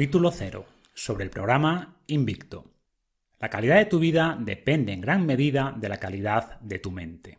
Capítulo 0. Sobre el programa Invicto. La calidad de tu vida depende en gran medida de la calidad de tu mente.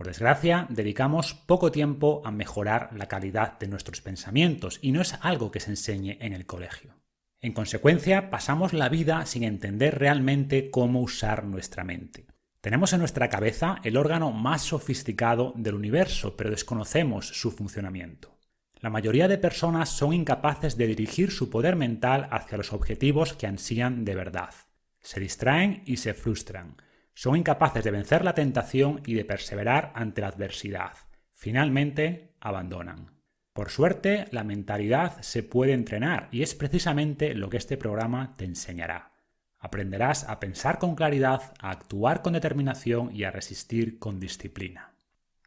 Por desgracia, dedicamos poco tiempo a mejorar la calidad de nuestros pensamientos y no es algo que se enseñe en el colegio. En consecuencia, pasamos la vida sin entender realmente cómo usar nuestra mente. Tenemos en nuestra cabeza el órgano más sofisticado del universo, pero desconocemos su funcionamiento. La mayoría de personas son incapaces de dirigir su poder mental hacia los objetivos que ansían de verdad. Se distraen y se frustran. Son incapaces de vencer la tentación y de perseverar ante la adversidad. Finalmente, abandonan. Por suerte, la mentalidad se puede entrenar y es precisamente lo que este programa te enseñará. Aprenderás a pensar con claridad, a actuar con determinación y a resistir con disciplina.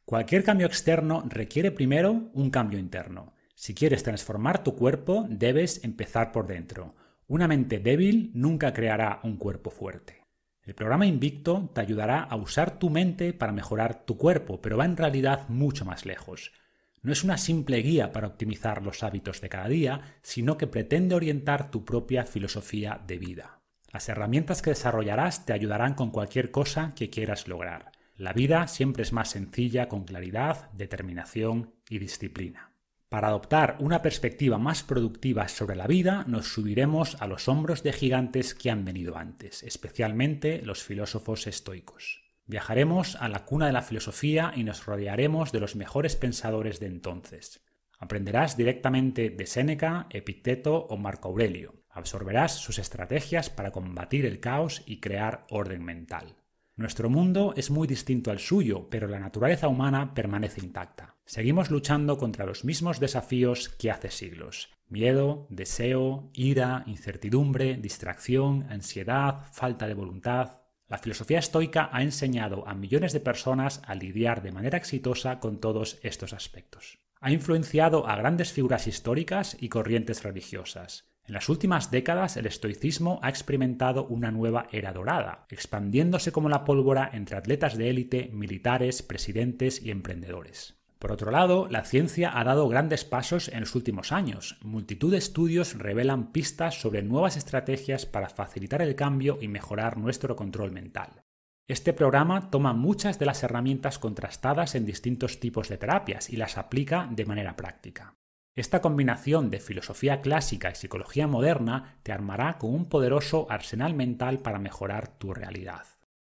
Cualquier cambio externo requiere primero un cambio interno. Si quieres transformar tu cuerpo, debes empezar por dentro. Una mente débil nunca creará un cuerpo fuerte. El programa Invicto te ayudará a usar tu mente para mejorar tu cuerpo, pero va en realidad mucho más lejos. No es una simple guía para optimizar los hábitos de cada día, sino que pretende orientar tu propia filosofía de vida. Las herramientas que desarrollarás te ayudarán con cualquier cosa que quieras lograr. La vida siempre es más sencilla con claridad, determinación y disciplina. Para adoptar una perspectiva más productiva sobre la vida, nos subiremos a los hombros de gigantes que han venido antes, especialmente los filósofos estoicos. Viajaremos a la cuna de la filosofía y nos rodearemos de los mejores pensadores de entonces. Aprenderás directamente de Séneca, Epicteto o Marco Aurelio. Absorberás sus estrategias para combatir el caos y crear orden mental. Nuestro mundo es muy distinto al suyo, pero la naturaleza humana permanece intacta. Seguimos luchando contra los mismos desafíos que hace siglos. Miedo, deseo, ira, incertidumbre, distracción, ansiedad, falta de voluntad. La filosofía estoica ha enseñado a millones de personas a lidiar de manera exitosa con todos estos aspectos. Ha influenciado a grandes figuras históricas y corrientes religiosas. En las últimas décadas el estoicismo ha experimentado una nueva era dorada, expandiéndose como la pólvora entre atletas de élite, militares, presidentes y emprendedores. Por otro lado, la ciencia ha dado grandes pasos en los últimos años. Multitud de estudios revelan pistas sobre nuevas estrategias para facilitar el cambio y mejorar nuestro control mental. Este programa toma muchas de las herramientas contrastadas en distintos tipos de terapias y las aplica de manera práctica. Esta combinación de filosofía clásica y psicología moderna te armará con un poderoso arsenal mental para mejorar tu realidad.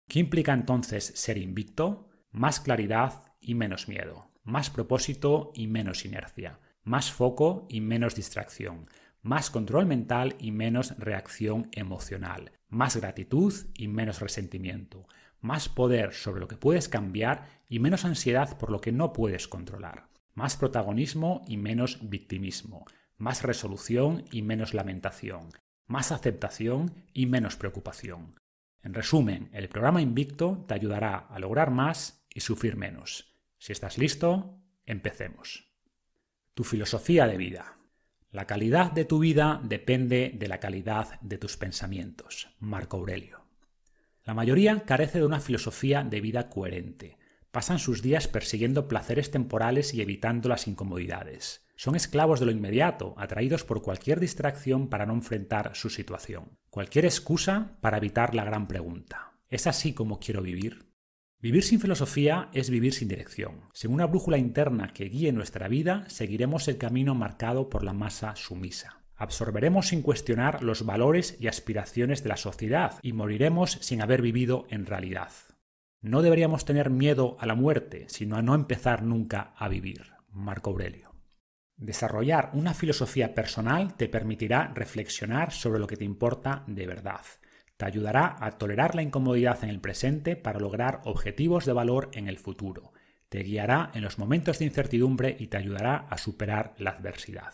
¿Qué implica entonces ser invicto? Más claridad y menos miedo, más propósito y menos inercia, más foco y menos distracción, más control mental y menos reacción emocional, más gratitud y menos resentimiento, más poder sobre lo que puedes cambiar y menos ansiedad por lo que no puedes controlar más protagonismo y menos victimismo, más resolución y menos lamentación, más aceptación y menos preocupación. En resumen, el programa Invicto te ayudará a lograr más y sufrir menos. Si estás listo, empecemos. Tu filosofía de vida. La calidad de tu vida depende de la calidad de tus pensamientos. Marco Aurelio. La mayoría carece de una filosofía de vida coherente, Pasan sus días persiguiendo placeres temporales y evitando las incomodidades. Son esclavos de lo inmediato, atraídos por cualquier distracción para no enfrentar su situación. Cualquier excusa para evitar la gran pregunta. ¿Es así como quiero vivir? Vivir sin filosofía es vivir sin dirección. Sin una brújula interna que guíe nuestra vida, seguiremos el camino marcado por la masa sumisa. Absorberemos sin cuestionar los valores y aspiraciones de la sociedad y moriremos sin haber vivido en realidad. No deberíamos tener miedo a la muerte, sino a no empezar nunca a vivir. Marco Aurelio. Desarrollar una filosofía personal te permitirá reflexionar sobre lo que te importa de verdad. Te ayudará a tolerar la incomodidad en el presente para lograr objetivos de valor en el futuro. Te guiará en los momentos de incertidumbre y te ayudará a superar la adversidad.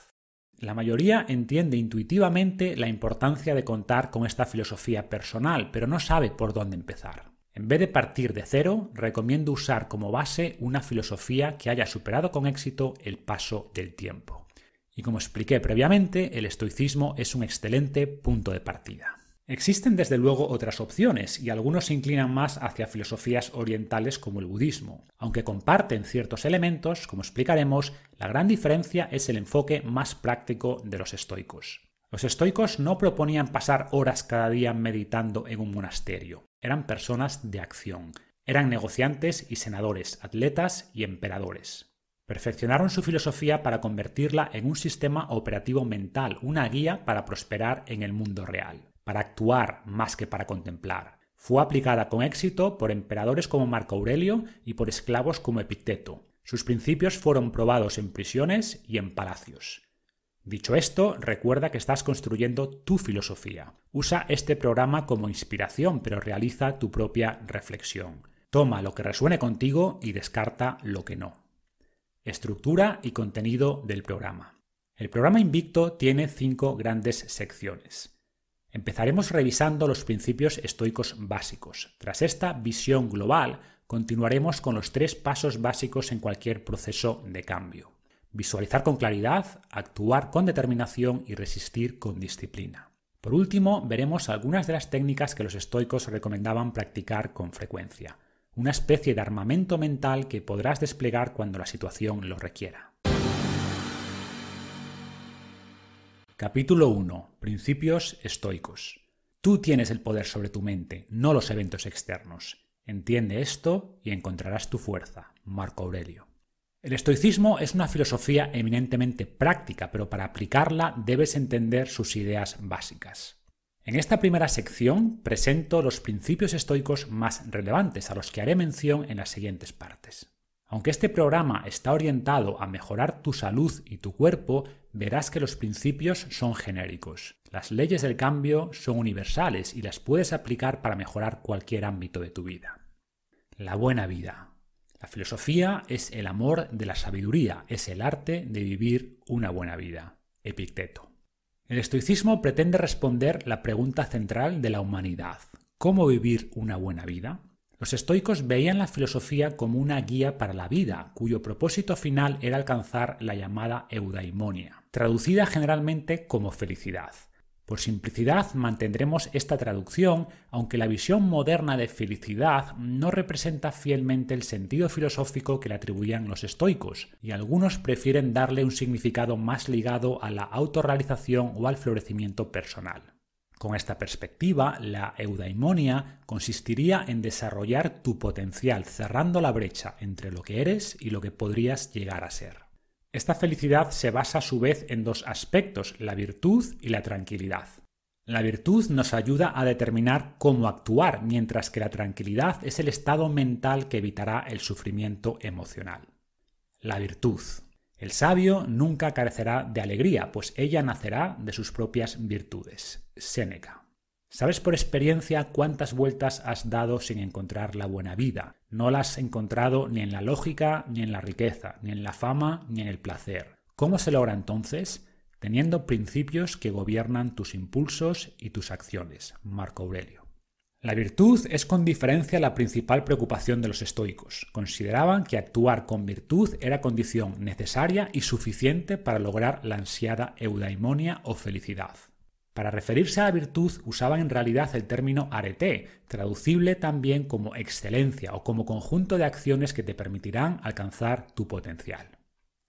La mayoría entiende intuitivamente la importancia de contar con esta filosofía personal, pero no sabe por dónde empezar. En vez de partir de cero, recomiendo usar como base una filosofía que haya superado con éxito el paso del tiempo. Y como expliqué previamente, el estoicismo es un excelente punto de partida. Existen desde luego otras opciones y algunos se inclinan más hacia filosofías orientales como el budismo. Aunque comparten ciertos elementos, como explicaremos, la gran diferencia es el enfoque más práctico de los estoicos. Los estoicos no proponían pasar horas cada día meditando en un monasterio, eran personas de acción, eran negociantes y senadores, atletas y emperadores. Perfeccionaron su filosofía para convertirla en un sistema operativo mental, una guía para prosperar en el mundo real para actuar más que para contemplar. Fue aplicada con éxito por emperadores como Marco Aurelio y por esclavos como Epicteto. Sus principios fueron probados en prisiones y en palacios. Dicho esto, recuerda que estás construyendo tu filosofía. Usa este programa como inspiración, pero realiza tu propia reflexión. Toma lo que resuene contigo y descarta lo que no. Estructura y contenido del programa. El programa Invicto tiene cinco grandes secciones. Empezaremos revisando los principios estoicos básicos. Tras esta visión global, continuaremos con los tres pasos básicos en cualquier proceso de cambio. Visualizar con claridad, actuar con determinación y resistir con disciplina. Por último, veremos algunas de las técnicas que los estoicos recomendaban practicar con frecuencia, una especie de armamento mental que podrás desplegar cuando la situación lo requiera. Capítulo 1. Principios estoicos. Tú tienes el poder sobre tu mente, no los eventos externos. Entiende esto y encontrarás tu fuerza. Marco Aurelio. El estoicismo es una filosofía eminentemente práctica, pero para aplicarla debes entender sus ideas básicas. En esta primera sección presento los principios estoicos más relevantes a los que haré mención en las siguientes partes. Aunque este programa está orientado a mejorar tu salud y tu cuerpo, verás que los principios son genéricos. Las leyes del cambio son universales y las puedes aplicar para mejorar cualquier ámbito de tu vida. La buena vida. La filosofía es el amor de la sabiduría, es el arte de vivir una buena vida. Epicteto. El estoicismo pretende responder la pregunta central de la humanidad. ¿Cómo vivir una buena vida? Los estoicos veían la filosofía como una guía para la vida, cuyo propósito final era alcanzar la llamada eudaimonia, traducida generalmente como felicidad. Por simplicidad mantendremos esta traducción, aunque la visión moderna de felicidad no representa fielmente el sentido filosófico que le atribuían los estoicos, y algunos prefieren darle un significado más ligado a la autorrealización o al florecimiento personal. Con esta perspectiva, la eudaimonia consistiría en desarrollar tu potencial, cerrando la brecha entre lo que eres y lo que podrías llegar a ser. Esta felicidad se basa a su vez en dos aspectos, la virtud y la tranquilidad. La virtud nos ayuda a determinar cómo actuar, mientras que la tranquilidad es el estado mental que evitará el sufrimiento emocional. La virtud. El sabio nunca carecerá de alegría, pues ella nacerá de sus propias virtudes. Séneca. Sabes por experiencia cuántas vueltas has dado sin encontrar la buena vida. No la has encontrado ni en la lógica, ni en la riqueza, ni en la fama, ni en el placer. ¿Cómo se logra entonces? Teniendo principios que gobiernan tus impulsos y tus acciones. Marco Aurelio. La virtud es con diferencia la principal preocupación de los estoicos. Consideraban que actuar con virtud era condición necesaria y suficiente para lograr la ansiada eudaimonia o felicidad. Para referirse a la virtud usaban en realidad el término arete, traducible también como excelencia o como conjunto de acciones que te permitirán alcanzar tu potencial.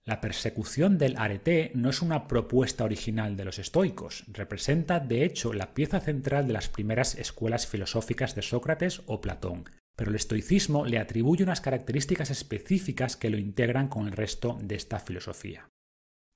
La persecución del arete no es una propuesta original de los estoicos, representa de hecho la pieza central de las primeras escuelas filosóficas de Sócrates o Platón, pero el estoicismo le atribuye unas características específicas que lo integran con el resto de esta filosofía.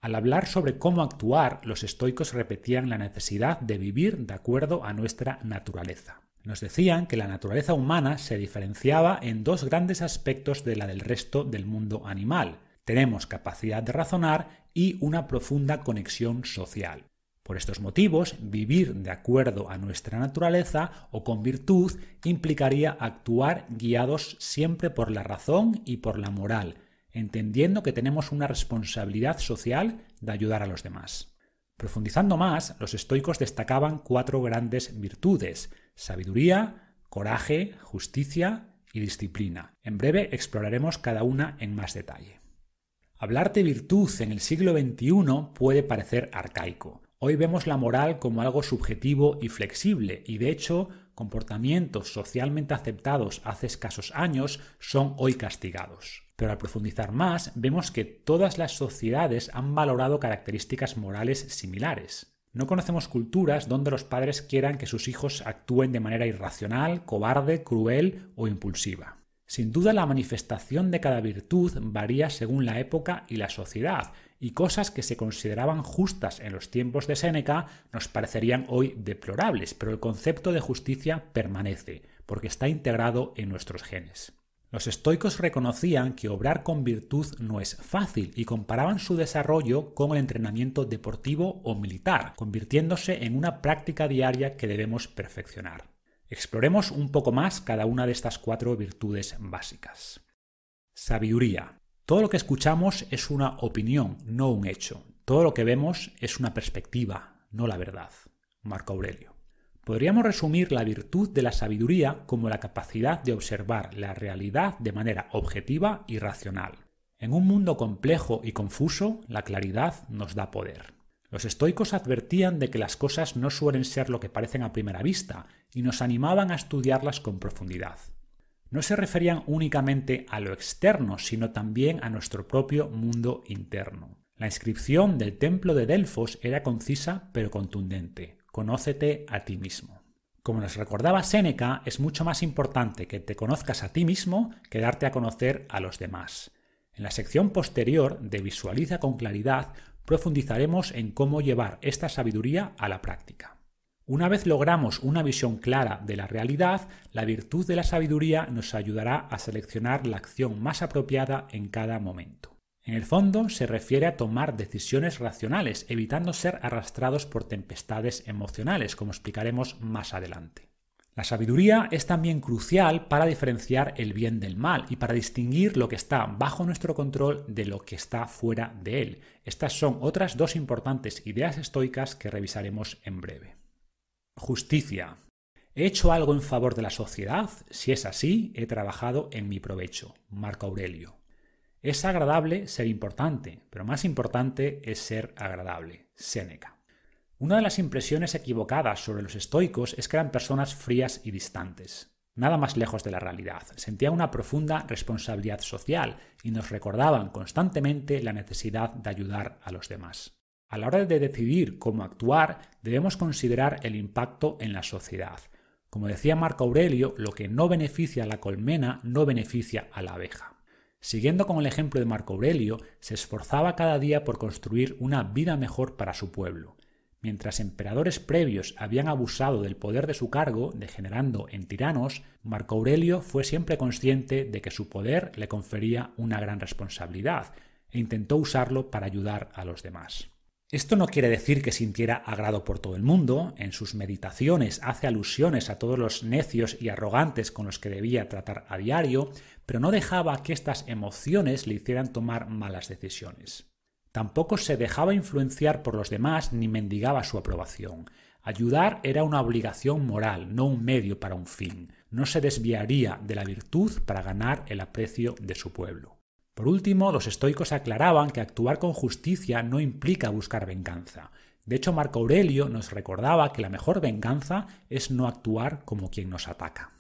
Al hablar sobre cómo actuar, los estoicos repetían la necesidad de vivir de acuerdo a nuestra naturaleza. Nos decían que la naturaleza humana se diferenciaba en dos grandes aspectos de la del resto del mundo animal, tenemos capacidad de razonar y una profunda conexión social. Por estos motivos, vivir de acuerdo a nuestra naturaleza o con virtud implicaría actuar guiados siempre por la razón y por la moral, entendiendo que tenemos una responsabilidad social de ayudar a los demás. Profundizando más, los estoicos destacaban cuatro grandes virtudes, sabiduría, coraje, justicia y disciplina. En breve exploraremos cada una en más detalle. Hablar de virtud en el siglo XXI puede parecer arcaico. Hoy vemos la moral como algo subjetivo y flexible y de hecho comportamientos socialmente aceptados hace escasos años son hoy castigados. Pero al profundizar más, vemos que todas las sociedades han valorado características morales similares. No conocemos culturas donde los padres quieran que sus hijos actúen de manera irracional, cobarde, cruel o impulsiva. Sin duda la manifestación de cada virtud varía según la época y la sociedad, y cosas que se consideraban justas en los tiempos de Séneca nos parecerían hoy deplorables, pero el concepto de justicia permanece, porque está integrado en nuestros genes. Los estoicos reconocían que obrar con virtud no es fácil y comparaban su desarrollo con el entrenamiento deportivo o militar, convirtiéndose en una práctica diaria que debemos perfeccionar. Exploremos un poco más cada una de estas cuatro virtudes básicas. Sabiduría. Todo lo que escuchamos es una opinión, no un hecho. Todo lo que vemos es una perspectiva, no la verdad. Marco Aurelio. Podríamos resumir la virtud de la sabiduría como la capacidad de observar la realidad de manera objetiva y racional. En un mundo complejo y confuso, la claridad nos da poder. Los estoicos advertían de que las cosas no suelen ser lo que parecen a primera vista y nos animaban a estudiarlas con profundidad. No se referían únicamente a lo externo, sino también a nuestro propio mundo interno. La inscripción del templo de Delfos era concisa pero contundente. Conócete a ti mismo. Como nos recordaba Séneca, es mucho más importante que te conozcas a ti mismo que darte a conocer a los demás. En la sección posterior de Visualiza con claridad profundizaremos en cómo llevar esta sabiduría a la práctica. Una vez logramos una visión clara de la realidad, la virtud de la sabiduría nos ayudará a seleccionar la acción más apropiada en cada momento. En el fondo se refiere a tomar decisiones racionales, evitando ser arrastrados por tempestades emocionales, como explicaremos más adelante. La sabiduría es también crucial para diferenciar el bien del mal y para distinguir lo que está bajo nuestro control de lo que está fuera de él. Estas son otras dos importantes ideas estoicas que revisaremos en breve. Justicia. ¿He hecho algo en favor de la sociedad? Si es así, he trabajado en mi provecho. Marco Aurelio. Es agradable ser importante, pero más importante es ser agradable. Séneca. Una de las impresiones equivocadas sobre los estoicos es que eran personas frías y distantes. Nada más lejos de la realidad. Sentían una profunda responsabilidad social y nos recordaban constantemente la necesidad de ayudar a los demás. A la hora de decidir cómo actuar, debemos considerar el impacto en la sociedad. Como decía Marco Aurelio, lo que no beneficia a la colmena no beneficia a la abeja. Siguiendo con el ejemplo de Marco Aurelio, se esforzaba cada día por construir una vida mejor para su pueblo. Mientras emperadores previos habían abusado del poder de su cargo, degenerando en tiranos, Marco Aurelio fue siempre consciente de que su poder le confería una gran responsabilidad e intentó usarlo para ayudar a los demás. Esto no quiere decir que sintiera agrado por todo el mundo, en sus meditaciones hace alusiones a todos los necios y arrogantes con los que debía tratar a diario, pero no dejaba que estas emociones le hicieran tomar malas decisiones. Tampoco se dejaba influenciar por los demás ni mendigaba su aprobación. Ayudar era una obligación moral, no un medio para un fin. No se desviaría de la virtud para ganar el aprecio de su pueblo. Por último, los estoicos aclaraban que actuar con justicia no implica buscar venganza. De hecho, Marco Aurelio nos recordaba que la mejor venganza es no actuar como quien nos ataca.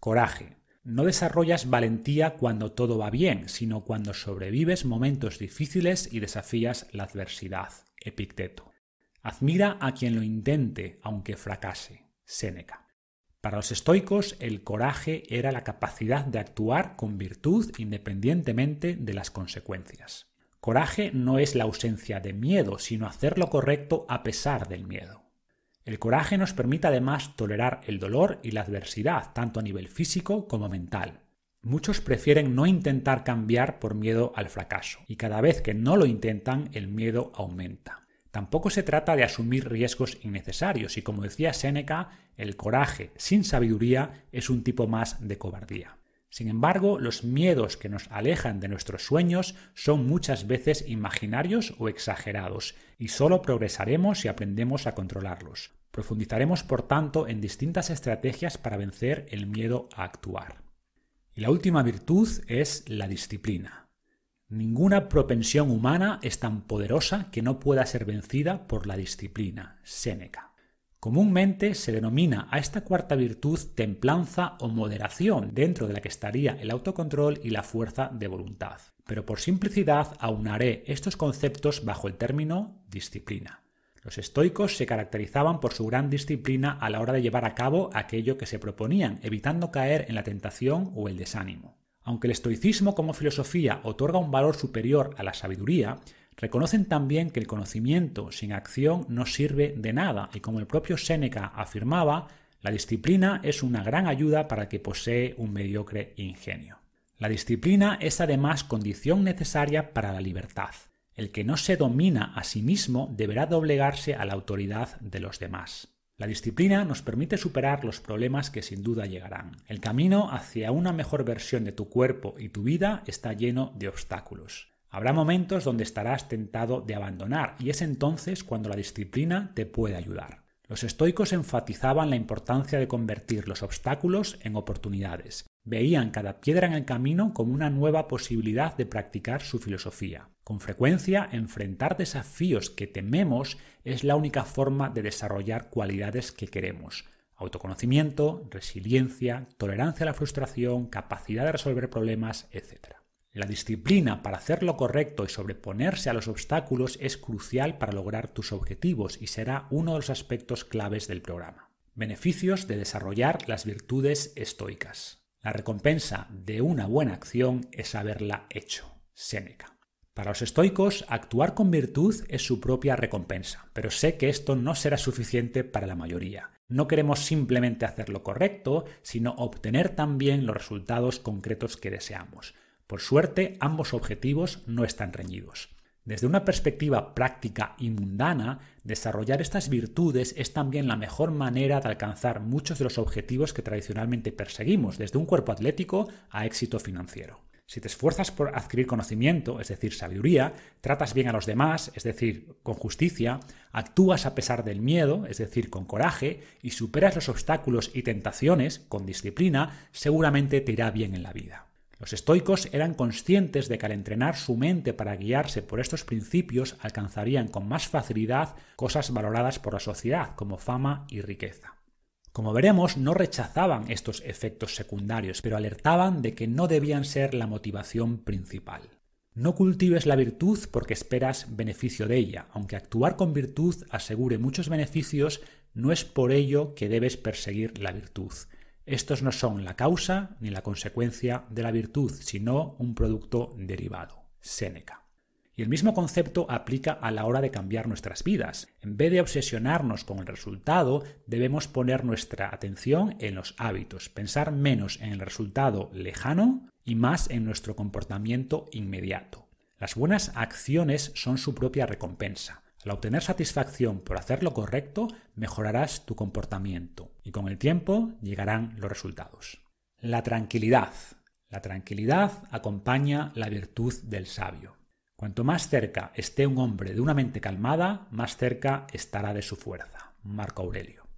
Coraje. No desarrollas valentía cuando todo va bien, sino cuando sobrevives momentos difíciles y desafías la adversidad. Epicteto. Admira a quien lo intente, aunque fracase. Séneca. Para los estoicos, el coraje era la capacidad de actuar con virtud independientemente de las consecuencias. Coraje no es la ausencia de miedo, sino hacer lo correcto a pesar del miedo. El coraje nos permite además tolerar el dolor y la adversidad, tanto a nivel físico como mental. Muchos prefieren no intentar cambiar por miedo al fracaso, y cada vez que no lo intentan el miedo aumenta. Tampoco se trata de asumir riesgos innecesarios, y como decía Séneca, el coraje sin sabiduría es un tipo más de cobardía. Sin embargo, los miedos que nos alejan de nuestros sueños son muchas veces imaginarios o exagerados, y solo progresaremos si aprendemos a controlarlos. Profundizaremos, por tanto, en distintas estrategias para vencer el miedo a actuar. Y la última virtud es la disciplina. Ninguna propensión humana es tan poderosa que no pueda ser vencida por la disciplina. Séneca. Comúnmente se denomina a esta cuarta virtud templanza o moderación, dentro de la que estaría el autocontrol y la fuerza de voluntad. Pero por simplicidad aunaré estos conceptos bajo el término disciplina. Los estoicos se caracterizaban por su gran disciplina a la hora de llevar a cabo aquello que se proponían, evitando caer en la tentación o el desánimo. Aunque el estoicismo como filosofía otorga un valor superior a la sabiduría, Reconocen también que el conocimiento sin acción no sirve de nada y como el propio Séneca afirmaba, la disciplina es una gran ayuda para el que posee un mediocre ingenio. La disciplina es además condición necesaria para la libertad. El que no se domina a sí mismo deberá doblegarse a la autoridad de los demás. La disciplina nos permite superar los problemas que sin duda llegarán. El camino hacia una mejor versión de tu cuerpo y tu vida está lleno de obstáculos. Habrá momentos donde estarás tentado de abandonar y es entonces cuando la disciplina te puede ayudar. Los estoicos enfatizaban la importancia de convertir los obstáculos en oportunidades. Veían cada piedra en el camino como una nueva posibilidad de practicar su filosofía. Con frecuencia, enfrentar desafíos que tememos es la única forma de desarrollar cualidades que queremos. Autoconocimiento, resiliencia, tolerancia a la frustración, capacidad de resolver problemas, etc. La disciplina para hacer lo correcto y sobreponerse a los obstáculos es crucial para lograr tus objetivos y será uno de los aspectos claves del programa. Beneficios de desarrollar las virtudes estoicas. La recompensa de una buena acción es haberla hecho. Séneca. Para los estoicos, actuar con virtud es su propia recompensa, pero sé que esto no será suficiente para la mayoría. No queremos simplemente hacer lo correcto, sino obtener también los resultados concretos que deseamos. Por suerte, ambos objetivos no están reñidos. Desde una perspectiva práctica y mundana, desarrollar estas virtudes es también la mejor manera de alcanzar muchos de los objetivos que tradicionalmente perseguimos, desde un cuerpo atlético a éxito financiero. Si te esfuerzas por adquirir conocimiento, es decir, sabiduría, tratas bien a los demás, es decir, con justicia, actúas a pesar del miedo, es decir, con coraje, y superas los obstáculos y tentaciones con disciplina, seguramente te irá bien en la vida. Los estoicos eran conscientes de que al entrenar su mente para guiarse por estos principios alcanzarían con más facilidad cosas valoradas por la sociedad como fama y riqueza. Como veremos, no rechazaban estos efectos secundarios, pero alertaban de que no debían ser la motivación principal. No cultives la virtud porque esperas beneficio de ella, aunque actuar con virtud asegure muchos beneficios, no es por ello que debes perseguir la virtud. Estos no son la causa ni la consecuencia de la virtud, sino un producto derivado. Séneca. Y el mismo concepto aplica a la hora de cambiar nuestras vidas. En vez de obsesionarnos con el resultado, debemos poner nuestra atención en los hábitos, pensar menos en el resultado lejano y más en nuestro comportamiento inmediato. Las buenas acciones son su propia recompensa. Al obtener satisfacción por hacer lo correcto, mejorarás tu comportamiento y con el tiempo llegarán los resultados. La tranquilidad. La tranquilidad acompaña la virtud del sabio. Cuanto más cerca esté un hombre de una mente calmada, más cerca estará de su fuerza. Marco Aurelio.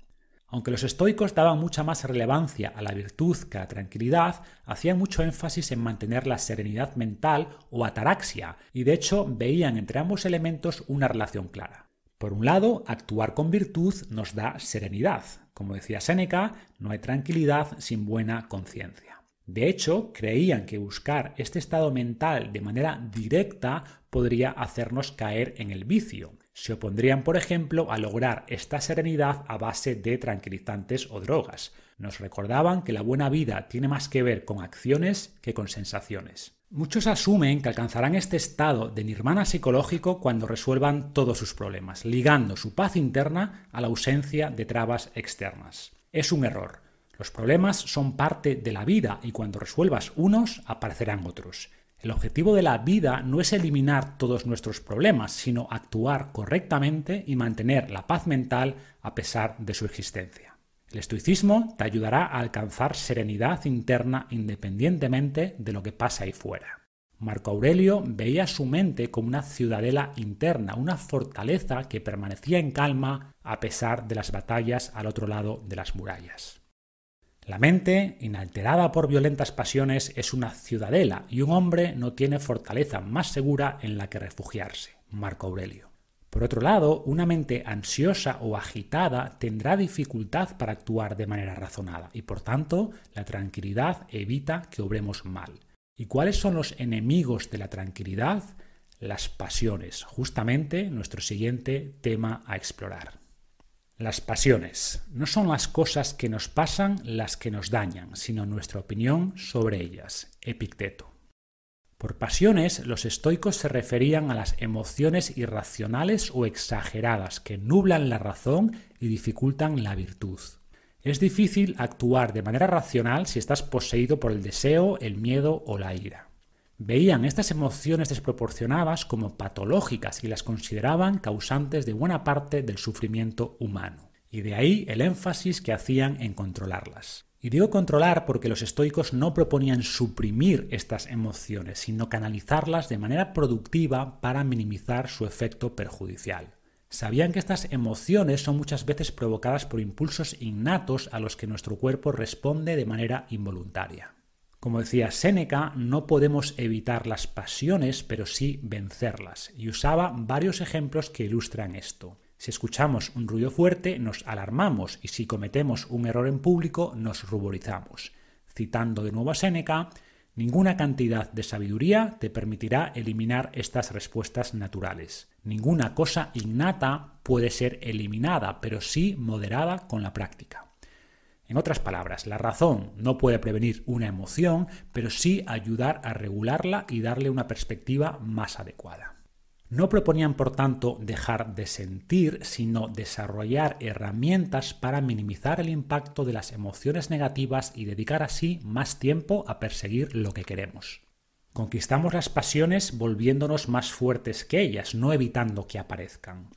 Aunque los estoicos daban mucha más relevancia a la virtud que a la tranquilidad, hacían mucho énfasis en mantener la serenidad mental o ataraxia, y de hecho veían entre ambos elementos una relación clara. Por un lado, actuar con virtud nos da serenidad. Como decía Séneca, no hay tranquilidad sin buena conciencia. De hecho, creían que buscar este estado mental de manera directa podría hacernos caer en el vicio, se opondrían, por ejemplo, a lograr esta serenidad a base de tranquilizantes o drogas. Nos recordaban que la buena vida tiene más que ver con acciones que con sensaciones. Muchos asumen que alcanzarán este estado de nirvana psicológico cuando resuelvan todos sus problemas, ligando su paz interna a la ausencia de trabas externas. Es un error. Los problemas son parte de la vida y cuando resuelvas unos aparecerán otros. El objetivo de la vida no es eliminar todos nuestros problemas, sino actuar correctamente y mantener la paz mental a pesar de su existencia. El estoicismo te ayudará a alcanzar serenidad interna independientemente de lo que pasa ahí fuera. Marco Aurelio veía su mente como una ciudadela interna, una fortaleza que permanecía en calma a pesar de las batallas al otro lado de las murallas. La mente, inalterada por violentas pasiones, es una ciudadela y un hombre no tiene fortaleza más segura en la que refugiarse. Marco Aurelio. Por otro lado, una mente ansiosa o agitada tendrá dificultad para actuar de manera razonada y por tanto la tranquilidad evita que obremos mal. ¿Y cuáles son los enemigos de la tranquilidad? Las pasiones, justamente nuestro siguiente tema a explorar. Las pasiones no son las cosas que nos pasan las que nos dañan, sino nuestra opinión sobre ellas. Epicteto. Por pasiones, los estoicos se referían a las emociones irracionales o exageradas que nublan la razón y dificultan la virtud. Es difícil actuar de manera racional si estás poseído por el deseo, el miedo o la ira. Veían estas emociones desproporcionadas como patológicas y las consideraban causantes de buena parte del sufrimiento humano. Y de ahí el énfasis que hacían en controlarlas. Y digo controlar porque los estoicos no proponían suprimir estas emociones, sino canalizarlas de manera productiva para minimizar su efecto perjudicial. Sabían que estas emociones son muchas veces provocadas por impulsos innatos a los que nuestro cuerpo responde de manera involuntaria. Como decía Séneca, no podemos evitar las pasiones, pero sí vencerlas, y usaba varios ejemplos que ilustran esto. Si escuchamos un ruido fuerte, nos alarmamos y si cometemos un error en público, nos ruborizamos. Citando de nuevo a Séneca, ninguna cantidad de sabiduría te permitirá eliminar estas respuestas naturales. Ninguna cosa innata puede ser eliminada, pero sí moderada con la práctica. En otras palabras, la razón no puede prevenir una emoción, pero sí ayudar a regularla y darle una perspectiva más adecuada. No proponían, por tanto, dejar de sentir, sino desarrollar herramientas para minimizar el impacto de las emociones negativas y dedicar así más tiempo a perseguir lo que queremos. Conquistamos las pasiones volviéndonos más fuertes que ellas, no evitando que aparezcan.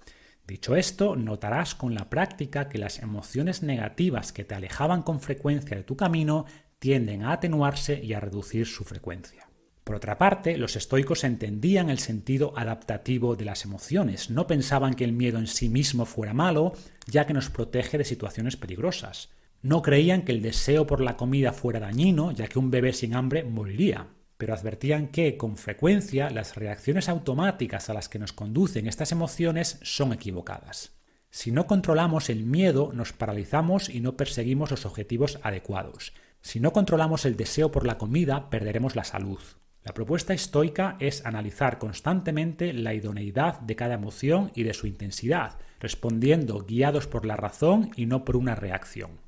Dicho esto, notarás con la práctica que las emociones negativas que te alejaban con frecuencia de tu camino tienden a atenuarse y a reducir su frecuencia. Por otra parte, los estoicos entendían el sentido adaptativo de las emociones, no pensaban que el miedo en sí mismo fuera malo, ya que nos protege de situaciones peligrosas. No creían que el deseo por la comida fuera dañino, ya que un bebé sin hambre moriría, pero advertían que, con frecuencia, las reacciones automáticas a las que nos conducen estas emociones son equivocadas. Si no controlamos el miedo, nos paralizamos y no perseguimos los objetivos adecuados. Si no controlamos el deseo por la comida, perderemos la salud. La propuesta estoica es analizar constantemente la idoneidad de cada emoción y de su intensidad, respondiendo guiados por la razón y no por una reacción.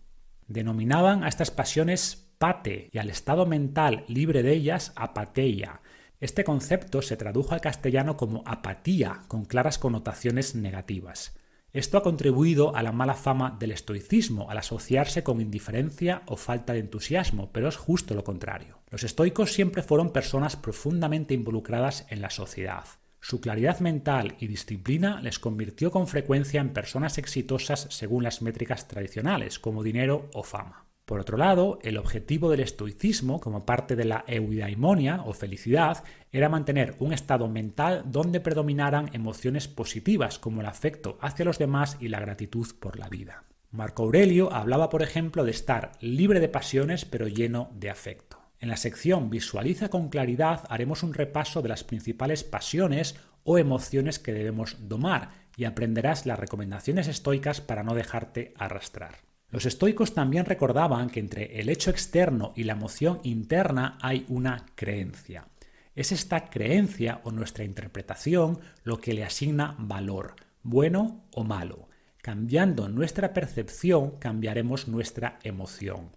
Denominaban a estas pasiones pate y al estado mental libre de ellas apateia. Este concepto se tradujo al castellano como apatía, con claras connotaciones negativas. Esto ha contribuido a la mala fama del estoicismo, al asociarse con indiferencia o falta de entusiasmo, pero es justo lo contrario. Los estoicos siempre fueron personas profundamente involucradas en la sociedad. Su claridad mental y disciplina les convirtió con frecuencia en personas exitosas según las métricas tradicionales, como dinero o fama. Por otro lado, el objetivo del estoicismo, como parte de la eudaimonia o felicidad, era mantener un estado mental donde predominaran emociones positivas como el afecto hacia los demás y la gratitud por la vida. Marco Aurelio hablaba, por ejemplo, de estar libre de pasiones pero lleno de afecto. En la sección Visualiza con claridad haremos un repaso de las principales pasiones o emociones que debemos domar y aprenderás las recomendaciones estoicas para no dejarte arrastrar. Los estoicos también recordaban que entre el hecho externo y la emoción interna hay una creencia. Es esta creencia o nuestra interpretación lo que le asigna valor, bueno o malo. Cambiando nuestra percepción, cambiaremos nuestra emoción.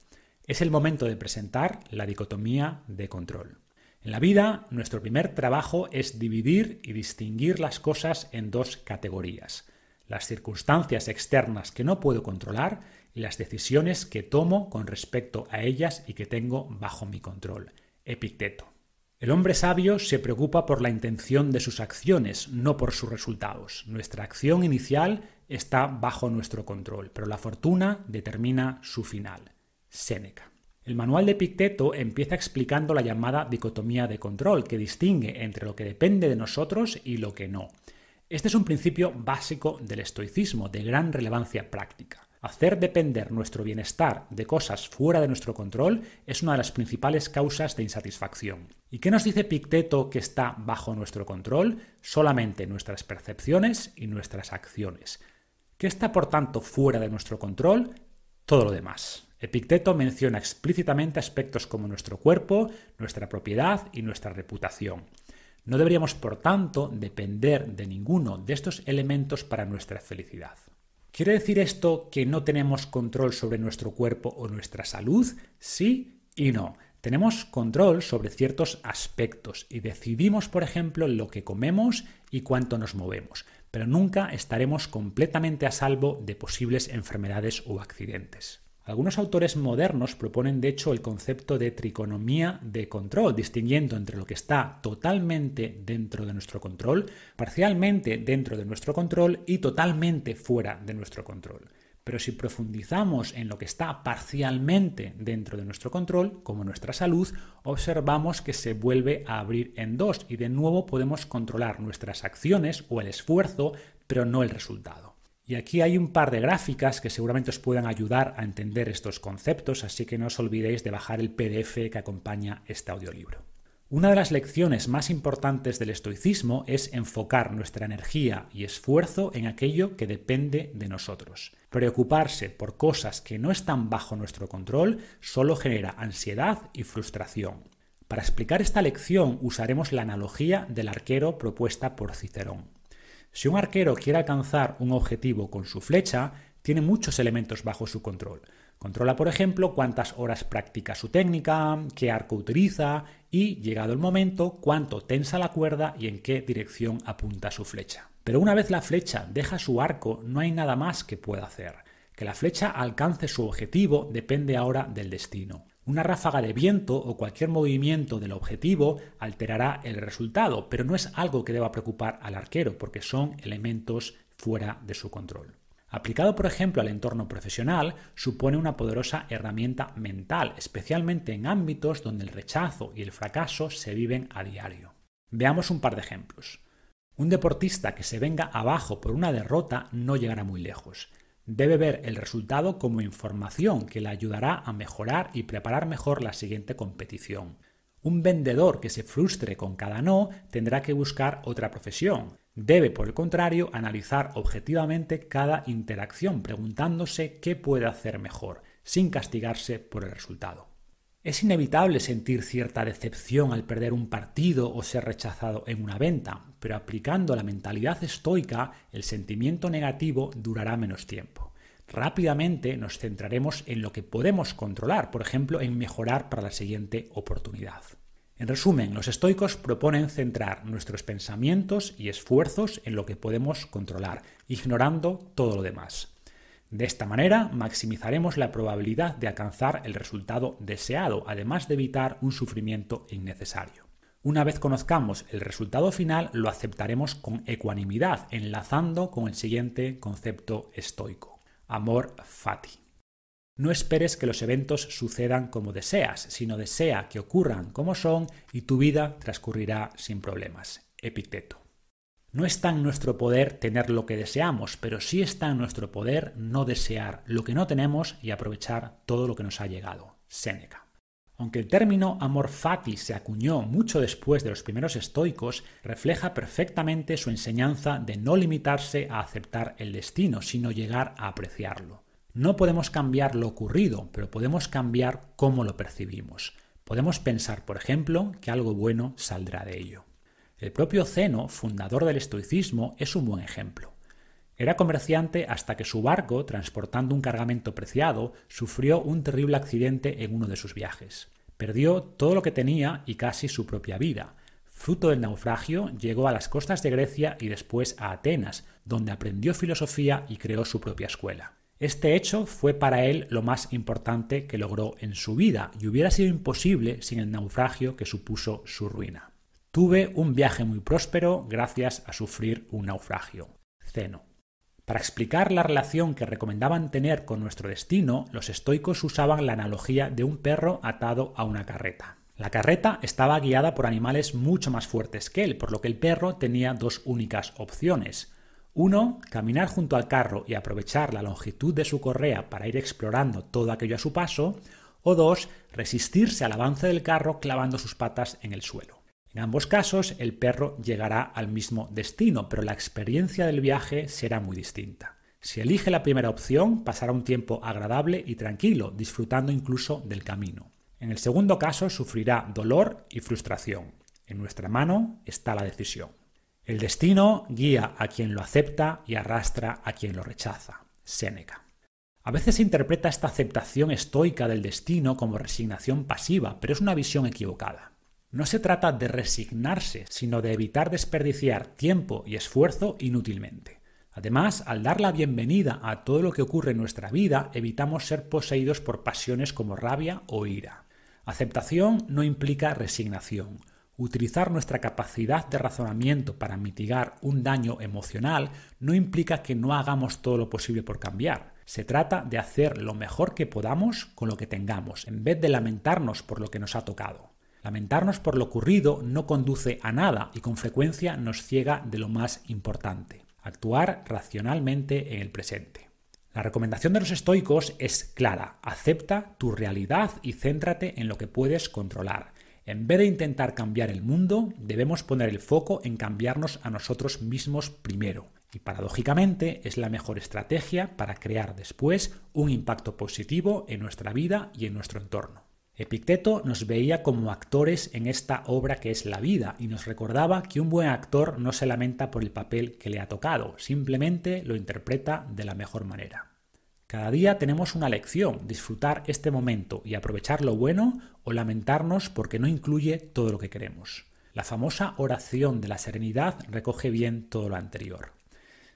Es el momento de presentar la dicotomía de control. En la vida, nuestro primer trabajo es dividir y distinguir las cosas en dos categorías. Las circunstancias externas que no puedo controlar y las decisiones que tomo con respecto a ellas y que tengo bajo mi control. Epicteto. El hombre sabio se preocupa por la intención de sus acciones, no por sus resultados. Nuestra acción inicial está bajo nuestro control, pero la fortuna determina su final. Séneca. El manual de Epicteto empieza explicando la llamada dicotomía de control, que distingue entre lo que depende de nosotros y lo que no. Este es un principio básico del estoicismo, de gran relevancia práctica. Hacer depender nuestro bienestar de cosas fuera de nuestro control es una de las principales causas de insatisfacción. ¿Y qué nos dice Picteto que está bajo nuestro control? Solamente nuestras percepciones y nuestras acciones. ¿Qué está por tanto fuera de nuestro control? Todo lo demás. Epicteto menciona explícitamente aspectos como nuestro cuerpo, nuestra propiedad y nuestra reputación. No deberíamos, por tanto, depender de ninguno de estos elementos para nuestra felicidad. ¿Quiere decir esto que no tenemos control sobre nuestro cuerpo o nuestra salud? Sí y no. Tenemos control sobre ciertos aspectos y decidimos, por ejemplo, lo que comemos y cuánto nos movemos, pero nunca estaremos completamente a salvo de posibles enfermedades o accidentes. Algunos autores modernos proponen de hecho el concepto de triconomía de control, distinguiendo entre lo que está totalmente dentro de nuestro control, parcialmente dentro de nuestro control y totalmente fuera de nuestro control. Pero si profundizamos en lo que está parcialmente dentro de nuestro control, como nuestra salud, observamos que se vuelve a abrir en dos y de nuevo podemos controlar nuestras acciones o el esfuerzo, pero no el resultado. Y aquí hay un par de gráficas que seguramente os puedan ayudar a entender estos conceptos, así que no os olvidéis de bajar el PDF que acompaña este audiolibro. Una de las lecciones más importantes del estoicismo es enfocar nuestra energía y esfuerzo en aquello que depende de nosotros. Preocuparse por cosas que no están bajo nuestro control solo genera ansiedad y frustración. Para explicar esta lección usaremos la analogía del arquero propuesta por Cicerón. Si un arquero quiere alcanzar un objetivo con su flecha, tiene muchos elementos bajo su control. Controla, por ejemplo, cuántas horas practica su técnica, qué arco utiliza y, llegado el momento, cuánto tensa la cuerda y en qué dirección apunta su flecha. Pero una vez la flecha deja su arco, no hay nada más que pueda hacer. Que la flecha alcance su objetivo depende ahora del destino. Una ráfaga de viento o cualquier movimiento del objetivo alterará el resultado, pero no es algo que deba preocupar al arquero porque son elementos fuera de su control. Aplicado, por ejemplo, al entorno profesional, supone una poderosa herramienta mental, especialmente en ámbitos donde el rechazo y el fracaso se viven a diario. Veamos un par de ejemplos. Un deportista que se venga abajo por una derrota no llegará muy lejos. Debe ver el resultado como información que le ayudará a mejorar y preparar mejor la siguiente competición. Un vendedor que se frustre con cada no tendrá que buscar otra profesión. Debe, por el contrario, analizar objetivamente cada interacción, preguntándose qué puede hacer mejor, sin castigarse por el resultado. Es inevitable sentir cierta decepción al perder un partido o ser rechazado en una venta, pero aplicando la mentalidad estoica, el sentimiento negativo durará menos tiempo. Rápidamente nos centraremos en lo que podemos controlar, por ejemplo, en mejorar para la siguiente oportunidad. En resumen, los estoicos proponen centrar nuestros pensamientos y esfuerzos en lo que podemos controlar, ignorando todo lo demás. De esta manera maximizaremos la probabilidad de alcanzar el resultado deseado, además de evitar un sufrimiento innecesario. Una vez conozcamos el resultado final, lo aceptaremos con ecuanimidad, enlazando con el siguiente concepto estoico, amor fati. No esperes que los eventos sucedan como deseas, sino desea que ocurran como son y tu vida transcurrirá sin problemas. Epicteto. No está en nuestro poder tener lo que deseamos, pero sí está en nuestro poder no desear lo que no tenemos y aprovechar todo lo que nos ha llegado. Séneca. Aunque el término amor fati se acuñó mucho después de los primeros estoicos, refleja perfectamente su enseñanza de no limitarse a aceptar el destino, sino llegar a apreciarlo. No podemos cambiar lo ocurrido, pero podemos cambiar cómo lo percibimos. Podemos pensar, por ejemplo, que algo bueno saldrá de ello. El propio Zeno, fundador del estoicismo, es un buen ejemplo. Era comerciante hasta que su barco, transportando un cargamento preciado, sufrió un terrible accidente en uno de sus viajes. Perdió todo lo que tenía y casi su propia vida. Fruto del naufragio, llegó a las costas de Grecia y después a Atenas, donde aprendió filosofía y creó su propia escuela. Este hecho fue para él lo más importante que logró en su vida y hubiera sido imposible sin el naufragio que supuso su ruina. Tuve un viaje muy próspero gracias a sufrir un naufragio. Ceno. Para explicar la relación que recomendaban tener con nuestro destino, los estoicos usaban la analogía de un perro atado a una carreta. La carreta estaba guiada por animales mucho más fuertes que él, por lo que el perro tenía dos únicas opciones. 1. Caminar junto al carro y aprovechar la longitud de su correa para ir explorando todo aquello a su paso. O 2. Resistirse al avance del carro clavando sus patas en el suelo. En ambos casos, el perro llegará al mismo destino, pero la experiencia del viaje será muy distinta. Si elige la primera opción, pasará un tiempo agradable y tranquilo, disfrutando incluso del camino. En el segundo caso, sufrirá dolor y frustración. En nuestra mano está la decisión. El destino guía a quien lo acepta y arrastra a quien lo rechaza. Séneca. A veces se interpreta esta aceptación estoica del destino como resignación pasiva, pero es una visión equivocada. No se trata de resignarse, sino de evitar desperdiciar tiempo y esfuerzo inútilmente. Además, al dar la bienvenida a todo lo que ocurre en nuestra vida, evitamos ser poseídos por pasiones como rabia o ira. Aceptación no implica resignación. Utilizar nuestra capacidad de razonamiento para mitigar un daño emocional no implica que no hagamos todo lo posible por cambiar. Se trata de hacer lo mejor que podamos con lo que tengamos, en vez de lamentarnos por lo que nos ha tocado. Lamentarnos por lo ocurrido no conduce a nada y con frecuencia nos ciega de lo más importante, actuar racionalmente en el presente. La recomendación de los estoicos es clara, acepta tu realidad y céntrate en lo que puedes controlar. En vez de intentar cambiar el mundo, debemos poner el foco en cambiarnos a nosotros mismos primero. Y paradójicamente es la mejor estrategia para crear después un impacto positivo en nuestra vida y en nuestro entorno. Epicteto nos veía como actores en esta obra que es la vida y nos recordaba que un buen actor no se lamenta por el papel que le ha tocado, simplemente lo interpreta de la mejor manera. Cada día tenemos una lección, disfrutar este momento y aprovechar lo bueno o lamentarnos porque no incluye todo lo que queremos. La famosa oración de la serenidad recoge bien todo lo anterior.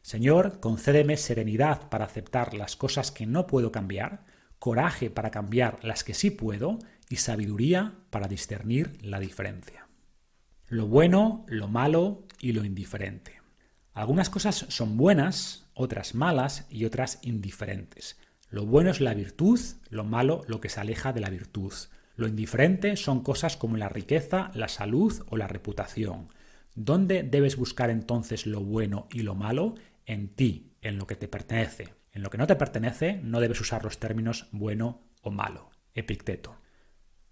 Señor, concédeme serenidad para aceptar las cosas que no puedo cambiar, coraje para cambiar las que sí puedo y sabiduría para discernir la diferencia. Lo bueno, lo malo y lo indiferente. Algunas cosas son buenas, otras malas y otras indiferentes. Lo bueno es la virtud, lo malo lo que se aleja de la virtud. Lo indiferente son cosas como la riqueza, la salud o la reputación. ¿Dónde debes buscar entonces lo bueno y lo malo? En ti, en lo que te pertenece, en lo que no te pertenece no debes usar los términos bueno o malo. Epicteto.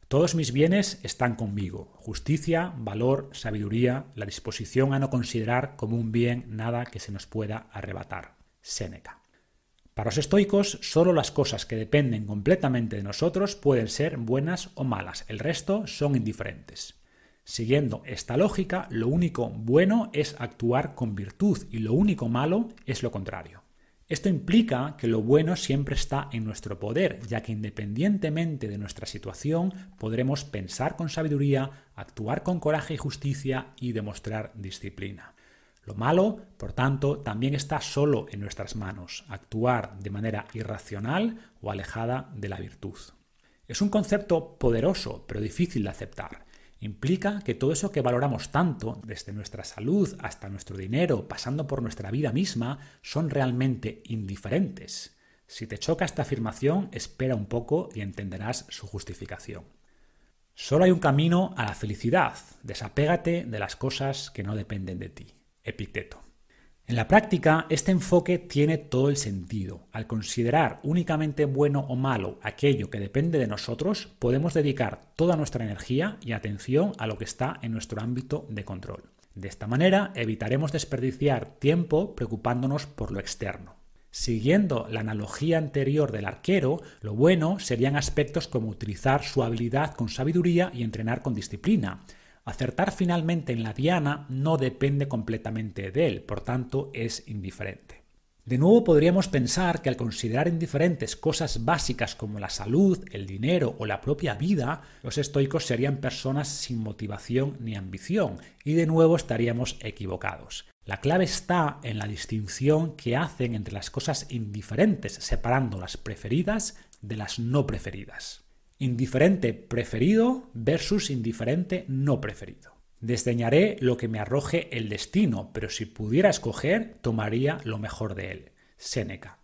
Todos mis bienes están conmigo. Justicia, valor, sabiduría, la disposición a no considerar como un bien nada que se nos pueda arrebatar. Séneca. Para los estoicos, solo las cosas que dependen completamente de nosotros pueden ser buenas o malas, el resto son indiferentes. Siguiendo esta lógica, lo único bueno es actuar con virtud y lo único malo es lo contrario. Esto implica que lo bueno siempre está en nuestro poder, ya que independientemente de nuestra situación podremos pensar con sabiduría, actuar con coraje y justicia y demostrar disciplina. Lo malo, por tanto, también está solo en nuestras manos, actuar de manera irracional o alejada de la virtud. Es un concepto poderoso, pero difícil de aceptar. Implica que todo eso que valoramos tanto, desde nuestra salud hasta nuestro dinero, pasando por nuestra vida misma, son realmente indiferentes. Si te choca esta afirmación, espera un poco y entenderás su justificación. Solo hay un camino a la felicidad. Desapégate de las cosas que no dependen de ti. Epicteto. En la práctica, este enfoque tiene todo el sentido. Al considerar únicamente bueno o malo aquello que depende de nosotros, podemos dedicar toda nuestra energía y atención a lo que está en nuestro ámbito de control. De esta manera, evitaremos desperdiciar tiempo preocupándonos por lo externo. Siguiendo la analogía anterior del arquero, lo bueno serían aspectos como utilizar su habilidad con sabiduría y entrenar con disciplina, Acertar finalmente en la diana no depende completamente de él, por tanto es indiferente. De nuevo podríamos pensar que al considerar indiferentes cosas básicas como la salud, el dinero o la propia vida, los estoicos serían personas sin motivación ni ambición, y de nuevo estaríamos equivocados. La clave está en la distinción que hacen entre las cosas indiferentes, separando las preferidas de las no preferidas. Indiferente preferido versus indiferente no preferido. Desdeñaré lo que me arroje el destino, pero si pudiera escoger, tomaría lo mejor de él. Séneca.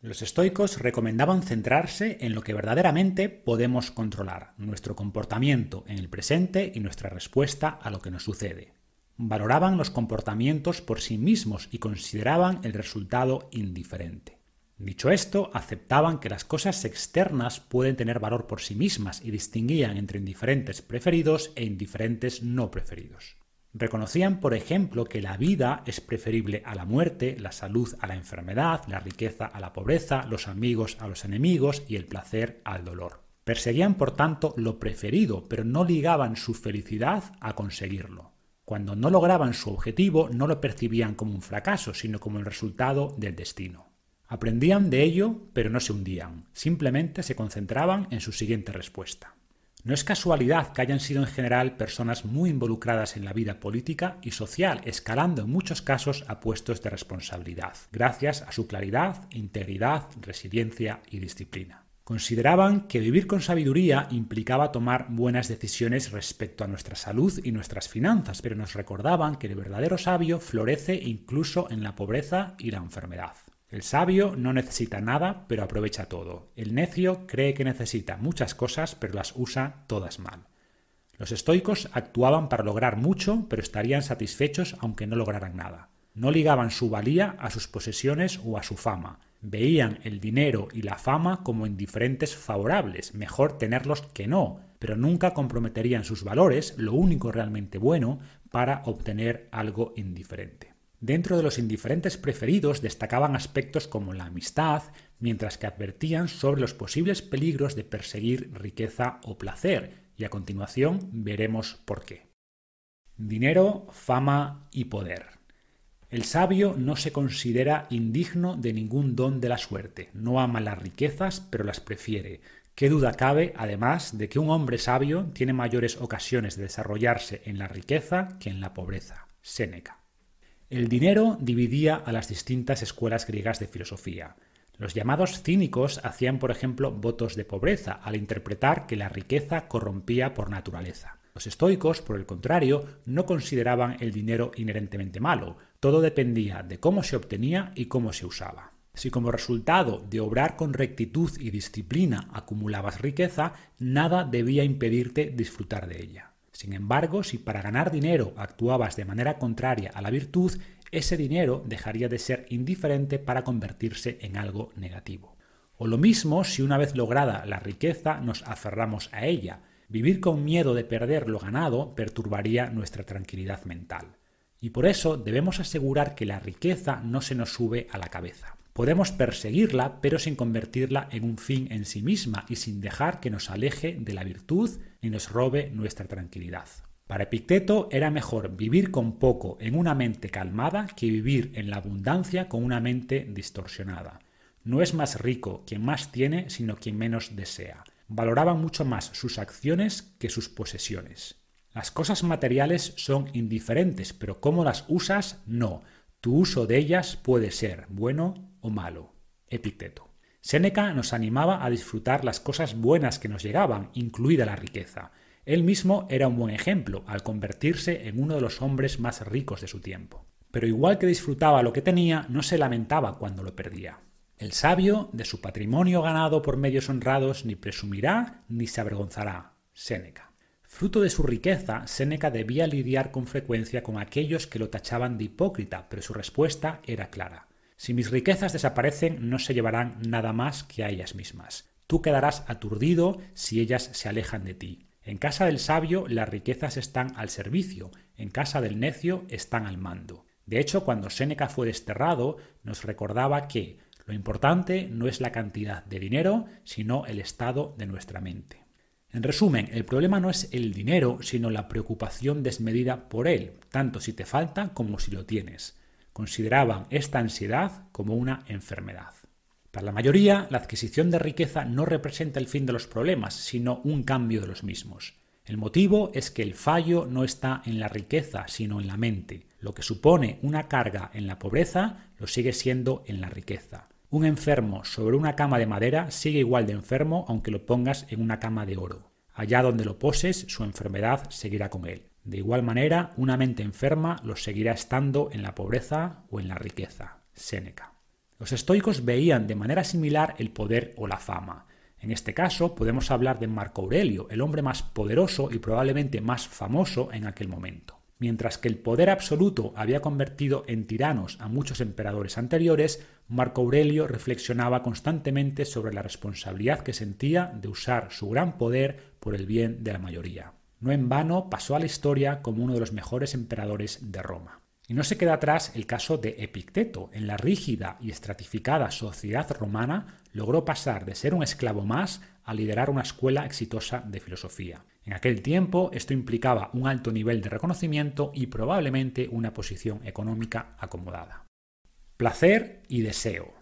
Los estoicos recomendaban centrarse en lo que verdaderamente podemos controlar, nuestro comportamiento en el presente y nuestra respuesta a lo que nos sucede. valoraban los comportamientos por sí mismos y consideraban el resultado indiferente. Dicho esto, aceptaban que las cosas externas pueden tener valor por sí mismas y distinguían entre indiferentes preferidos e indiferentes no preferidos. Reconocían, por ejemplo, que la vida es preferible a la muerte, la salud a la enfermedad, la riqueza a la pobreza, los amigos a los enemigos y el placer al dolor. Perseguían, por tanto, lo preferido, pero no ligaban su felicidad a conseguirlo. Cuando no lograban su objetivo, no lo percibían como un fracaso, sino como el resultado del destino. Aprendían de ello, pero no se hundían, simplemente se concentraban en su siguiente respuesta. No es casualidad que hayan sido en general personas muy involucradas en la vida política y social, escalando en muchos casos a puestos de responsabilidad, gracias a su claridad, integridad, resiliencia y disciplina. Consideraban que vivir con sabiduría implicaba tomar buenas decisiones respecto a nuestra salud y nuestras finanzas, pero nos recordaban que el verdadero sabio florece incluso en la pobreza y la enfermedad. El sabio no necesita nada, pero aprovecha todo. El necio cree que necesita muchas cosas, pero las usa todas mal. Los estoicos actuaban para lograr mucho, pero estarían satisfechos aunque no lograran nada. No ligaban su valía a sus posesiones o a su fama. Veían el dinero y la fama como indiferentes favorables, mejor tenerlos que no, pero nunca comprometerían sus valores, lo único realmente bueno, para obtener algo indiferente. Dentro de los indiferentes preferidos destacaban aspectos como la amistad, mientras que advertían sobre los posibles peligros de perseguir riqueza o placer, y a continuación veremos por qué. Dinero, fama y poder. El sabio no se considera indigno de ningún don de la suerte, no ama las riquezas, pero las prefiere. ¿Qué duda cabe, además, de que un hombre sabio tiene mayores ocasiones de desarrollarse en la riqueza que en la pobreza? Séneca. El dinero dividía a las distintas escuelas griegas de filosofía. Los llamados cínicos hacían, por ejemplo, votos de pobreza al interpretar que la riqueza corrompía por naturaleza. Los estoicos, por el contrario, no consideraban el dinero inherentemente malo, todo dependía de cómo se obtenía y cómo se usaba. Si como resultado de obrar con rectitud y disciplina acumulabas riqueza, nada debía impedirte disfrutar de ella. Sin embargo, si para ganar dinero actuabas de manera contraria a la virtud, ese dinero dejaría de ser indiferente para convertirse en algo negativo. O lo mismo si una vez lograda la riqueza nos aferramos a ella. Vivir con miedo de perder lo ganado perturbaría nuestra tranquilidad mental. Y por eso debemos asegurar que la riqueza no se nos sube a la cabeza. Podemos perseguirla, pero sin convertirla en un fin en sí misma y sin dejar que nos aleje de la virtud ni nos robe nuestra tranquilidad. Para Epicteto era mejor vivir con poco en una mente calmada que vivir en la abundancia con una mente distorsionada. No es más rico quien más tiene, sino quien menos desea. Valoraba mucho más sus acciones que sus posesiones. Las cosas materiales son indiferentes, pero cómo las usas, no. Tu uso de ellas puede ser bueno o malo. Epicteto. Séneca nos animaba a disfrutar las cosas buenas que nos llegaban, incluida la riqueza. Él mismo era un buen ejemplo al convertirse en uno de los hombres más ricos de su tiempo. Pero igual que disfrutaba lo que tenía, no se lamentaba cuando lo perdía. El sabio, de su patrimonio ganado por medios honrados, ni presumirá ni se avergonzará. Séneca. Fruto de su riqueza, Séneca debía lidiar con frecuencia con aquellos que lo tachaban de hipócrita, pero su respuesta era clara. Si mis riquezas desaparecen, no se llevarán nada más que a ellas mismas. Tú quedarás aturdido si ellas se alejan de ti. En casa del sabio las riquezas están al servicio, en casa del necio están al mando. De hecho, cuando Séneca fue desterrado, nos recordaba que lo importante no es la cantidad de dinero, sino el estado de nuestra mente. En resumen, el problema no es el dinero, sino la preocupación desmedida por él, tanto si te falta como si lo tienes consideraban esta ansiedad como una enfermedad. Para la mayoría, la adquisición de riqueza no representa el fin de los problemas, sino un cambio de los mismos. El motivo es que el fallo no está en la riqueza, sino en la mente. Lo que supone una carga en la pobreza lo sigue siendo en la riqueza. Un enfermo sobre una cama de madera sigue igual de enfermo aunque lo pongas en una cama de oro. Allá donde lo poses, su enfermedad seguirá con él. De igual manera, una mente enferma lo seguirá estando en la pobreza o en la riqueza. Séneca. Los estoicos veían de manera similar el poder o la fama. En este caso podemos hablar de Marco Aurelio, el hombre más poderoso y probablemente más famoso en aquel momento. Mientras que el poder absoluto había convertido en tiranos a muchos emperadores anteriores, Marco Aurelio reflexionaba constantemente sobre la responsabilidad que sentía de usar su gran poder por el bien de la mayoría. No en vano pasó a la historia como uno de los mejores emperadores de Roma. Y no se queda atrás el caso de Epicteto. En la rígida y estratificada sociedad romana logró pasar de ser un esclavo más a liderar una escuela exitosa de filosofía. En aquel tiempo esto implicaba un alto nivel de reconocimiento y probablemente una posición económica acomodada. Placer y deseo.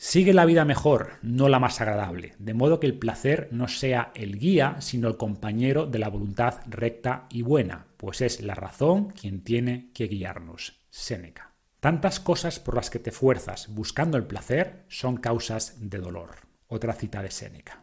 Sigue la vida mejor, no la más agradable, de modo que el placer no sea el guía, sino el compañero de la voluntad recta y buena, pues es la razón quien tiene que guiarnos. Séneca. Tantas cosas por las que te fuerzas buscando el placer son causas de dolor. Otra cita de Séneca.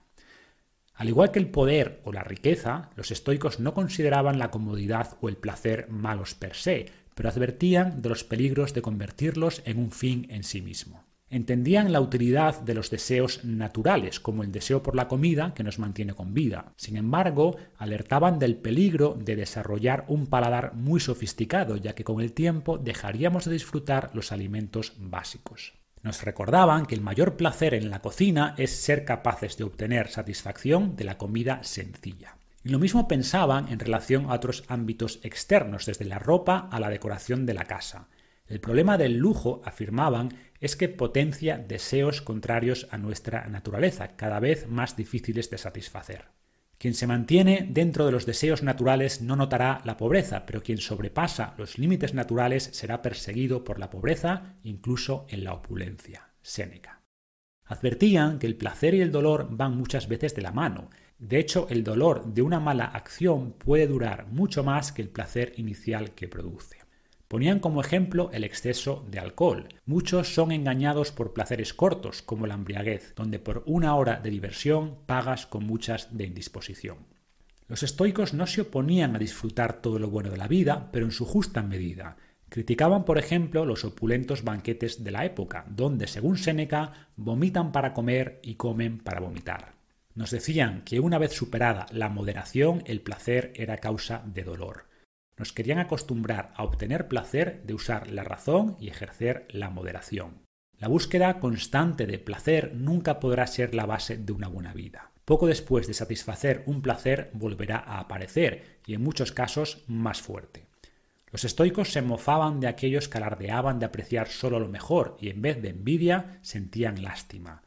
Al igual que el poder o la riqueza, los estoicos no consideraban la comodidad o el placer malos per se, pero advertían de los peligros de convertirlos en un fin en sí mismo. Entendían la utilidad de los deseos naturales, como el deseo por la comida que nos mantiene con vida. Sin embargo, alertaban del peligro de desarrollar un paladar muy sofisticado, ya que con el tiempo dejaríamos de disfrutar los alimentos básicos. Nos recordaban que el mayor placer en la cocina es ser capaces de obtener satisfacción de la comida sencilla. Y lo mismo pensaban en relación a otros ámbitos externos, desde la ropa a la decoración de la casa. El problema del lujo, afirmaban, es que potencia deseos contrarios a nuestra naturaleza, cada vez más difíciles de satisfacer. Quien se mantiene dentro de los deseos naturales no notará la pobreza, pero quien sobrepasa los límites naturales será perseguido por la pobreza, incluso en la opulencia. Séneca. Advertían que el placer y el dolor van muchas veces de la mano. De hecho, el dolor de una mala acción puede durar mucho más que el placer inicial que produce. Ponían como ejemplo el exceso de alcohol. Muchos son engañados por placeres cortos, como la embriaguez, donde por una hora de diversión pagas con muchas de indisposición. Los estoicos no se oponían a disfrutar todo lo bueno de la vida, pero en su justa medida. Criticaban, por ejemplo, los opulentos banquetes de la época, donde, según Séneca, vomitan para comer y comen para vomitar. Nos decían que una vez superada la moderación, el placer era causa de dolor. Nos querían acostumbrar a obtener placer de usar la razón y ejercer la moderación. La búsqueda constante de placer nunca podrá ser la base de una buena vida. Poco después de satisfacer un placer volverá a aparecer y en muchos casos más fuerte. Los estoicos se mofaban de aquellos que alardeaban de apreciar solo lo mejor y en vez de envidia sentían lástima.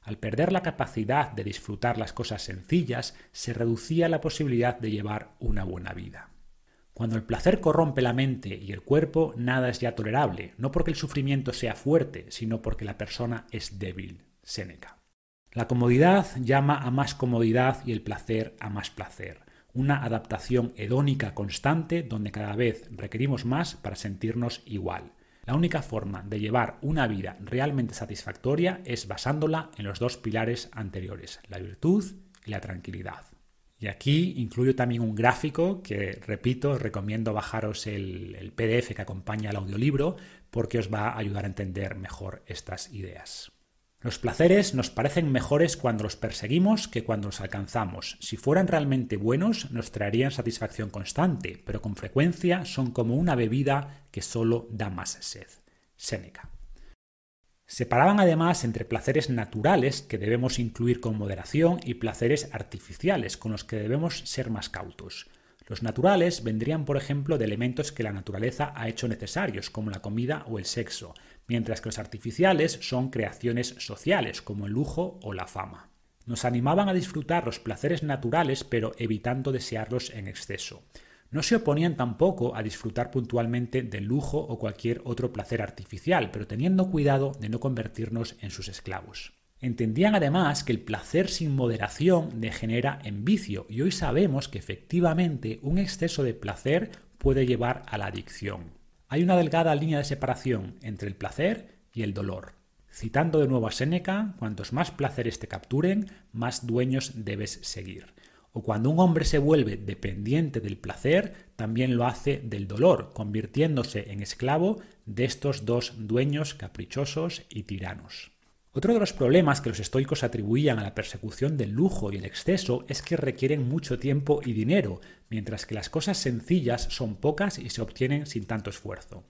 Al perder la capacidad de disfrutar las cosas sencillas, se reducía la posibilidad de llevar una buena vida. Cuando el placer corrompe la mente y el cuerpo, nada es ya tolerable, no porque el sufrimiento sea fuerte, sino porque la persona es débil. Séneca. La comodidad llama a más comodidad y el placer a más placer. Una adaptación hedónica constante donde cada vez requerimos más para sentirnos igual. La única forma de llevar una vida realmente satisfactoria es basándola en los dos pilares anteriores, la virtud y la tranquilidad. Y aquí incluyo también un gráfico que, repito, os recomiendo bajaros el, PDF que acompaña al audiolibro porque os va a ayudar a entender mejor estas ideas. Los placeres nos parecen mejores cuando los perseguimos que cuando los alcanzamos. Si fueran realmente buenos, nos traerían satisfacción constante, pero con frecuencia son como una bebida que solo da más sed. Séneca. Separaban además entre placeres naturales, que debemos incluir con moderación, y placeres artificiales, con los que debemos ser más cautos. Los naturales vendrían, por ejemplo, de elementos que la naturaleza ha hecho necesarios, como la comida o el sexo, mientras que los artificiales son creaciones sociales, como el lujo o la fama. Nos animaban a disfrutar los placeres naturales, pero evitando desearlos en exceso. No se oponían tampoco a disfrutar puntualmente del lujo o cualquier otro placer artificial, pero teniendo cuidado de no convertirnos en sus esclavos. Entendían además que el placer sin moderación degenera en vicio y hoy sabemos que efectivamente un exceso de placer puede llevar a la adicción. Hay una delgada línea de separación entre el placer y el dolor. Citando de nuevo a Séneca, cuantos más placeres te capturen, más dueños debes seguir. O cuando un hombre se vuelve dependiente del placer, también lo hace del dolor, convirtiéndose en esclavo de estos dos dueños caprichosos y tiranos. Otro de los problemas que los estoicos atribuían a la persecución del lujo y el exceso es que requieren mucho tiempo y dinero, mientras que las cosas sencillas son pocas y se obtienen sin tanto esfuerzo.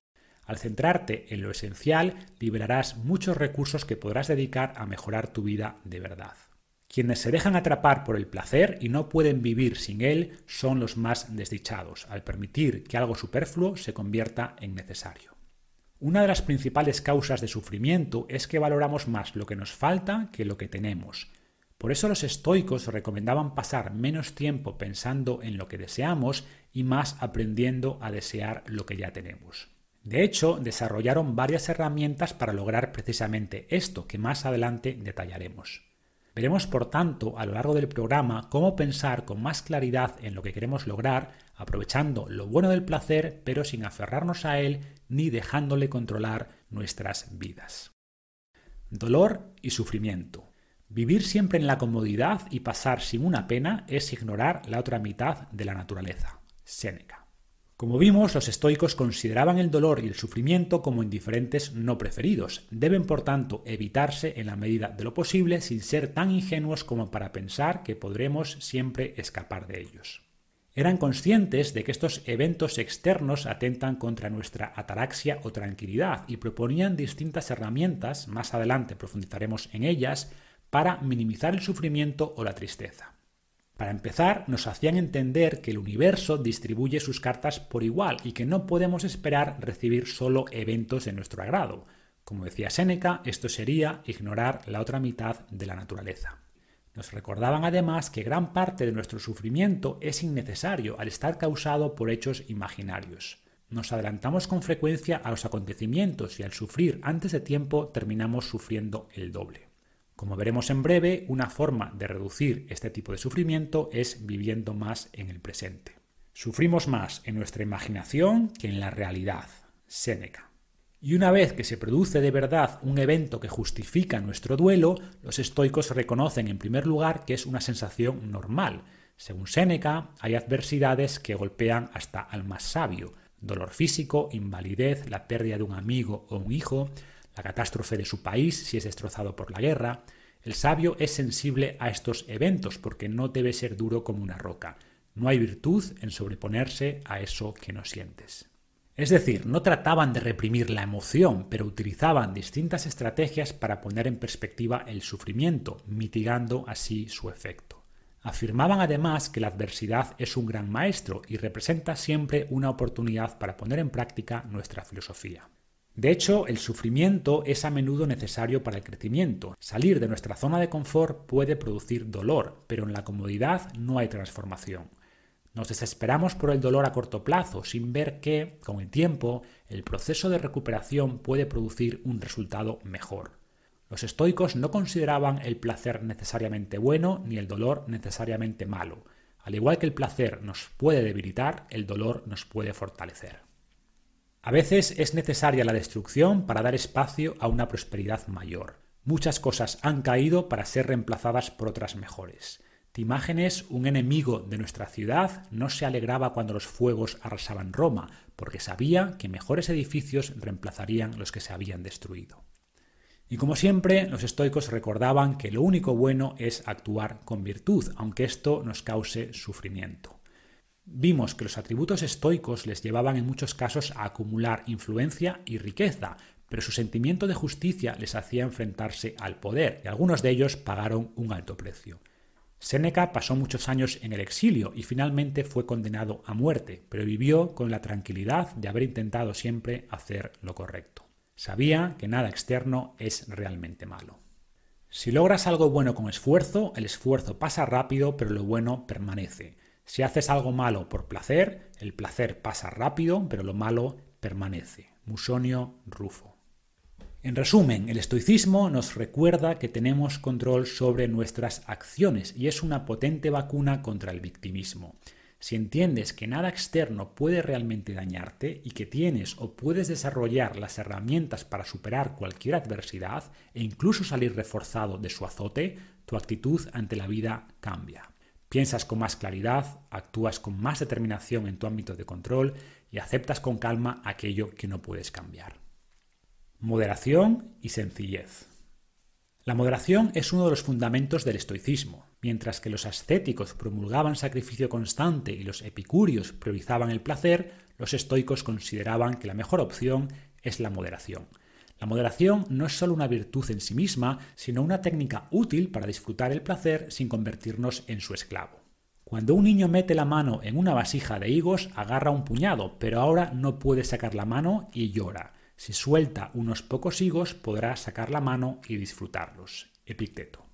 Al centrarte en lo esencial, liberarás muchos recursos que podrás dedicar a mejorar tu vida de verdad. Quienes se dejan atrapar por el placer y no pueden vivir sin él son los más desdichados, al permitir que algo superfluo se convierta en necesario. Una de las principales causas de sufrimiento es que valoramos más lo que nos falta que lo que tenemos. Por eso los estoicos recomendaban pasar menos tiempo pensando en lo que deseamos y más aprendiendo a desear lo que ya tenemos. De hecho, desarrollaron varias herramientas para lograr precisamente esto, que más adelante detallaremos. Veremos, por tanto, a lo largo del programa cómo pensar con más claridad en lo que queremos lograr, aprovechando lo bueno del placer, pero sin aferrarnos a él ni dejándole controlar nuestras vidas. Dolor y sufrimiento. Vivir siempre en la comodidad y pasar sin una pena es ignorar la otra mitad de la naturaleza. Séneca. Como vimos, los estoicos consideraban el dolor y el sufrimiento como indiferentes no preferidos. Deben, por tanto, evitarse en la medida de lo posible sin ser tan ingenuos como para pensar que podremos siempre escapar de ellos. Eran conscientes de que estos eventos externos atentan contra nuestra ataraxia o tranquilidad y proponían distintas herramientas, más adelante profundizaremos en ellas, para minimizar el sufrimiento o la tristeza. Para empezar, nos hacían entender que el universo distribuye sus cartas por igual y que no podemos esperar recibir solo eventos de nuestro agrado. Como decía Séneca, esto sería ignorar la otra mitad de la naturaleza. Nos recordaban además que gran parte de nuestro sufrimiento es innecesario al estar causado por hechos imaginarios. Nos adelantamos con frecuencia a los acontecimientos y al sufrir antes de tiempo terminamos sufriendo el doble. Como veremos en breve, una forma de reducir este tipo de sufrimiento es viviendo más en el presente. Sufrimos más en nuestra imaginación que en la realidad. Séneca. Y una vez que se produce de verdad un evento que justifica nuestro duelo, los estoicos reconocen en primer lugar que es una sensación normal. Según Séneca, hay adversidades que golpean hasta al más sabio. Dolor físico, invalidez, la pérdida de un amigo o un hijo, la catástrofe de su país si es destrozado por la guerra. El sabio es sensible a estos eventos porque no debe ser duro como una roca. No hay virtud en sobreponerse a eso que no sientes. Es decir, no trataban de reprimir la emoción, pero utilizaban distintas estrategias para poner en perspectiva el sufrimiento, mitigando así su efecto. Afirmaban además que la adversidad es un gran maestro y representa siempre una oportunidad para poner en práctica nuestra filosofía. De hecho, el sufrimiento es a menudo necesario para el crecimiento. Salir de nuestra zona de confort puede producir dolor, pero en la comodidad no hay transformación. Nos desesperamos por el dolor a corto plazo sin ver que, con el tiempo, el proceso de recuperación puede producir un resultado mejor. Los estoicos no consideraban el placer necesariamente bueno ni el dolor necesariamente malo. Al igual que el placer nos puede debilitar, el dolor nos puede fortalecer. A veces es necesaria la destrucción para dar espacio a una prosperidad mayor. Muchas cosas han caído para ser reemplazadas por otras mejores. Timágenes, un enemigo de nuestra ciudad, no se alegraba cuando los fuegos arrasaban Roma, porque sabía que mejores edificios reemplazarían los que se habían destruido. Y como siempre, los estoicos recordaban que lo único bueno es actuar con virtud, aunque esto nos cause sufrimiento. Vimos que los atributos estoicos les llevaban en muchos casos a acumular influencia y riqueza, pero su sentimiento de justicia les hacía enfrentarse al poder, y algunos de ellos pagaron un alto precio. Séneca pasó muchos años en el exilio y finalmente fue condenado a muerte, pero vivió con la tranquilidad de haber intentado siempre hacer lo correcto. Sabía que nada externo es realmente malo. Si logras algo bueno con esfuerzo, el esfuerzo pasa rápido, pero lo bueno permanece. Si haces algo malo por placer, el placer pasa rápido, pero lo malo permanece. Musonio Rufo. En resumen, el estoicismo nos recuerda que tenemos control sobre nuestras acciones y es una potente vacuna contra el victimismo. Si entiendes que nada externo puede realmente dañarte y que tienes o puedes desarrollar las herramientas para superar cualquier adversidad e incluso salir reforzado de su azote, tu actitud ante la vida cambia. Piensas con más claridad, actúas con más determinación en tu ámbito de control y aceptas con calma aquello que no puedes cambiar moderación y sencillez. La moderación es uno de los fundamentos del estoicismo. Mientras que los ascéticos promulgaban sacrificio constante y los epicúreos priorizaban el placer, los estoicos consideraban que la mejor opción es la moderación. La moderación no es solo una virtud en sí misma, sino una técnica útil para disfrutar el placer sin convertirnos en su esclavo. Cuando un niño mete la mano en una vasija de higos, agarra un puñado, pero ahora no puede sacar la mano y llora. Si suelta unos pocos higos, podrá sacar la mano y disfrutarlos. Epicteto.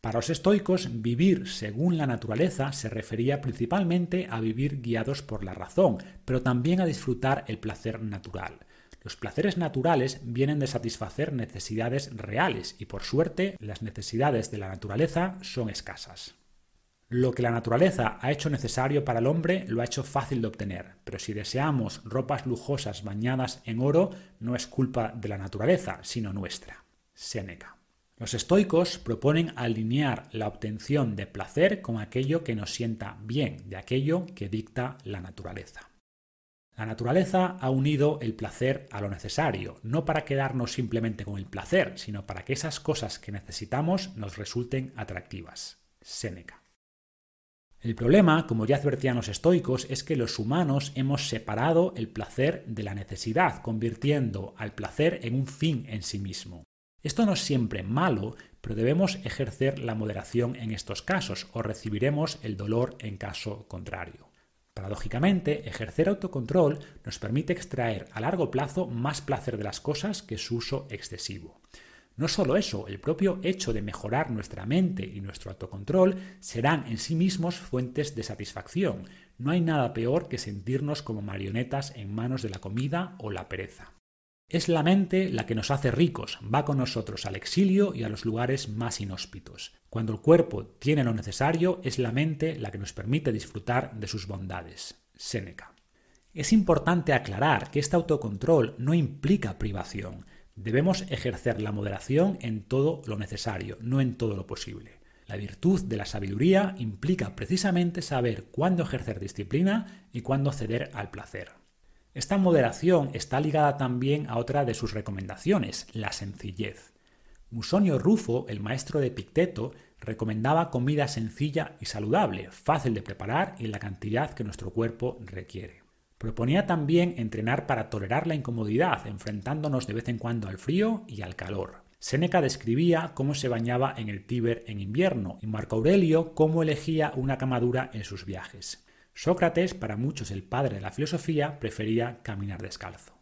Para los estoicos, vivir según la naturaleza se refería principalmente a vivir guiados por la razón, pero también a disfrutar el placer natural. Los placeres naturales vienen de satisfacer necesidades reales y por suerte las necesidades de la naturaleza son escasas. Lo que la naturaleza ha hecho necesario para el hombre lo ha hecho fácil de obtener, pero si deseamos ropas lujosas bañadas en oro, no es culpa de la naturaleza, sino nuestra. Séneca. Los estoicos proponen alinear la obtención de placer con aquello que nos sienta bien, de aquello que dicta la naturaleza. La naturaleza ha unido el placer a lo necesario, no para quedarnos simplemente con el placer, sino para que esas cosas que necesitamos nos resulten atractivas. Séneca. El problema, como ya advertían los estoicos, es que los humanos hemos separado el placer de la necesidad, convirtiendo al placer en un fin en sí mismo. Esto no es siempre malo, pero debemos ejercer la moderación en estos casos o recibiremos el dolor en caso contrario. Paradójicamente, ejercer autocontrol nos permite extraer a largo plazo más placer de las cosas que su uso excesivo. No solo eso, el propio hecho de mejorar nuestra mente y nuestro autocontrol serán en sí mismos fuentes de satisfacción. No hay nada peor que sentirnos como marionetas en manos de la comida o la pereza. Es la mente la que nos hace ricos, va con nosotros al exilio y a los lugares más inhóspitos. Cuando el cuerpo tiene lo necesario, es la mente la que nos permite disfrutar de sus bondades. Séneca. Es importante aclarar que este autocontrol no implica privación. Debemos ejercer la moderación en todo lo necesario, no en todo lo posible. La virtud de la sabiduría implica precisamente saber cuándo ejercer disciplina y cuándo ceder al placer. Esta moderación está ligada también a otra de sus recomendaciones, la sencillez. Musonio Rufo, el maestro de Picteto, recomendaba comida sencilla y saludable, fácil de preparar y en la cantidad que nuestro cuerpo requiere. Proponía también entrenar para tolerar la incomodidad, enfrentándonos de vez en cuando al frío y al calor. Séneca describía cómo se bañaba en el Tíber en invierno y Marco Aurelio cómo elegía una camadura en sus viajes. Sócrates, para muchos el padre de la filosofía, prefería caminar descalzo.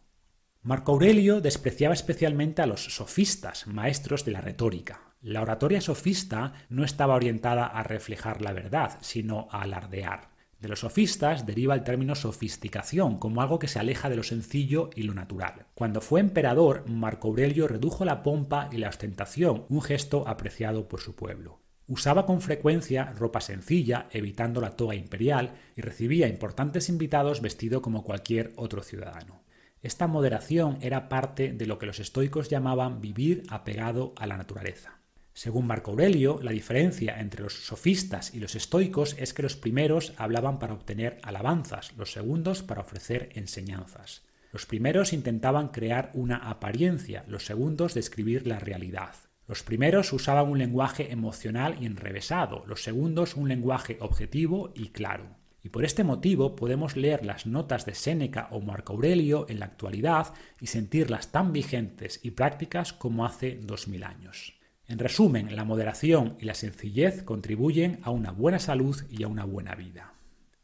Marco Aurelio despreciaba especialmente a los sofistas, maestros de la retórica. La oratoria sofista no estaba orientada a reflejar la verdad, sino a alardear. De los sofistas deriva el término sofisticación, como algo que se aleja de lo sencillo y lo natural. Cuando fue emperador, Marco Aurelio redujo la pompa y la ostentación, un gesto apreciado por su pueblo. Usaba con frecuencia ropa sencilla, evitando la toga imperial, y recibía importantes invitados vestido como cualquier otro ciudadano. Esta moderación era parte de lo que los estoicos llamaban vivir apegado a la naturaleza. Según Marco Aurelio, la diferencia entre los sofistas y los estoicos es que los primeros hablaban para obtener alabanzas, los segundos para ofrecer enseñanzas. Los primeros intentaban crear una apariencia, los segundos describir la realidad. Los primeros usaban un lenguaje emocional y enrevesado, los segundos un lenguaje objetivo y claro. Y por este motivo podemos leer las notas de Séneca o Marco Aurelio en la actualidad y sentirlas tan vigentes y prácticas como hace dos mil años. En resumen, la moderación y la sencillez contribuyen a una buena salud y a una buena vida.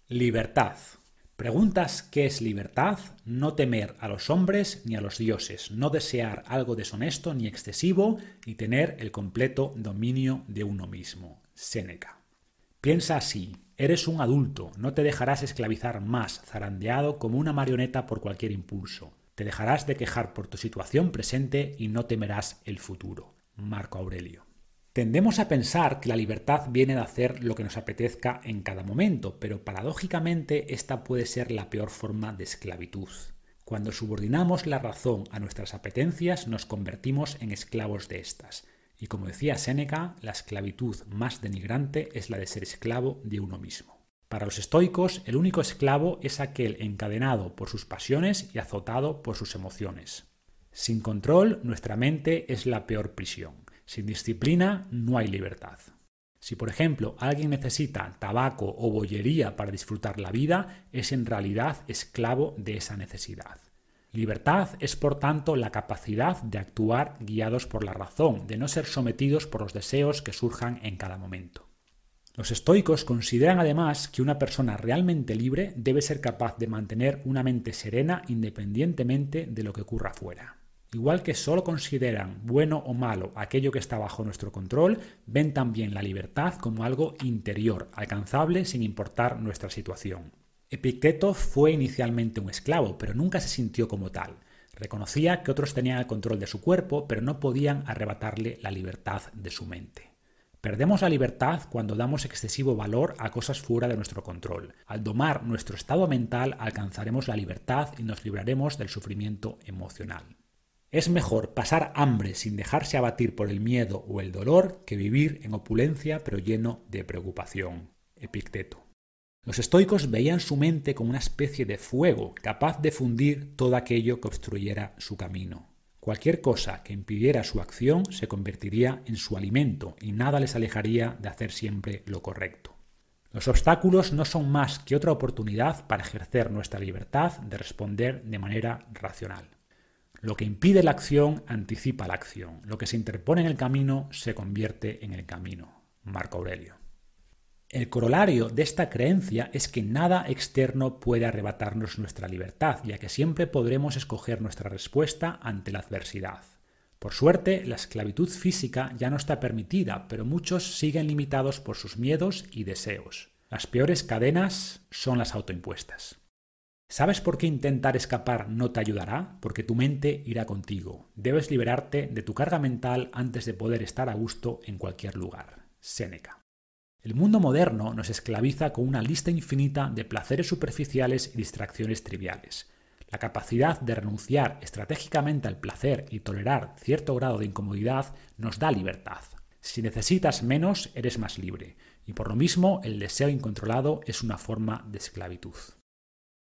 Libertad. Preguntas qué es libertad, no temer a los hombres ni a los dioses, no desear algo deshonesto ni excesivo y tener el completo dominio de uno mismo. Séneca. Piensa así, eres un adulto, no te dejarás esclavizar más, zarandeado como una marioneta por cualquier impulso. Te dejarás de quejar por tu situación presente y no temerás el futuro. Marco Aurelio. Tendemos a pensar que la libertad viene de hacer lo que nos apetezca en cada momento, pero paradójicamente esta puede ser la peor forma de esclavitud. Cuando subordinamos la razón a nuestras apetencias nos convertimos en esclavos de estas. Y como decía Séneca, la esclavitud más denigrante es la de ser esclavo de uno mismo. Para los estoicos, el único esclavo es aquel encadenado por sus pasiones y azotado por sus emociones. Sin control, nuestra mente es la peor prisión. Sin disciplina no hay libertad. Si por ejemplo alguien necesita tabaco o bollería para disfrutar la vida, es en realidad esclavo de esa necesidad. Libertad es por tanto la capacidad de actuar guiados por la razón, de no ser sometidos por los deseos que surjan en cada momento. Los estoicos consideran además que una persona realmente libre debe ser capaz de mantener una mente serena independientemente de lo que ocurra afuera. Igual que solo consideran bueno o malo aquello que está bajo nuestro control, ven también la libertad como algo interior, alcanzable sin importar nuestra situación. Epicteto fue inicialmente un esclavo, pero nunca se sintió como tal. Reconocía que otros tenían el control de su cuerpo, pero no podían arrebatarle la libertad de su mente. Perdemos la libertad cuando damos excesivo valor a cosas fuera de nuestro control. Al domar nuestro estado mental alcanzaremos la libertad y nos libraremos del sufrimiento emocional. Es mejor pasar hambre sin dejarse abatir por el miedo o el dolor que vivir en opulencia pero lleno de preocupación. Epicteto. Los estoicos veían su mente como una especie de fuego capaz de fundir todo aquello que obstruyera su camino. Cualquier cosa que impidiera su acción se convertiría en su alimento y nada les alejaría de hacer siempre lo correcto. Los obstáculos no son más que otra oportunidad para ejercer nuestra libertad de responder de manera racional. Lo que impide la acción anticipa la acción. Lo que se interpone en el camino se convierte en el camino. Marco Aurelio. El corolario de esta creencia es que nada externo puede arrebatarnos nuestra libertad, ya que siempre podremos escoger nuestra respuesta ante la adversidad. Por suerte, la esclavitud física ya no está permitida, pero muchos siguen limitados por sus miedos y deseos. Las peores cadenas son las autoimpuestas. ¿Sabes por qué intentar escapar no te ayudará? Porque tu mente irá contigo. Debes liberarte de tu carga mental antes de poder estar a gusto en cualquier lugar. Séneca. El mundo moderno nos esclaviza con una lista infinita de placeres superficiales y distracciones triviales. La capacidad de renunciar estratégicamente al placer y tolerar cierto grado de incomodidad nos da libertad. Si necesitas menos, eres más libre, y por lo mismo el deseo incontrolado es una forma de esclavitud.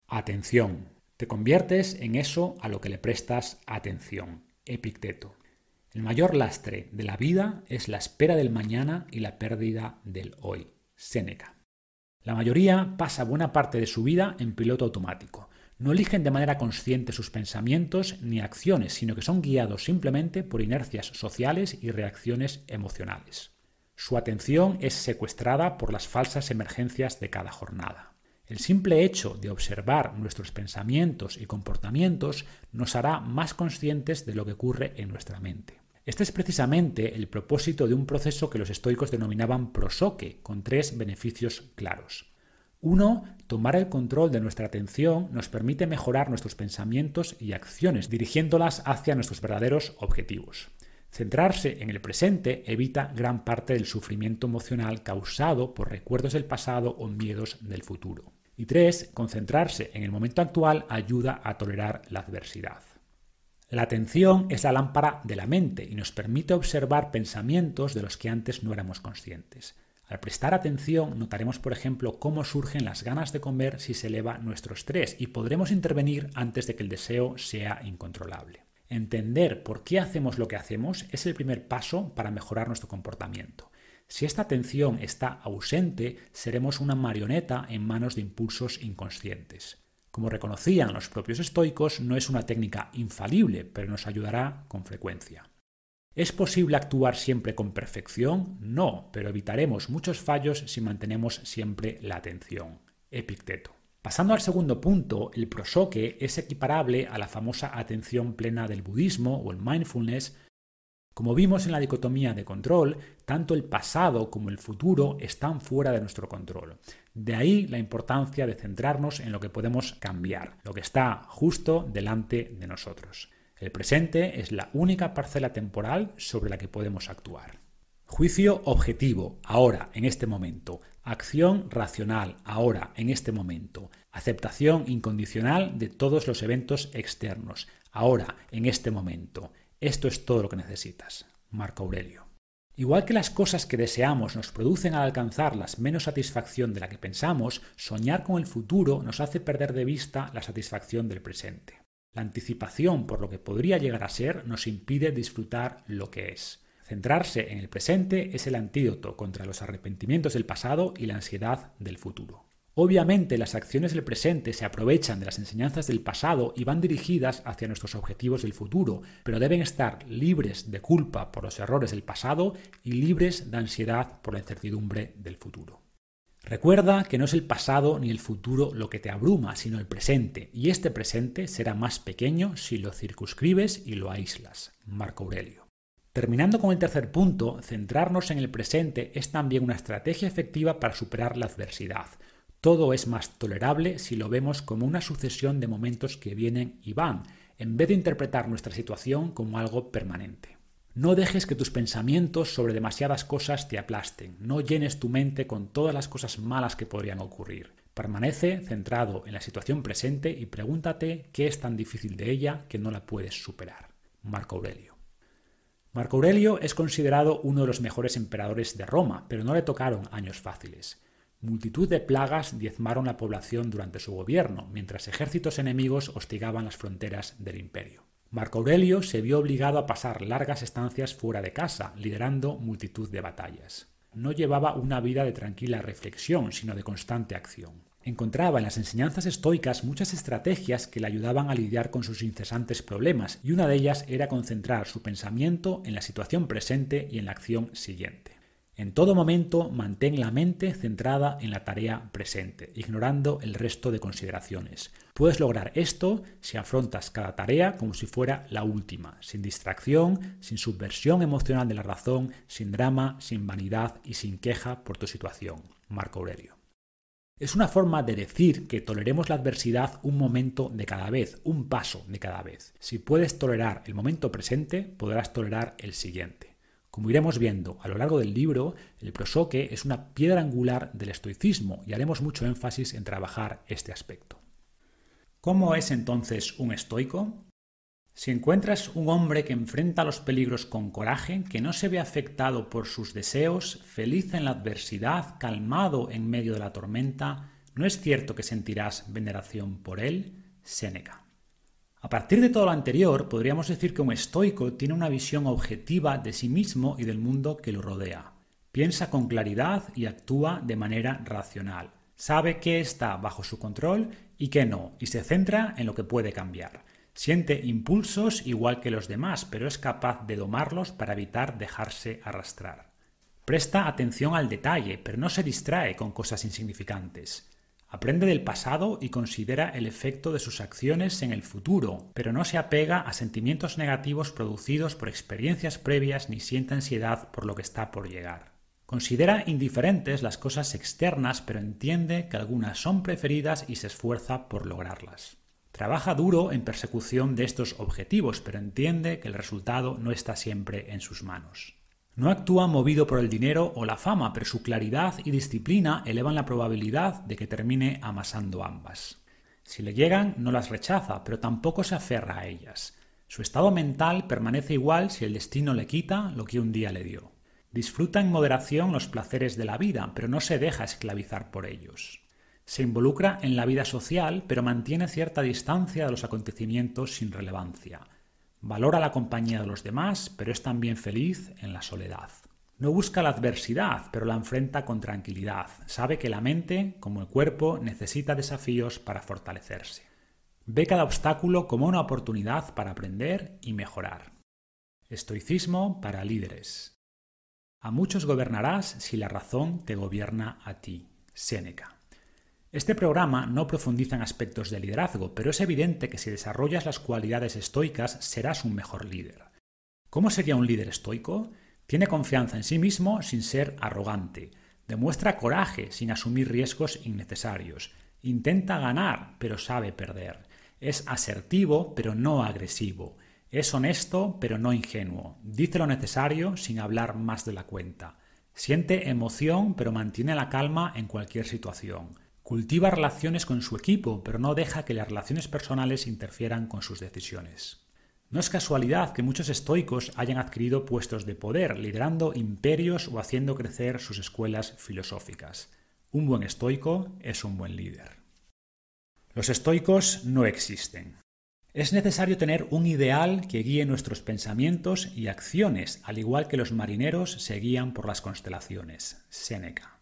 Atención. Te conviertes en eso a lo que le prestas atención. Epicteto. El mayor lastre de la vida es la espera del mañana y la pérdida del hoy. Séneca. La mayoría pasa buena parte de su vida en piloto automático. No eligen de manera consciente sus pensamientos ni acciones, sino que son guiados simplemente por inercias sociales y reacciones emocionales. Su atención es secuestrada por las falsas emergencias de cada jornada. El simple hecho de observar nuestros pensamientos y comportamientos nos hará más conscientes de lo que ocurre en nuestra mente. Este es precisamente el propósito de un proceso que los estoicos denominaban prosoque, con tres beneficios claros. Uno, tomar el control de nuestra atención nos permite mejorar nuestros pensamientos y acciones, dirigiéndolas hacia nuestros verdaderos objetivos. Centrarse en el presente evita gran parte del sufrimiento emocional causado por recuerdos del pasado o miedos del futuro. Y tres, concentrarse en el momento actual ayuda a tolerar la adversidad. La atención es la lámpara de la mente y nos permite observar pensamientos de los que antes no éramos conscientes. Al prestar atención notaremos, por ejemplo, cómo surgen las ganas de comer si se eleva nuestro estrés y podremos intervenir antes de que el deseo sea incontrolable. Entender por qué hacemos lo que hacemos es el primer paso para mejorar nuestro comportamiento. Si esta atención está ausente, seremos una marioneta en manos de impulsos inconscientes. Como reconocían los propios estoicos, no es una técnica infalible, pero nos ayudará con frecuencia. ¿Es posible actuar siempre con perfección? No, pero evitaremos muchos fallos si mantenemos siempre la atención. Epicteto. Pasando al segundo punto, el prosoque es equiparable a la famosa atención plena del budismo o el mindfulness, como vimos en la dicotomía de control, tanto el pasado como el futuro están fuera de nuestro control. De ahí la importancia de centrarnos en lo que podemos cambiar, lo que está justo delante de nosotros. El presente es la única parcela temporal sobre la que podemos actuar. Juicio objetivo, ahora, en este momento. Acción racional, ahora, en este momento. Aceptación incondicional de todos los eventos externos, ahora, en este momento. Esto es todo lo que necesitas. Marco Aurelio. Igual que las cosas que deseamos nos producen al alcanzarlas menos satisfacción de la que pensamos, soñar con el futuro nos hace perder de vista la satisfacción del presente. La anticipación por lo que podría llegar a ser nos impide disfrutar lo que es. Centrarse en el presente es el antídoto contra los arrepentimientos del pasado y la ansiedad del futuro. Obviamente las acciones del presente se aprovechan de las enseñanzas del pasado y van dirigidas hacia nuestros objetivos del futuro, pero deben estar libres de culpa por los errores del pasado y libres de ansiedad por la incertidumbre del futuro. Recuerda que no es el pasado ni el futuro lo que te abruma, sino el presente, y este presente será más pequeño si lo circunscribes y lo aíslas. Marco Aurelio. Terminando con el tercer punto, centrarnos en el presente es también una estrategia efectiva para superar la adversidad. Todo es más tolerable si lo vemos como una sucesión de momentos que vienen y van, en vez de interpretar nuestra situación como algo permanente. No dejes que tus pensamientos sobre demasiadas cosas te aplasten, no llenes tu mente con todas las cosas malas que podrían ocurrir. Permanece centrado en la situación presente y pregúntate qué es tan difícil de ella que no la puedes superar. Marco Aurelio. Marco Aurelio es considerado uno de los mejores emperadores de Roma, pero no le tocaron años fáciles. Multitud de plagas diezmaron la población durante su gobierno, mientras ejércitos enemigos hostigaban las fronteras del imperio. Marco Aurelio se vio obligado a pasar largas estancias fuera de casa, liderando multitud de batallas. No llevaba una vida de tranquila reflexión, sino de constante acción. Encontraba en las enseñanzas estoicas muchas estrategias que le ayudaban a lidiar con sus incesantes problemas, y una de ellas era concentrar su pensamiento en la situación presente y en la acción siguiente. En todo momento mantén la mente centrada en la tarea presente, ignorando el resto de consideraciones. Puedes lograr esto si afrontas cada tarea como si fuera la última, sin distracción, sin subversión emocional de la razón, sin drama, sin vanidad y sin queja por tu situación. Marco Aurelio. Es una forma de decir que toleremos la adversidad un momento de cada vez, un paso de cada vez. Si puedes tolerar el momento presente, podrás tolerar el siguiente. Como iremos viendo a lo largo del libro, el prosoque es una piedra angular del estoicismo y haremos mucho énfasis en trabajar este aspecto. ¿Cómo es entonces un estoico? Si encuentras un hombre que enfrenta los peligros con coraje, que no se ve afectado por sus deseos, feliz en la adversidad, calmado en medio de la tormenta, ¿no es cierto que sentirás veneración por él? Séneca. A partir de todo lo anterior, podríamos decir que un estoico tiene una visión objetiva de sí mismo y del mundo que lo rodea. Piensa con claridad y actúa de manera racional. Sabe qué está bajo su control y qué no, y se centra en lo que puede cambiar. Siente impulsos igual que los demás, pero es capaz de domarlos para evitar dejarse arrastrar. Presta atención al detalle, pero no se distrae con cosas insignificantes. Aprende del pasado y considera el efecto de sus acciones en el futuro, pero no se apega a sentimientos negativos producidos por experiencias previas ni siente ansiedad por lo que está por llegar. Considera indiferentes las cosas externas, pero entiende que algunas son preferidas y se esfuerza por lograrlas. Trabaja duro en persecución de estos objetivos, pero entiende que el resultado no está siempre en sus manos. No actúa movido por el dinero o la fama, pero su claridad y disciplina elevan la probabilidad de que termine amasando ambas. Si le llegan, no las rechaza, pero tampoco se aferra a ellas. Su estado mental permanece igual si el destino le quita lo que un día le dio. Disfruta en moderación los placeres de la vida, pero no se deja esclavizar por ellos. Se involucra en la vida social, pero mantiene cierta distancia de los acontecimientos sin relevancia. Valora la compañía de los demás, pero es también feliz en la soledad. No busca la adversidad, pero la enfrenta con tranquilidad. Sabe que la mente, como el cuerpo, necesita desafíos para fortalecerse. Ve cada obstáculo como una oportunidad para aprender y mejorar. Estoicismo para líderes. A muchos gobernarás si la razón te gobierna a ti. Séneca. Este programa no profundiza en aspectos de liderazgo, pero es evidente que si desarrollas las cualidades estoicas serás un mejor líder. ¿Cómo sería un líder estoico? Tiene confianza en sí mismo sin ser arrogante, demuestra coraje sin asumir riesgos innecesarios, intenta ganar pero sabe perder, es asertivo pero no agresivo, es honesto pero no ingenuo, dice lo necesario sin hablar más de la cuenta, siente emoción pero mantiene la calma en cualquier situación, Cultiva relaciones con su equipo, pero no deja que las relaciones personales interfieran con sus decisiones. No es casualidad que muchos estoicos hayan adquirido puestos de poder, liderando imperios o haciendo crecer sus escuelas filosóficas. Un buen estoico es un buen líder. Los estoicos no existen. Es necesario tener un ideal que guíe nuestros pensamientos y acciones, al igual que los marineros se guían por las constelaciones. Séneca.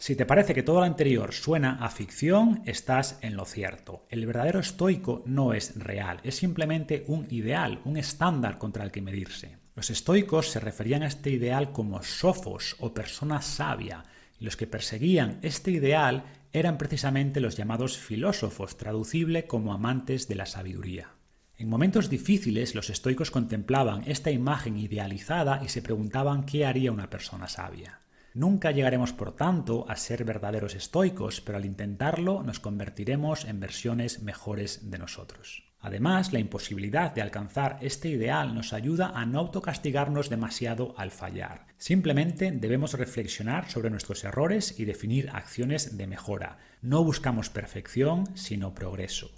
Si te parece que todo lo anterior suena a ficción, estás en lo cierto. El verdadero estoico no es real, es simplemente un ideal, un estándar contra el que medirse. Los estoicos se referían a este ideal como sofos o persona sabia, y los que perseguían este ideal eran precisamente los llamados filósofos, traducible como amantes de la sabiduría. En momentos difíciles los estoicos contemplaban esta imagen idealizada y se preguntaban qué haría una persona sabia. Nunca llegaremos, por tanto, a ser verdaderos estoicos, pero al intentarlo nos convertiremos en versiones mejores de nosotros. Además, la imposibilidad de alcanzar este ideal nos ayuda a no autocastigarnos demasiado al fallar. Simplemente debemos reflexionar sobre nuestros errores y definir acciones de mejora. No buscamos perfección, sino progreso.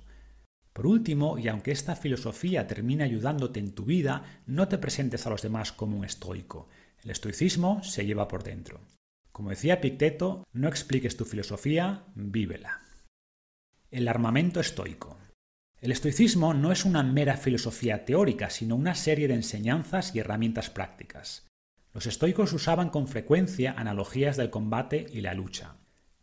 Por último, y aunque esta filosofía termine ayudándote en tu vida, no te presentes a los demás como un estoico. El estoicismo se lleva por dentro. Como decía Picteto, no expliques tu filosofía, vívela. El armamento estoico. El estoicismo no es una mera filosofía teórica, sino una serie de enseñanzas y herramientas prácticas. Los estoicos usaban con frecuencia analogías del combate y la lucha.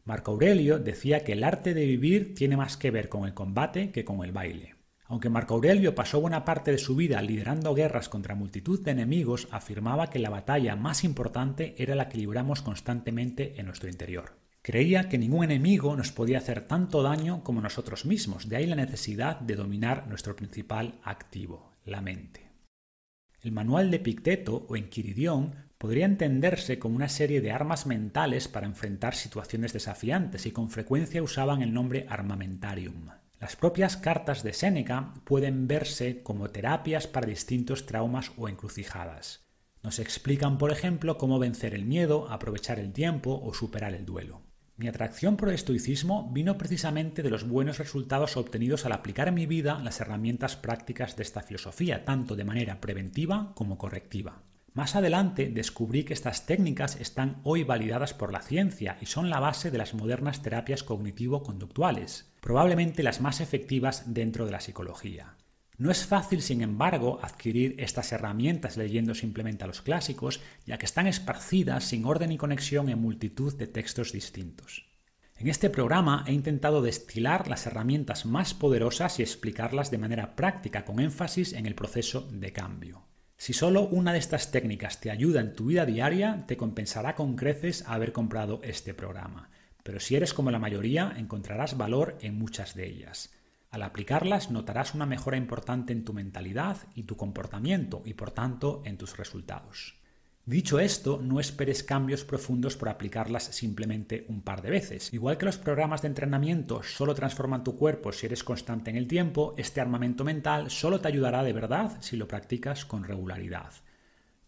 Marco Aurelio decía que el arte de vivir tiene más que ver con el combate que con el baile. Aunque Marco Aurelio pasó buena parte de su vida liderando guerras contra multitud de enemigos, afirmaba que la batalla más importante era la que libramos constantemente en nuestro interior. Creía que ningún enemigo nos podía hacer tanto daño como nosotros mismos, de ahí la necesidad de dominar nuestro principal activo, la mente. El manual de Picteto o Enquiridión podría entenderse como una serie de armas mentales para enfrentar situaciones desafiantes y con frecuencia usaban el nombre armamentarium. Las propias cartas de Séneca pueden verse como terapias para distintos traumas o encrucijadas. Nos explican, por ejemplo, cómo vencer el miedo, aprovechar el tiempo o superar el duelo. Mi atracción por el estoicismo vino precisamente de los buenos resultados obtenidos al aplicar en mi vida las herramientas prácticas de esta filosofía, tanto de manera preventiva como correctiva. Más adelante descubrí que estas técnicas están hoy validadas por la ciencia y son la base de las modernas terapias cognitivo-conductuales, probablemente las más efectivas dentro de la psicología. No es fácil, sin embargo, adquirir estas herramientas leyendo simplemente a los clásicos, ya que están esparcidas sin orden y conexión en multitud de textos distintos. En este programa he intentado destilar las herramientas más poderosas y explicarlas de manera práctica, con énfasis en el proceso de cambio. Si solo una de estas técnicas te ayuda en tu vida diaria, te compensará con creces haber comprado este programa. Pero si eres como la mayoría, encontrarás valor en muchas de ellas. Al aplicarlas notarás una mejora importante en tu mentalidad y tu comportamiento y por tanto en tus resultados. Dicho esto, no esperes cambios profundos por aplicarlas simplemente un par de veces. Igual que los programas de entrenamiento solo transforman tu cuerpo si eres constante en el tiempo, este armamento mental solo te ayudará de verdad si lo practicas con regularidad.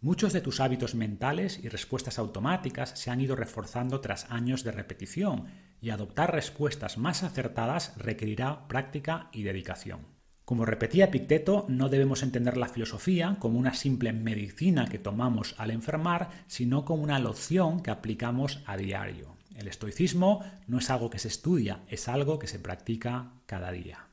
Muchos de tus hábitos mentales y respuestas automáticas se han ido reforzando tras años de repetición y adoptar respuestas más acertadas requerirá práctica y dedicación. Como repetía Picteto, no debemos entender la filosofía como una simple medicina que tomamos al enfermar, sino como una loción que aplicamos a diario. El estoicismo no es algo que se estudia, es algo que se practica cada día.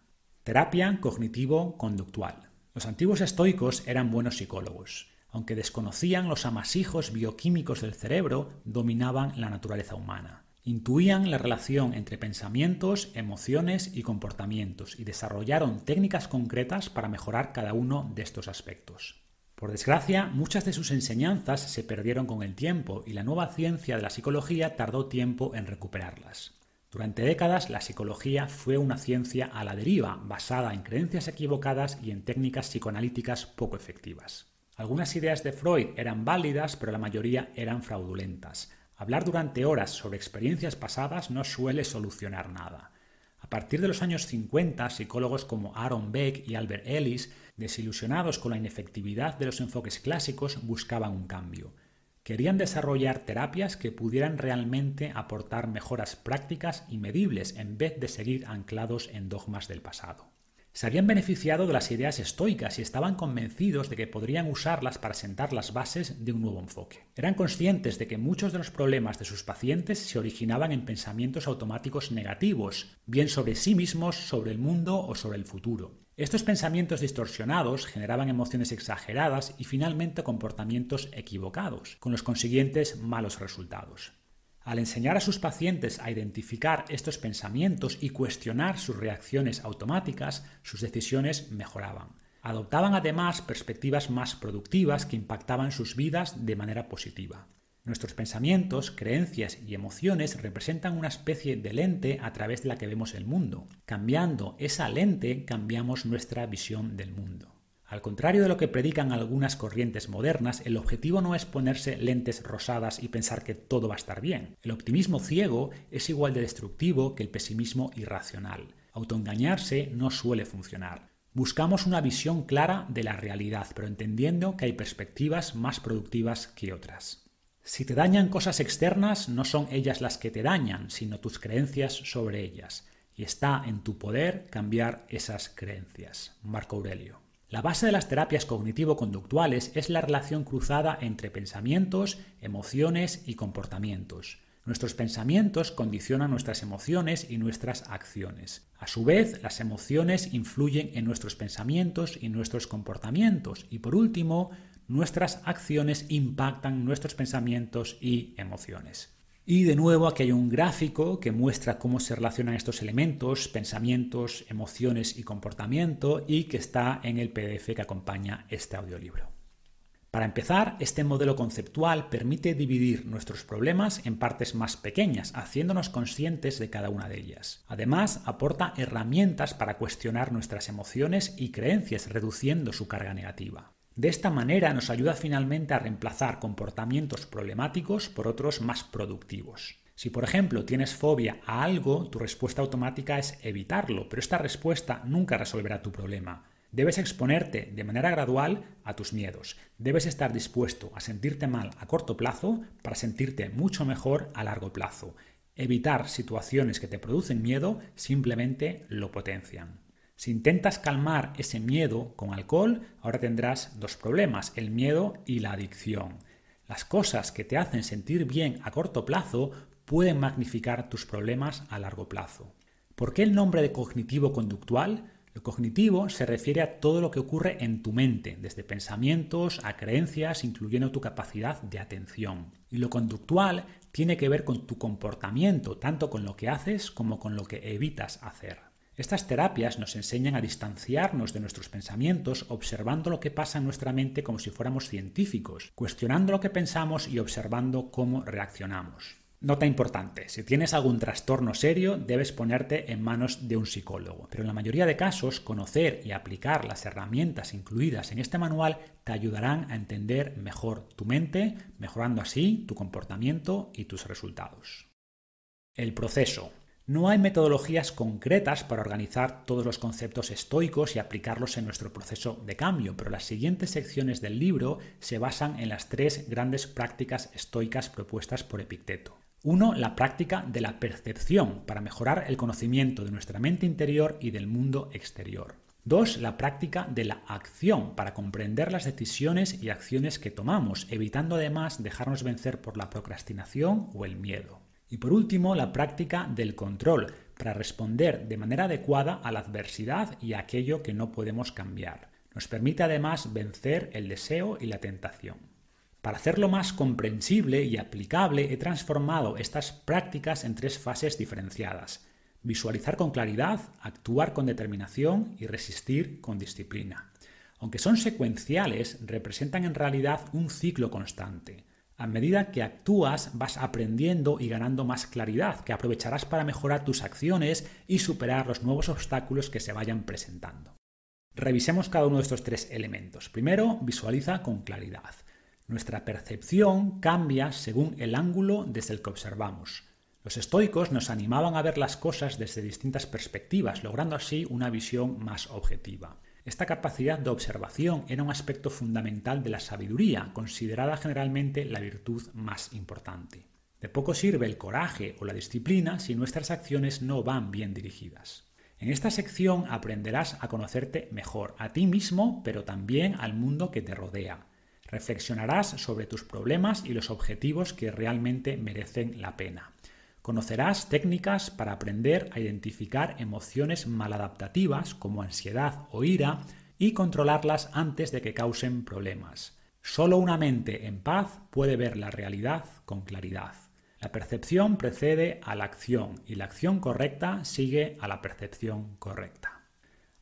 Terapia cognitivo-conductual. Los antiguos estoicos eran buenos psicólogos. Aunque desconocían los amasijos bioquímicos del cerebro, dominaban la naturaleza humana. Intuían la relación entre pensamientos, emociones y comportamientos y desarrollaron técnicas concretas para mejorar cada uno de estos aspectos. Por desgracia, muchas de sus enseñanzas se perdieron con el tiempo y la nueva ciencia de la psicología tardó tiempo en recuperarlas. Durante décadas la psicología fue una ciencia a la deriva, basada en creencias equivocadas y en técnicas psicoanalíticas poco efectivas. Algunas ideas de Freud eran válidas, pero la mayoría eran fraudulentas. Hablar durante horas sobre experiencias pasadas no suele solucionar nada. A partir de los años 50, psicólogos como Aaron Beck y Albert Ellis, desilusionados con la inefectividad de los enfoques clásicos, buscaban un cambio. Querían desarrollar terapias que pudieran realmente aportar mejoras prácticas y medibles en vez de seguir anclados en dogmas del pasado se habían beneficiado de las ideas estoicas y estaban convencidos de que podrían usarlas para sentar las bases de un nuevo enfoque. Eran conscientes de que muchos de los problemas de sus pacientes se originaban en pensamientos automáticos negativos, bien sobre sí mismos, sobre el mundo o sobre el futuro. Estos pensamientos distorsionados generaban emociones exageradas y finalmente comportamientos equivocados, con los consiguientes malos resultados. Al enseñar a sus pacientes a identificar estos pensamientos y cuestionar sus reacciones automáticas, sus decisiones mejoraban. Adoptaban además perspectivas más productivas que impactaban sus vidas de manera positiva. Nuestros pensamientos, creencias y emociones representan una especie de lente a través de la que vemos el mundo. Cambiando esa lente, cambiamos nuestra visión del mundo. Al contrario de lo que predican algunas corrientes modernas, el objetivo no es ponerse lentes rosadas y pensar que todo va a estar bien. El optimismo ciego es igual de destructivo que el pesimismo irracional. Autoengañarse no suele funcionar. Buscamos una visión clara de la realidad, pero entendiendo que hay perspectivas más productivas que otras. Si te dañan cosas externas, no son ellas las que te dañan, sino tus creencias sobre ellas. Y está en tu poder cambiar esas creencias. Marco Aurelio. La base de las terapias cognitivo-conductuales es la relación cruzada entre pensamientos, emociones y comportamientos. Nuestros pensamientos condicionan nuestras emociones y nuestras acciones. A su vez, las emociones influyen en nuestros pensamientos y nuestros comportamientos. Y por último, nuestras acciones impactan nuestros pensamientos y emociones. Y de nuevo aquí hay un gráfico que muestra cómo se relacionan estos elementos, pensamientos, emociones y comportamiento y que está en el PDF que acompaña este audiolibro. Para empezar, este modelo conceptual permite dividir nuestros problemas en partes más pequeñas, haciéndonos conscientes de cada una de ellas. Además, aporta herramientas para cuestionar nuestras emociones y creencias, reduciendo su carga negativa. De esta manera nos ayuda finalmente a reemplazar comportamientos problemáticos por otros más productivos. Si por ejemplo tienes fobia a algo, tu respuesta automática es evitarlo, pero esta respuesta nunca resolverá tu problema. Debes exponerte de manera gradual a tus miedos. Debes estar dispuesto a sentirte mal a corto plazo para sentirte mucho mejor a largo plazo. Evitar situaciones que te producen miedo simplemente lo potencian. Si intentas calmar ese miedo con alcohol, ahora tendrás dos problemas, el miedo y la adicción. Las cosas que te hacen sentir bien a corto plazo pueden magnificar tus problemas a largo plazo. ¿Por qué el nombre de cognitivo conductual? Lo cognitivo se refiere a todo lo que ocurre en tu mente, desde pensamientos a creencias, incluyendo tu capacidad de atención. Y lo conductual tiene que ver con tu comportamiento, tanto con lo que haces como con lo que evitas hacer. Estas terapias nos enseñan a distanciarnos de nuestros pensamientos observando lo que pasa en nuestra mente como si fuéramos científicos, cuestionando lo que pensamos y observando cómo reaccionamos. Nota importante, si tienes algún trastorno serio debes ponerte en manos de un psicólogo, pero en la mayoría de casos conocer y aplicar las herramientas incluidas en este manual te ayudarán a entender mejor tu mente, mejorando así tu comportamiento y tus resultados. El proceso. No hay metodologías concretas para organizar todos los conceptos estoicos y aplicarlos en nuestro proceso de cambio, pero las siguientes secciones del libro se basan en las tres grandes prácticas estoicas propuestas por Epicteto. Uno, La práctica de la percepción, para mejorar el conocimiento de nuestra mente interior y del mundo exterior. Dos, La práctica de la acción, para comprender las decisiones y acciones que tomamos, evitando además dejarnos vencer por la procrastinación o el miedo. Y por último, la práctica del control, para responder de manera adecuada a la adversidad y a aquello que no podemos cambiar. Nos permite además vencer el deseo y la tentación. Para hacerlo más comprensible y aplicable, he transformado estas prácticas en tres fases diferenciadas. Visualizar con claridad, actuar con determinación y resistir con disciplina. Aunque son secuenciales, representan en realidad un ciclo constante. A medida que actúas vas aprendiendo y ganando más claridad, que aprovecharás para mejorar tus acciones y superar los nuevos obstáculos que se vayan presentando. Revisemos cada uno de estos tres elementos. Primero, visualiza con claridad. Nuestra percepción cambia según el ángulo desde el que observamos. Los estoicos nos animaban a ver las cosas desde distintas perspectivas, logrando así una visión más objetiva. Esta capacidad de observación era un aspecto fundamental de la sabiduría, considerada generalmente la virtud más importante. De poco sirve el coraje o la disciplina si nuestras acciones no van bien dirigidas. En esta sección aprenderás a conocerte mejor, a ti mismo, pero también al mundo que te rodea. Reflexionarás sobre tus problemas y los objetivos que realmente merecen la pena. Conocerás técnicas para aprender a identificar emociones maladaptativas como ansiedad o ira y controlarlas antes de que causen problemas. Solo una mente en paz puede ver la realidad con claridad. La percepción precede a la acción y la acción correcta sigue a la percepción correcta.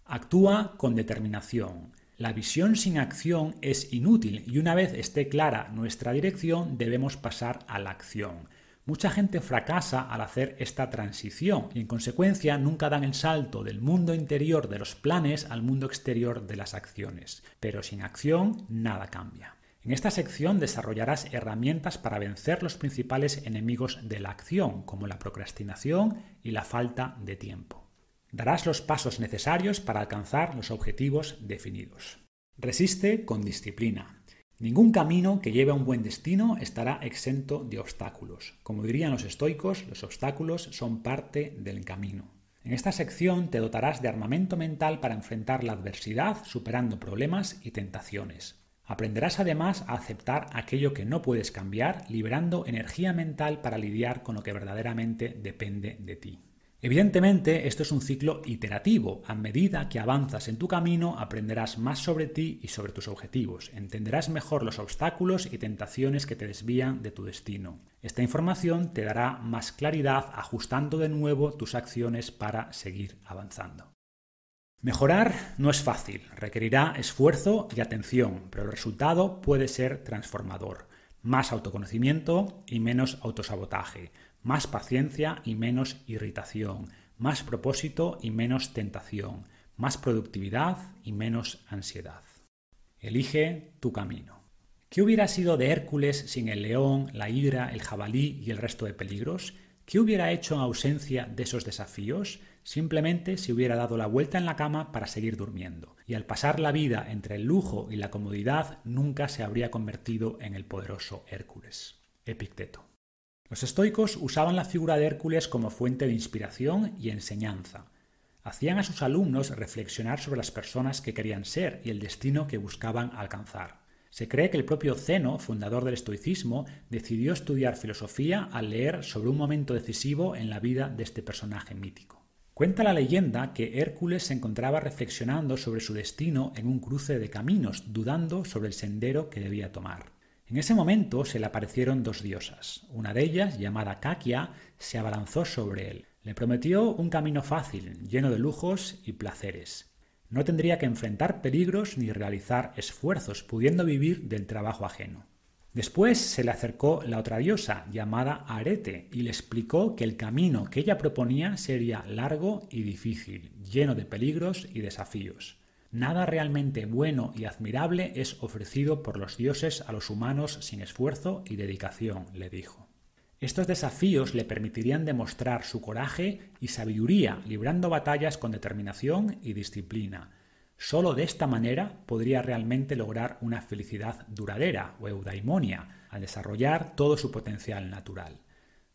Actúa con determinación. La visión sin acción es inútil y una vez esté clara nuestra dirección debemos pasar a la acción. Mucha gente fracasa al hacer esta transición y en consecuencia nunca dan el salto del mundo interior de los planes al mundo exterior de las acciones. Pero sin acción nada cambia. En esta sección desarrollarás herramientas para vencer los principales enemigos de la acción, como la procrastinación y la falta de tiempo. Darás los pasos necesarios para alcanzar los objetivos definidos. Resiste con disciplina. Ningún camino que lleve a un buen destino estará exento de obstáculos. Como dirían los estoicos, los obstáculos son parte del camino. En esta sección te dotarás de armamento mental para enfrentar la adversidad, superando problemas y tentaciones. Aprenderás además a aceptar aquello que no puedes cambiar, liberando energía mental para lidiar con lo que verdaderamente depende de ti. Evidentemente, esto es un ciclo iterativo. A medida que avanzas en tu camino, aprenderás más sobre ti y sobre tus objetivos. Entenderás mejor los obstáculos y tentaciones que te desvían de tu destino. Esta información te dará más claridad ajustando de nuevo tus acciones para seguir avanzando. Mejorar no es fácil, requerirá esfuerzo y atención, pero el resultado puede ser transformador. Más autoconocimiento y menos autosabotaje más paciencia y menos irritación, más propósito y menos tentación, más productividad y menos ansiedad. Elige tu camino. ¿Qué hubiera sido de Hércules sin el león, la hidra, el jabalí y el resto de peligros? ¿Qué hubiera hecho en ausencia de esos desafíos? Simplemente se hubiera dado la vuelta en la cama para seguir durmiendo, y al pasar la vida entre el lujo y la comodidad nunca se habría convertido en el poderoso Hércules. Epicteto. Los estoicos usaban la figura de Hércules como fuente de inspiración y enseñanza. Hacían a sus alumnos reflexionar sobre las personas que querían ser y el destino que buscaban alcanzar. Se cree que el propio Zeno, fundador del estoicismo, decidió estudiar filosofía al leer sobre un momento decisivo en la vida de este personaje mítico. Cuenta la leyenda que Hércules se encontraba reflexionando sobre su destino en un cruce de caminos, dudando sobre el sendero que debía tomar. En ese momento se le aparecieron dos diosas. Una de ellas, llamada Kakia, se abalanzó sobre él. Le prometió un camino fácil, lleno de lujos y placeres. No tendría que enfrentar peligros ni realizar esfuerzos, pudiendo vivir del trabajo ajeno. Después se le acercó la otra diosa, llamada Arete, y le explicó que el camino que ella proponía sería largo y difícil, lleno de peligros y desafíos. Nada realmente bueno y admirable es ofrecido por los dioses a los humanos sin esfuerzo y dedicación, le dijo. Estos desafíos le permitirían demostrar su coraje y sabiduría, librando batallas con determinación y disciplina. Solo de esta manera podría realmente lograr una felicidad duradera o eudaimonia, al desarrollar todo su potencial natural.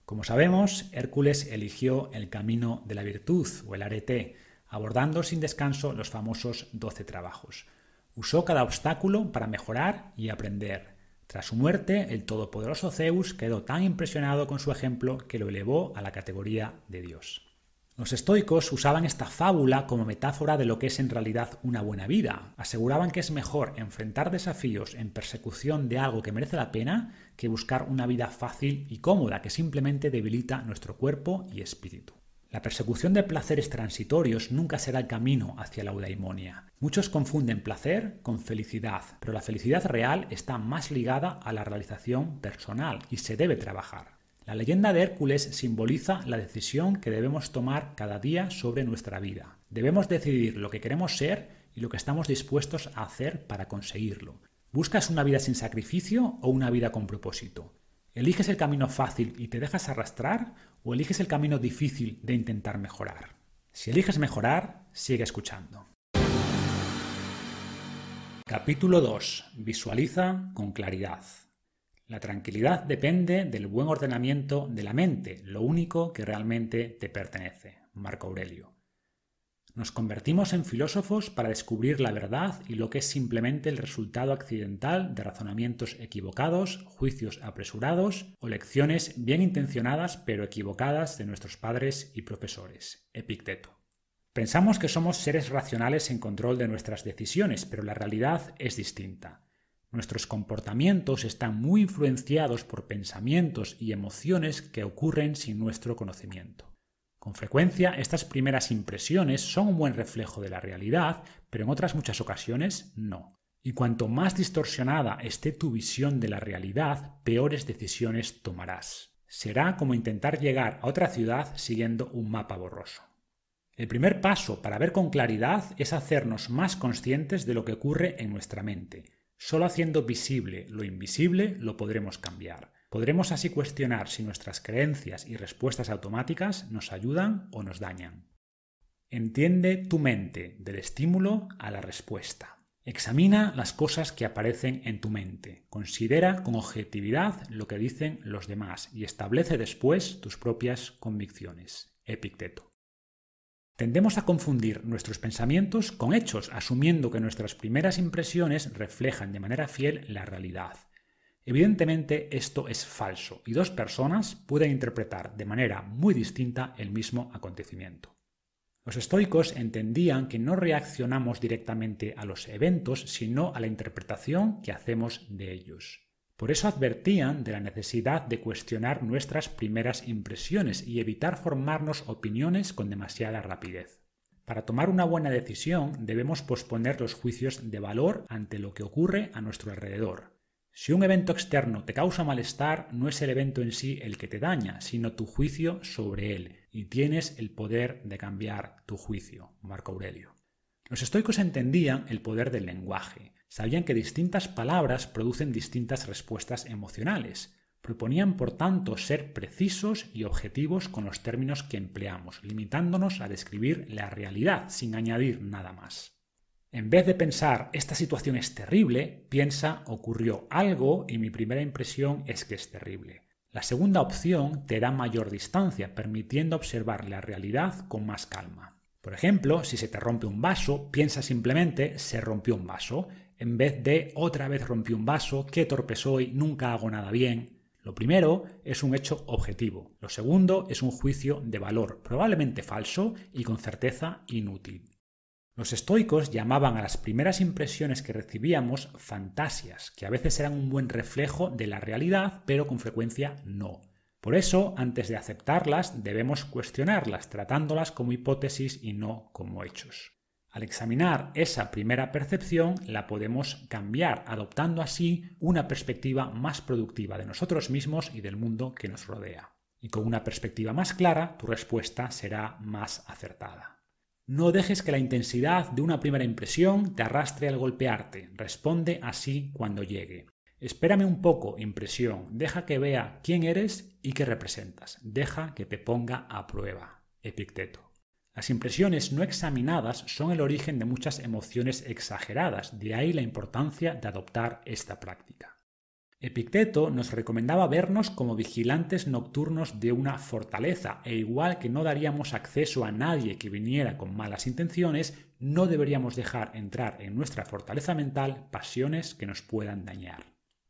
Como sabemos, Hércules eligió el camino de la virtud o el arete, abordando sin descanso los famosos doce trabajos. Usó cada obstáculo para mejorar y aprender. Tras su muerte, el todopoderoso Zeus quedó tan impresionado con su ejemplo que lo elevó a la categoría de Dios. Los estoicos usaban esta fábula como metáfora de lo que es en realidad una buena vida. Aseguraban que es mejor enfrentar desafíos en persecución de algo que merece la pena que buscar una vida fácil y cómoda que simplemente debilita nuestro cuerpo y espíritu. La persecución de placeres transitorios nunca será el camino hacia la eudaimonia. Muchos confunden placer con felicidad, pero la felicidad real está más ligada a la realización personal y se debe trabajar. La leyenda de Hércules simboliza la decisión que debemos tomar cada día sobre nuestra vida. Debemos decidir lo que queremos ser y lo que estamos dispuestos a hacer para conseguirlo. ¿Buscas una vida sin sacrificio o una vida con propósito? ¿Eliges el camino fácil y te dejas arrastrar o eliges el camino difícil de intentar mejorar? Si eliges mejorar, sigue escuchando. Capítulo 2. Visualiza con claridad. La tranquilidad depende del buen ordenamiento de la mente, lo único que realmente te pertenece. Marco Aurelio. Nos convertimos en filósofos para descubrir la verdad y lo que es simplemente el resultado accidental de razonamientos equivocados, juicios apresurados o lecciones bien intencionadas pero equivocadas de nuestros padres y profesores. Epicteto. Pensamos que somos seres racionales en control de nuestras decisiones, pero la realidad es distinta. Nuestros comportamientos están muy influenciados por pensamientos y emociones que ocurren sin nuestro conocimiento. Con frecuencia, estas primeras impresiones son un buen reflejo de la realidad, pero en otras muchas ocasiones no. Y cuanto más distorsionada esté tu visión de la realidad, peores decisiones tomarás. Será como intentar llegar a otra ciudad siguiendo un mapa borroso. El primer paso para ver con claridad es hacernos más conscientes de lo que ocurre en nuestra mente. Solo haciendo visible lo invisible lo podremos cambiar. Podremos así cuestionar si nuestras creencias y respuestas automáticas nos ayudan o nos dañan. Entiende tu mente del estímulo a la respuesta. Examina las cosas que aparecen en tu mente, considera con objetividad lo que dicen los demás y establece después tus propias convicciones. Epicteto. Tendemos a confundir nuestros pensamientos con hechos, asumiendo que nuestras primeras impresiones reflejan de manera fiel la realidad. Evidentemente esto es falso y dos personas pueden interpretar de manera muy distinta el mismo acontecimiento. Los estoicos entendían que no reaccionamos directamente a los eventos, sino a la interpretación que hacemos de ellos. Por eso advertían de la necesidad de cuestionar nuestras primeras impresiones y evitar formarnos opiniones con demasiada rapidez. Para tomar una buena decisión debemos posponer los juicios de valor ante lo que ocurre a nuestro alrededor, si un evento externo te causa malestar, no es el evento en sí el que te daña, sino tu juicio sobre él, y tienes el poder de cambiar tu juicio. Marco Aurelio. Los estoicos entendían el poder del lenguaje, sabían que distintas palabras producen distintas respuestas emocionales, proponían por tanto ser precisos y objetivos con los términos que empleamos, limitándonos a describir la realidad sin añadir nada más. En vez de pensar esta situación es terrible, piensa ocurrió algo y mi primera impresión es que es terrible. La segunda opción te da mayor distancia, permitiendo observar la realidad con más calma. Por ejemplo, si se te rompe un vaso, piensa simplemente se rompió un vaso, en vez de otra vez rompí un vaso, qué torpe soy, nunca hago nada bien. Lo primero es un hecho objetivo, lo segundo es un juicio de valor, probablemente falso y con certeza inútil. Los estoicos llamaban a las primeras impresiones que recibíamos fantasias, que a veces eran un buen reflejo de la realidad, pero con frecuencia no. Por eso, antes de aceptarlas, debemos cuestionarlas, tratándolas como hipótesis y no como hechos. Al examinar esa primera percepción, la podemos cambiar, adoptando así una perspectiva más productiva de nosotros mismos y del mundo que nos rodea. Y con una perspectiva más clara, tu respuesta será más acertada. No dejes que la intensidad de una primera impresión te arrastre al golpearte. Responde así cuando llegue. Espérame un poco, impresión. Deja que vea quién eres y qué representas. Deja que te ponga a prueba. Epicteto. Las impresiones no examinadas son el origen de muchas emociones exageradas, de ahí la importancia de adoptar esta práctica. Epicteto nos recomendaba vernos como vigilantes nocturnos de una fortaleza, e igual que no daríamos acceso a nadie que viniera con malas intenciones, no deberíamos dejar entrar en nuestra fortaleza mental pasiones que nos puedan dañar.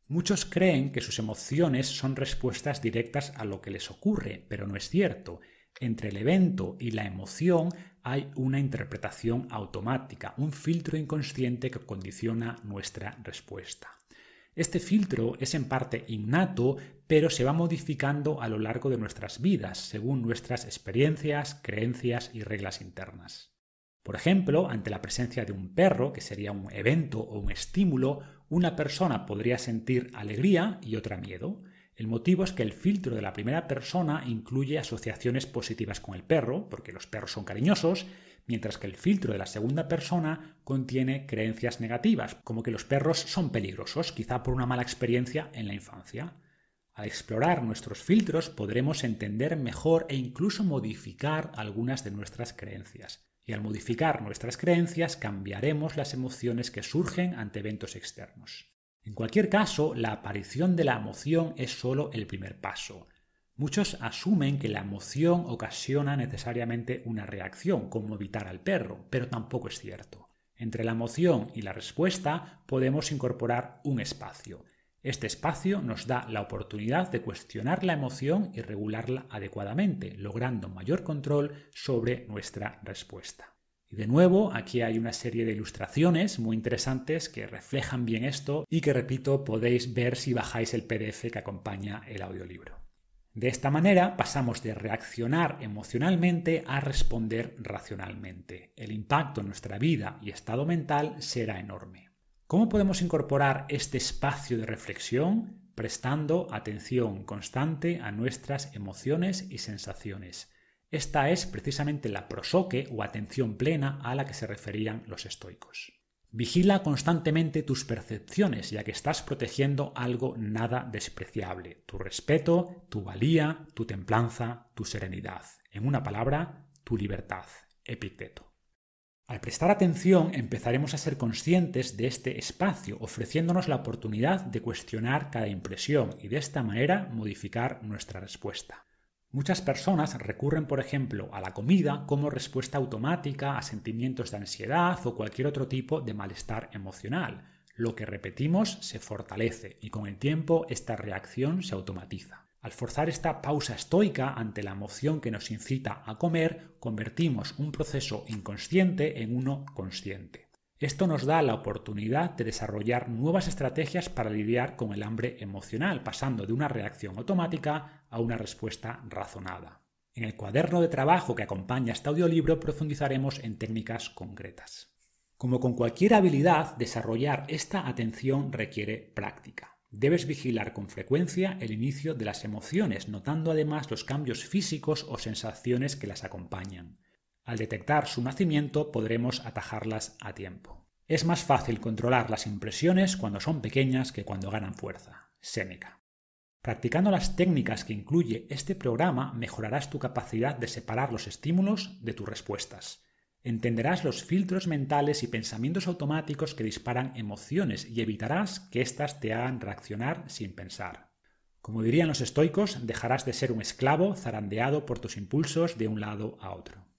Muchos creen que sus emociones son respuestas directas a lo que les ocurre, pero no es cierto. Entre el evento y la emoción hay una interpretación automática, un filtro inconsciente que condiciona nuestra respuesta. Este filtro es en parte innato, pero se va modificando a lo largo de nuestras vidas, según nuestras experiencias, creencias y reglas internas. Por ejemplo, ante la presencia de un perro, que sería un evento o un estímulo, una persona podría sentir alegría y otra miedo. El motivo es que el filtro de la primera persona incluye asociaciones positivas con el perro, porque los perros son cariñosos, mientras que el filtro de la segunda persona contiene creencias negativas, como que los perros son peligrosos, quizá por una mala experiencia en la infancia. Al explorar nuestros filtros podremos entender mejor e incluso modificar algunas de nuestras creencias. Y al modificar nuestras creencias cambiaremos las emociones que surgen ante eventos externos. En cualquier caso, la aparición de la emoción es solo el primer paso. Muchos asumen que la emoción ocasiona necesariamente una reacción, como evitar al perro, pero tampoco es cierto. Entre la emoción y la respuesta podemos incorporar un espacio. Este espacio nos da la oportunidad de cuestionar la emoción y regularla adecuadamente, logrando mayor control sobre nuestra respuesta. Y de nuevo, aquí hay una serie de ilustraciones muy interesantes que reflejan bien esto y que, repito, podéis ver si bajáis el PDF que acompaña el audiolibro. De esta manera pasamos de reaccionar emocionalmente a responder racionalmente. El impacto en nuestra vida y estado mental será enorme. ¿Cómo podemos incorporar este espacio de reflexión? Prestando atención constante a nuestras emociones y sensaciones esta es precisamente la prosoque o atención plena a la que se referían los estoicos. Vigila constantemente tus percepciones, ya que estás protegiendo algo nada despreciable, tu respeto, tu valía, tu templanza, tu serenidad. En una palabra, tu libertad. Epicteto. Al prestar atención empezaremos a ser conscientes de este espacio, ofreciéndonos la oportunidad de cuestionar cada impresión y de esta manera modificar nuestra respuesta. Muchas personas recurren, por ejemplo, a la comida como respuesta automática a sentimientos de ansiedad o cualquier otro tipo de malestar emocional. Lo que repetimos se fortalece y con el tiempo esta reacción se automatiza. Al forzar esta pausa estoica ante la emoción que nos incita a comer, convertimos un proceso inconsciente en uno consciente. Esto nos da la oportunidad de desarrollar nuevas estrategias para lidiar con el hambre emocional, pasando de una reacción automática a una respuesta razonada. En el cuaderno de trabajo que acompaña este audiolibro profundizaremos en técnicas concretas. Como con cualquier habilidad, desarrollar esta atención requiere práctica. Debes vigilar con frecuencia el inicio de las emociones, notando además los cambios físicos o sensaciones que las acompañan. Al detectar su nacimiento podremos atajarlas a tiempo. Es más fácil controlar las impresiones cuando son pequeñas que cuando ganan fuerza. Séneca. Practicando las técnicas que incluye este programa mejorarás tu capacidad de separar los estímulos de tus respuestas. Entenderás los filtros mentales y pensamientos automáticos que disparan emociones y evitarás que éstas te hagan reaccionar sin pensar. Como dirían los estoicos, dejarás de ser un esclavo zarandeado por tus impulsos de un lado a otro.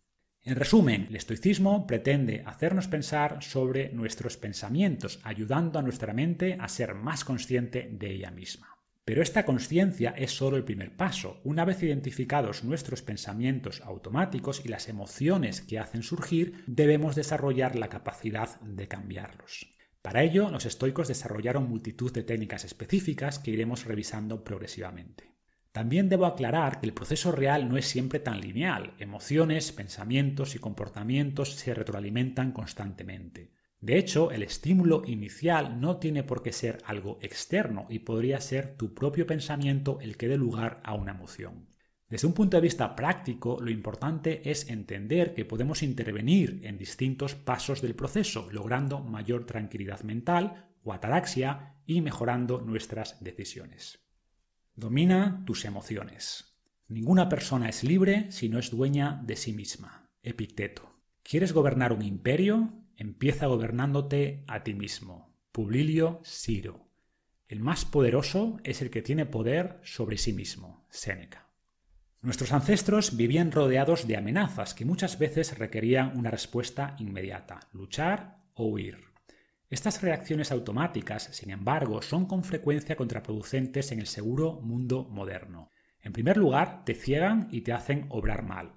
En resumen, el estoicismo pretende hacernos pensar sobre nuestros pensamientos, ayudando a nuestra mente a ser más consciente de ella misma. Pero esta conciencia es solo el primer paso. Una vez identificados nuestros pensamientos automáticos y las emociones que hacen surgir, debemos desarrollar la capacidad de cambiarlos. Para ello, los estoicos desarrollaron multitud de técnicas específicas que iremos revisando progresivamente. También debo aclarar que el proceso real no es siempre tan lineal. Emociones, pensamientos y comportamientos se retroalimentan constantemente. De hecho, el estímulo inicial no tiene por qué ser algo externo y podría ser tu propio pensamiento el que dé lugar a una emoción. Desde un punto de vista práctico, lo importante es entender que podemos intervenir en distintos pasos del proceso, logrando mayor tranquilidad mental o ataraxia y mejorando nuestras decisiones. Domina tus emociones. Ninguna persona es libre si no es dueña de sí misma. Epicteto. ¿Quieres gobernar un imperio? Empieza gobernándote a ti mismo. Publilio Ciro. El más poderoso es el que tiene poder sobre sí mismo. Séneca. Nuestros ancestros vivían rodeados de amenazas que muchas veces requerían una respuesta inmediata, luchar o huir. Estas reacciones automáticas, sin embargo, son con frecuencia contraproducentes en el seguro mundo moderno. En primer lugar, te ciegan y te hacen obrar mal.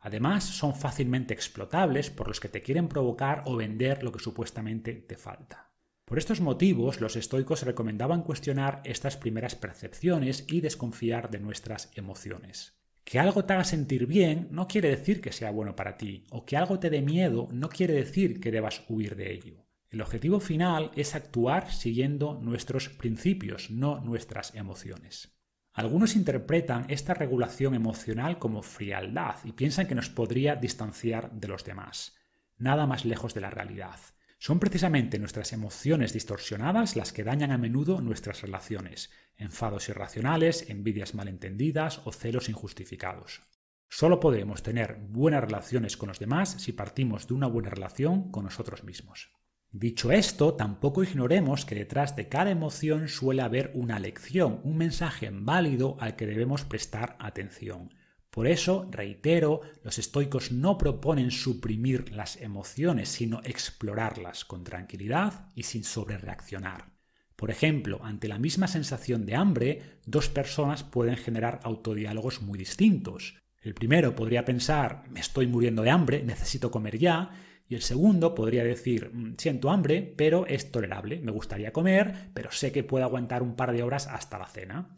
Además, son fácilmente explotables por los que te quieren provocar o vender lo que supuestamente te falta. Por estos motivos, los estoicos recomendaban cuestionar estas primeras percepciones y desconfiar de nuestras emociones. Que algo te haga sentir bien no quiere decir que sea bueno para ti, o que algo te dé miedo no quiere decir que debas huir de ello. El objetivo final es actuar siguiendo nuestros principios, no nuestras emociones. Algunos interpretan esta regulación emocional como frialdad y piensan que nos podría distanciar de los demás. Nada más lejos de la realidad. Son precisamente nuestras emociones distorsionadas las que dañan a menudo nuestras relaciones, enfados irracionales, envidias malentendidas o celos injustificados. Solo podremos tener buenas relaciones con los demás si partimos de una buena relación con nosotros mismos. Dicho esto, tampoco ignoremos que detrás de cada emoción suele haber una lección, un mensaje válido al que debemos prestar atención. Por eso, reitero, los estoicos no proponen suprimir las emociones, sino explorarlas con tranquilidad y sin sobrereaccionar. Por ejemplo, ante la misma sensación de hambre, dos personas pueden generar autodiálogos muy distintos. El primero podría pensar, me estoy muriendo de hambre, necesito comer ya, y el segundo podría decir, mm, siento hambre, pero es tolerable, me gustaría comer, pero sé que puedo aguantar un par de horas hasta la cena.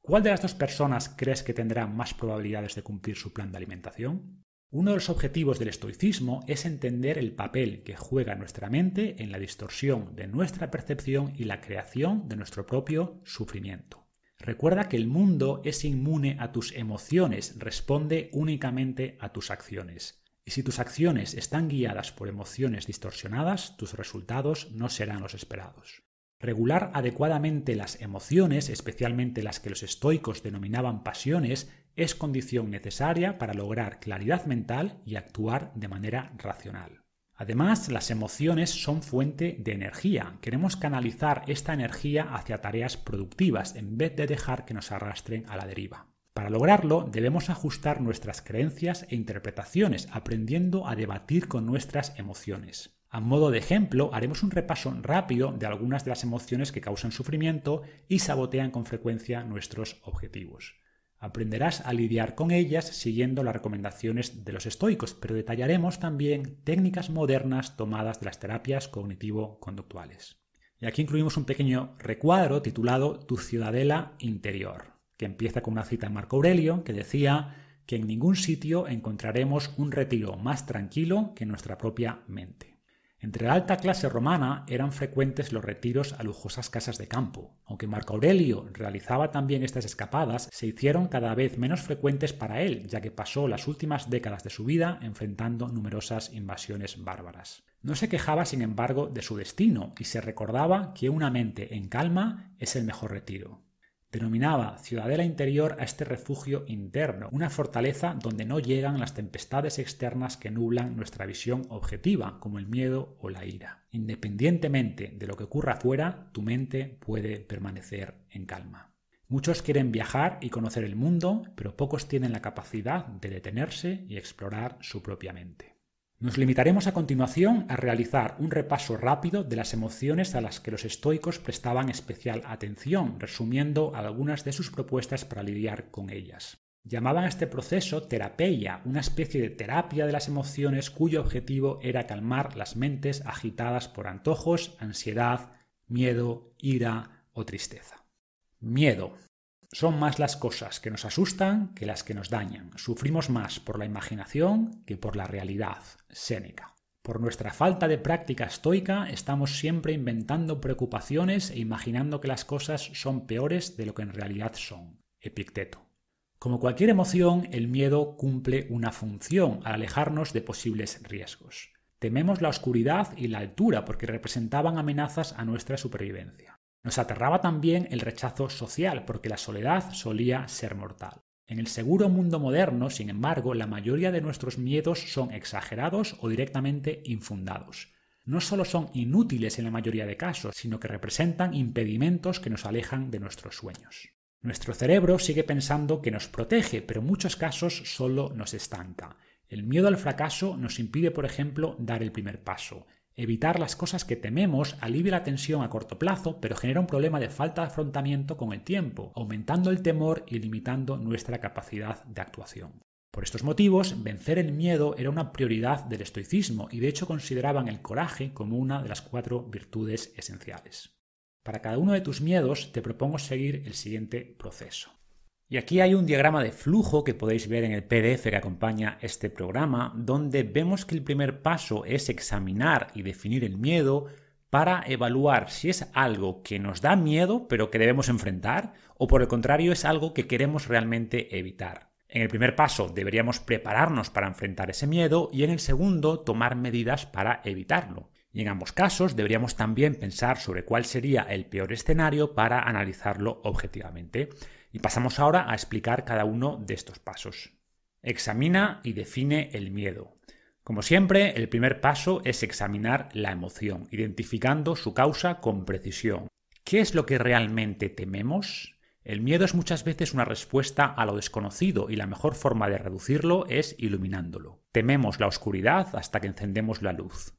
¿Cuál de las dos personas crees que tendrá más probabilidades de cumplir su plan de alimentación? Uno de los objetivos del estoicismo es entender el papel que juega nuestra mente en la distorsión de nuestra percepción y la creación de nuestro propio sufrimiento. Recuerda que el mundo es inmune a tus emociones, responde únicamente a tus acciones. Y si tus acciones están guiadas por emociones distorsionadas, tus resultados no serán los esperados. Regular adecuadamente las emociones, especialmente las que los estoicos denominaban pasiones, es condición necesaria para lograr claridad mental y actuar de manera racional. Además, las emociones son fuente de energía. Queremos canalizar esta energía hacia tareas productivas en vez de dejar que nos arrastren a la deriva. Para lograrlo, debemos ajustar nuestras creencias e interpretaciones, aprendiendo a debatir con nuestras emociones. A modo de ejemplo, haremos un repaso rápido de algunas de las emociones que causan sufrimiento y sabotean con frecuencia nuestros objetivos. Aprenderás a lidiar con ellas siguiendo las recomendaciones de los estoicos, pero detallaremos también técnicas modernas tomadas de las terapias cognitivo-conductuales. Y aquí incluimos un pequeño recuadro titulado Tu ciudadela interior que empieza con una cita de Marco Aurelio que decía que en ningún sitio encontraremos un retiro más tranquilo que nuestra propia mente. Entre la alta clase romana eran frecuentes los retiros a lujosas casas de campo. Aunque Marco Aurelio realizaba también estas escapadas, se hicieron cada vez menos frecuentes para él, ya que pasó las últimas décadas de su vida enfrentando numerosas invasiones bárbaras. No se quejaba, sin embargo, de su destino y se recordaba que una mente en calma es el mejor retiro. Denominaba ciudadela interior a este refugio interno, una fortaleza donde no llegan las tempestades externas que nublan nuestra visión objetiva, como el miedo o la ira. Independientemente de lo que ocurra afuera, tu mente puede permanecer en calma. Muchos quieren viajar y conocer el mundo, pero pocos tienen la capacidad de detenerse y explorar su propia mente. Nos limitaremos a continuación a realizar un repaso rápido de las emociones a las que los estoicos prestaban especial atención, resumiendo algunas de sus propuestas para lidiar con ellas. Llamaban a este proceso terapeia, una especie de terapia de las emociones cuyo objetivo era calmar las mentes agitadas por antojos, ansiedad, miedo, ira o tristeza. Miedo. Son más las cosas que nos asustan que las que nos dañan. Sufrimos más por la imaginación que por la realidad. Séneca. Por nuestra falta de práctica estoica estamos siempre inventando preocupaciones e imaginando que las cosas son peores de lo que en realidad son. Epicteto. Como cualquier emoción, el miedo cumple una función al alejarnos de posibles riesgos. Tememos la oscuridad y la altura porque representaban amenazas a nuestra supervivencia. Nos aterraba también el rechazo social, porque la soledad solía ser mortal. En el seguro mundo moderno, sin embargo, la mayoría de nuestros miedos son exagerados o directamente infundados. No solo son inútiles en la mayoría de casos, sino que representan impedimentos que nos alejan de nuestros sueños. Nuestro cerebro sigue pensando que nos protege, pero en muchos casos solo nos estanca. El miedo al fracaso nos impide, por ejemplo, dar el primer paso. Evitar las cosas que tememos alivia la tensión a corto plazo, pero genera un problema de falta de afrontamiento con el tiempo, aumentando el temor y limitando nuestra capacidad de actuación. Por estos motivos, vencer el miedo era una prioridad del estoicismo y de hecho consideraban el coraje como una de las cuatro virtudes esenciales. Para cada uno de tus miedos te propongo seguir el siguiente proceso. Y aquí hay un diagrama de flujo que podéis ver en el PDF que acompaña este programa, donde vemos que el primer paso es examinar y definir el miedo para evaluar si es algo que nos da miedo pero que debemos enfrentar o por el contrario es algo que queremos realmente evitar. En el primer paso deberíamos prepararnos para enfrentar ese miedo y en el segundo tomar medidas para evitarlo. Y en ambos casos deberíamos también pensar sobre cuál sería el peor escenario para analizarlo objetivamente. Y pasamos ahora a explicar cada uno de estos pasos. Examina y define el miedo. Como siempre, el primer paso es examinar la emoción, identificando su causa con precisión. ¿Qué es lo que realmente tememos? El miedo es muchas veces una respuesta a lo desconocido y la mejor forma de reducirlo es iluminándolo. Tememos la oscuridad hasta que encendemos la luz.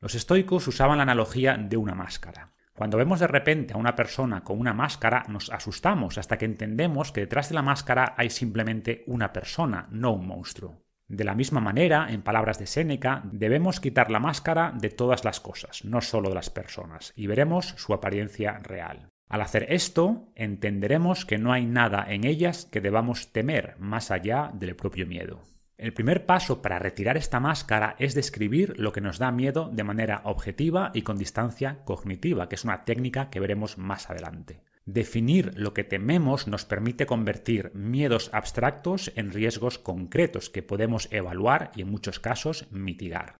Los estoicos usaban la analogía de una máscara. Cuando vemos de repente a una persona con una máscara, nos asustamos hasta que entendemos que detrás de la máscara hay simplemente una persona, no un monstruo. De la misma manera, en palabras de Séneca, debemos quitar la máscara de todas las cosas, no solo de las personas, y veremos su apariencia real. Al hacer esto, entenderemos que no hay nada en ellas que debamos temer más allá del propio miedo. El primer paso para retirar esta máscara es describir lo que nos da miedo de manera objetiva y con distancia cognitiva, que es una técnica que veremos más adelante. Definir lo que tememos nos permite convertir miedos abstractos en riesgos concretos que podemos evaluar y en muchos casos mitigar.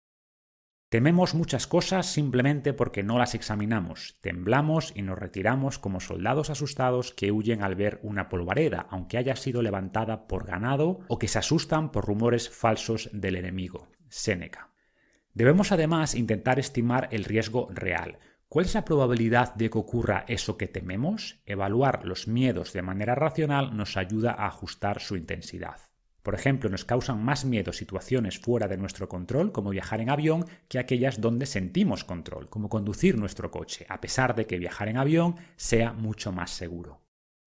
Tememos muchas cosas simplemente porque no las examinamos, temblamos y nos retiramos como soldados asustados que huyen al ver una polvareda, aunque haya sido levantada por ganado, o que se asustan por rumores falsos del enemigo. Séneca. Debemos además intentar estimar el riesgo real, ¿Cuál es la probabilidad de que ocurra eso que tememos? Evaluar los miedos de manera racional nos ayuda a ajustar su intensidad. Por ejemplo, nos causan más miedo situaciones fuera de nuestro control, como viajar en avión, que aquellas donde sentimos control, como conducir nuestro coche, a pesar de que viajar en avión sea mucho más seguro.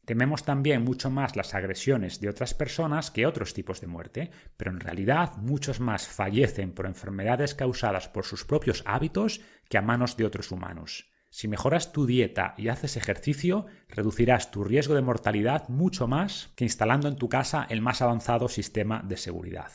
Tememos también mucho más las agresiones de otras personas que otros tipos de muerte, pero en realidad muchos más fallecen por enfermedades causadas por sus propios hábitos que a manos de otros humanos. Si mejoras tu dieta y haces ejercicio, reducirás tu riesgo de mortalidad mucho más que instalando en tu casa el más avanzado sistema de seguridad.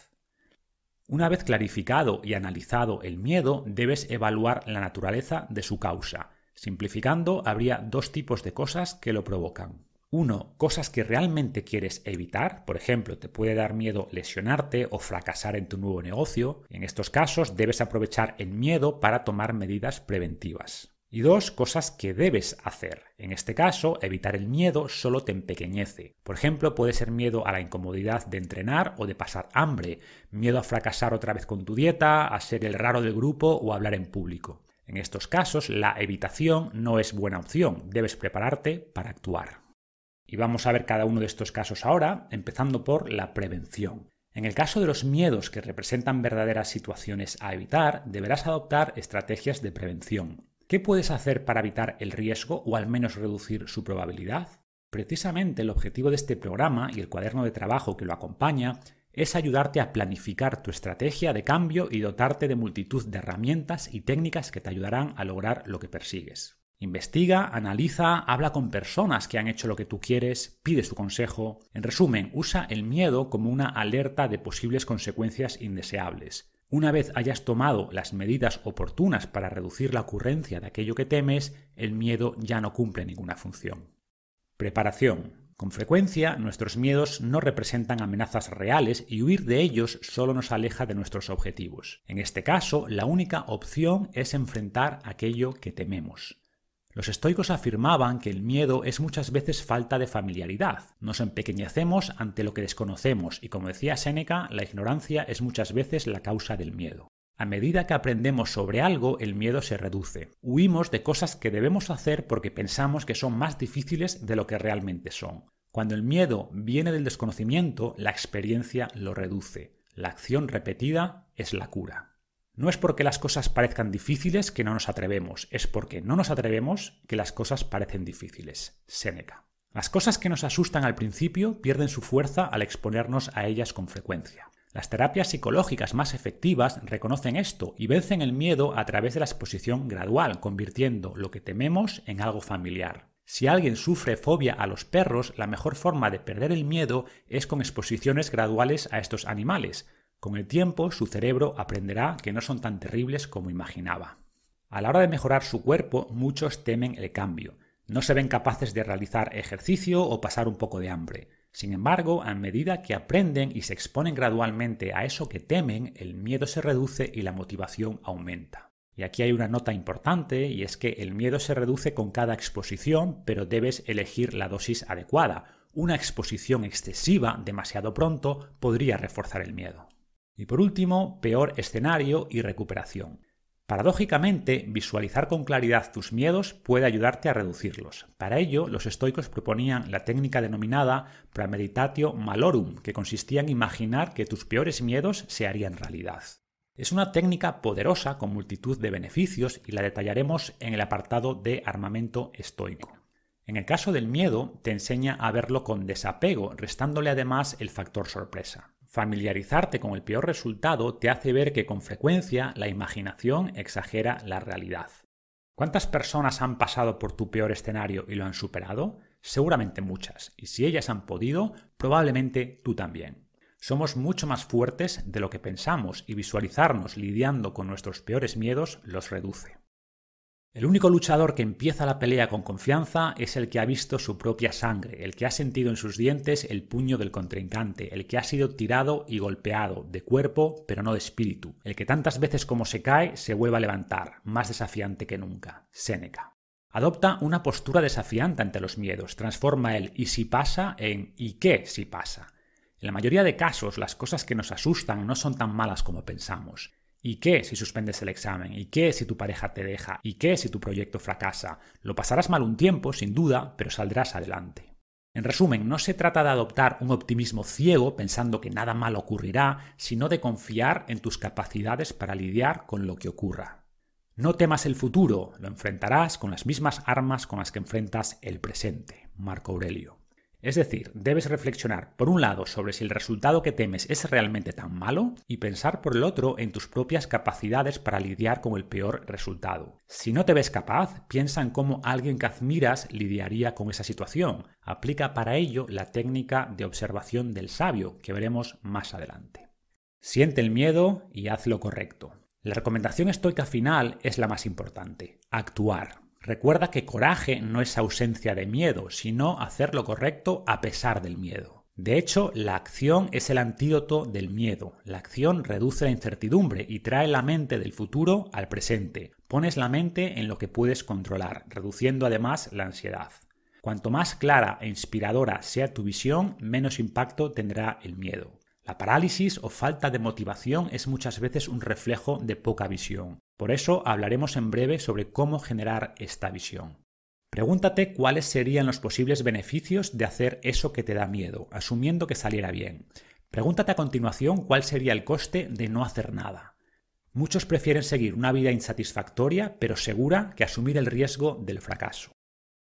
Una vez clarificado y analizado el miedo, debes evaluar la naturaleza de su causa. Simplificando, habría dos tipos de cosas que lo provocan. Uno, cosas que realmente quieres evitar. Por ejemplo, te puede dar miedo lesionarte o fracasar en tu nuevo negocio. En estos casos debes aprovechar el miedo para tomar medidas preventivas. Y dos, cosas que debes hacer. En este caso, evitar el miedo solo te empequeñece. Por ejemplo, puede ser miedo a la incomodidad de entrenar o de pasar hambre, miedo a fracasar otra vez con tu dieta, a ser el raro del grupo o a hablar en público. En estos casos, la evitación no es buena opción, debes prepararte para actuar. Y vamos a ver cada uno de estos casos ahora, empezando por la prevención. En el caso de los miedos que representan verdaderas situaciones a evitar, deberás adoptar estrategias de prevención. ¿Qué puedes hacer para evitar el riesgo o al menos reducir su probabilidad? Precisamente el objetivo de este programa y el cuaderno de trabajo que lo acompaña es ayudarte a planificar tu estrategia de cambio y dotarte de multitud de herramientas y técnicas que te ayudarán a lograr lo que persigues. Investiga, analiza, habla con personas que han hecho lo que tú quieres, pide su consejo. En resumen, usa el miedo como una alerta de posibles consecuencias indeseables. Una vez hayas tomado las medidas oportunas para reducir la ocurrencia de aquello que temes, el miedo ya no cumple ninguna función. Preparación. Con frecuencia, nuestros miedos no representan amenazas reales y huir de ellos solo nos aleja de nuestros objetivos. En este caso, la única opción es enfrentar aquello que tememos. Los estoicos afirmaban que el miedo es muchas veces falta de familiaridad. Nos empequeñecemos ante lo que desconocemos y como decía Séneca, la ignorancia es muchas veces la causa del miedo. A medida que aprendemos sobre algo, el miedo se reduce. Huimos de cosas que debemos hacer porque pensamos que son más difíciles de lo que realmente son. Cuando el miedo viene del desconocimiento, la experiencia lo reduce. La acción repetida es la cura. No es porque las cosas parezcan difíciles que no nos atrevemos, es porque no nos atrevemos que las cosas parecen difíciles. Séneca. Las cosas que nos asustan al principio pierden su fuerza al exponernos a ellas con frecuencia. Las terapias psicológicas más efectivas reconocen esto y vencen el miedo a través de la exposición gradual, convirtiendo lo que tememos en algo familiar. Si alguien sufre fobia a los perros, la mejor forma de perder el miedo es con exposiciones graduales a estos animales, con el tiempo, su cerebro aprenderá que no son tan terribles como imaginaba. A la hora de mejorar su cuerpo, muchos temen el cambio. No se ven capaces de realizar ejercicio o pasar un poco de hambre. Sin embargo, a medida que aprenden y se exponen gradualmente a eso que temen, el miedo se reduce y la motivación aumenta. Y aquí hay una nota importante y es que el miedo se reduce con cada exposición, pero debes elegir la dosis adecuada. Una exposición excesiva demasiado pronto podría reforzar el miedo. Y por último, peor escenario y recuperación. Paradójicamente, visualizar con claridad tus miedos puede ayudarte a reducirlos. Para ello, los estoicos proponían la técnica denominada premeditatio malorum, que consistía en imaginar que tus peores miedos se harían realidad. Es una técnica poderosa con multitud de beneficios y la detallaremos en el apartado de armamento estoico. En el caso del miedo, te enseña a verlo con desapego, restándole además el factor sorpresa. Familiarizarte con el peor resultado te hace ver que con frecuencia la imaginación exagera la realidad. ¿Cuántas personas han pasado por tu peor escenario y lo han superado? Seguramente muchas, y si ellas han podido, probablemente tú también. Somos mucho más fuertes de lo que pensamos y visualizarnos lidiando con nuestros peores miedos los reduce. El único luchador que empieza la pelea con confianza es el que ha visto su propia sangre, el que ha sentido en sus dientes el puño del contrincante, el que ha sido tirado y golpeado, de cuerpo pero no de espíritu, el que tantas veces como se cae se vuelve a levantar, más desafiante que nunca. Séneca. Adopta una postura desafiante ante los miedos, transforma el y si pasa en y qué si pasa. En la mayoría de casos, las cosas que nos asustan no son tan malas como pensamos. ¿Y qué si suspendes el examen? ¿Y qué si tu pareja te deja? ¿Y qué si tu proyecto fracasa? Lo pasarás mal un tiempo, sin duda, pero saldrás adelante. En resumen, no se trata de adoptar un optimismo ciego pensando que nada malo ocurrirá, sino de confiar en tus capacidades para lidiar con lo que ocurra. No temas el futuro, lo enfrentarás con las mismas armas con las que enfrentas el presente. Marco Aurelio. Es decir, debes reflexionar, por un lado, sobre si el resultado que temes es realmente tan malo y pensar por el otro en tus propias capacidades para lidiar con el peor resultado. Si no te ves capaz, piensa en cómo alguien que admiras lidiaría con esa situación. Aplica para ello la técnica de observación del sabio, que veremos más adelante. Siente el miedo y haz lo correcto. La recomendación estoica final es la más importante, actuar. Recuerda que coraje no es ausencia de miedo, sino hacer lo correcto a pesar del miedo. De hecho, la acción es el antídoto del miedo. La acción reduce la incertidumbre y trae la mente del futuro al presente. Pones la mente en lo que puedes controlar, reduciendo además la ansiedad. Cuanto más clara e inspiradora sea tu visión, menos impacto tendrá el miedo. La parálisis o falta de motivación es muchas veces un reflejo de poca visión. Por eso hablaremos en breve sobre cómo generar esta visión. Pregúntate cuáles serían los posibles beneficios de hacer eso que te da miedo, asumiendo que saliera bien. Pregúntate a continuación cuál sería el coste de no hacer nada. Muchos prefieren seguir una vida insatisfactoria pero segura que asumir el riesgo del fracaso.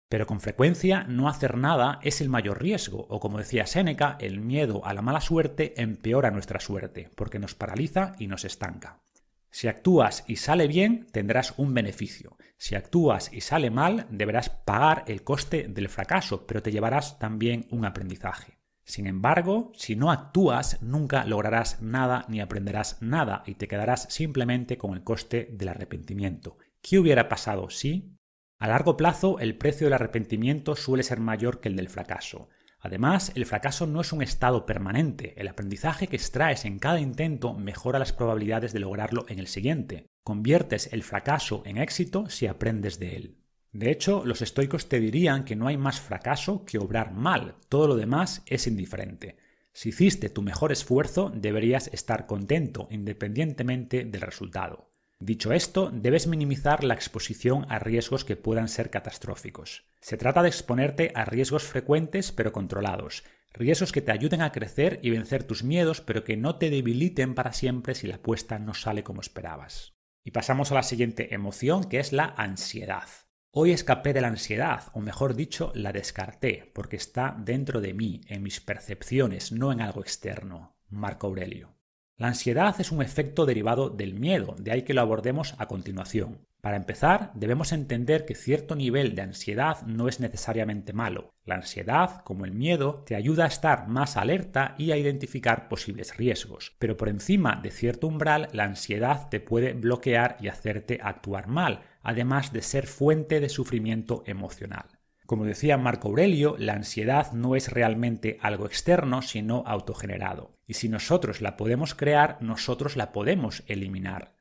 Pero con frecuencia no hacer nada es el mayor riesgo, o como decía Séneca, el miedo a la mala suerte empeora nuestra suerte, porque nos paraliza y nos estanca. Si actúas y sale bien, tendrás un beneficio. Si actúas y sale mal, deberás pagar el coste del fracaso, pero te llevarás también un aprendizaje. Sin embargo, si no actúas, nunca lograrás nada ni aprenderás nada y te quedarás simplemente con el coste del arrepentimiento. ¿Qué hubiera pasado si? A largo plazo, el precio del arrepentimiento suele ser mayor que el del fracaso. Además, el fracaso no es un estado permanente. El aprendizaje que extraes en cada intento mejora las probabilidades de lograrlo en el siguiente. Conviertes el fracaso en éxito si aprendes de él. De hecho, los estoicos te dirían que no hay más fracaso que obrar mal. Todo lo demás es indiferente. Si hiciste tu mejor esfuerzo, deberías estar contento independientemente del resultado. Dicho esto, debes minimizar la exposición a riesgos que puedan ser catastróficos. Se trata de exponerte a riesgos frecuentes pero controlados, riesgos que te ayuden a crecer y vencer tus miedos pero que no te debiliten para siempre si la apuesta no sale como esperabas. Y pasamos a la siguiente emoción que es la ansiedad. Hoy escapé de la ansiedad, o mejor dicho, la descarté, porque está dentro de mí, en mis percepciones, no en algo externo. Marco Aurelio. La ansiedad es un efecto derivado del miedo, de ahí que lo abordemos a continuación. Para empezar, debemos entender que cierto nivel de ansiedad no es necesariamente malo. La ansiedad, como el miedo, te ayuda a estar más alerta y a identificar posibles riesgos. Pero por encima de cierto umbral, la ansiedad te puede bloquear y hacerte actuar mal, además de ser fuente de sufrimiento emocional. Como decía Marco Aurelio, la ansiedad no es realmente algo externo, sino autogenerado. Y si nosotros la podemos crear, nosotros la podemos eliminar.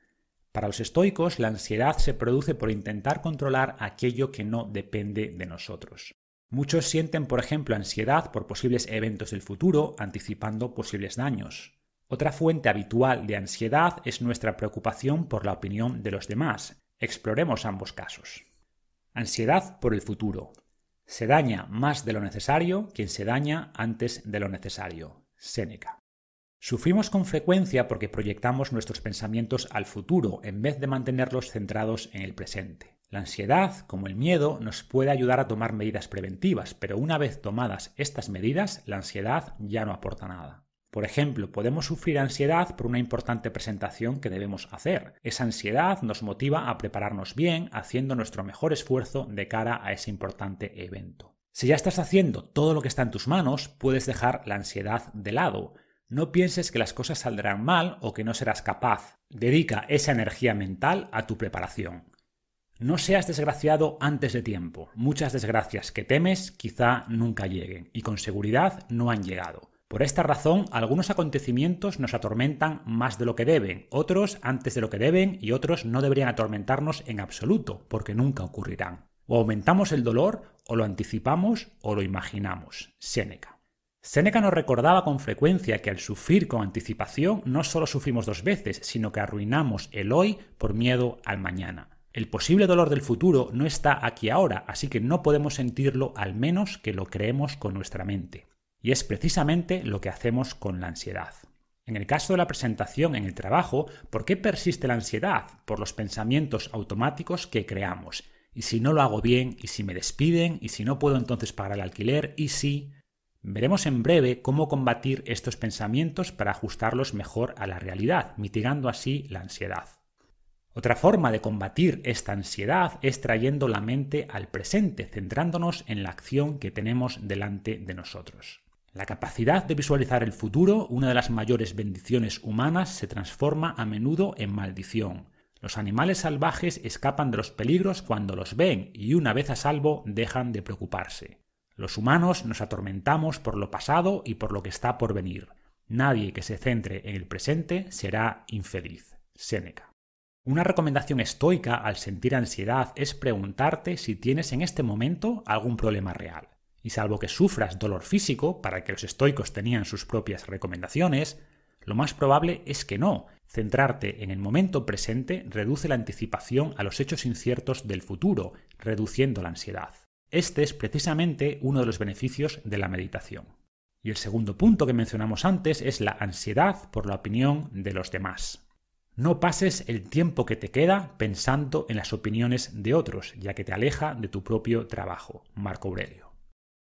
Para los estoicos, la ansiedad se produce por intentar controlar aquello que no depende de nosotros. Muchos sienten, por ejemplo, ansiedad por posibles eventos del futuro, anticipando posibles daños. Otra fuente habitual de ansiedad es nuestra preocupación por la opinión de los demás. Exploremos ambos casos. Ansiedad por el futuro. Se daña más de lo necesario quien se daña antes de lo necesario. Séneca. Sufrimos con frecuencia porque proyectamos nuestros pensamientos al futuro en vez de mantenerlos centrados en el presente. La ansiedad, como el miedo, nos puede ayudar a tomar medidas preventivas, pero una vez tomadas estas medidas, la ansiedad ya no aporta nada. Por ejemplo, podemos sufrir ansiedad por una importante presentación que debemos hacer. Esa ansiedad nos motiva a prepararnos bien, haciendo nuestro mejor esfuerzo de cara a ese importante evento. Si ya estás haciendo todo lo que está en tus manos, puedes dejar la ansiedad de lado. No pienses que las cosas saldrán mal o que no serás capaz. Dedica esa energía mental a tu preparación. No seas desgraciado antes de tiempo. Muchas desgracias que temes quizá nunca lleguen y con seguridad no han llegado. Por esta razón, algunos acontecimientos nos atormentan más de lo que deben, otros antes de lo que deben y otros no deberían atormentarnos en absoluto, porque nunca ocurrirán. O aumentamos el dolor, o lo anticipamos, o lo imaginamos. Séneca. Séneca nos recordaba con frecuencia que al sufrir con anticipación no solo sufrimos dos veces, sino que arruinamos el hoy por miedo al mañana. El posible dolor del futuro no está aquí ahora, así que no podemos sentirlo al menos que lo creemos con nuestra mente. Y es precisamente lo que hacemos con la ansiedad. En el caso de la presentación en el trabajo, ¿por qué persiste la ansiedad? Por los pensamientos automáticos que creamos. ¿Y si no lo hago bien? ¿Y si me despiden? ¿Y si no puedo entonces pagar el alquiler? ¿Y si... Veremos en breve cómo combatir estos pensamientos para ajustarlos mejor a la realidad, mitigando así la ansiedad. Otra forma de combatir esta ansiedad es trayendo la mente al presente, centrándonos en la acción que tenemos delante de nosotros. La capacidad de visualizar el futuro, una de las mayores bendiciones humanas, se transforma a menudo en maldición. Los animales salvajes escapan de los peligros cuando los ven y una vez a salvo dejan de preocuparse. Los humanos nos atormentamos por lo pasado y por lo que está por venir. Nadie que se centre en el presente será infeliz. Séneca. Una recomendación estoica al sentir ansiedad es preguntarte si tienes en este momento algún problema real y salvo que sufras dolor físico, para que los estoicos tenían sus propias recomendaciones, lo más probable es que no. Centrarte en el momento presente reduce la anticipación a los hechos inciertos del futuro, reduciendo la ansiedad. Este es precisamente uno de los beneficios de la meditación. Y el segundo punto que mencionamos antes es la ansiedad por la opinión de los demás. No pases el tiempo que te queda pensando en las opiniones de otros, ya que te aleja de tu propio trabajo. Marco Aurelio.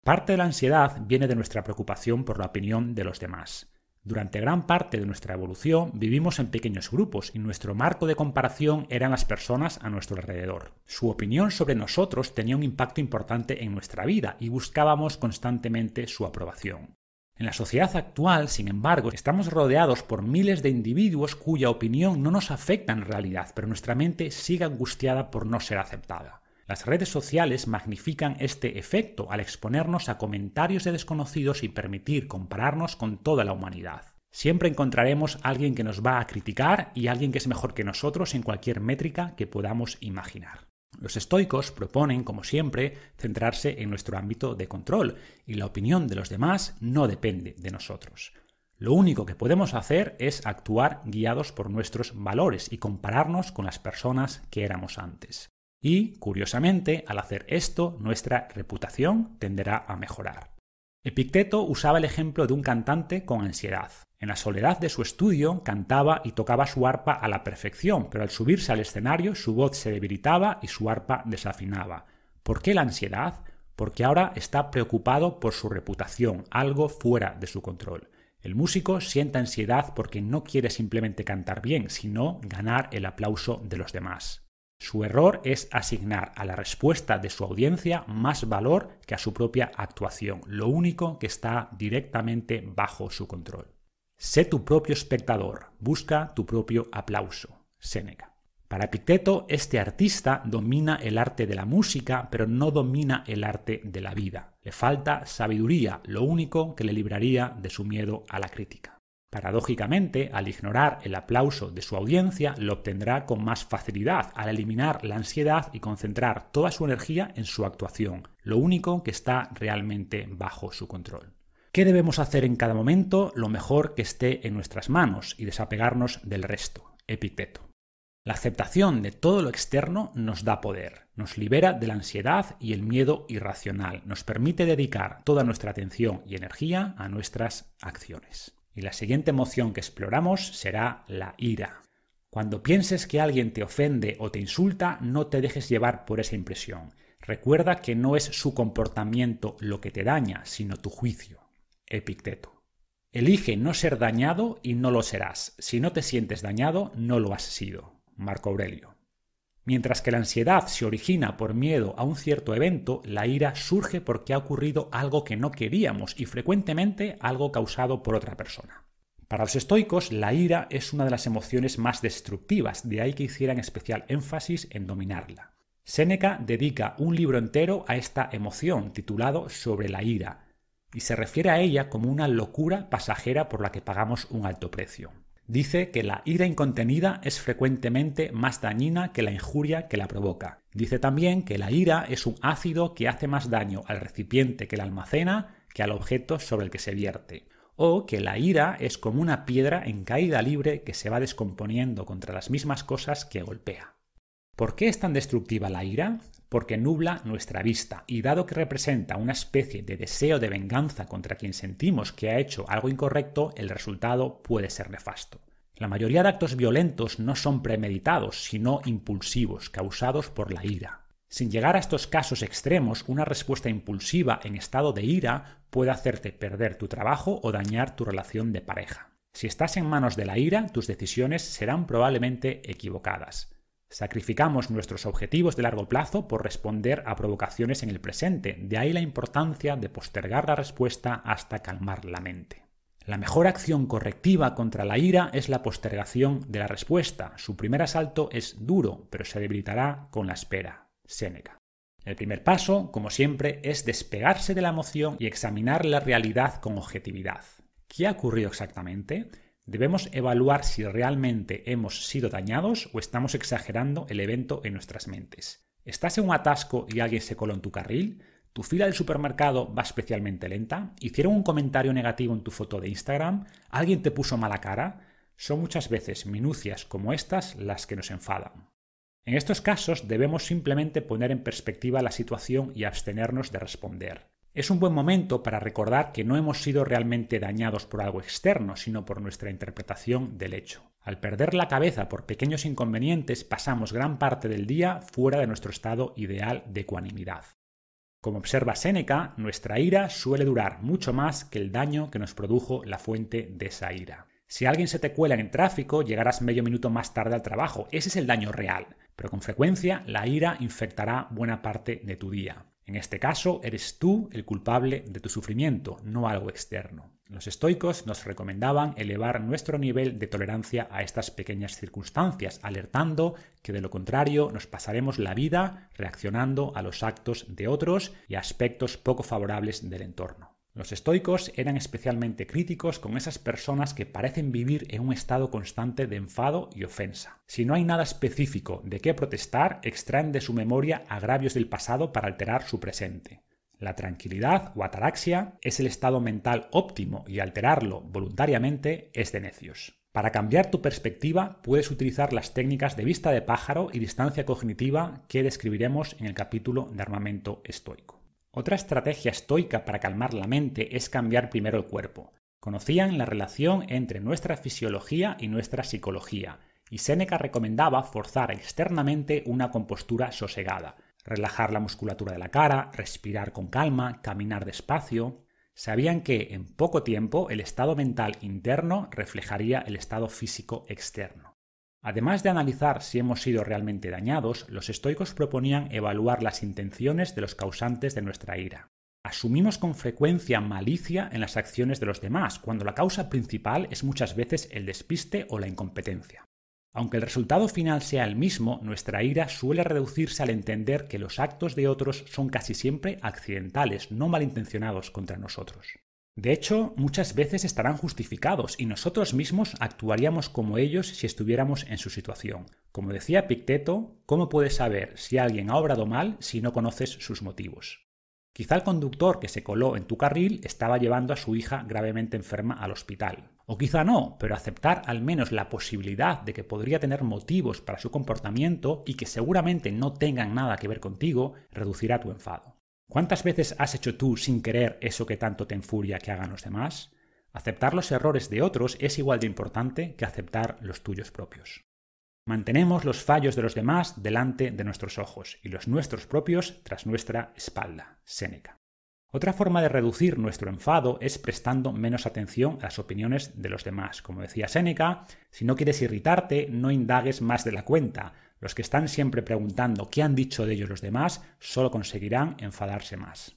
Parte de la ansiedad viene de nuestra preocupación por la opinión de los demás. Durante gran parte de nuestra evolución vivimos en pequeños grupos y nuestro marco de comparación eran las personas a nuestro alrededor. Su opinión sobre nosotros tenía un impacto importante en nuestra vida y buscábamos constantemente su aprobación. En la sociedad actual, sin embargo, estamos rodeados por miles de individuos cuya opinión no nos afecta en realidad, pero nuestra mente sigue angustiada por no ser aceptada. Las redes sociales magnifican este efecto al exponernos a comentarios de desconocidos y permitir compararnos con toda la humanidad. Siempre encontraremos alguien que nos va a criticar y alguien que es mejor que nosotros en cualquier métrica que podamos imaginar. Los estoicos proponen, como siempre, centrarse en nuestro ámbito de control y la opinión de los demás no depende de nosotros. Lo único que podemos hacer es actuar guiados por nuestros valores y compararnos con las personas que éramos antes. Y, curiosamente, al hacer esto, nuestra reputación tenderá a mejorar. Epicteto usaba el ejemplo de un cantante con ansiedad. En la soledad de su estudio cantaba y tocaba su arpa a la perfección, pero al subirse al escenario su voz se debilitaba y su arpa desafinaba. ¿Por qué la ansiedad? Porque ahora está preocupado por su reputación, algo fuera de su control. El músico siente ansiedad porque no quiere simplemente cantar bien, sino ganar el aplauso de los demás. Su error es asignar a la respuesta de su audiencia más valor que a su propia actuación, lo único que está directamente bajo su control. Sé tu propio espectador, busca tu propio aplauso. Séneca. Para Epicteto, este artista domina el arte de la música, pero no domina el arte de la vida. Le falta sabiduría, lo único que le libraría de su miedo a la crítica. Paradójicamente, al ignorar el aplauso de su audiencia, lo obtendrá con más facilidad al eliminar la ansiedad y concentrar toda su energía en su actuación, lo único que está realmente bajo su control. ¿Qué debemos hacer en cada momento? Lo mejor que esté en nuestras manos y desapegarnos del resto. Epicteto. La aceptación de todo lo externo nos da poder, nos libera de la ansiedad y el miedo irracional, nos permite dedicar toda nuestra atención y energía a nuestras acciones. Y la siguiente emoción que exploramos será la ira. Cuando pienses que alguien te ofende o te insulta, no te dejes llevar por esa impresión. Recuerda que no es su comportamiento lo que te daña, sino tu juicio. Epicteto. Elige no ser dañado y no lo serás. Si no te sientes dañado, no lo has sido. Marco Aurelio. Mientras que la ansiedad se origina por miedo a un cierto evento, la ira surge porque ha ocurrido algo que no queríamos y frecuentemente algo causado por otra persona. Para los estoicos, la ira es una de las emociones más destructivas, de ahí que hicieran especial énfasis en dominarla. Séneca dedica un libro entero a esta emoción, titulado Sobre la ira, y se refiere a ella como una locura pasajera por la que pagamos un alto precio. Dice que la ira incontenida es frecuentemente más dañina que la injuria que la provoca. Dice también que la ira es un ácido que hace más daño al recipiente que la almacena que al objeto sobre el que se vierte. O que la ira es como una piedra en caída libre que se va descomponiendo contra las mismas cosas que golpea. ¿Por qué es tan destructiva la ira? Porque nubla nuestra vista y dado que representa una especie de deseo de venganza contra quien sentimos que ha hecho algo incorrecto, el resultado puede ser nefasto. La mayoría de actos violentos no son premeditados, sino impulsivos, causados por la ira. Sin llegar a estos casos extremos, una respuesta impulsiva en estado de ira puede hacerte perder tu trabajo o dañar tu relación de pareja. Si estás en manos de la ira, tus decisiones serán probablemente equivocadas. Sacrificamos nuestros objetivos de largo plazo por responder a provocaciones en el presente, de ahí la importancia de postergar la respuesta hasta calmar la mente. La mejor acción correctiva contra la ira es la postergación de la respuesta. Su primer asalto es duro, pero se debilitará con la espera. Séneca. El primer paso, como siempre, es despegarse de la emoción y examinar la realidad con objetividad. ¿Qué ha ocurrido exactamente? Debemos evaluar si realmente hemos sido dañados o estamos exagerando el evento en nuestras mentes. ¿Estás en un atasco y alguien se coló en tu carril? ¿Tu fila del supermercado va especialmente lenta? ¿Hicieron un comentario negativo en tu foto de Instagram? ¿Alguien te puso mala cara? Son muchas veces minucias como estas las que nos enfadan. En estos casos debemos simplemente poner en perspectiva la situación y abstenernos de responder. Es un buen momento para recordar que no hemos sido realmente dañados por algo externo, sino por nuestra interpretación del hecho. Al perder la cabeza por pequeños inconvenientes, pasamos gran parte del día fuera de nuestro estado ideal de ecuanimidad. Como observa Séneca, nuestra ira suele durar mucho más que el daño que nos produjo la fuente de esa ira. Si alguien se te cuela en el tráfico, llegarás medio minuto más tarde al trabajo. Ese es el daño real. Pero con frecuencia la ira infectará buena parte de tu día. En este caso, eres tú el culpable de tu sufrimiento, no algo externo. Los estoicos nos recomendaban elevar nuestro nivel de tolerancia a estas pequeñas circunstancias, alertando que de lo contrario nos pasaremos la vida reaccionando a los actos de otros y a aspectos poco favorables del entorno. Los estoicos eran especialmente críticos con esas personas que parecen vivir en un estado constante de enfado y ofensa. Si no hay nada específico de qué protestar, extraen de su memoria agravios del pasado para alterar su presente. La tranquilidad o ataraxia es el estado mental óptimo y alterarlo voluntariamente es de necios. Para cambiar tu perspectiva puedes utilizar las técnicas de vista de pájaro y distancia cognitiva que describiremos en el capítulo de armamento estoico. Otra estrategia estoica para calmar la mente es cambiar primero el cuerpo. Conocían la relación entre nuestra fisiología y nuestra psicología, y Séneca recomendaba forzar externamente una compostura sosegada, relajar la musculatura de la cara, respirar con calma, caminar despacio. Sabían que en poco tiempo el estado mental interno reflejaría el estado físico externo. Además de analizar si hemos sido realmente dañados, los estoicos proponían evaluar las intenciones de los causantes de nuestra ira. Asumimos con frecuencia malicia en las acciones de los demás, cuando la causa principal es muchas veces el despiste o la incompetencia. Aunque el resultado final sea el mismo, nuestra ira suele reducirse al entender que los actos de otros son casi siempre accidentales, no malintencionados contra nosotros. De hecho, muchas veces estarán justificados y nosotros mismos actuaríamos como ellos si estuviéramos en su situación. Como decía Picteto, ¿cómo puedes saber si alguien ha obrado mal si no conoces sus motivos? Quizá el conductor que se coló en tu carril estaba llevando a su hija gravemente enferma al hospital. O quizá no, pero aceptar al menos la posibilidad de que podría tener motivos para su comportamiento y que seguramente no tengan nada que ver contigo reducirá tu enfado. ¿Cuántas veces has hecho tú sin querer eso que tanto te enfuria que hagan los demás? Aceptar los errores de otros es igual de importante que aceptar los tuyos propios. Mantenemos los fallos de los demás delante de nuestros ojos y los nuestros propios tras nuestra espalda. Séneca. Otra forma de reducir nuestro enfado es prestando menos atención a las opiniones de los demás. Como decía Séneca, si no quieres irritarte, no indagues más de la cuenta. Los que están siempre preguntando qué han dicho de ellos los demás solo conseguirán enfadarse más.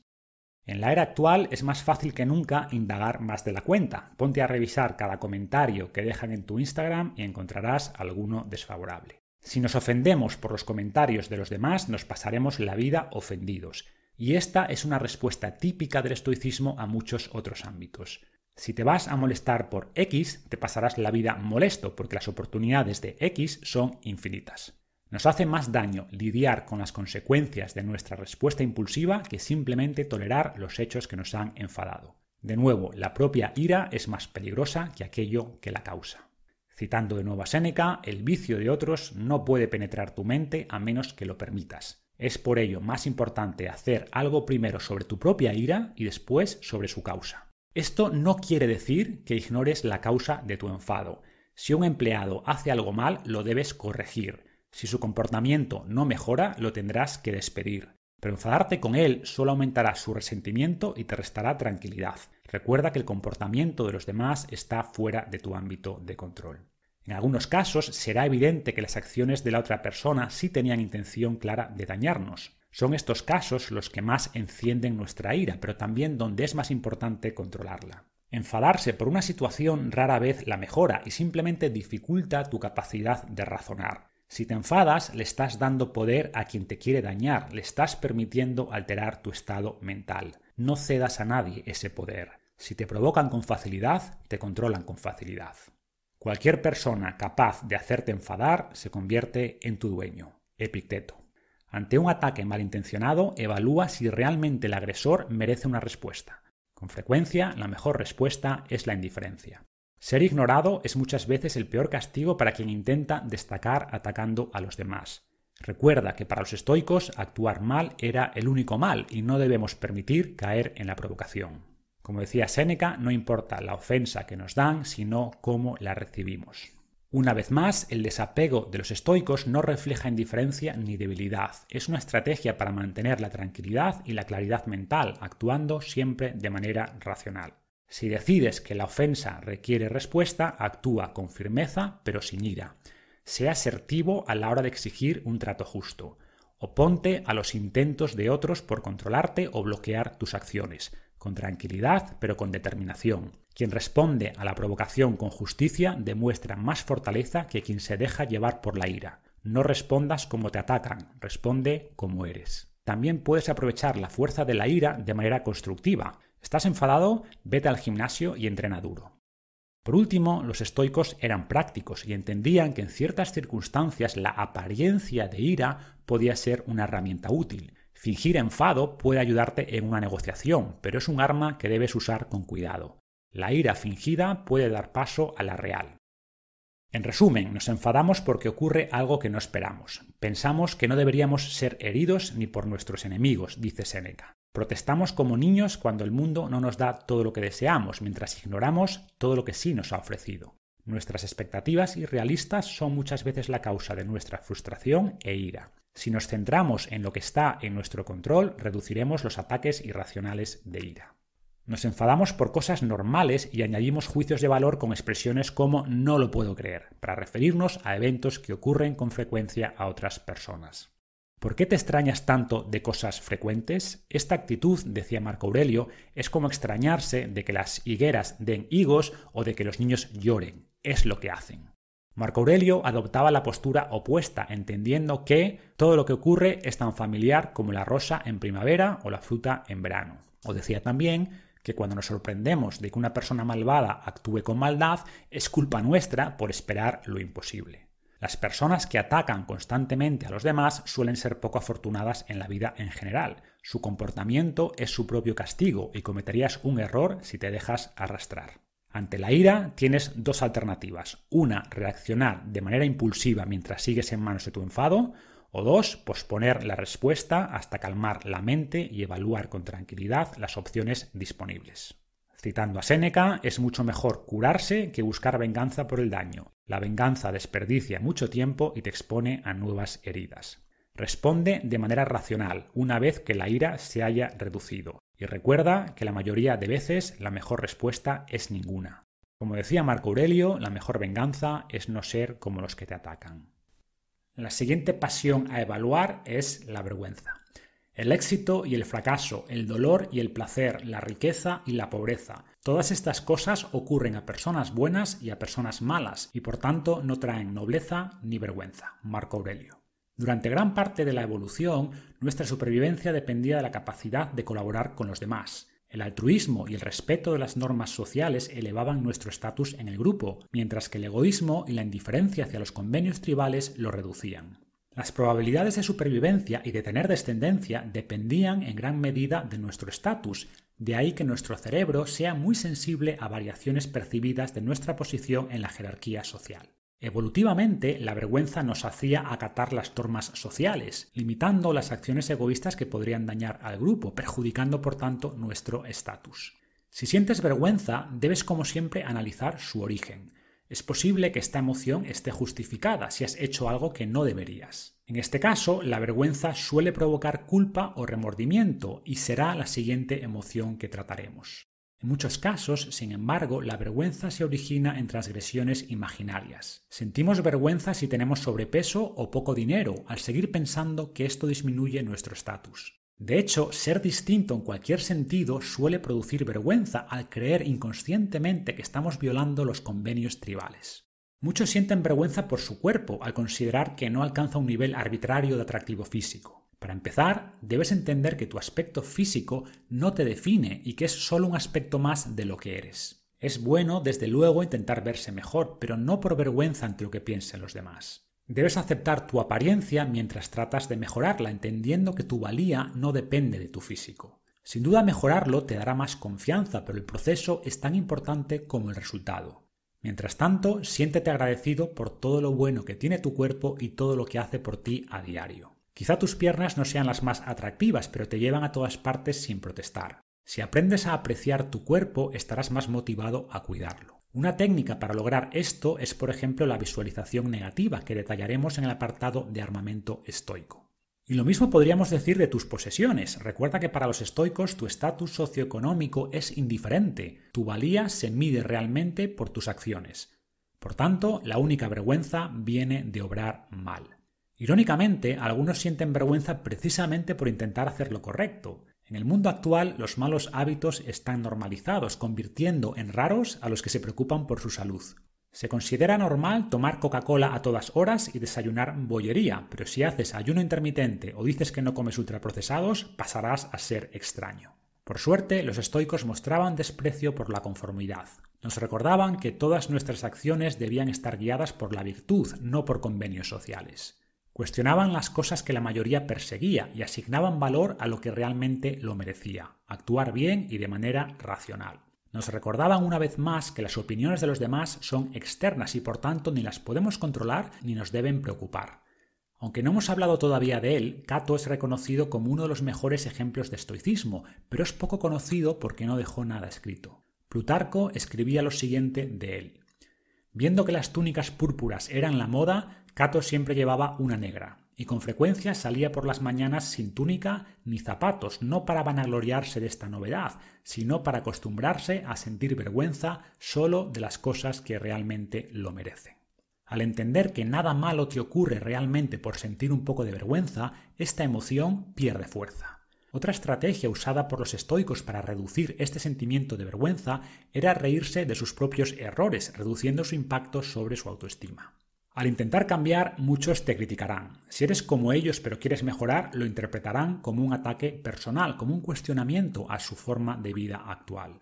En la era actual es más fácil que nunca indagar más de la cuenta. Ponte a revisar cada comentario que dejan en tu Instagram y encontrarás alguno desfavorable. Si nos ofendemos por los comentarios de los demás, nos pasaremos la vida ofendidos. Y esta es una respuesta típica del estoicismo a muchos otros ámbitos. Si te vas a molestar por X, te pasarás la vida molesto porque las oportunidades de X son infinitas. Nos hace más daño lidiar con las consecuencias de nuestra respuesta impulsiva que simplemente tolerar los hechos que nos han enfadado. De nuevo, la propia ira es más peligrosa que aquello que la causa. Citando de nuevo a Séneca, el vicio de otros no puede penetrar tu mente a menos que lo permitas. Es por ello más importante hacer algo primero sobre tu propia ira y después sobre su causa. Esto no quiere decir que ignores la causa de tu enfado. Si un empleado hace algo mal, lo debes corregir. Si su comportamiento no mejora, lo tendrás que despedir. Pero enfadarte con él solo aumentará su resentimiento y te restará tranquilidad. Recuerda que el comportamiento de los demás está fuera de tu ámbito de control. En algunos casos será evidente que las acciones de la otra persona sí tenían intención clara de dañarnos. Son estos casos los que más encienden nuestra ira, pero también donde es más importante controlarla. Enfadarse por una situación rara vez la mejora y simplemente dificulta tu capacidad de razonar. Si te enfadas, le estás dando poder a quien te quiere dañar, le estás permitiendo alterar tu estado mental. No cedas a nadie ese poder. Si te provocan con facilidad, te controlan con facilidad. Cualquier persona capaz de hacerte enfadar se convierte en tu dueño. Epicteto. Ante un ataque malintencionado, evalúa si realmente el agresor merece una respuesta. Con frecuencia, la mejor respuesta es la indiferencia. Ser ignorado es muchas veces el peor castigo para quien intenta destacar atacando a los demás. Recuerda que para los estoicos actuar mal era el único mal y no debemos permitir caer en la provocación. Como decía Séneca, no importa la ofensa que nos dan, sino cómo la recibimos. Una vez más, el desapego de los estoicos no refleja indiferencia ni debilidad. Es una estrategia para mantener la tranquilidad y la claridad mental, actuando siempre de manera racional. Si decides que la ofensa requiere respuesta, actúa con firmeza pero sin ira. Sea asertivo a la hora de exigir un trato justo. Oponte a los intentos de otros por controlarte o bloquear tus acciones con tranquilidad pero con determinación. Quien responde a la provocación con justicia demuestra más fortaleza que quien se deja llevar por la ira. No respondas como te atacan, responde como eres. También puedes aprovechar la fuerza de la ira de manera constructiva. ¿Estás enfadado? Vete al gimnasio y entrena duro. Por último, los estoicos eran prácticos y entendían que en ciertas circunstancias la apariencia de ira podía ser una herramienta útil. Fingir enfado puede ayudarte en una negociación, pero es un arma que debes usar con cuidado. La ira fingida puede dar paso a la real. En resumen, nos enfadamos porque ocurre algo que no esperamos. Pensamos que no deberíamos ser heridos ni por nuestros enemigos, dice Séneca. Protestamos como niños cuando el mundo no nos da todo lo que deseamos, mientras ignoramos todo lo que sí nos ha ofrecido. Nuestras expectativas irrealistas son muchas veces la causa de nuestra frustración e ira. Si nos centramos en lo que está en nuestro control, reduciremos los ataques irracionales de ira. Nos enfadamos por cosas normales y añadimos juicios de valor con expresiones como no lo puedo creer, para referirnos a eventos que ocurren con frecuencia a otras personas. ¿Por qué te extrañas tanto de cosas frecuentes? Esta actitud, decía Marco Aurelio, es como extrañarse de que las higueras den higos o de que los niños lloren. Es lo que hacen. Marco Aurelio adoptaba la postura opuesta, entendiendo que todo lo que ocurre es tan familiar como la rosa en primavera o la fruta en verano. O decía también que cuando nos sorprendemos de que una persona malvada actúe con maldad, es culpa nuestra por esperar lo imposible. Las personas que atacan constantemente a los demás suelen ser poco afortunadas en la vida en general. Su comportamiento es su propio castigo y cometerías un error si te dejas arrastrar. Ante la ira tienes dos alternativas. Una, reaccionar de manera impulsiva mientras sigues en manos de tu enfado. O dos, posponer la respuesta hasta calmar la mente y evaluar con tranquilidad las opciones disponibles. Citando a Séneca, es mucho mejor curarse que buscar venganza por el daño. La venganza desperdicia mucho tiempo y te expone a nuevas heridas. Responde de manera racional una vez que la ira se haya reducido. Y recuerda que la mayoría de veces la mejor respuesta es ninguna. Como decía Marco Aurelio, la mejor venganza es no ser como los que te atacan. La siguiente pasión a evaluar es la vergüenza. El éxito y el fracaso, el dolor y el placer, la riqueza y la pobreza. Todas estas cosas ocurren a personas buenas y a personas malas y por tanto no traen nobleza ni vergüenza. Marco Aurelio. Durante gran parte de la evolución, nuestra supervivencia dependía de la capacidad de colaborar con los demás. El altruismo y el respeto de las normas sociales elevaban nuestro estatus en el grupo, mientras que el egoísmo y la indiferencia hacia los convenios tribales lo reducían. Las probabilidades de supervivencia y de tener descendencia dependían en gran medida de nuestro estatus, de ahí que nuestro cerebro sea muy sensible a variaciones percibidas de nuestra posición en la jerarquía social. Evolutivamente, la vergüenza nos hacía acatar las normas sociales, limitando las acciones egoístas que podrían dañar al grupo, perjudicando por tanto nuestro estatus. Si sientes vergüenza, debes como siempre analizar su origen. Es posible que esta emoción esté justificada si has hecho algo que no deberías. En este caso, la vergüenza suele provocar culpa o remordimiento y será la siguiente emoción que trataremos. En muchos casos, sin embargo, la vergüenza se origina en transgresiones imaginarias. Sentimos vergüenza si tenemos sobrepeso o poco dinero, al seguir pensando que esto disminuye nuestro estatus. De hecho, ser distinto en cualquier sentido suele producir vergüenza al creer inconscientemente que estamos violando los convenios tribales. Muchos sienten vergüenza por su cuerpo al considerar que no alcanza un nivel arbitrario de atractivo físico. Para empezar, debes entender que tu aspecto físico no te define y que es solo un aspecto más de lo que eres. Es bueno, desde luego, intentar verse mejor, pero no por vergüenza ante lo que piensen los demás. Debes aceptar tu apariencia mientras tratas de mejorarla, entendiendo que tu valía no depende de tu físico. Sin duda mejorarlo te dará más confianza, pero el proceso es tan importante como el resultado. Mientras tanto, siéntete agradecido por todo lo bueno que tiene tu cuerpo y todo lo que hace por ti a diario. Quizá tus piernas no sean las más atractivas, pero te llevan a todas partes sin protestar. Si aprendes a apreciar tu cuerpo, estarás más motivado a cuidarlo. Una técnica para lograr esto es, por ejemplo, la visualización negativa, que detallaremos en el apartado de armamento estoico. Y lo mismo podríamos decir de tus posesiones. Recuerda que para los estoicos tu estatus socioeconómico es indiferente, tu valía se mide realmente por tus acciones. Por tanto, la única vergüenza viene de obrar mal. Irónicamente, algunos sienten vergüenza precisamente por intentar hacer lo correcto. En el mundo actual los malos hábitos están normalizados, convirtiendo en raros a los que se preocupan por su salud. Se considera normal tomar Coca-Cola a todas horas y desayunar bollería, pero si haces ayuno intermitente o dices que no comes ultraprocesados, pasarás a ser extraño. Por suerte, los estoicos mostraban desprecio por la conformidad. Nos recordaban que todas nuestras acciones debían estar guiadas por la virtud, no por convenios sociales. Cuestionaban las cosas que la mayoría perseguía y asignaban valor a lo que realmente lo merecía, actuar bien y de manera racional. Nos recordaban una vez más que las opiniones de los demás son externas y por tanto ni las podemos controlar ni nos deben preocupar. Aunque no hemos hablado todavía de él, Cato es reconocido como uno de los mejores ejemplos de estoicismo, pero es poco conocido porque no dejó nada escrito. Plutarco escribía lo siguiente de él. Viendo que las túnicas púrpuras eran la moda, Cato siempre llevaba una negra, y con frecuencia salía por las mañanas sin túnica ni zapatos, no para vanagloriarse de esta novedad, sino para acostumbrarse a sentir vergüenza solo de las cosas que realmente lo merecen. Al entender que nada malo te ocurre realmente por sentir un poco de vergüenza, esta emoción pierde fuerza. Otra estrategia usada por los estoicos para reducir este sentimiento de vergüenza era reírse de sus propios errores, reduciendo su impacto sobre su autoestima. Al intentar cambiar, muchos te criticarán. Si eres como ellos pero quieres mejorar, lo interpretarán como un ataque personal, como un cuestionamiento a su forma de vida actual.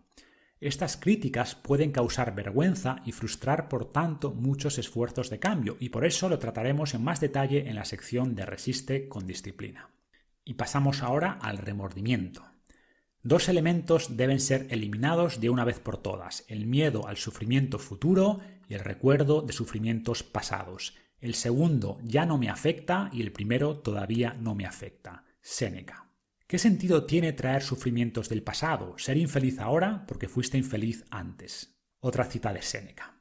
Estas críticas pueden causar vergüenza y frustrar por tanto muchos esfuerzos de cambio, y por eso lo trataremos en más detalle en la sección de Resiste con disciplina. Y pasamos ahora al remordimiento. Dos elementos deben ser eliminados de una vez por todas, el miedo al sufrimiento futuro y el recuerdo de sufrimientos pasados. El segundo ya no me afecta y el primero todavía no me afecta. Séneca. ¿Qué sentido tiene traer sufrimientos del pasado, ser infeliz ahora porque fuiste infeliz antes? Otra cita de Séneca.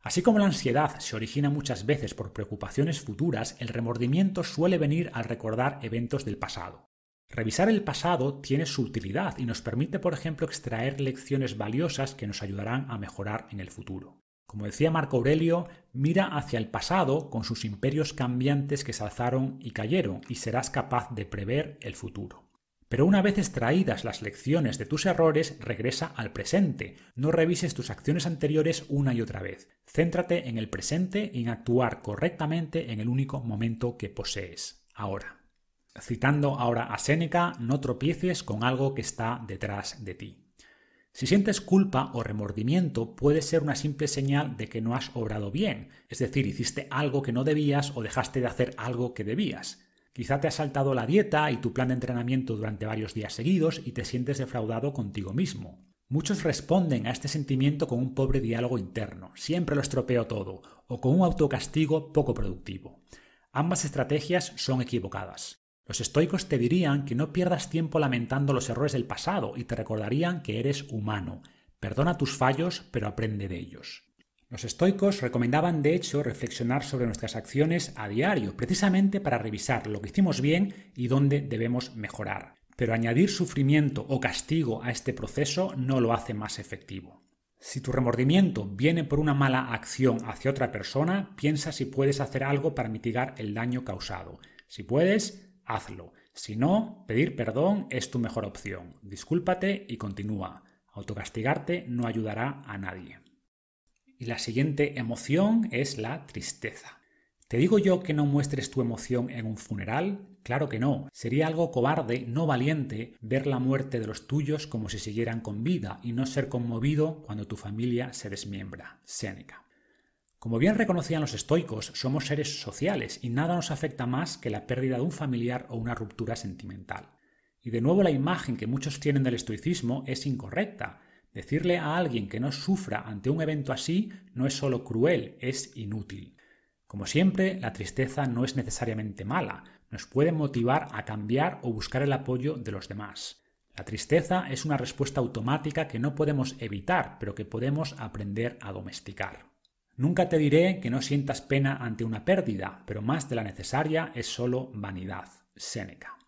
Así como la ansiedad se origina muchas veces por preocupaciones futuras, el remordimiento suele venir al recordar eventos del pasado. Revisar el pasado tiene su utilidad y nos permite, por ejemplo, extraer lecciones valiosas que nos ayudarán a mejorar en el futuro. Como decía Marco Aurelio, mira hacia el pasado con sus imperios cambiantes que se alzaron y cayeron y serás capaz de prever el futuro. Pero una vez extraídas las lecciones de tus errores, regresa al presente. No revises tus acciones anteriores una y otra vez. Céntrate en el presente y en actuar correctamente en el único momento que posees, ahora. Citando ahora a Séneca, no tropieces con algo que está detrás de ti. Si sientes culpa o remordimiento, puede ser una simple señal de que no has obrado bien, es decir, hiciste algo que no debías o dejaste de hacer algo que debías. Quizá te has saltado la dieta y tu plan de entrenamiento durante varios días seguidos y te sientes defraudado contigo mismo. Muchos responden a este sentimiento con un pobre diálogo interno, siempre lo estropeo todo, o con un autocastigo poco productivo. Ambas estrategias son equivocadas. Los estoicos te dirían que no pierdas tiempo lamentando los errores del pasado y te recordarían que eres humano. Perdona tus fallos, pero aprende de ellos. Los estoicos recomendaban de hecho reflexionar sobre nuestras acciones a diario, precisamente para revisar lo que hicimos bien y dónde debemos mejorar. Pero añadir sufrimiento o castigo a este proceso no lo hace más efectivo. Si tu remordimiento viene por una mala acción hacia otra persona, piensa si puedes hacer algo para mitigar el daño causado. Si puedes, hazlo. Si no, pedir perdón es tu mejor opción. Discúlpate y continúa. Autocastigarte no ayudará a nadie. Y la siguiente emoción es la tristeza. ¿Te digo yo que no muestres tu emoción en un funeral? Claro que no. Sería algo cobarde, no valiente, ver la muerte de los tuyos como si siguieran con vida y no ser conmovido cuando tu familia se desmiembra. Séneca. Como bien reconocían los estoicos, somos seres sociales y nada nos afecta más que la pérdida de un familiar o una ruptura sentimental. Y de nuevo la imagen que muchos tienen del estoicismo es incorrecta, Decirle a alguien que no sufra ante un evento así no es solo cruel, es inútil. Como siempre, la tristeza no es necesariamente mala, nos puede motivar a cambiar o buscar el apoyo de los demás. La tristeza es una respuesta automática que no podemos evitar, pero que podemos aprender a domesticar. Nunca te diré que no sientas pena ante una pérdida, pero más de la necesaria es solo vanidad. Séneca.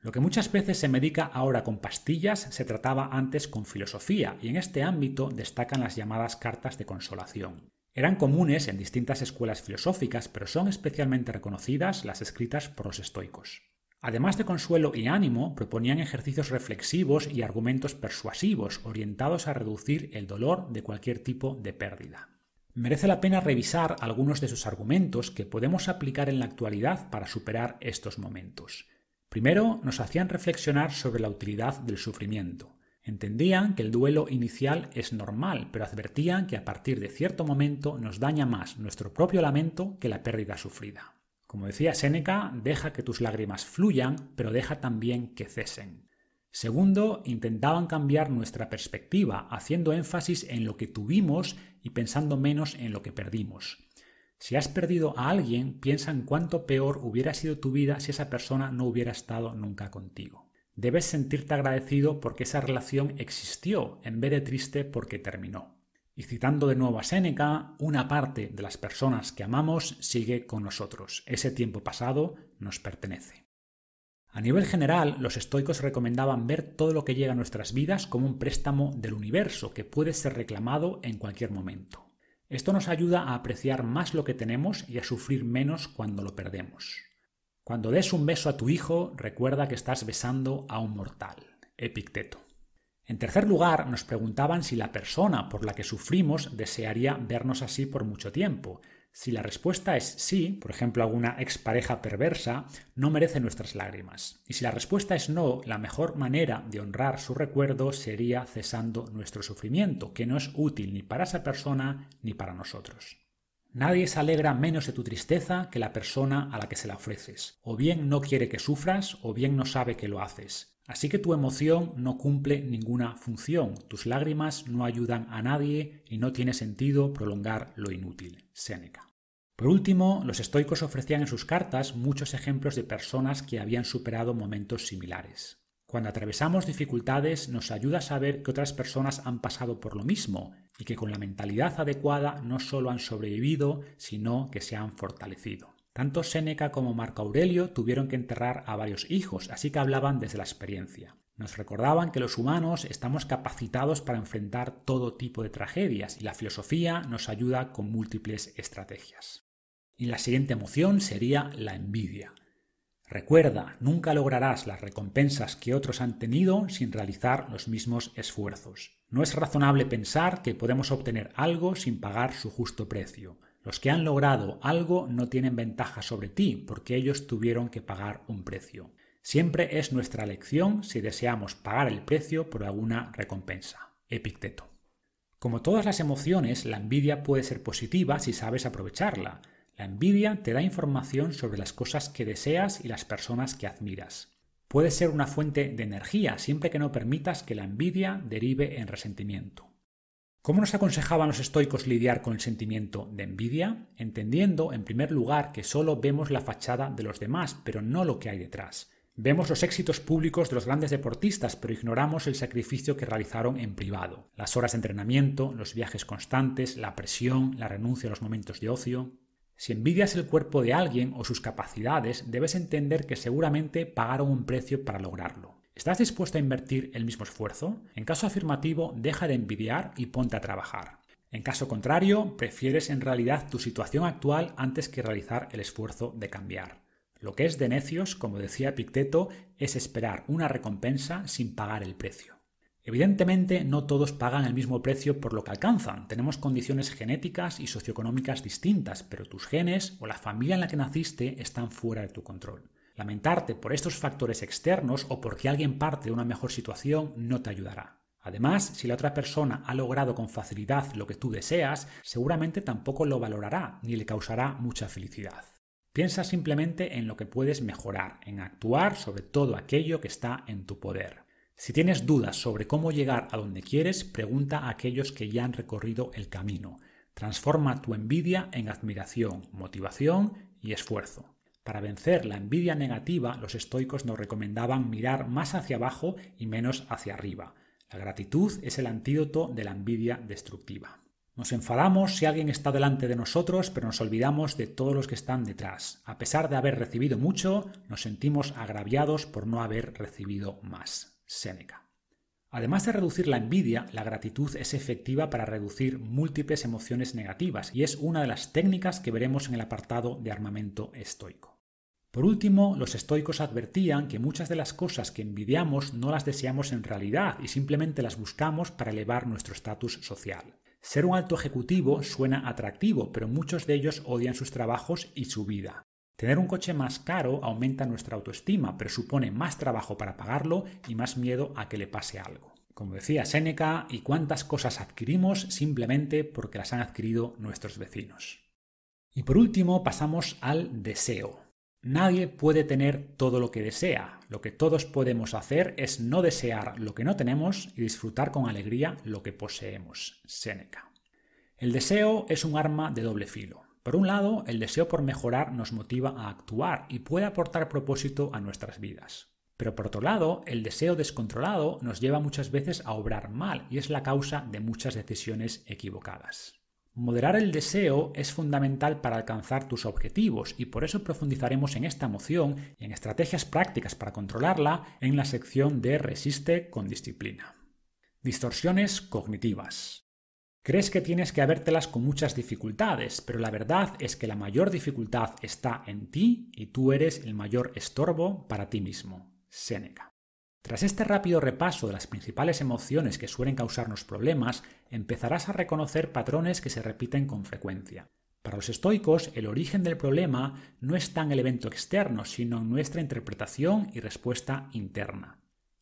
Lo que muchas veces se medica ahora con pastillas se trataba antes con filosofía y en este ámbito destacan las llamadas cartas de consolación. Eran comunes en distintas escuelas filosóficas, pero son especialmente reconocidas las escritas por los estoicos. Además de consuelo y ánimo, proponían ejercicios reflexivos y argumentos persuasivos orientados a reducir el dolor de cualquier tipo de pérdida. Merece la pena revisar algunos de sus argumentos que podemos aplicar en la actualidad para superar estos momentos. Primero, nos hacían reflexionar sobre la utilidad del sufrimiento. Entendían que el duelo inicial es normal, pero advertían que a partir de cierto momento nos daña más nuestro propio lamento que la pérdida sufrida. Como decía Séneca, deja que tus lágrimas fluyan, pero deja también que cesen. Segundo, intentaban cambiar nuestra perspectiva, haciendo énfasis en lo que tuvimos y pensando menos en lo que perdimos. Si has perdido a alguien, piensa en cuánto peor hubiera sido tu vida si esa persona no hubiera estado nunca contigo. Debes sentirte agradecido porque esa relación existió en vez de triste porque terminó. Y citando de nuevo a Séneca, una parte de las personas que amamos sigue con nosotros. Ese tiempo pasado nos pertenece. A nivel general, los estoicos recomendaban ver todo lo que llega a nuestras vidas como un préstamo del universo que puede ser reclamado en cualquier momento. Esto nos ayuda a apreciar más lo que tenemos y a sufrir menos cuando lo perdemos. Cuando des un beso a tu hijo, recuerda que estás besando a un mortal. Epicteto. En tercer lugar, nos preguntaban si la persona por la que sufrimos desearía vernos así por mucho tiempo. Si la respuesta es sí, por ejemplo, alguna expareja perversa, no merece nuestras lágrimas. Y si la respuesta es no, la mejor manera de honrar su recuerdo sería cesando nuestro sufrimiento, que no es útil ni para esa persona ni para nosotros. Nadie se alegra menos de tu tristeza que la persona a la que se la ofreces. O bien no quiere que sufras, o bien no sabe que lo haces. Así que tu emoción no cumple ninguna función, tus lágrimas no ayudan a nadie y no tiene sentido prolongar lo inútil. Por último, los estoicos ofrecían en sus cartas muchos ejemplos de personas que habían superado momentos similares. Cuando atravesamos dificultades nos ayuda a saber que otras personas han pasado por lo mismo y que con la mentalidad adecuada no solo han sobrevivido, sino que se han fortalecido. Tanto Séneca como Marco Aurelio tuvieron que enterrar a varios hijos, así que hablaban desde la experiencia. Nos recordaban que los humanos estamos capacitados para enfrentar todo tipo de tragedias y la filosofía nos ayuda con múltiples estrategias. Y la siguiente emoción sería la envidia. Recuerda, nunca lograrás las recompensas que otros han tenido sin realizar los mismos esfuerzos. No es razonable pensar que podemos obtener algo sin pagar su justo precio. Los que han logrado algo no tienen ventaja sobre ti porque ellos tuvieron que pagar un precio. Siempre es nuestra elección si deseamos pagar el precio por alguna recompensa. Epicteto. Como todas las emociones, la envidia puede ser positiva si sabes aprovecharla. La envidia te da información sobre las cosas que deseas y las personas que admiras. Puede ser una fuente de energía siempre que no permitas que la envidia derive en resentimiento. ¿Cómo nos aconsejaban los estoicos lidiar con el sentimiento de envidia? Entendiendo, en primer lugar, que solo vemos la fachada de los demás, pero no lo que hay detrás. Vemos los éxitos públicos de los grandes deportistas, pero ignoramos el sacrificio que realizaron en privado, las horas de entrenamiento, los viajes constantes, la presión, la renuncia a los momentos de ocio. Si envidias el cuerpo de alguien o sus capacidades, debes entender que seguramente pagaron un precio para lograrlo. ¿Estás dispuesto a invertir el mismo esfuerzo? En caso afirmativo, deja de envidiar y ponte a trabajar. En caso contrario, prefieres en realidad tu situación actual antes que realizar el esfuerzo de cambiar. Lo que es de necios, como decía Picteto, es esperar una recompensa sin pagar el precio. Evidentemente, no todos pagan el mismo precio por lo que alcanzan. Tenemos condiciones genéticas y socioeconómicas distintas, pero tus genes o la familia en la que naciste están fuera de tu control. Lamentarte por estos factores externos o porque alguien parte de una mejor situación no te ayudará. Además, si la otra persona ha logrado con facilidad lo que tú deseas, seguramente tampoco lo valorará ni le causará mucha felicidad. Piensa simplemente en lo que puedes mejorar, en actuar sobre todo aquello que está en tu poder. Si tienes dudas sobre cómo llegar a donde quieres, pregunta a aquellos que ya han recorrido el camino. Transforma tu envidia en admiración, motivación y esfuerzo. Para vencer la envidia negativa, los estoicos nos recomendaban mirar más hacia abajo y menos hacia arriba. La gratitud es el antídoto de la envidia destructiva. Nos enfadamos si alguien está delante de nosotros, pero nos olvidamos de todos los que están detrás. A pesar de haber recibido mucho, nos sentimos agraviados por no haber recibido más. Séneca. Además de reducir la envidia, la gratitud es efectiva para reducir múltiples emociones negativas y es una de las técnicas que veremos en el apartado de armamento estoico. Por último, los estoicos advertían que muchas de las cosas que envidiamos no las deseamos en realidad y simplemente las buscamos para elevar nuestro estatus social. Ser un alto ejecutivo suena atractivo, pero muchos de ellos odian sus trabajos y su vida. Tener un coche más caro aumenta nuestra autoestima, pero supone más trabajo para pagarlo y más miedo a que le pase algo. Como decía Séneca, ¿y cuántas cosas adquirimos simplemente porque las han adquirido nuestros vecinos? Y por último pasamos al deseo. Nadie puede tener todo lo que desea. Lo que todos podemos hacer es no desear lo que no tenemos y disfrutar con alegría lo que poseemos. Séneca. El deseo es un arma de doble filo. Por un lado, el deseo por mejorar nos motiva a actuar y puede aportar propósito a nuestras vidas. Pero por otro lado, el deseo descontrolado nos lleva muchas veces a obrar mal y es la causa de muchas decisiones equivocadas. Moderar el deseo es fundamental para alcanzar tus objetivos y por eso profundizaremos en esta emoción y en estrategias prácticas para controlarla en la sección de Resiste con disciplina. Distorsiones cognitivas. Crees que tienes que habértelas con muchas dificultades, pero la verdad es que la mayor dificultad está en ti y tú eres el mayor estorbo para ti mismo. Séneca. Tras este rápido repaso de las principales emociones que suelen causarnos problemas, empezarás a reconocer patrones que se repiten con frecuencia. Para los estoicos, el origen del problema no está en el evento externo, sino en nuestra interpretación y respuesta interna.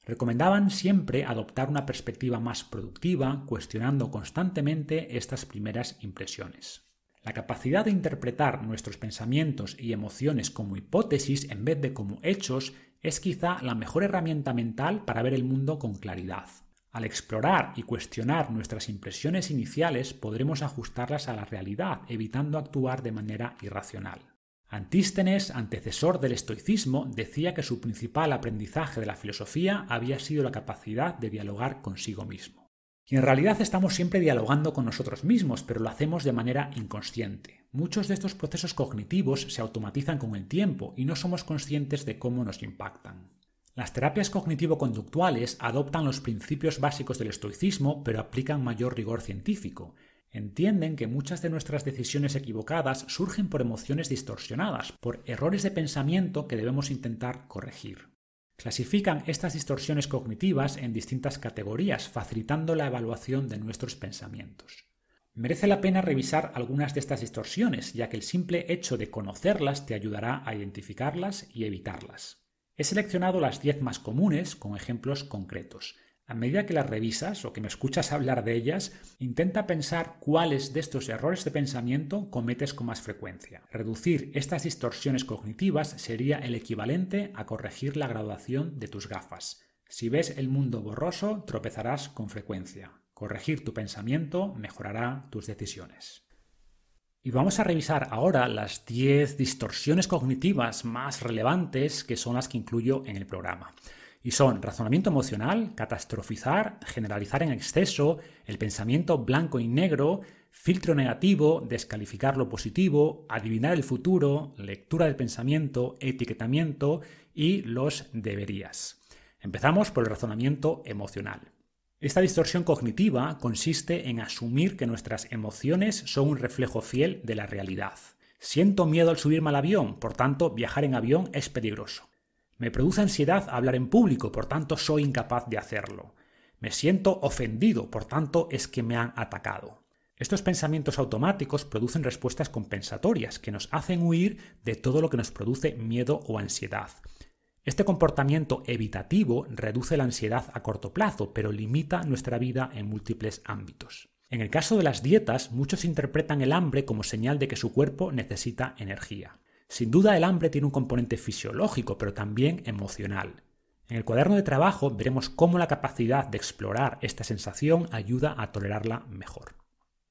Recomendaban siempre adoptar una perspectiva más productiva, cuestionando constantemente estas primeras impresiones. La capacidad de interpretar nuestros pensamientos y emociones como hipótesis en vez de como hechos es quizá la mejor herramienta mental para ver el mundo con claridad. Al explorar y cuestionar nuestras impresiones iniciales podremos ajustarlas a la realidad, evitando actuar de manera irracional. Antístenes, antecesor del estoicismo, decía que su principal aprendizaje de la filosofía había sido la capacidad de dialogar consigo mismo. Y en realidad estamos siempre dialogando con nosotros mismos, pero lo hacemos de manera inconsciente. Muchos de estos procesos cognitivos se automatizan con el tiempo y no somos conscientes de cómo nos impactan. Las terapias cognitivo-conductuales adoptan los principios básicos del estoicismo, pero aplican mayor rigor científico. Entienden que muchas de nuestras decisiones equivocadas surgen por emociones distorsionadas, por errores de pensamiento que debemos intentar corregir. Clasifican estas distorsiones cognitivas en distintas categorías, facilitando la evaluación de nuestros pensamientos. Merece la pena revisar algunas de estas distorsiones, ya que el simple hecho de conocerlas te ayudará a identificarlas y evitarlas. He seleccionado las 10 más comunes con ejemplos concretos. A medida que las revisas o que me escuchas hablar de ellas, intenta pensar cuáles de estos errores de pensamiento cometes con más frecuencia. Reducir estas distorsiones cognitivas sería el equivalente a corregir la graduación de tus gafas. Si ves el mundo borroso, tropezarás con frecuencia. Corregir tu pensamiento mejorará tus decisiones. Y vamos a revisar ahora las 10 distorsiones cognitivas más relevantes que son las que incluyo en el programa. Y son razonamiento emocional, catastrofizar, generalizar en exceso, el pensamiento blanco y negro, filtro negativo, descalificar lo positivo, adivinar el futuro, lectura del pensamiento, etiquetamiento y los deberías. Empezamos por el razonamiento emocional. Esta distorsión cognitiva consiste en asumir que nuestras emociones son un reflejo fiel de la realidad. Siento miedo al subirme al avión, por tanto viajar en avión es peligroso. Me produce ansiedad hablar en público, por tanto soy incapaz de hacerlo. Me siento ofendido, por tanto es que me han atacado. Estos pensamientos automáticos producen respuestas compensatorias que nos hacen huir de todo lo que nos produce miedo o ansiedad. Este comportamiento evitativo reduce la ansiedad a corto plazo, pero limita nuestra vida en múltiples ámbitos. En el caso de las dietas, muchos interpretan el hambre como señal de que su cuerpo necesita energía. Sin duda el hambre tiene un componente fisiológico, pero también emocional. En el cuaderno de trabajo veremos cómo la capacidad de explorar esta sensación ayuda a tolerarla mejor.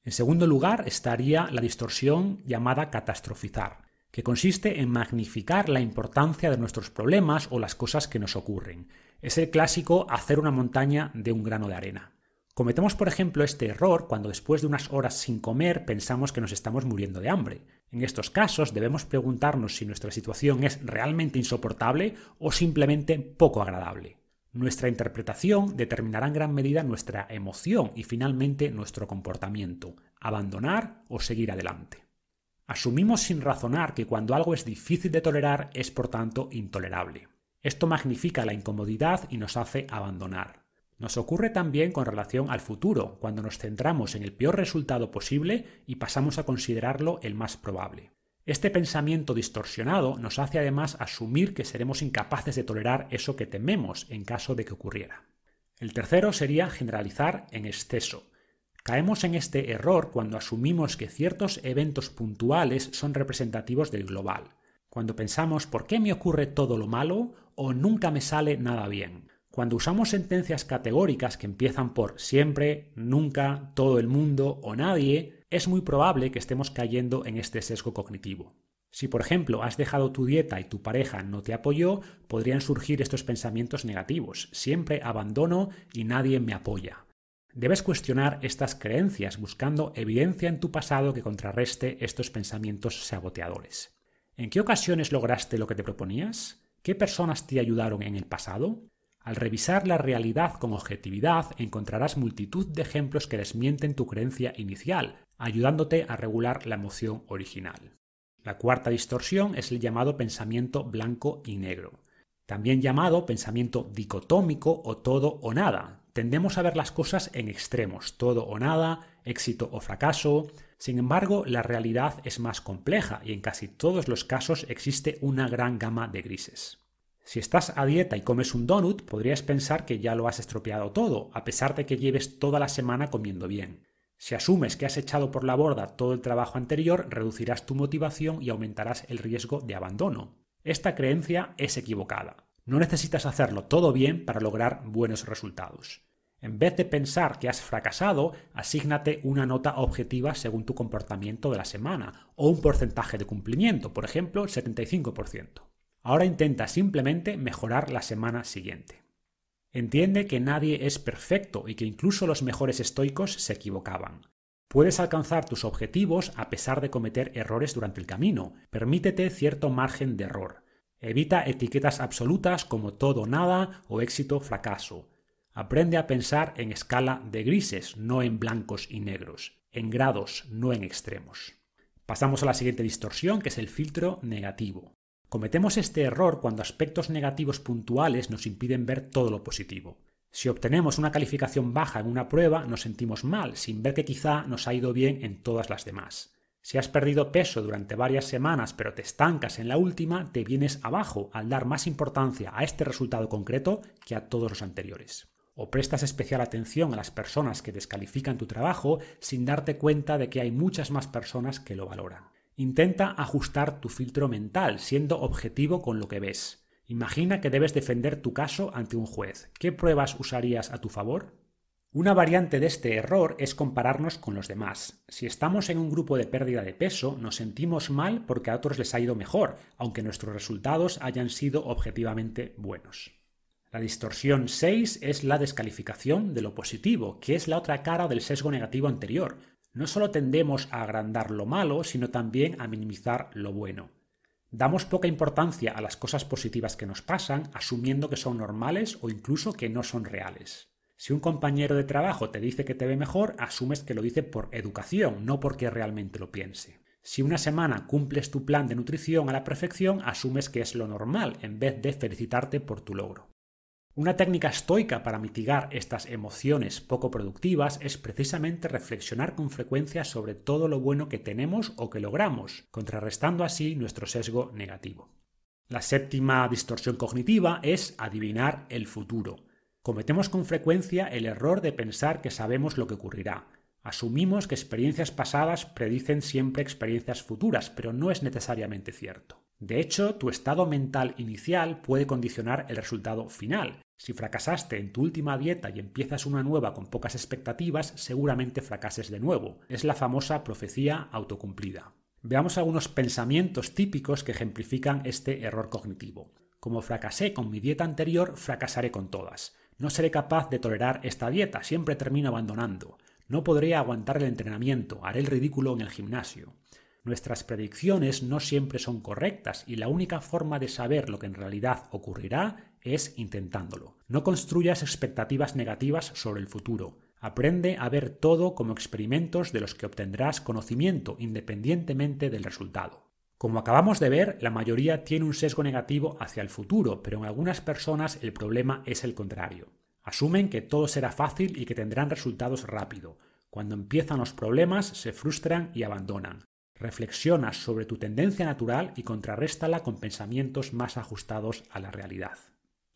En segundo lugar estaría la distorsión llamada catastrofizar, que consiste en magnificar la importancia de nuestros problemas o las cosas que nos ocurren. Es el clásico hacer una montaña de un grano de arena. Cometemos, por ejemplo, este error cuando después de unas horas sin comer pensamos que nos estamos muriendo de hambre. En estos casos debemos preguntarnos si nuestra situación es realmente insoportable o simplemente poco agradable. Nuestra interpretación determinará en gran medida nuestra emoción y finalmente nuestro comportamiento, abandonar o seguir adelante. Asumimos sin razonar que cuando algo es difícil de tolerar es por tanto intolerable. Esto magnifica la incomodidad y nos hace abandonar. Nos ocurre también con relación al futuro, cuando nos centramos en el peor resultado posible y pasamos a considerarlo el más probable. Este pensamiento distorsionado nos hace además asumir que seremos incapaces de tolerar eso que tememos en caso de que ocurriera. El tercero sería generalizar en exceso. Caemos en este error cuando asumimos que ciertos eventos puntuales son representativos del global, cuando pensamos ¿por qué me ocurre todo lo malo? o nunca me sale nada bien. Cuando usamos sentencias categóricas que empiezan por siempre, nunca, todo el mundo o nadie, es muy probable que estemos cayendo en este sesgo cognitivo. Si por ejemplo has dejado tu dieta y tu pareja no te apoyó, podrían surgir estos pensamientos negativos. Siempre abandono y nadie me apoya. Debes cuestionar estas creencias buscando evidencia en tu pasado que contrarreste estos pensamientos saboteadores. ¿En qué ocasiones lograste lo que te proponías? ¿Qué personas te ayudaron en el pasado? Al revisar la realidad con objetividad encontrarás multitud de ejemplos que desmienten tu creencia inicial, ayudándote a regular la emoción original. La cuarta distorsión es el llamado pensamiento blanco y negro, también llamado pensamiento dicotómico o todo o nada. Tendemos a ver las cosas en extremos, todo o nada, éxito o fracaso. Sin embargo, la realidad es más compleja y en casi todos los casos existe una gran gama de grises. Si estás a dieta y comes un donut, podrías pensar que ya lo has estropeado todo, a pesar de que lleves toda la semana comiendo bien. Si asumes que has echado por la borda todo el trabajo anterior, reducirás tu motivación y aumentarás el riesgo de abandono. Esta creencia es equivocada. No necesitas hacerlo todo bien para lograr buenos resultados. En vez de pensar que has fracasado, asígnate una nota objetiva según tu comportamiento de la semana o un porcentaje de cumplimiento, por ejemplo, el 75%. Ahora intenta simplemente mejorar la semana siguiente. Entiende que nadie es perfecto y que incluso los mejores estoicos se equivocaban. Puedes alcanzar tus objetivos a pesar de cometer errores durante el camino. Permítete cierto margen de error. Evita etiquetas absolutas como todo nada o éxito fracaso. Aprende a pensar en escala de grises, no en blancos y negros, en grados, no en extremos. Pasamos a la siguiente distorsión, que es el filtro negativo. Cometemos este error cuando aspectos negativos puntuales nos impiden ver todo lo positivo. Si obtenemos una calificación baja en una prueba, nos sentimos mal, sin ver que quizá nos ha ido bien en todas las demás. Si has perdido peso durante varias semanas pero te estancas en la última, te vienes abajo al dar más importancia a este resultado concreto que a todos los anteriores. O prestas especial atención a las personas que descalifican tu trabajo sin darte cuenta de que hay muchas más personas que lo valoran. Intenta ajustar tu filtro mental, siendo objetivo con lo que ves. Imagina que debes defender tu caso ante un juez. ¿Qué pruebas usarías a tu favor? Una variante de este error es compararnos con los demás. Si estamos en un grupo de pérdida de peso, nos sentimos mal porque a otros les ha ido mejor, aunque nuestros resultados hayan sido objetivamente buenos. La distorsión 6 es la descalificación de lo positivo, que es la otra cara del sesgo negativo anterior no solo tendemos a agrandar lo malo, sino también a minimizar lo bueno. Damos poca importancia a las cosas positivas que nos pasan, asumiendo que son normales o incluso que no son reales. Si un compañero de trabajo te dice que te ve mejor, asumes que lo dice por educación, no porque realmente lo piense. Si una semana cumples tu plan de nutrición a la perfección, asumes que es lo normal, en vez de felicitarte por tu logro. Una técnica estoica para mitigar estas emociones poco productivas es precisamente reflexionar con frecuencia sobre todo lo bueno que tenemos o que logramos, contrarrestando así nuestro sesgo negativo. La séptima distorsión cognitiva es adivinar el futuro. Cometemos con frecuencia el error de pensar que sabemos lo que ocurrirá. Asumimos que experiencias pasadas predicen siempre experiencias futuras, pero no es necesariamente cierto. De hecho, tu estado mental inicial puede condicionar el resultado final. Si fracasaste en tu última dieta y empiezas una nueva con pocas expectativas, seguramente fracases de nuevo. Es la famosa profecía autocumplida. Veamos algunos pensamientos típicos que ejemplifican este error cognitivo. Como fracasé con mi dieta anterior, fracasaré con todas. No seré capaz de tolerar esta dieta, siempre termino abandonando. No podré aguantar el entrenamiento, haré el ridículo en el gimnasio. Nuestras predicciones no siempre son correctas y la única forma de saber lo que en realidad ocurrirá es intentándolo. No construyas expectativas negativas sobre el futuro. Aprende a ver todo como experimentos de los que obtendrás conocimiento independientemente del resultado. Como acabamos de ver, la mayoría tiene un sesgo negativo hacia el futuro, pero en algunas personas el problema es el contrario. Asumen que todo será fácil y que tendrán resultados rápido. Cuando empiezan los problemas, se frustran y abandonan. Reflexiona sobre tu tendencia natural y contrarréstala con pensamientos más ajustados a la realidad.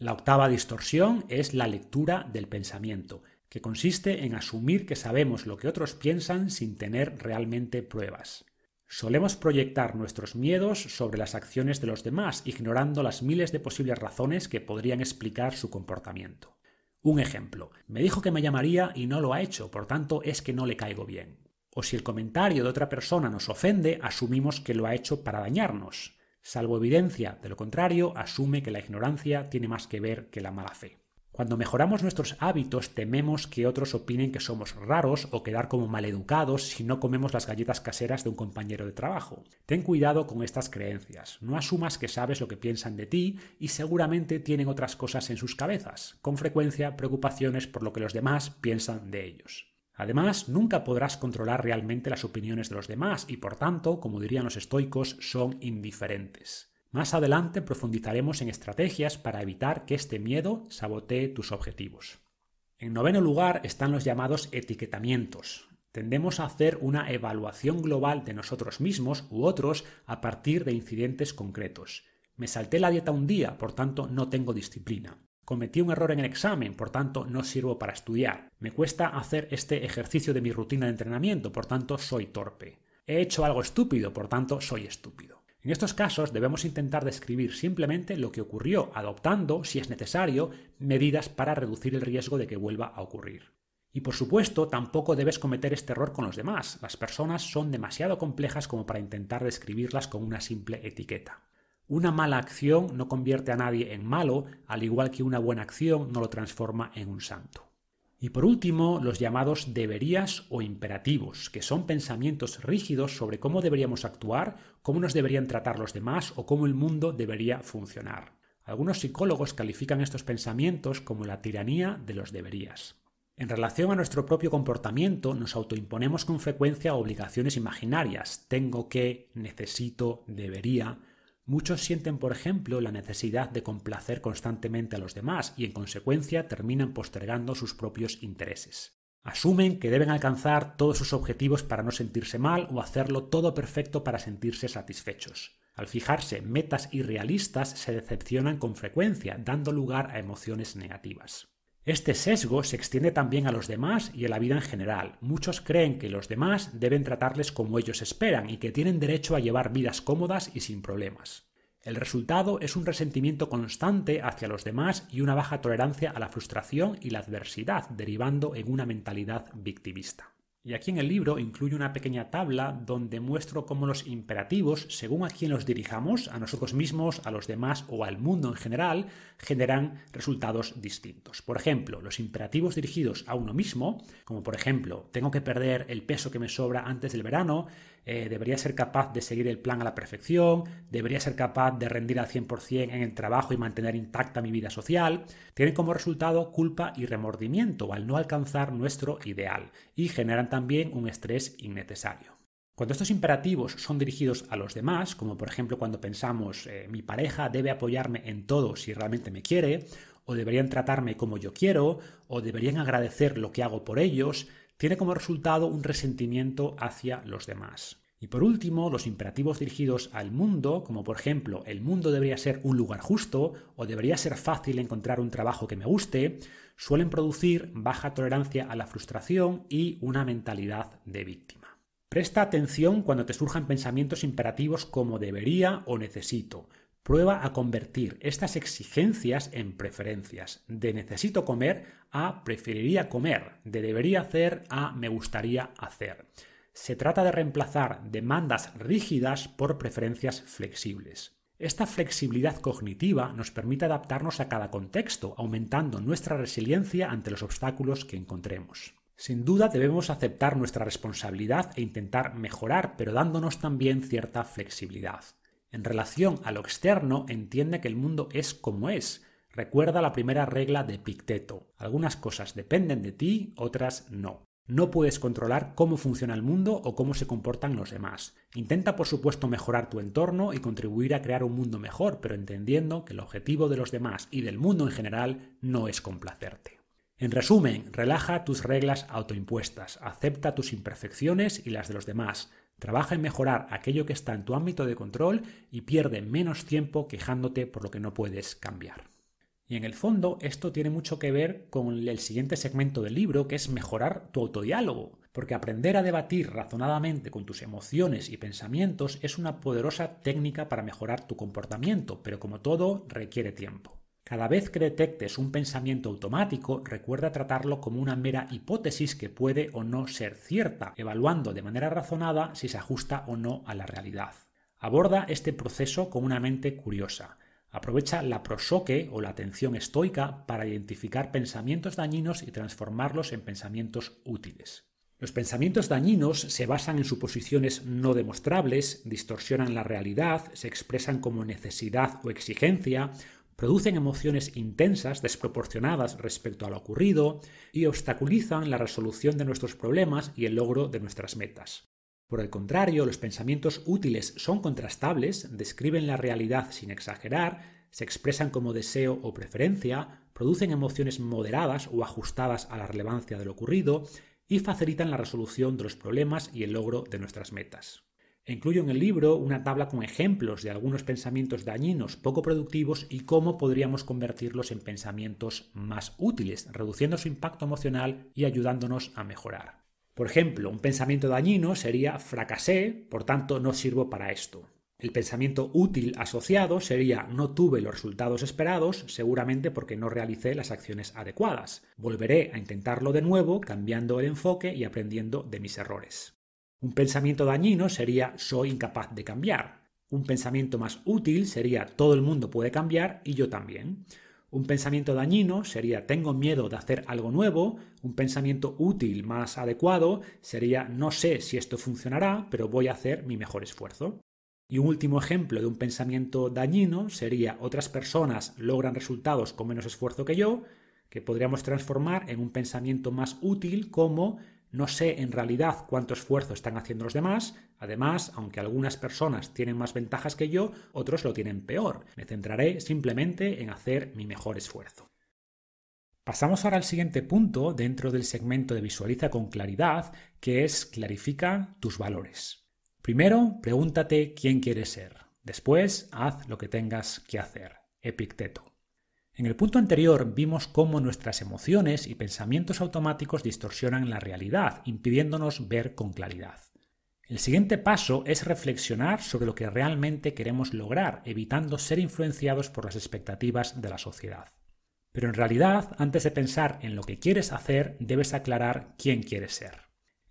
La octava distorsión es la lectura del pensamiento, que consiste en asumir que sabemos lo que otros piensan sin tener realmente pruebas. Solemos proyectar nuestros miedos sobre las acciones de los demás, ignorando las miles de posibles razones que podrían explicar su comportamiento. Un ejemplo, me dijo que me llamaría y no lo ha hecho, por tanto es que no le caigo bien. O si el comentario de otra persona nos ofende, asumimos que lo ha hecho para dañarnos. Salvo evidencia de lo contrario, asume que la ignorancia tiene más que ver que la mala fe. Cuando mejoramos nuestros hábitos tememos que otros opinen que somos raros o quedar como maleducados si no comemos las galletas caseras de un compañero de trabajo. Ten cuidado con estas creencias. No asumas que sabes lo que piensan de ti y seguramente tienen otras cosas en sus cabezas, con frecuencia preocupaciones por lo que los demás piensan de ellos. Además, nunca podrás controlar realmente las opiniones de los demás y por tanto, como dirían los estoicos, son indiferentes. Más adelante profundizaremos en estrategias para evitar que este miedo sabotee tus objetivos. En noveno lugar están los llamados etiquetamientos. Tendemos a hacer una evaluación global de nosotros mismos u otros a partir de incidentes concretos. Me salté la dieta un día, por tanto no tengo disciplina. Cometí un error en el examen, por tanto no sirvo para estudiar. Me cuesta hacer este ejercicio de mi rutina de entrenamiento, por tanto soy torpe. He hecho algo estúpido, por tanto soy estúpido. En estos casos debemos intentar describir simplemente lo que ocurrió, adoptando, si es necesario, medidas para reducir el riesgo de que vuelva a ocurrir. Y por supuesto, tampoco debes cometer este error con los demás. Las personas son demasiado complejas como para intentar describirlas con una simple etiqueta. Una mala acción no convierte a nadie en malo, al igual que una buena acción no lo transforma en un santo. Y por último, los llamados deberías o imperativos, que son pensamientos rígidos sobre cómo deberíamos actuar, cómo nos deberían tratar los demás o cómo el mundo debería funcionar. Algunos psicólogos califican estos pensamientos como la tiranía de los deberías. En relación a nuestro propio comportamiento, nos autoimponemos con frecuencia obligaciones imaginarias. Tengo que, necesito, debería. Muchos sienten, por ejemplo, la necesidad de complacer constantemente a los demás y, en consecuencia, terminan postergando sus propios intereses. Asumen que deben alcanzar todos sus objetivos para no sentirse mal o hacerlo todo perfecto para sentirse satisfechos. Al fijarse metas irrealistas, se decepcionan con frecuencia, dando lugar a emociones negativas. Este sesgo se extiende también a los demás y a la vida en general. Muchos creen que los demás deben tratarles como ellos esperan y que tienen derecho a llevar vidas cómodas y sin problemas. El resultado es un resentimiento constante hacia los demás y una baja tolerancia a la frustración y la adversidad, derivando en una mentalidad victimista. Y aquí en el libro incluye una pequeña tabla donde muestro cómo los imperativos, según a quién los dirijamos, a nosotros mismos, a los demás o al mundo en general, generan resultados distintos. Por ejemplo, los imperativos dirigidos a uno mismo, como por ejemplo, tengo que perder el peso que me sobra antes del verano, eh, debería ser capaz de seguir el plan a la perfección, debería ser capaz de rendir al 100% en el trabajo y mantener intacta mi vida social, tienen como resultado culpa y remordimiento al no alcanzar nuestro ideal y generan también un estrés innecesario. Cuando estos imperativos son dirigidos a los demás, como por ejemplo cuando pensamos eh, mi pareja debe apoyarme en todo si realmente me quiere, o deberían tratarme como yo quiero, o deberían agradecer lo que hago por ellos, tiene como resultado un resentimiento hacia los demás. Y por último, los imperativos dirigidos al mundo, como por ejemplo, el mundo debería ser un lugar justo o debería ser fácil encontrar un trabajo que me guste, suelen producir baja tolerancia a la frustración y una mentalidad de víctima. Presta atención cuando te surjan pensamientos imperativos como debería o necesito, Prueba a convertir estas exigencias en preferencias. De necesito comer a preferiría comer. De debería hacer a me gustaría hacer. Se trata de reemplazar demandas rígidas por preferencias flexibles. Esta flexibilidad cognitiva nos permite adaptarnos a cada contexto, aumentando nuestra resiliencia ante los obstáculos que encontremos. Sin duda debemos aceptar nuestra responsabilidad e intentar mejorar, pero dándonos también cierta flexibilidad. En relación a lo externo, entiende que el mundo es como es. Recuerda la primera regla de Picteto. Algunas cosas dependen de ti, otras no. No puedes controlar cómo funciona el mundo o cómo se comportan los demás. Intenta, por supuesto, mejorar tu entorno y contribuir a crear un mundo mejor, pero entendiendo que el objetivo de los demás y del mundo en general no es complacerte. En resumen, relaja tus reglas autoimpuestas, acepta tus imperfecciones y las de los demás, Trabaja en mejorar aquello que está en tu ámbito de control y pierde menos tiempo quejándote por lo que no puedes cambiar. Y en el fondo esto tiene mucho que ver con el siguiente segmento del libro, que es mejorar tu autodiálogo, porque aprender a debatir razonadamente con tus emociones y pensamientos es una poderosa técnica para mejorar tu comportamiento, pero como todo requiere tiempo. Cada vez que detectes un pensamiento automático, recuerda tratarlo como una mera hipótesis que puede o no ser cierta, evaluando de manera razonada si se ajusta o no a la realidad. Aborda este proceso con una mente curiosa. Aprovecha la prosoque o la atención estoica para identificar pensamientos dañinos y transformarlos en pensamientos útiles. Los pensamientos dañinos se basan en suposiciones no demostrables, distorsionan la realidad, se expresan como necesidad o exigencia, producen emociones intensas, desproporcionadas respecto a lo ocurrido y obstaculizan la resolución de nuestros problemas y el logro de nuestras metas. Por el contrario, los pensamientos útiles son contrastables, describen la realidad sin exagerar, se expresan como deseo o preferencia, producen emociones moderadas o ajustadas a la relevancia de lo ocurrido y facilitan la resolución de los problemas y el logro de nuestras metas. Incluyo en el libro una tabla con ejemplos de algunos pensamientos dañinos poco productivos y cómo podríamos convertirlos en pensamientos más útiles, reduciendo su impacto emocional y ayudándonos a mejorar. Por ejemplo, un pensamiento dañino sería fracasé, por tanto no sirvo para esto. El pensamiento útil asociado sería no tuve los resultados esperados, seguramente porque no realicé las acciones adecuadas. Volveré a intentarlo de nuevo, cambiando el enfoque y aprendiendo de mis errores. Un pensamiento dañino sería soy incapaz de cambiar. Un pensamiento más útil sería todo el mundo puede cambiar y yo también. Un pensamiento dañino sería tengo miedo de hacer algo nuevo. Un pensamiento útil más adecuado sería no sé si esto funcionará, pero voy a hacer mi mejor esfuerzo. Y un último ejemplo de un pensamiento dañino sería otras personas logran resultados con menos esfuerzo que yo, que podríamos transformar en un pensamiento más útil como no sé en realidad cuánto esfuerzo están haciendo los demás, además, aunque algunas personas tienen más ventajas que yo, otros lo tienen peor. Me centraré simplemente en hacer mi mejor esfuerzo. Pasamos ahora al siguiente punto dentro del segmento de visualiza con claridad, que es clarifica tus valores. Primero, pregúntate quién quieres ser. Después, haz lo que tengas que hacer. Epicteto. En el punto anterior vimos cómo nuestras emociones y pensamientos automáticos distorsionan la realidad, impidiéndonos ver con claridad. El siguiente paso es reflexionar sobre lo que realmente queremos lograr, evitando ser influenciados por las expectativas de la sociedad. Pero en realidad, antes de pensar en lo que quieres hacer, debes aclarar quién quieres ser.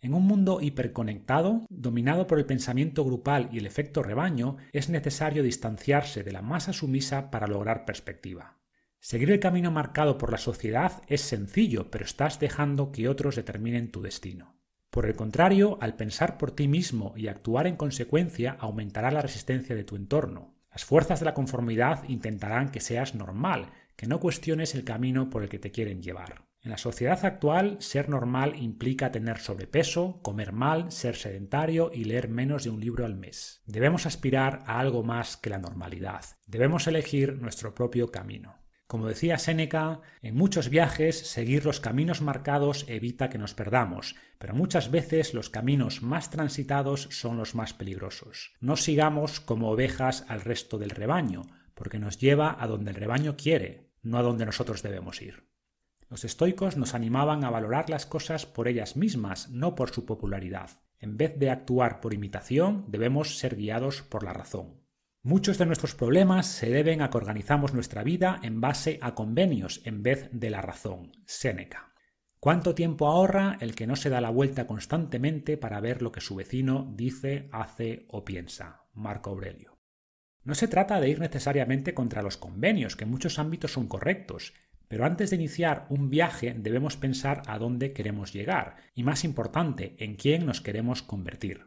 En un mundo hiperconectado, dominado por el pensamiento grupal y el efecto rebaño, es necesario distanciarse de la masa sumisa para lograr perspectiva. Seguir el camino marcado por la sociedad es sencillo, pero estás dejando que otros determinen tu destino. Por el contrario, al pensar por ti mismo y actuar en consecuencia, aumentará la resistencia de tu entorno. Las fuerzas de la conformidad intentarán que seas normal, que no cuestiones el camino por el que te quieren llevar. En la sociedad actual, ser normal implica tener sobrepeso, comer mal, ser sedentario y leer menos de un libro al mes. Debemos aspirar a algo más que la normalidad. Debemos elegir nuestro propio camino. Como decía Séneca, en muchos viajes seguir los caminos marcados evita que nos perdamos, pero muchas veces los caminos más transitados son los más peligrosos. No sigamos como ovejas al resto del rebaño, porque nos lleva a donde el rebaño quiere, no a donde nosotros debemos ir. Los estoicos nos animaban a valorar las cosas por ellas mismas, no por su popularidad. En vez de actuar por imitación, debemos ser guiados por la razón. Muchos de nuestros problemas se deben a que organizamos nuestra vida en base a convenios en vez de la razón. Séneca. ¿Cuánto tiempo ahorra el que no se da la vuelta constantemente para ver lo que su vecino dice, hace o piensa? Marco Aurelio. No se trata de ir necesariamente contra los convenios, que en muchos ámbitos son correctos, pero antes de iniciar un viaje debemos pensar a dónde queremos llegar y, más importante, en quién nos queremos convertir.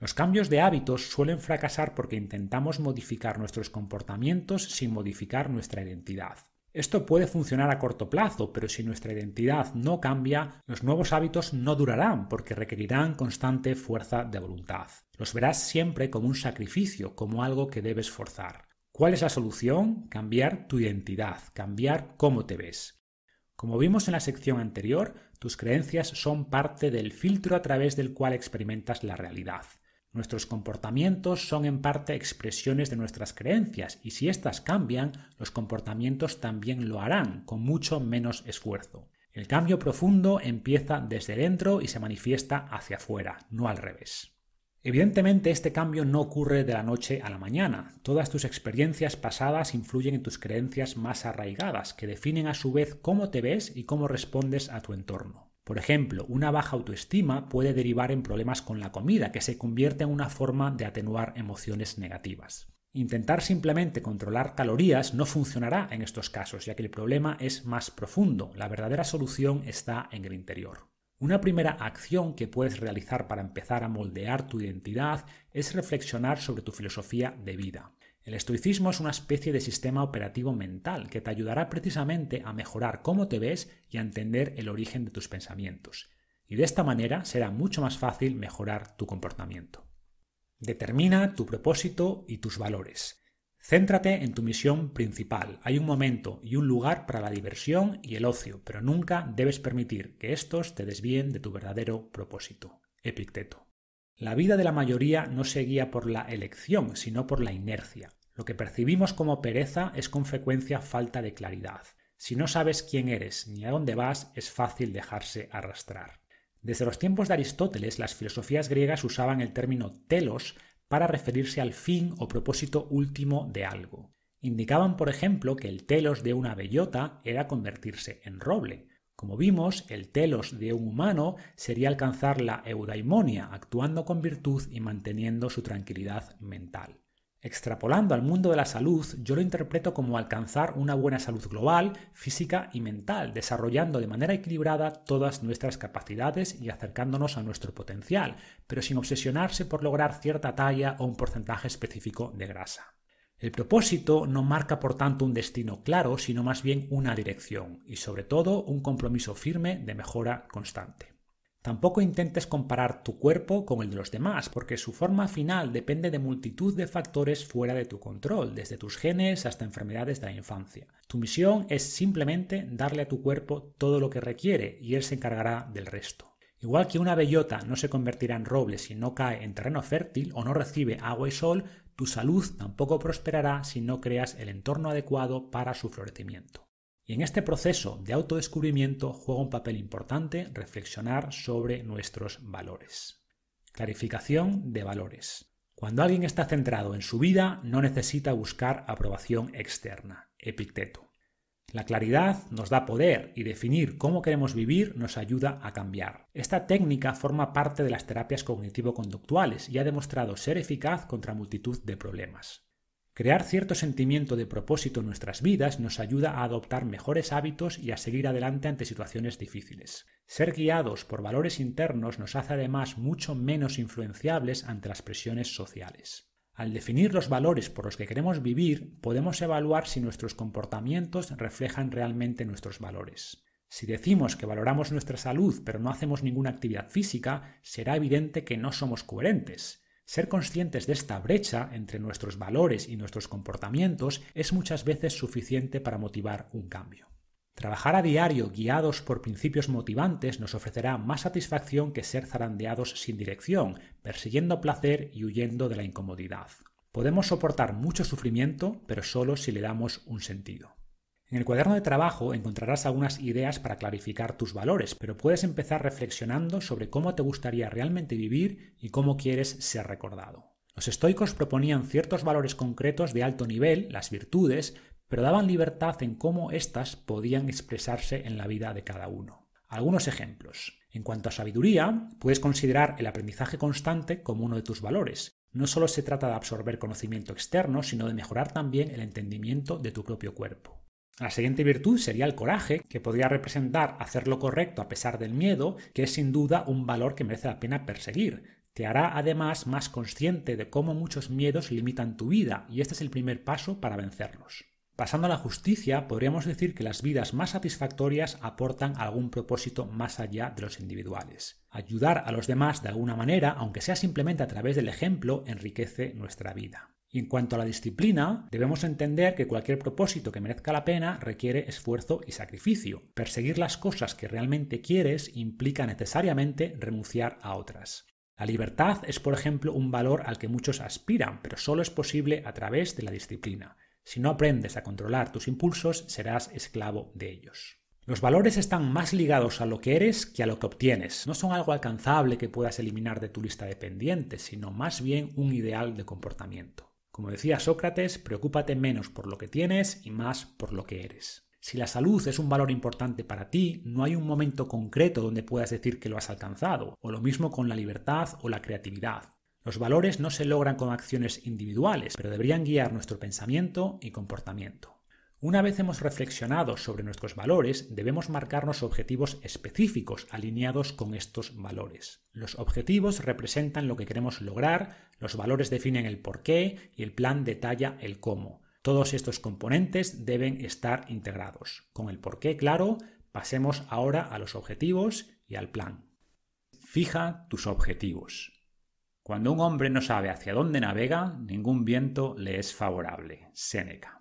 Los cambios de hábitos suelen fracasar porque intentamos modificar nuestros comportamientos sin modificar nuestra identidad. Esto puede funcionar a corto plazo, pero si nuestra identidad no cambia, los nuevos hábitos no durarán porque requerirán constante fuerza de voluntad. Los verás siempre como un sacrificio, como algo que debes forzar. ¿Cuál es la solución? Cambiar tu identidad, cambiar cómo te ves. Como vimos en la sección anterior, tus creencias son parte del filtro a través del cual experimentas la realidad. Nuestros comportamientos son en parte expresiones de nuestras creencias y si éstas cambian, los comportamientos también lo harán, con mucho menos esfuerzo. El cambio profundo empieza desde dentro y se manifiesta hacia afuera, no al revés. Evidentemente este cambio no ocurre de la noche a la mañana. Todas tus experiencias pasadas influyen en tus creencias más arraigadas, que definen a su vez cómo te ves y cómo respondes a tu entorno. Por ejemplo, una baja autoestima puede derivar en problemas con la comida, que se convierte en una forma de atenuar emociones negativas. Intentar simplemente controlar calorías no funcionará en estos casos, ya que el problema es más profundo. La verdadera solución está en el interior. Una primera acción que puedes realizar para empezar a moldear tu identidad es reflexionar sobre tu filosofía de vida. El estoicismo es una especie de sistema operativo mental que te ayudará precisamente a mejorar cómo te ves y a entender el origen de tus pensamientos. Y de esta manera será mucho más fácil mejorar tu comportamiento. Determina tu propósito y tus valores. Céntrate en tu misión principal. Hay un momento y un lugar para la diversión y el ocio, pero nunca debes permitir que estos te desvíen de tu verdadero propósito. Epicteto. La vida de la mayoría no se guía por la elección, sino por la inercia. Lo que percibimos como pereza es con frecuencia falta de claridad. Si no sabes quién eres ni a dónde vas, es fácil dejarse arrastrar. Desde los tiempos de Aristóteles, las filosofías griegas usaban el término telos para referirse al fin o propósito último de algo. Indicaban, por ejemplo, que el telos de una bellota era convertirse en roble. Como vimos, el telos de un humano sería alcanzar la eudaimonia, actuando con virtud y manteniendo su tranquilidad mental. Extrapolando al mundo de la salud, yo lo interpreto como alcanzar una buena salud global, física y mental, desarrollando de manera equilibrada todas nuestras capacidades y acercándonos a nuestro potencial, pero sin obsesionarse por lograr cierta talla o un porcentaje específico de grasa. El propósito no marca por tanto un destino claro, sino más bien una dirección y sobre todo un compromiso firme de mejora constante. Tampoco intentes comparar tu cuerpo con el de los demás, porque su forma final depende de multitud de factores fuera de tu control, desde tus genes hasta enfermedades de la infancia. Tu misión es simplemente darle a tu cuerpo todo lo que requiere y él se encargará del resto. Igual que una bellota no se convertirá en roble si no cae en terreno fértil o no recibe agua y sol, tu salud tampoco prosperará si no creas el entorno adecuado para su florecimiento. Y en este proceso de autodescubrimiento juega un papel importante reflexionar sobre nuestros valores. Clarificación de valores. Cuando alguien está centrado en su vida, no necesita buscar aprobación externa. Epicteto. La claridad nos da poder y definir cómo queremos vivir nos ayuda a cambiar. Esta técnica forma parte de las terapias cognitivo-conductuales y ha demostrado ser eficaz contra multitud de problemas. Crear cierto sentimiento de propósito en nuestras vidas nos ayuda a adoptar mejores hábitos y a seguir adelante ante situaciones difíciles. Ser guiados por valores internos nos hace además mucho menos influenciables ante las presiones sociales. Al definir los valores por los que queremos vivir, podemos evaluar si nuestros comportamientos reflejan realmente nuestros valores. Si decimos que valoramos nuestra salud pero no hacemos ninguna actividad física, será evidente que no somos coherentes. Ser conscientes de esta brecha entre nuestros valores y nuestros comportamientos es muchas veces suficiente para motivar un cambio. Trabajar a diario guiados por principios motivantes nos ofrecerá más satisfacción que ser zarandeados sin dirección, persiguiendo placer y huyendo de la incomodidad. Podemos soportar mucho sufrimiento, pero solo si le damos un sentido. En el cuaderno de trabajo encontrarás algunas ideas para clarificar tus valores, pero puedes empezar reflexionando sobre cómo te gustaría realmente vivir y cómo quieres ser recordado. Los estoicos proponían ciertos valores concretos de alto nivel, las virtudes, pero daban libertad en cómo éstas podían expresarse en la vida de cada uno. Algunos ejemplos. En cuanto a sabiduría, puedes considerar el aprendizaje constante como uno de tus valores. No solo se trata de absorber conocimiento externo, sino de mejorar también el entendimiento de tu propio cuerpo. La siguiente virtud sería el coraje, que podría representar hacer lo correcto a pesar del miedo, que es sin duda un valor que merece la pena perseguir. Te hará además más consciente de cómo muchos miedos limitan tu vida, y este es el primer paso para vencerlos. Pasando a la justicia, podríamos decir que las vidas más satisfactorias aportan algún propósito más allá de los individuales. Ayudar a los demás de alguna manera, aunque sea simplemente a través del ejemplo, enriquece nuestra vida. Y en cuanto a la disciplina, debemos entender que cualquier propósito que merezca la pena requiere esfuerzo y sacrificio. Perseguir las cosas que realmente quieres implica necesariamente renunciar a otras. La libertad es, por ejemplo, un valor al que muchos aspiran, pero solo es posible a través de la disciplina. Si no aprendes a controlar tus impulsos, serás esclavo de ellos. Los valores están más ligados a lo que eres que a lo que obtienes. No son algo alcanzable que puedas eliminar de tu lista de pendientes, sino más bien un ideal de comportamiento. Como decía Sócrates, preocúpate menos por lo que tienes y más por lo que eres. Si la salud es un valor importante para ti, no hay un momento concreto donde puedas decir que lo has alcanzado, o lo mismo con la libertad o la creatividad. Los valores no se logran con acciones individuales, pero deberían guiar nuestro pensamiento y comportamiento. Una vez hemos reflexionado sobre nuestros valores, debemos marcarnos objetivos específicos alineados con estos valores. Los objetivos representan lo que queremos lograr, los valores definen el por qué y el plan detalla el cómo. Todos estos componentes deben estar integrados. Con el por qué claro, pasemos ahora a los objetivos y al plan. Fija tus objetivos. Cuando un hombre no sabe hacia dónde navega, ningún viento le es favorable. Séneca.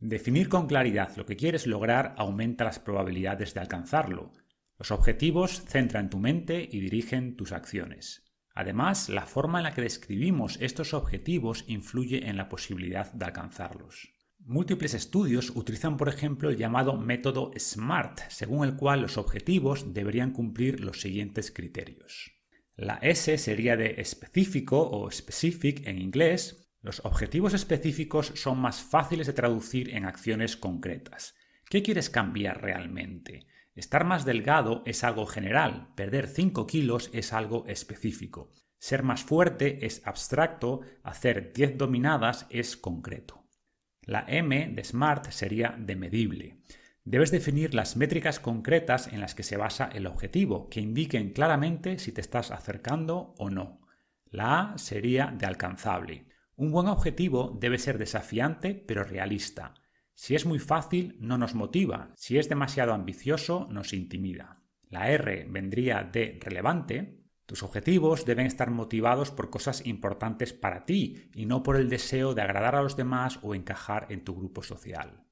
Definir con claridad lo que quieres lograr aumenta las probabilidades de alcanzarlo. Los objetivos centran tu mente y dirigen tus acciones. Además, la forma en la que describimos estos objetivos influye en la posibilidad de alcanzarlos. Múltiples estudios utilizan, por ejemplo, el llamado método SMART, según el cual los objetivos deberían cumplir los siguientes criterios. La S sería de específico o specific en inglés. Los objetivos específicos son más fáciles de traducir en acciones concretas. ¿Qué quieres cambiar realmente? Estar más delgado es algo general, perder 5 kilos es algo específico. Ser más fuerte es abstracto, hacer 10 dominadas es concreto. La M de SMART sería de medible. Debes definir las métricas concretas en las que se basa el objetivo, que indiquen claramente si te estás acercando o no. La A sería de alcanzable. Un buen objetivo debe ser desafiante pero realista. Si es muy fácil, no nos motiva. Si es demasiado ambicioso, nos intimida. La R vendría de relevante. Tus objetivos deben estar motivados por cosas importantes para ti y no por el deseo de agradar a los demás o encajar en tu grupo social.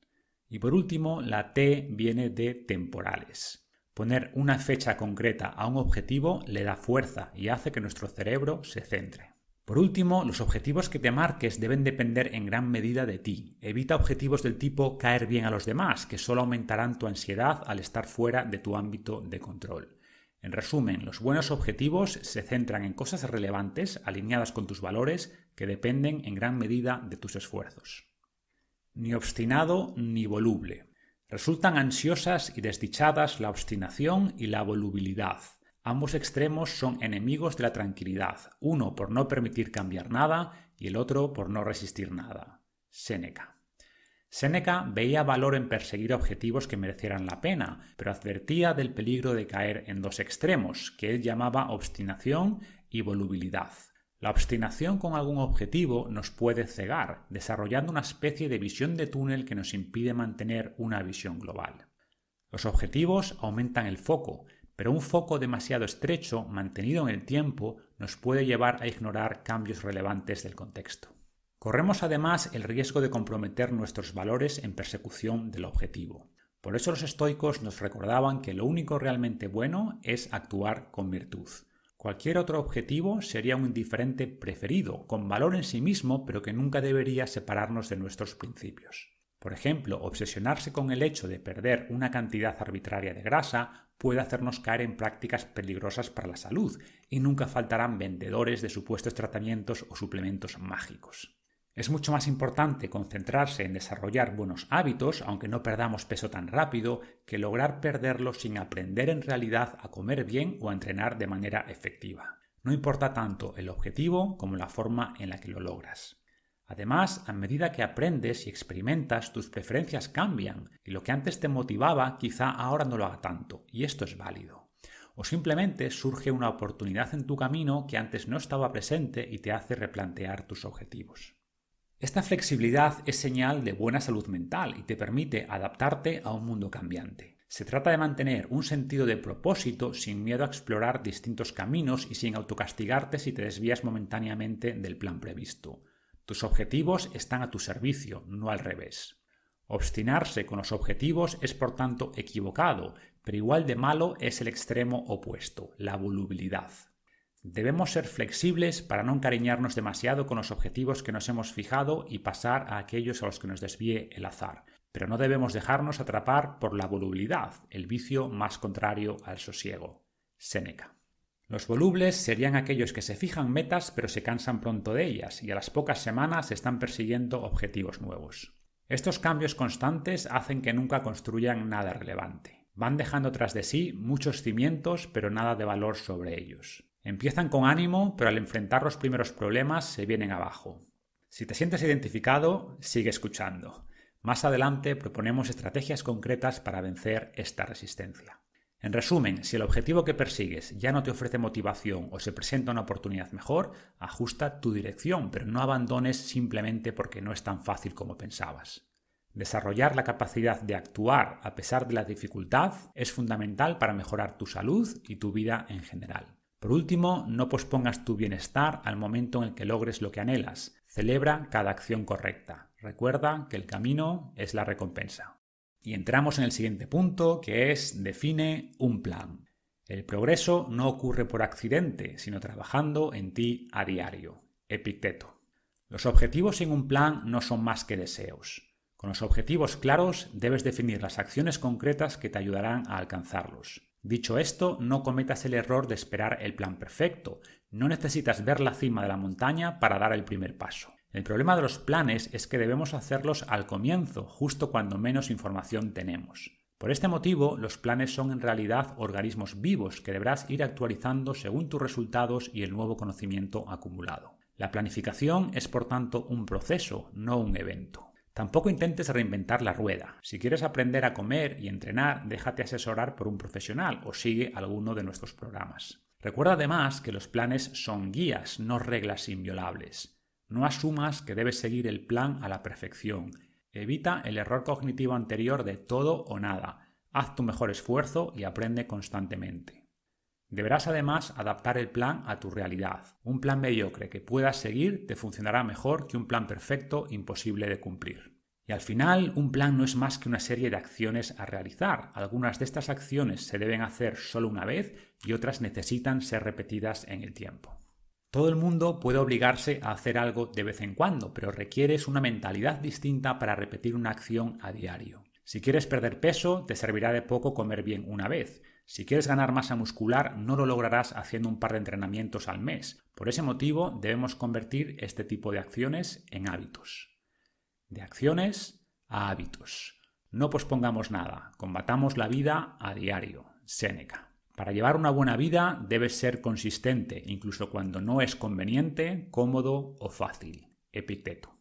Y por último, la T viene de temporales. Poner una fecha concreta a un objetivo le da fuerza y hace que nuestro cerebro se centre. Por último, los objetivos que te marques deben depender en gran medida de ti. Evita objetivos del tipo caer bien a los demás, que solo aumentarán tu ansiedad al estar fuera de tu ámbito de control. En resumen, los buenos objetivos se centran en cosas relevantes, alineadas con tus valores, que dependen en gran medida de tus esfuerzos. Ni obstinado ni voluble. Resultan ansiosas y desdichadas la obstinación y la volubilidad. Ambos extremos son enemigos de la tranquilidad, uno por no permitir cambiar nada y el otro por no resistir nada. Séneca. Séneca veía valor en perseguir objetivos que merecieran la pena, pero advertía del peligro de caer en dos extremos, que él llamaba obstinación y volubilidad. La obstinación con algún objetivo nos puede cegar, desarrollando una especie de visión de túnel que nos impide mantener una visión global. Los objetivos aumentan el foco, pero un foco demasiado estrecho, mantenido en el tiempo, nos puede llevar a ignorar cambios relevantes del contexto. Corremos además el riesgo de comprometer nuestros valores en persecución del objetivo. Por eso los estoicos nos recordaban que lo único realmente bueno es actuar con virtud. Cualquier otro objetivo sería un indiferente preferido, con valor en sí mismo, pero que nunca debería separarnos de nuestros principios. Por ejemplo, obsesionarse con el hecho de perder una cantidad arbitraria de grasa puede hacernos caer en prácticas peligrosas para la salud, y nunca faltarán vendedores de supuestos tratamientos o suplementos mágicos. Es mucho más importante concentrarse en desarrollar buenos hábitos, aunque no perdamos peso tan rápido, que lograr perderlo sin aprender en realidad a comer bien o a entrenar de manera efectiva. No importa tanto el objetivo como la forma en la que lo logras. Además, a medida que aprendes y experimentas, tus preferencias cambian y lo que antes te motivaba quizá ahora no lo haga tanto, y esto es válido. O simplemente surge una oportunidad en tu camino que antes no estaba presente y te hace replantear tus objetivos. Esta flexibilidad es señal de buena salud mental y te permite adaptarte a un mundo cambiante. Se trata de mantener un sentido de propósito sin miedo a explorar distintos caminos y sin autocastigarte si te desvías momentáneamente del plan previsto. Tus objetivos están a tu servicio, no al revés. Obstinarse con los objetivos es por tanto equivocado, pero igual de malo es el extremo opuesto, la volubilidad. Debemos ser flexibles para no encariñarnos demasiado con los objetivos que nos hemos fijado y pasar a aquellos a los que nos desvíe el azar, pero no debemos dejarnos atrapar por la volubilidad, el vicio más contrario al sosiego. Séneca. Los volubles serían aquellos que se fijan metas pero se cansan pronto de ellas y a las pocas semanas están persiguiendo objetivos nuevos. Estos cambios constantes hacen que nunca construyan nada relevante. Van dejando tras de sí muchos cimientos pero nada de valor sobre ellos. Empiezan con ánimo pero al enfrentar los primeros problemas se vienen abajo. Si te sientes identificado, sigue escuchando. Más adelante proponemos estrategias concretas para vencer esta resistencia. En resumen, si el objetivo que persigues ya no te ofrece motivación o se presenta una oportunidad mejor, ajusta tu dirección, pero no abandones simplemente porque no es tan fácil como pensabas. Desarrollar la capacidad de actuar a pesar de la dificultad es fundamental para mejorar tu salud y tu vida en general. Por último, no pospongas tu bienestar al momento en el que logres lo que anhelas. Celebra cada acción correcta. Recuerda que el camino es la recompensa. Y entramos en el siguiente punto, que es define un plan. El progreso no ocurre por accidente, sino trabajando en ti a diario. Epicteto. Los objetivos en un plan no son más que deseos. Con los objetivos claros debes definir las acciones concretas que te ayudarán a alcanzarlos. Dicho esto, no cometas el error de esperar el plan perfecto. No necesitas ver la cima de la montaña para dar el primer paso. El problema de los planes es que debemos hacerlos al comienzo, justo cuando menos información tenemos. Por este motivo, los planes son en realidad organismos vivos que deberás ir actualizando según tus resultados y el nuevo conocimiento acumulado. La planificación es por tanto un proceso, no un evento. Tampoco intentes reinventar la rueda. Si quieres aprender a comer y entrenar, déjate asesorar por un profesional o sigue alguno de nuestros programas. Recuerda además que los planes son guías, no reglas inviolables. No asumas que debes seguir el plan a la perfección Evita el error cognitivo anterior de todo o nada. Haz tu mejor esfuerzo y aprende constantemente. Deberás además adaptar el plan a tu realidad. Un plan mediocre que puedas seguir te funcionará mejor que un plan perfecto imposible de cumplir. Y al final, un plan no es más que una serie de acciones a realizar. Algunas de estas acciones se deben hacer solo una vez y otras necesitan ser repetidas en el tiempo. Todo el mundo puede obligarse a hacer algo de vez en cuando, pero requieres una mentalidad distinta para repetir una acción a diario. Si quieres perder peso, te servirá de poco comer bien una vez. Si quieres ganar masa muscular, no lo lograrás haciendo un par de entrenamientos al mes. Por ese motivo, debemos convertir este tipo de acciones en hábitos. De acciones a hábitos. No pospongamos nada, combatamos la vida a diario. Séneca. Para llevar una buena vida debes ser consistente, incluso cuando no es conveniente, cómodo o fácil. Epicteto.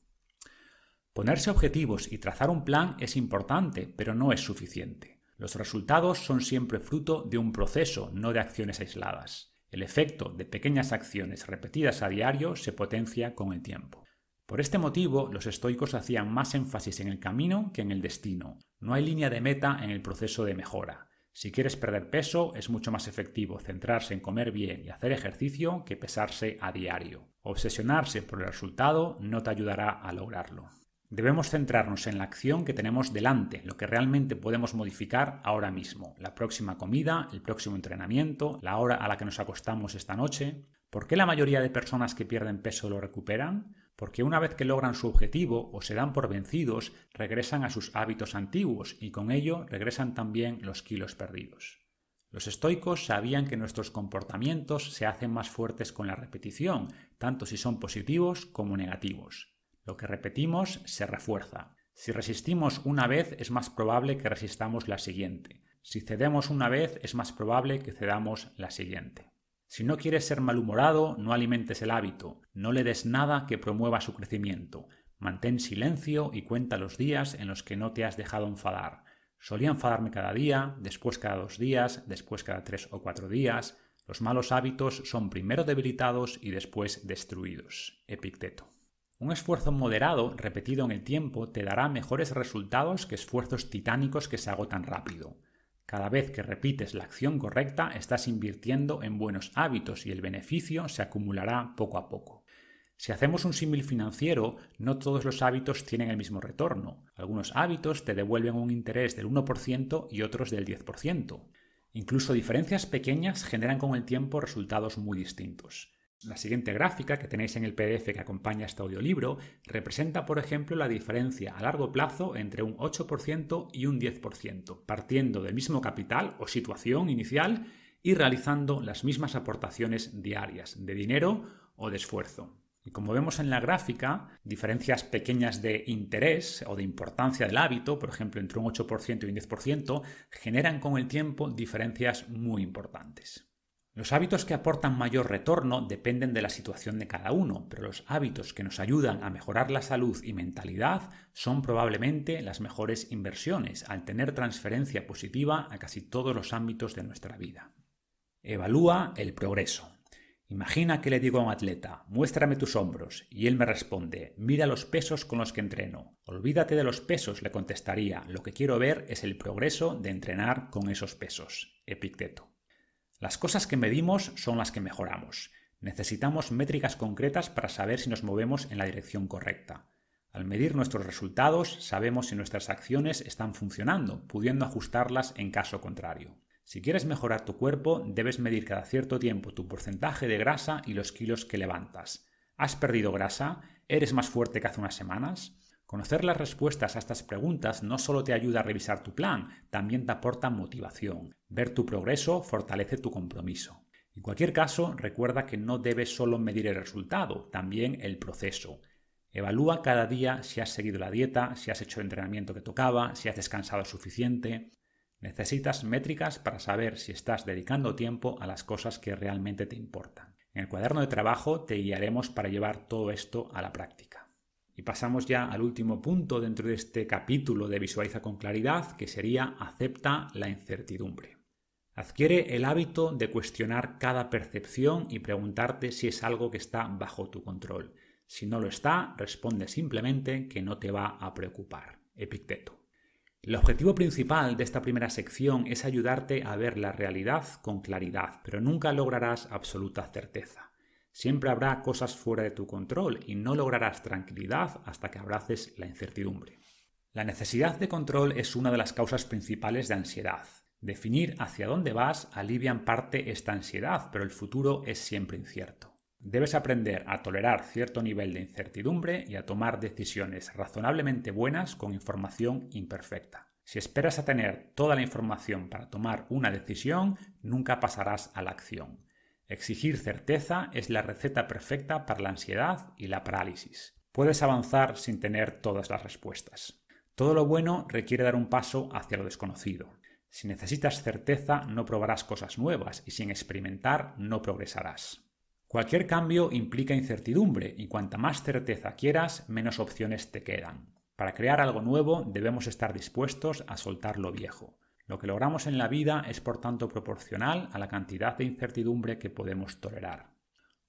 Ponerse objetivos y trazar un plan es importante, pero no es suficiente. Los resultados son siempre fruto de un proceso, no de acciones aisladas. El efecto de pequeñas acciones repetidas a diario se potencia con el tiempo. Por este motivo, los estoicos hacían más énfasis en el camino que en el destino. No hay línea de meta en el proceso de mejora. Si quieres perder peso, es mucho más efectivo centrarse en comer bien y hacer ejercicio que pesarse a diario. Obsesionarse por el resultado no te ayudará a lograrlo. Debemos centrarnos en la acción que tenemos delante, lo que realmente podemos modificar ahora mismo. La próxima comida, el próximo entrenamiento, la hora a la que nos acostamos esta noche. ¿Por qué la mayoría de personas que pierden peso lo recuperan? Porque una vez que logran su objetivo o se dan por vencidos, regresan a sus hábitos antiguos y con ello regresan también los kilos perdidos. Los estoicos sabían que nuestros comportamientos se hacen más fuertes con la repetición, tanto si son positivos como negativos. Lo que repetimos se refuerza. Si resistimos una vez es más probable que resistamos la siguiente. Si cedemos una vez es más probable que cedamos la siguiente. Si no quieres ser malhumorado, no alimentes el hábito, no le des nada que promueva su crecimiento. Mantén silencio y cuenta los días en los que no te has dejado enfadar. Solía enfadarme cada día, después cada dos días, después cada tres o cuatro días. Los malos hábitos son primero debilitados y después destruidos. Epicteto. Un esfuerzo moderado, repetido en el tiempo, te dará mejores resultados que esfuerzos titánicos que se agotan rápido. Cada vez que repites la acción correcta estás invirtiendo en buenos hábitos y el beneficio se acumulará poco a poco. Si hacemos un símil financiero, no todos los hábitos tienen el mismo retorno. Algunos hábitos te devuelven un interés del 1% y otros del 10%. Incluso diferencias pequeñas generan con el tiempo resultados muy distintos. La siguiente gráfica que tenéis en el PDF que acompaña este audiolibro representa, por ejemplo, la diferencia a largo plazo entre un 8% y un 10%, partiendo del mismo capital o situación inicial y realizando las mismas aportaciones diarias de dinero o de esfuerzo. Y como vemos en la gráfica, diferencias pequeñas de interés o de importancia del hábito, por ejemplo entre un 8% y un 10%, generan con el tiempo diferencias muy importantes. Los hábitos que aportan mayor retorno dependen de la situación de cada uno, pero los hábitos que nos ayudan a mejorar la salud y mentalidad son probablemente las mejores inversiones al tener transferencia positiva a casi todos los ámbitos de nuestra vida. Evalúa el progreso. Imagina que le digo a un atleta, muéstrame tus hombros, y él me responde, mira los pesos con los que entreno. Olvídate de los pesos, le contestaría, lo que quiero ver es el progreso de entrenar con esos pesos. Epicteto. Las cosas que medimos son las que mejoramos. Necesitamos métricas concretas para saber si nos movemos en la dirección correcta. Al medir nuestros resultados sabemos si nuestras acciones están funcionando, pudiendo ajustarlas en caso contrario. Si quieres mejorar tu cuerpo, debes medir cada cierto tiempo tu porcentaje de grasa y los kilos que levantas. ¿Has perdido grasa? ¿Eres más fuerte que hace unas semanas? Conocer las respuestas a estas preguntas no solo te ayuda a revisar tu plan, también te aporta motivación. Ver tu progreso fortalece tu compromiso. En cualquier caso, recuerda que no debes solo medir el resultado, también el proceso. Evalúa cada día si has seguido la dieta, si has hecho el entrenamiento que tocaba, si has descansado suficiente. Necesitas métricas para saber si estás dedicando tiempo a las cosas que realmente te importan. En el cuaderno de trabajo te guiaremos para llevar todo esto a la práctica. Y pasamos ya al último punto dentro de este capítulo de Visualiza con claridad, que sería acepta la incertidumbre. Adquiere el hábito de cuestionar cada percepción y preguntarte si es algo que está bajo tu control. Si no lo está, responde simplemente que no te va a preocupar. Epicteto. El objetivo principal de esta primera sección es ayudarte a ver la realidad con claridad, pero nunca lograrás absoluta certeza. Siempre habrá cosas fuera de tu control y no lograrás tranquilidad hasta que abraces la incertidumbre. La necesidad de control es una de las causas principales de ansiedad. Definir hacia dónde vas alivia en parte esta ansiedad, pero el futuro es siempre incierto. Debes aprender a tolerar cierto nivel de incertidumbre y a tomar decisiones razonablemente buenas con información imperfecta. Si esperas a tener toda la información para tomar una decisión, nunca pasarás a la acción. Exigir certeza es la receta perfecta para la ansiedad y la parálisis. Puedes avanzar sin tener todas las respuestas. Todo lo bueno requiere dar un paso hacia lo desconocido. Si necesitas certeza, no probarás cosas nuevas y sin experimentar no progresarás. Cualquier cambio implica incertidumbre y cuanta más certeza quieras, menos opciones te quedan. Para crear algo nuevo debemos estar dispuestos a soltar lo viejo. Lo que logramos en la vida es por tanto proporcional a la cantidad de incertidumbre que podemos tolerar.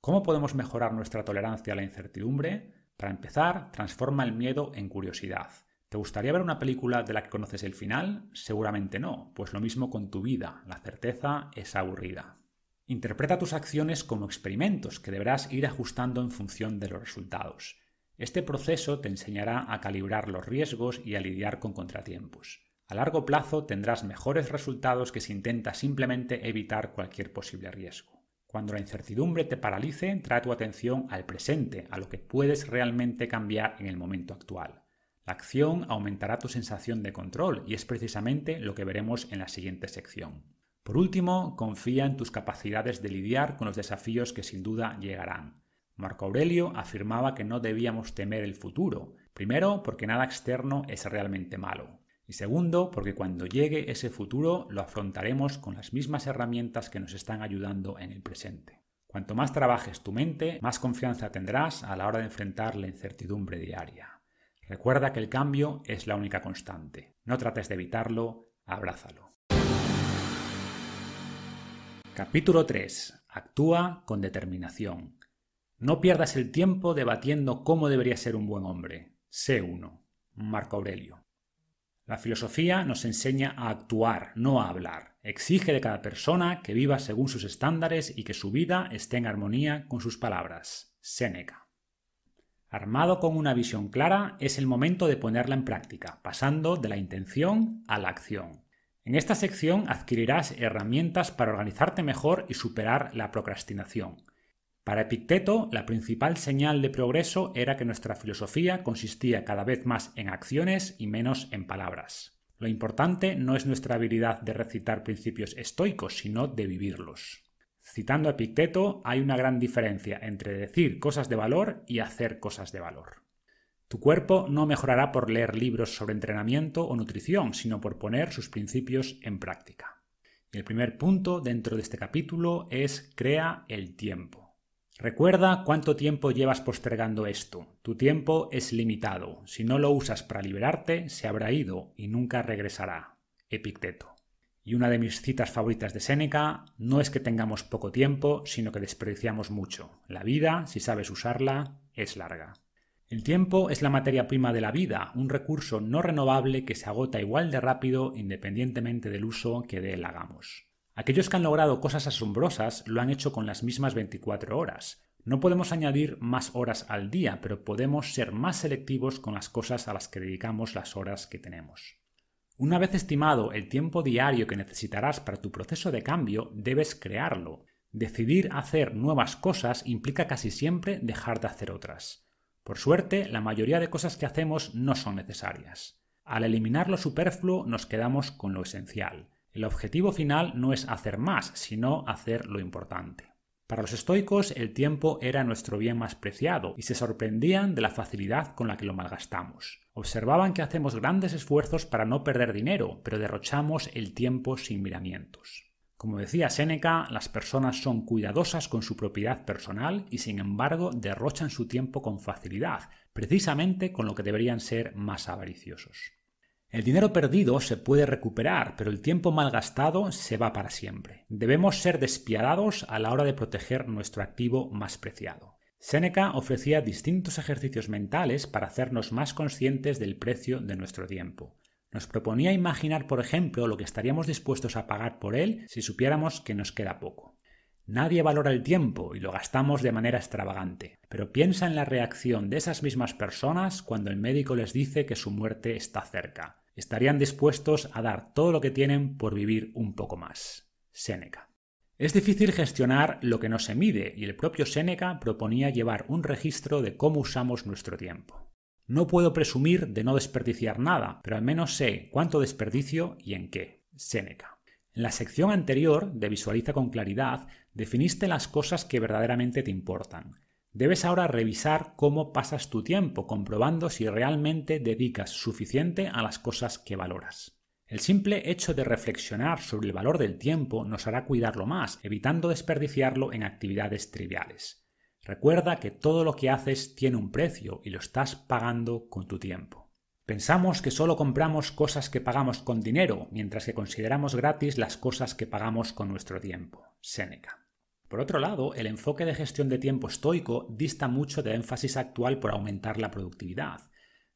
¿Cómo podemos mejorar nuestra tolerancia a la incertidumbre? Para empezar, transforma el miedo en curiosidad. ¿Te gustaría ver una película de la que conoces el final? Seguramente no, pues lo mismo con tu vida, la certeza es aburrida. Interpreta tus acciones como experimentos que deberás ir ajustando en función de los resultados. Este proceso te enseñará a calibrar los riesgos y a lidiar con contratiempos. A largo plazo tendrás mejores resultados que si intentas simplemente evitar cualquier posible riesgo. Cuando la incertidumbre te paralice, trae tu atención al presente, a lo que puedes realmente cambiar en el momento actual. La acción aumentará tu sensación de control y es precisamente lo que veremos en la siguiente sección. Por último, confía en tus capacidades de lidiar con los desafíos que sin duda llegarán. Marco Aurelio afirmaba que no debíamos temer el futuro, primero porque nada externo es realmente malo, y segundo porque cuando llegue ese futuro lo afrontaremos con las mismas herramientas que nos están ayudando en el presente. Cuanto más trabajes tu mente, más confianza tendrás a la hora de enfrentar la incertidumbre diaria. Recuerda que el cambio es la única constante. No trates de evitarlo, abrázalo. Capítulo 3. Actúa con determinación. No pierdas el tiempo debatiendo cómo debería ser un buen hombre. Sé uno. Marco Aurelio. La filosofía nos enseña a actuar, no a hablar. Exige de cada persona que viva según sus estándares y que su vida esté en armonía con sus palabras. Séneca. Armado con una visión clara, es el momento de ponerla en práctica, pasando de la intención a la acción. En esta sección adquirirás herramientas para organizarte mejor y superar la procrastinación. Para Epicteto, la principal señal de progreso era que nuestra filosofía consistía cada vez más en acciones y menos en palabras. Lo importante no es nuestra habilidad de recitar principios estoicos, sino de vivirlos. Citando a Epicteto, hay una gran diferencia entre decir cosas de valor y hacer cosas de valor. Tu cuerpo no mejorará por leer libros sobre entrenamiento o nutrición, sino por poner sus principios en práctica. el primer punto dentro de este capítulo es crea el tiempo. Recuerda cuánto tiempo llevas postergando esto. Tu tiempo es limitado. Si no lo usas para liberarte, se habrá ido y nunca regresará. Epicteto. Y una de mis citas favoritas de Séneca, no es que tengamos poco tiempo, sino que desperdiciamos mucho. La vida, si sabes usarla, es larga. El tiempo es la materia prima de la vida, un recurso no renovable que se agota igual de rápido independientemente del uso que de él hagamos. Aquellos que han logrado cosas asombrosas lo han hecho con las mismas 24 horas. No podemos añadir más horas al día, pero podemos ser más selectivos con las cosas a las que dedicamos las horas que tenemos. Una vez estimado el tiempo diario que necesitarás para tu proceso de cambio, debes crearlo. Decidir hacer nuevas cosas implica casi siempre dejar de hacer otras. Por suerte, la mayoría de cosas que hacemos no son necesarias. Al eliminar lo superfluo nos quedamos con lo esencial. El objetivo final no es hacer más, sino hacer lo importante. Para los estoicos el tiempo era nuestro bien más preciado y se sorprendían de la facilidad con la que lo malgastamos. Observaban que hacemos grandes esfuerzos para no perder dinero, pero derrochamos el tiempo sin miramientos. Como decía Séneca, las personas son cuidadosas con su propiedad personal y sin embargo derrochan su tiempo con facilidad, precisamente con lo que deberían ser más avariciosos. El dinero perdido se puede recuperar, pero el tiempo malgastado se va para siempre. Debemos ser despiadados a la hora de proteger nuestro activo más preciado. Séneca ofrecía distintos ejercicios mentales para hacernos más conscientes del precio de nuestro tiempo. Nos proponía imaginar, por ejemplo, lo que estaríamos dispuestos a pagar por él si supiéramos que nos queda poco. Nadie valora el tiempo y lo gastamos de manera extravagante, pero piensa en la reacción de esas mismas personas cuando el médico les dice que su muerte está cerca. Estarían dispuestos a dar todo lo que tienen por vivir un poco más. Séneca. Es difícil gestionar lo que no se mide y el propio Séneca proponía llevar un registro de cómo usamos nuestro tiempo. No puedo presumir de no desperdiciar nada, pero al menos sé cuánto desperdicio y en qué. Séneca. En la sección anterior de Visualiza con claridad definiste las cosas que verdaderamente te importan. Debes ahora revisar cómo pasas tu tiempo, comprobando si realmente dedicas suficiente a las cosas que valoras. El simple hecho de reflexionar sobre el valor del tiempo nos hará cuidarlo más, evitando desperdiciarlo en actividades triviales. Recuerda que todo lo que haces tiene un precio y lo estás pagando con tu tiempo. Pensamos que solo compramos cosas que pagamos con dinero, mientras que consideramos gratis las cosas que pagamos con nuestro tiempo. Séneca. Por otro lado, el enfoque de gestión de tiempo estoico dista mucho del énfasis actual por aumentar la productividad.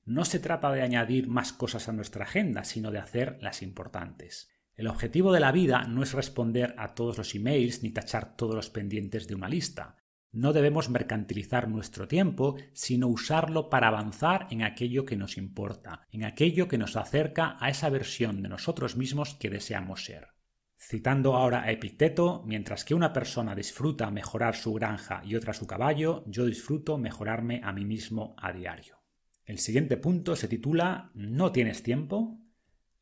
No se trata de añadir más cosas a nuestra agenda, sino de hacer las importantes. El objetivo de la vida no es responder a todos los emails ni tachar todos los pendientes de una lista. No debemos mercantilizar nuestro tiempo, sino usarlo para avanzar en aquello que nos importa, en aquello que nos acerca a esa versión de nosotros mismos que deseamos ser. Citando ahora a Epicteto, mientras que una persona disfruta mejorar su granja y otra su caballo, yo disfruto mejorarme a mí mismo a diario. El siguiente punto se titula ¿No tienes tiempo?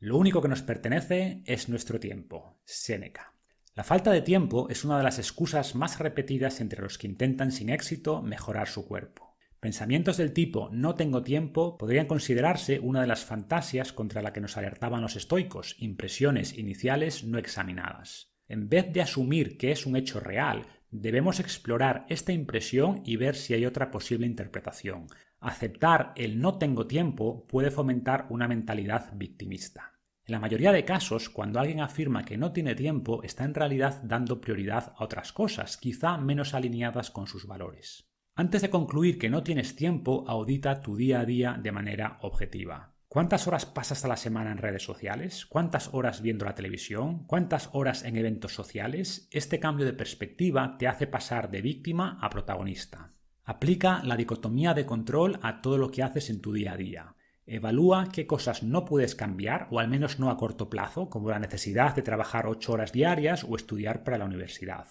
Lo único que nos pertenece es nuestro tiempo. Séneca. La falta de tiempo es una de las excusas más repetidas entre los que intentan sin éxito mejorar su cuerpo. Pensamientos del tipo no tengo tiempo podrían considerarse una de las fantasias contra la que nos alertaban los estoicos, impresiones iniciales no examinadas. En vez de asumir que es un hecho real, debemos explorar esta impresión y ver si hay otra posible interpretación. Aceptar el no tengo tiempo puede fomentar una mentalidad victimista. En la mayoría de casos, cuando alguien afirma que no tiene tiempo, está en realidad dando prioridad a otras cosas, quizá menos alineadas con sus valores. Antes de concluir que no tienes tiempo, audita tu día a día de manera objetiva. ¿Cuántas horas pasas a la semana en redes sociales? ¿Cuántas horas viendo la televisión? ¿Cuántas horas en eventos sociales? Este cambio de perspectiva te hace pasar de víctima a protagonista. Aplica la dicotomía de control a todo lo que haces en tu día a día. Evalúa qué cosas no puedes cambiar, o al menos no a corto plazo, como la necesidad de trabajar ocho horas diarias o estudiar para la universidad.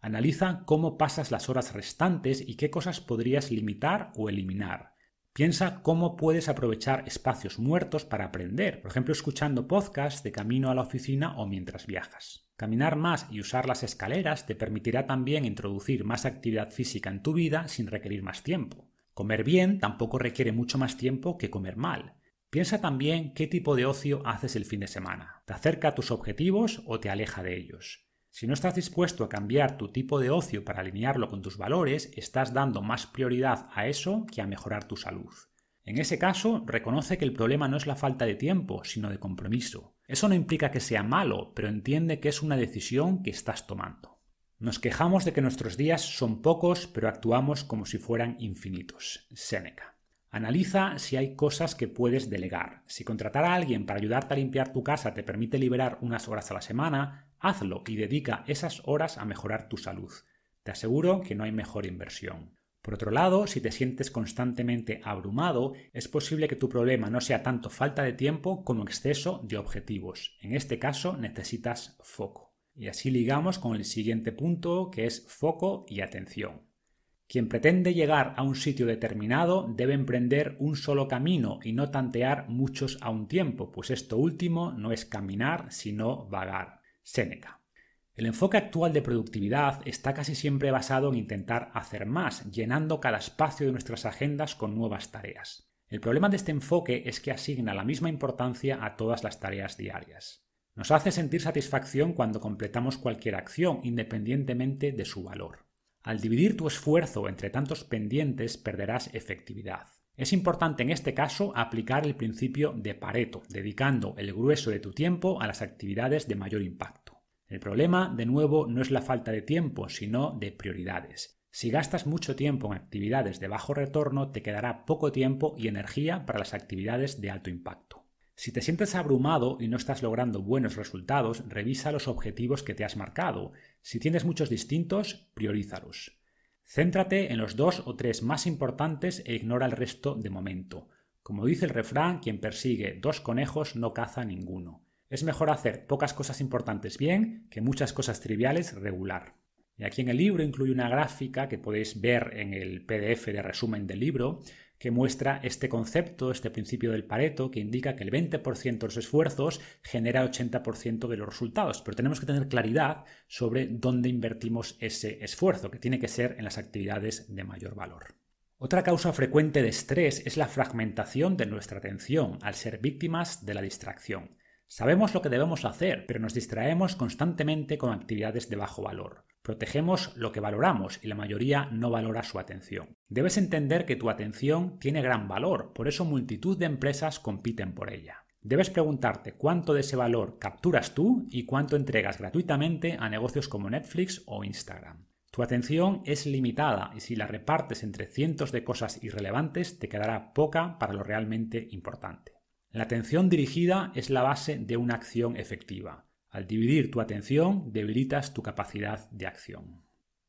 Analiza cómo pasas las horas restantes y qué cosas podrías limitar o eliminar. Piensa cómo puedes aprovechar espacios muertos para aprender, por ejemplo escuchando podcasts de camino a la oficina o mientras viajas. Caminar más y usar las escaleras te permitirá también introducir más actividad física en tu vida sin requerir más tiempo. Comer bien tampoco requiere mucho más tiempo que comer mal. Piensa también qué tipo de ocio haces el fin de semana. ¿Te acerca a tus objetivos o te aleja de ellos? Si no estás dispuesto a cambiar tu tipo de ocio para alinearlo con tus valores, estás dando más prioridad a eso que a mejorar tu salud. En ese caso, reconoce que el problema no es la falta de tiempo, sino de compromiso. Eso no implica que sea malo, pero entiende que es una decisión que estás tomando. Nos quejamos de que nuestros días son pocos, pero actuamos como si fueran infinitos. Séneca. Analiza si hay cosas que puedes delegar. Si contratar a alguien para ayudarte a limpiar tu casa te permite liberar unas horas a la semana, hazlo y dedica esas horas a mejorar tu salud. Te aseguro que no hay mejor inversión. Por otro lado, si te sientes constantemente abrumado, es posible que tu problema no sea tanto falta de tiempo como exceso de objetivos. En este caso necesitas foco. Y así ligamos con el siguiente punto que es foco y atención. Quien pretende llegar a un sitio determinado debe emprender un solo camino y no tantear muchos a un tiempo, pues esto último no es caminar, sino vagar. Séneca. El enfoque actual de productividad está casi siempre basado en intentar hacer más, llenando cada espacio de nuestras agendas con nuevas tareas. El problema de este enfoque es que asigna la misma importancia a todas las tareas diarias. Nos hace sentir satisfacción cuando completamos cualquier acción, independientemente de su valor. Al dividir tu esfuerzo entre tantos pendientes perderás efectividad. Es importante en este caso aplicar el principio de Pareto, dedicando el grueso de tu tiempo a las actividades de mayor impacto. El problema, de nuevo, no es la falta de tiempo, sino de prioridades. Si gastas mucho tiempo en actividades de bajo retorno, te quedará poco tiempo y energía para las actividades de alto impacto. Si te sientes abrumado y no estás logrando buenos resultados, revisa los objetivos que te has marcado. Si tienes muchos distintos, priorízalos. Céntrate en los dos o tres más importantes e ignora el resto de momento. Como dice el refrán, quien persigue dos conejos no caza ninguno. Es mejor hacer pocas cosas importantes bien que muchas cosas triviales regular. Y aquí en el libro incluye una gráfica que podéis ver en el PDF de resumen del libro, que muestra este concepto, este principio del Pareto, que indica que el 20% de los esfuerzos genera el 80% de los resultados. Pero tenemos que tener claridad sobre dónde invertimos ese esfuerzo, que tiene que ser en las actividades de mayor valor. Otra causa frecuente de estrés es la fragmentación de nuestra atención al ser víctimas de la distracción. Sabemos lo que debemos hacer, pero nos distraemos constantemente con actividades de bajo valor. Protegemos lo que valoramos y la mayoría no valora su atención. Debes entender que tu atención tiene gran valor, por eso multitud de empresas compiten por ella. Debes preguntarte cuánto de ese valor capturas tú y cuánto entregas gratuitamente a negocios como Netflix o Instagram. Tu atención es limitada y si la repartes entre cientos de cosas irrelevantes te quedará poca para lo realmente importante. La atención dirigida es la base de una acción efectiva. Al dividir tu atención, debilitas tu capacidad de acción.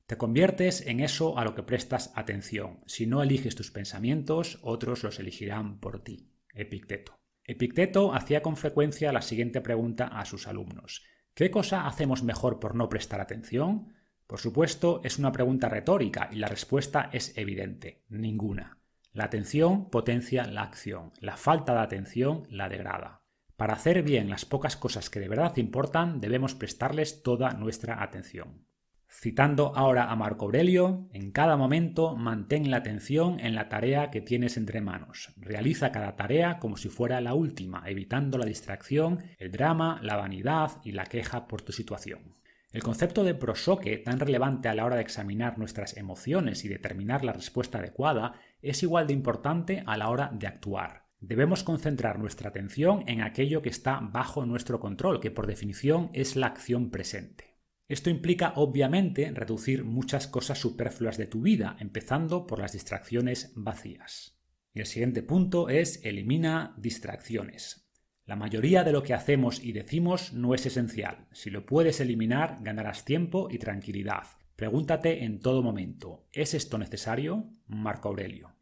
Te conviertes en eso a lo que prestas atención. Si no eliges tus pensamientos, otros los elegirán por ti. Epicteto. Epicteto hacía con frecuencia la siguiente pregunta a sus alumnos. ¿Qué cosa hacemos mejor por no prestar atención? Por supuesto, es una pregunta retórica y la respuesta es evidente. Ninguna. La atención potencia la acción, la falta de atención la degrada. Para hacer bien las pocas cosas que de verdad importan, debemos prestarles toda nuestra atención. Citando ahora a Marco Aurelio, en cada momento mantén la atención en la tarea que tienes entre manos. Realiza cada tarea como si fuera la última, evitando la distracción, el drama, la vanidad y la queja por tu situación. El concepto de prosoque, tan relevante a la hora de examinar nuestras emociones y determinar la respuesta adecuada, es igual de importante a la hora de actuar. Debemos concentrar nuestra atención en aquello que está bajo nuestro control, que por definición es la acción presente. Esto implica obviamente reducir muchas cosas superfluas de tu vida, empezando por las distracciones vacías. Y el siguiente punto es elimina distracciones. La mayoría de lo que hacemos y decimos no es esencial. Si lo puedes eliminar, ganarás tiempo y tranquilidad. Pregúntate en todo momento, ¿es esto necesario? Marco Aurelio.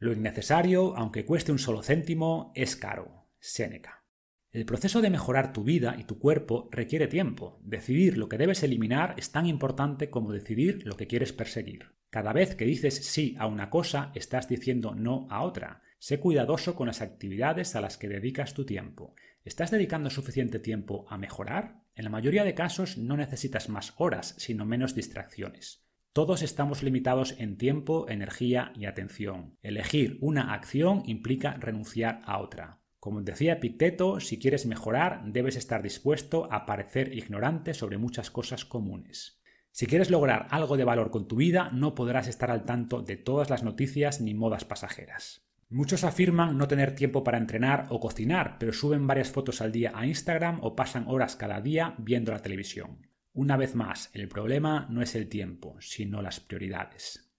Lo innecesario, aunque cueste un solo céntimo, es caro. Séneca. El proceso de mejorar tu vida y tu cuerpo requiere tiempo. Decidir lo que debes eliminar es tan importante como decidir lo que quieres perseguir. Cada vez que dices sí a una cosa, estás diciendo no a otra. Sé cuidadoso con las actividades a las que dedicas tu tiempo. ¿Estás dedicando suficiente tiempo a mejorar? En la mayoría de casos no necesitas más horas, sino menos distracciones. Todos estamos limitados en tiempo, energía y atención. Elegir una acción implica renunciar a otra. Como decía Epicteto, si quieres mejorar, debes estar dispuesto a parecer ignorante sobre muchas cosas comunes. Si quieres lograr algo de valor con tu vida, no podrás estar al tanto de todas las noticias ni modas pasajeras. Muchos afirman no tener tiempo para entrenar o cocinar, pero suben varias fotos al día a Instagram o pasan horas cada día viendo la televisión. Una vez más, el problema no es el tiempo, sino las prioridades.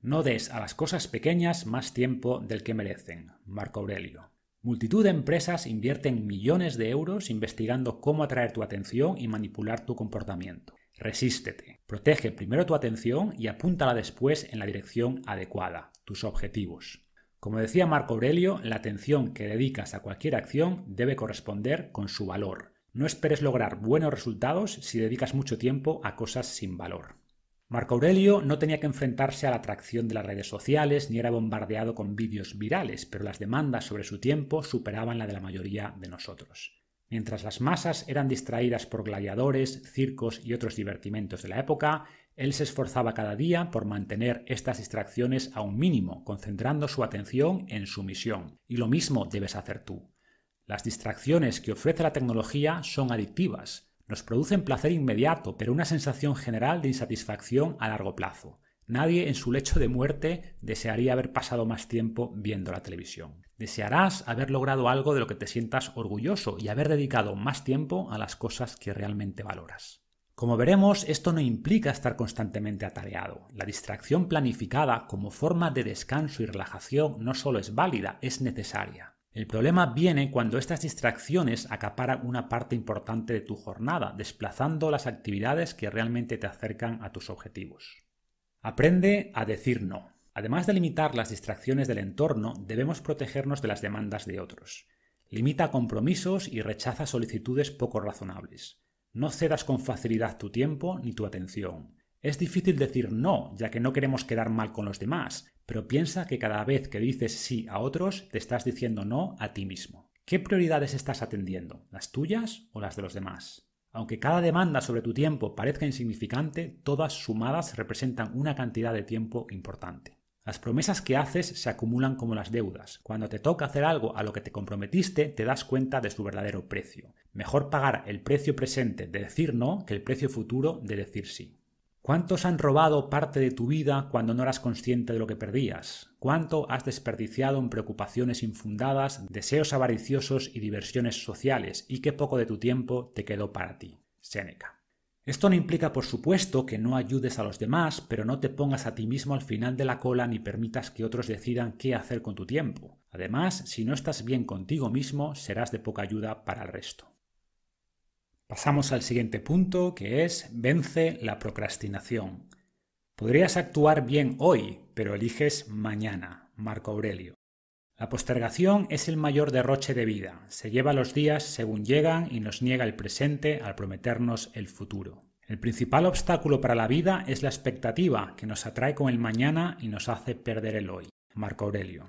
No des a las cosas pequeñas más tiempo del que merecen. Marco Aurelio. Multitud de empresas invierten millones de euros investigando cómo atraer tu atención y manipular tu comportamiento. Resístete. Protege primero tu atención y apúntala después en la dirección adecuada, tus objetivos. Como decía Marco Aurelio, la atención que dedicas a cualquier acción debe corresponder con su valor. No esperes lograr buenos resultados si dedicas mucho tiempo a cosas sin valor. Marco Aurelio no tenía que enfrentarse a la atracción de las redes sociales ni era bombardeado con vídeos virales, pero las demandas sobre su tiempo superaban la de la mayoría de nosotros. Mientras las masas eran distraídas por gladiadores, circos y otros divertimentos de la época, él se esforzaba cada día por mantener estas distracciones a un mínimo, concentrando su atención en su misión. Y lo mismo debes hacer tú. Las distracciones que ofrece la tecnología son adictivas. Nos producen placer inmediato, pero una sensación general de insatisfacción a largo plazo. Nadie en su lecho de muerte desearía haber pasado más tiempo viendo la televisión. Desearás haber logrado algo de lo que te sientas orgulloso y haber dedicado más tiempo a las cosas que realmente valoras. Como veremos, esto no implica estar constantemente atareado. La distracción planificada como forma de descanso y relajación no solo es válida, es necesaria. El problema viene cuando estas distracciones acaparan una parte importante de tu jornada, desplazando las actividades que realmente te acercan a tus objetivos. Aprende a decir no. Además de limitar las distracciones del entorno, debemos protegernos de las demandas de otros. Limita compromisos y rechaza solicitudes poco razonables. No cedas con facilidad tu tiempo ni tu atención. Es difícil decir no, ya que no queremos quedar mal con los demás, pero piensa que cada vez que dices sí a otros, te estás diciendo no a ti mismo. ¿Qué prioridades estás atendiendo? ¿Las tuyas o las de los demás? Aunque cada demanda sobre tu tiempo parezca insignificante, todas sumadas representan una cantidad de tiempo importante. Las promesas que haces se acumulan como las deudas. Cuando te toca hacer algo a lo que te comprometiste, te das cuenta de su verdadero precio. Mejor pagar el precio presente de decir no que el precio futuro de decir sí. ¿Cuántos han robado parte de tu vida cuando no eras consciente de lo que perdías? ¿Cuánto has desperdiciado en preocupaciones infundadas, deseos avariciosos y diversiones sociales? ¿Y qué poco de tu tiempo te quedó para ti? Séneca. Esto no implica, por supuesto, que no ayudes a los demás, pero no te pongas a ti mismo al final de la cola ni permitas que otros decidan qué hacer con tu tiempo. Además, si no estás bien contigo mismo, serás de poca ayuda para el resto. Pasamos al siguiente punto, que es vence la procrastinación. Podrías actuar bien hoy, pero eliges mañana. Marco Aurelio. La postergación es el mayor derroche de vida. Se lleva los días según llegan y nos niega el presente al prometernos el futuro. El principal obstáculo para la vida es la expectativa que nos atrae con el mañana y nos hace perder el hoy. Marco Aurelio.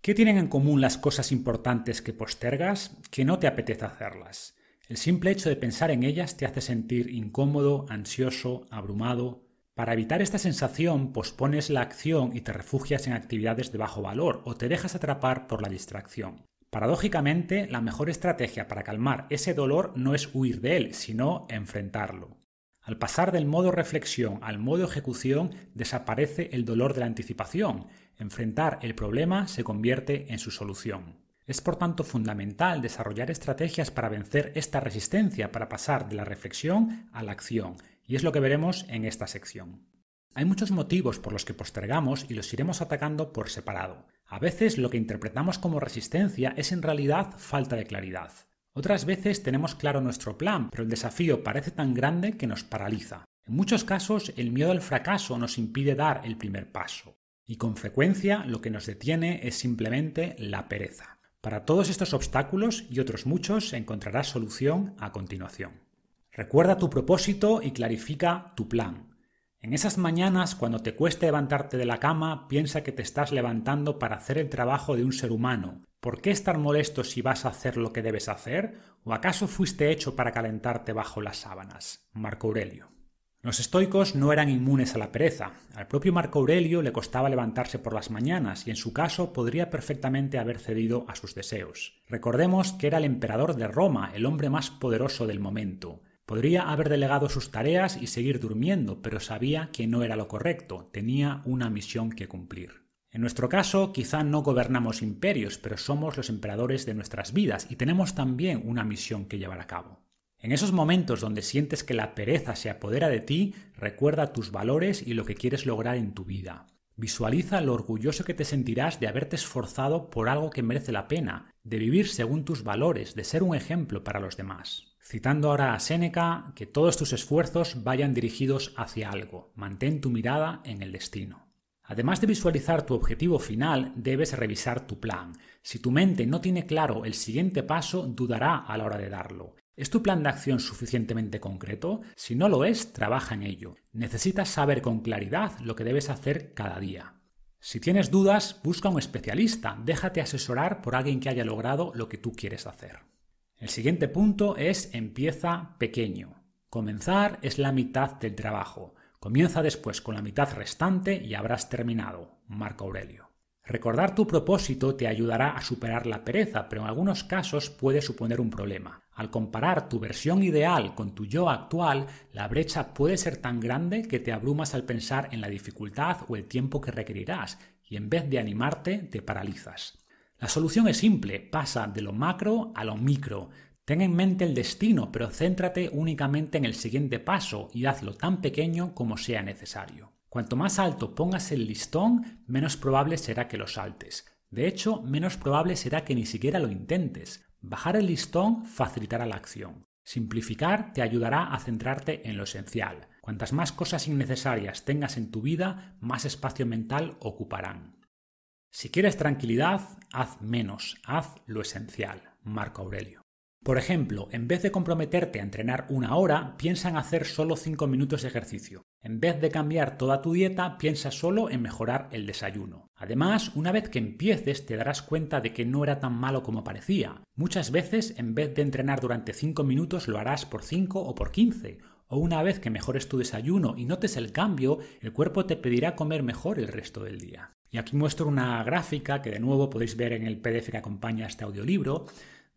¿Qué tienen en común las cosas importantes que postergas? Que no te apetece hacerlas. El simple hecho de pensar en ellas te hace sentir incómodo, ansioso, abrumado. Para evitar esta sensación, pospones la acción y te refugias en actividades de bajo valor o te dejas atrapar por la distracción. Paradójicamente, la mejor estrategia para calmar ese dolor no es huir de él, sino enfrentarlo. Al pasar del modo reflexión al modo ejecución, desaparece el dolor de la anticipación. Enfrentar el problema se convierte en su solución. Es por tanto fundamental desarrollar estrategias para vencer esta resistencia, para pasar de la reflexión a la acción, y es lo que veremos en esta sección. Hay muchos motivos por los que postergamos y los iremos atacando por separado. A veces lo que interpretamos como resistencia es en realidad falta de claridad. Otras veces tenemos claro nuestro plan, pero el desafío parece tan grande que nos paraliza. En muchos casos el miedo al fracaso nos impide dar el primer paso. Y con frecuencia lo que nos detiene es simplemente la pereza. Para todos estos obstáculos y otros muchos encontrarás solución a continuación. Recuerda tu propósito y clarifica tu plan. En esas mañanas, cuando te cueste levantarte de la cama, piensa que te estás levantando para hacer el trabajo de un ser humano. ¿Por qué estar molesto si vas a hacer lo que debes hacer? ¿O acaso fuiste hecho para calentarte bajo las sábanas? Marco Aurelio. Los estoicos no eran inmunes a la pereza. Al propio Marco Aurelio le costaba levantarse por las mañanas y en su caso podría perfectamente haber cedido a sus deseos. Recordemos que era el emperador de Roma, el hombre más poderoso del momento. Podría haber delegado sus tareas y seguir durmiendo, pero sabía que no era lo correcto, tenía una misión que cumplir. En nuestro caso, quizá no gobernamos imperios, pero somos los emperadores de nuestras vidas y tenemos también una misión que llevar a cabo. En esos momentos donde sientes que la pereza se apodera de ti, recuerda tus valores y lo que quieres lograr en tu vida. Visualiza lo orgulloso que te sentirás de haberte esforzado por algo que merece la pena, de vivir según tus valores, de ser un ejemplo para los demás. Citando ahora a Séneca, que todos tus esfuerzos vayan dirigidos hacia algo. Mantén tu mirada en el destino. Además de visualizar tu objetivo final, debes revisar tu plan. Si tu mente no tiene claro el siguiente paso, dudará a la hora de darlo. ¿Es tu plan de acción suficientemente concreto? Si no lo es, trabaja en ello. Necesitas saber con claridad lo que debes hacer cada día. Si tienes dudas, busca un especialista, déjate asesorar por alguien que haya logrado lo que tú quieres hacer. El siguiente punto es empieza pequeño. Comenzar es la mitad del trabajo. Comienza después con la mitad restante y habrás terminado. Marco Aurelio. Recordar tu propósito te ayudará a superar la pereza, pero en algunos casos puede suponer un problema. Al comparar tu versión ideal con tu yo actual, la brecha puede ser tan grande que te abrumas al pensar en la dificultad o el tiempo que requerirás, y en vez de animarte, te paralizas. La solución es simple, pasa de lo macro a lo micro. Ten en mente el destino, pero céntrate únicamente en el siguiente paso y hazlo tan pequeño como sea necesario. Cuanto más alto pongas el listón, menos probable será que lo saltes. De hecho, menos probable será que ni siquiera lo intentes. Bajar el listón facilitará la acción. Simplificar te ayudará a centrarte en lo esencial. Cuantas más cosas innecesarias tengas en tu vida, más espacio mental ocuparán. Si quieres tranquilidad, haz menos, haz lo esencial. Marco Aurelio. Por ejemplo, en vez de comprometerte a entrenar una hora, piensa en hacer solo 5 minutos de ejercicio. En vez de cambiar toda tu dieta, piensa solo en mejorar el desayuno. Además, una vez que empieces te darás cuenta de que no era tan malo como parecía. Muchas veces, en vez de entrenar durante 5 minutos, lo harás por 5 o por 15. O una vez que mejores tu desayuno y notes el cambio, el cuerpo te pedirá comer mejor el resto del día. Y aquí muestro una gráfica que de nuevo podéis ver en el PDF que acompaña este audiolibro,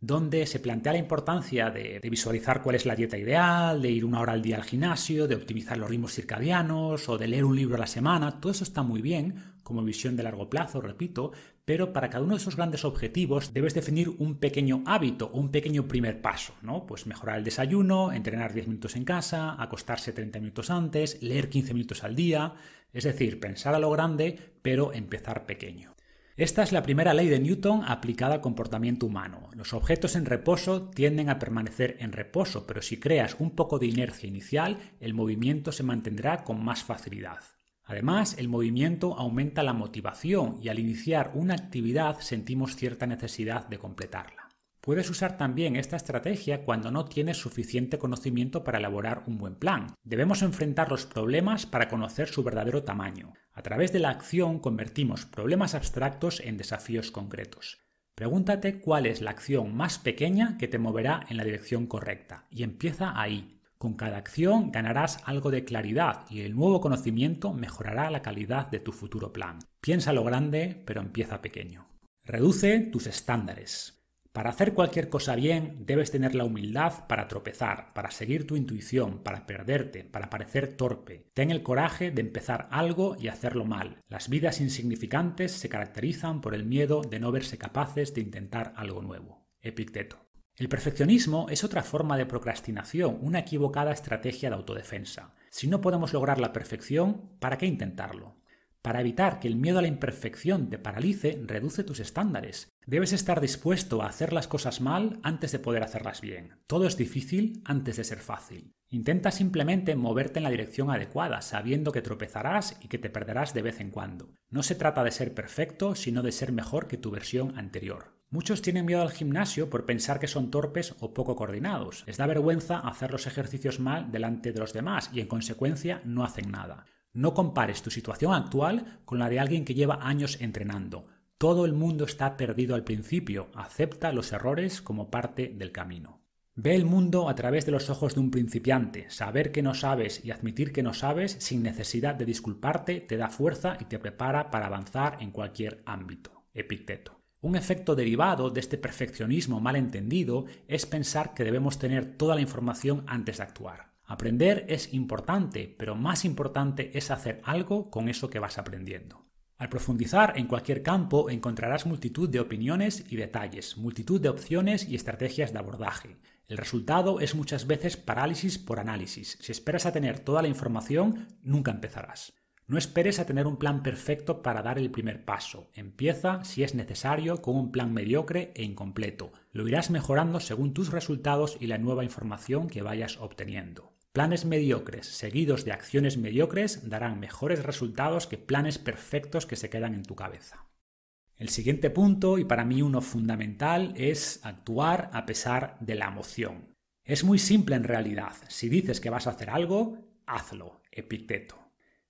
donde se plantea la importancia de, visualizar cuál es la dieta ideal, de ir una hora al día al gimnasio, de optimizar los ritmos circadianos o de leer un libro a la semana. Todo eso está muy bien como visión de largo plazo, repito, pero para cada uno de esos grandes objetivos debes definir un pequeño hábito o un pequeño primer paso, ¿no? Pues mejorar el desayuno, entrenar 10 minutos en casa, acostarse 30 minutos antes, leer 15 minutos al día, es decir, pensar a lo grande, pero empezar pequeño. Esta es la primera ley de Newton aplicada al comportamiento humano. Los objetos en reposo tienden a permanecer en reposo, pero si creas un poco de inercia inicial, el movimiento se mantendrá con más facilidad. Además, el movimiento aumenta la motivación y al iniciar una actividad sentimos cierta necesidad de completarla. Puedes usar también esta estrategia cuando no tienes suficiente conocimiento para elaborar un buen plan. Debemos enfrentar los problemas para conocer su verdadero tamaño. A través de la acción convertimos problemas abstractos en desafíos concretos. Pregúntate cuál es la acción más pequeña que te moverá en la dirección correcta y empieza ahí. Con cada acción ganarás algo de claridad y el nuevo conocimiento mejorará la calidad de tu futuro plan. Piensa lo grande, pero empieza pequeño. Reduce tus estándares. Para hacer cualquier cosa bien, debes tener la humildad para tropezar, para seguir tu intuición, para perderte, para parecer torpe. Ten el coraje de empezar algo y hacerlo mal. Las vidas insignificantes se caracterizan por el miedo de no verse capaces de intentar algo nuevo. Epicteto. El perfeccionismo es otra forma de procrastinación, una equivocada estrategia de autodefensa. Si no podemos lograr la perfección, ¿para qué intentarlo? Para evitar que el miedo a la imperfección te paralice, reduce tus estándares. Debes estar dispuesto a hacer las cosas mal antes de poder hacerlas bien. Todo es difícil antes de ser fácil. Intenta simplemente moverte en la dirección adecuada, sabiendo que tropezarás y que te perderás de vez en cuando. No se trata de ser perfecto, sino de ser mejor que tu versión anterior. Muchos tienen miedo al gimnasio por pensar que son torpes o poco coordinados. Les da vergüenza hacer los ejercicios mal delante de los demás y en consecuencia no hacen nada. No compares tu situación actual con la de alguien que lleva años entrenando. Todo el mundo está perdido al principio. Acepta los errores como parte del camino. Ve el mundo a través de los ojos de un principiante. Saber que no sabes y admitir que no sabes sin necesidad de disculparte te da fuerza y te prepara para avanzar en cualquier ámbito. Epicteto. Un efecto derivado de este perfeccionismo mal entendido es pensar que debemos tener toda la información antes de actuar. Aprender es importante, pero más importante es hacer algo con eso que vas aprendiendo. Al profundizar en cualquier campo encontrarás multitud de opiniones y detalles, multitud de opciones y estrategias de abordaje. El resultado es muchas veces parálisis por análisis. Si esperas a tener toda la información, nunca empezarás. No esperes a tener un plan perfecto para dar el primer paso. Empieza, si es necesario, con un plan mediocre e incompleto. Lo irás mejorando según tus resultados y la nueva información que vayas obteniendo. Planes mediocres seguidos de acciones mediocres darán mejores resultados que planes perfectos que se quedan en tu cabeza. El siguiente punto, y para mí uno fundamental, es actuar a pesar de la emoción. Es muy simple en realidad. Si dices que vas a hacer algo, hazlo. Epicteto.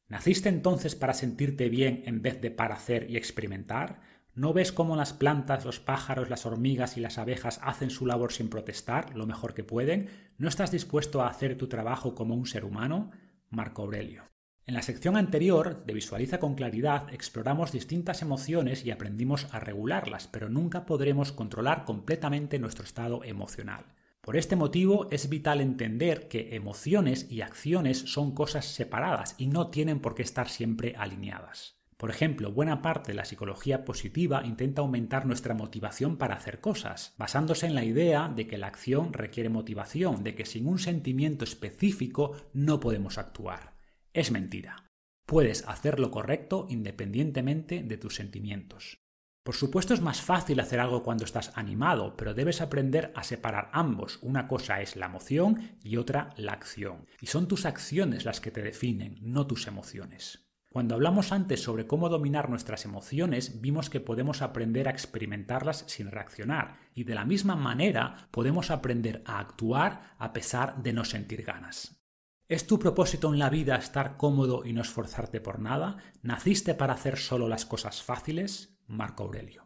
¿Naciste entonces para sentirte bien en vez de para hacer y experimentar? ¿No ves cómo las plantas, los pájaros, las hormigas y las abejas hacen su labor sin protestar, lo mejor que pueden? ¿No estás dispuesto a hacer tu trabajo como un ser humano? Marco Aurelio. En la sección anterior de Visualiza con claridad exploramos distintas emociones y aprendimos a regularlas, pero nunca podremos controlar completamente nuestro estado emocional. Por este motivo es vital entender que emociones y acciones son cosas separadas y no tienen por qué estar siempre alineadas. Por ejemplo, buena parte de la psicología positiva intenta aumentar nuestra motivación para hacer cosas, basándose en la idea de que la acción requiere motivación, de que sin un sentimiento específico no podemos actuar. Es mentira. Puedes hacer lo correcto independientemente de tus sentimientos. Por supuesto es más fácil hacer algo cuando estás animado, pero debes aprender a separar ambos. Una cosa es la emoción y otra la acción. Y son tus acciones las que te definen, no tus emociones. Cuando hablamos antes sobre cómo dominar nuestras emociones, vimos que podemos aprender a experimentarlas sin reaccionar, y de la misma manera podemos aprender a actuar a pesar de no sentir ganas. ¿Es tu propósito en la vida estar cómodo y no esforzarte por nada? ¿Naciste para hacer solo las cosas fáciles? Marco Aurelio.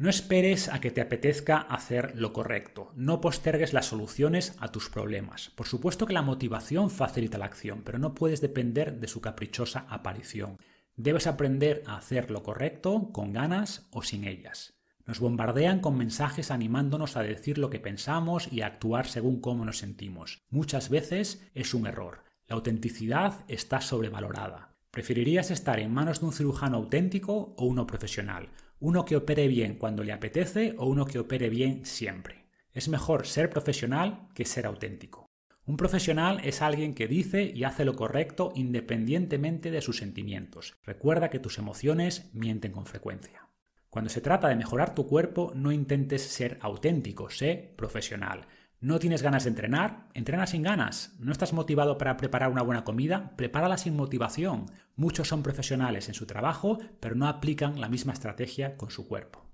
No esperes a que te apetezca hacer lo correcto. No postergues las soluciones a tus problemas. Por supuesto que la motivación facilita la acción, pero no puedes depender de su caprichosa aparición. Debes aprender a hacer lo correcto con ganas o sin ellas. Nos bombardean con mensajes animándonos a decir lo que pensamos y a actuar según cómo nos sentimos. Muchas veces es un error. La autenticidad está sobrevalorada. ¿Preferirías estar en manos de un cirujano auténtico o uno profesional? ¿Uno que opere bien cuando le apetece o uno que opere bien siempre? Es mejor ser profesional que ser auténtico. Un profesional es alguien que dice y hace lo correcto independientemente de sus sentimientos. Recuerda que tus emociones mienten con frecuencia. Cuando se trata de mejorar tu cuerpo, no intentes ser auténtico, sé profesional. ¿No tienes ganas de entrenar? Entrena sin ganas. ¿No estás motivado para preparar una buena comida? Prepárala sin motivación. Muchos son profesionales en su trabajo, pero no aplican la misma estrategia con su cuerpo.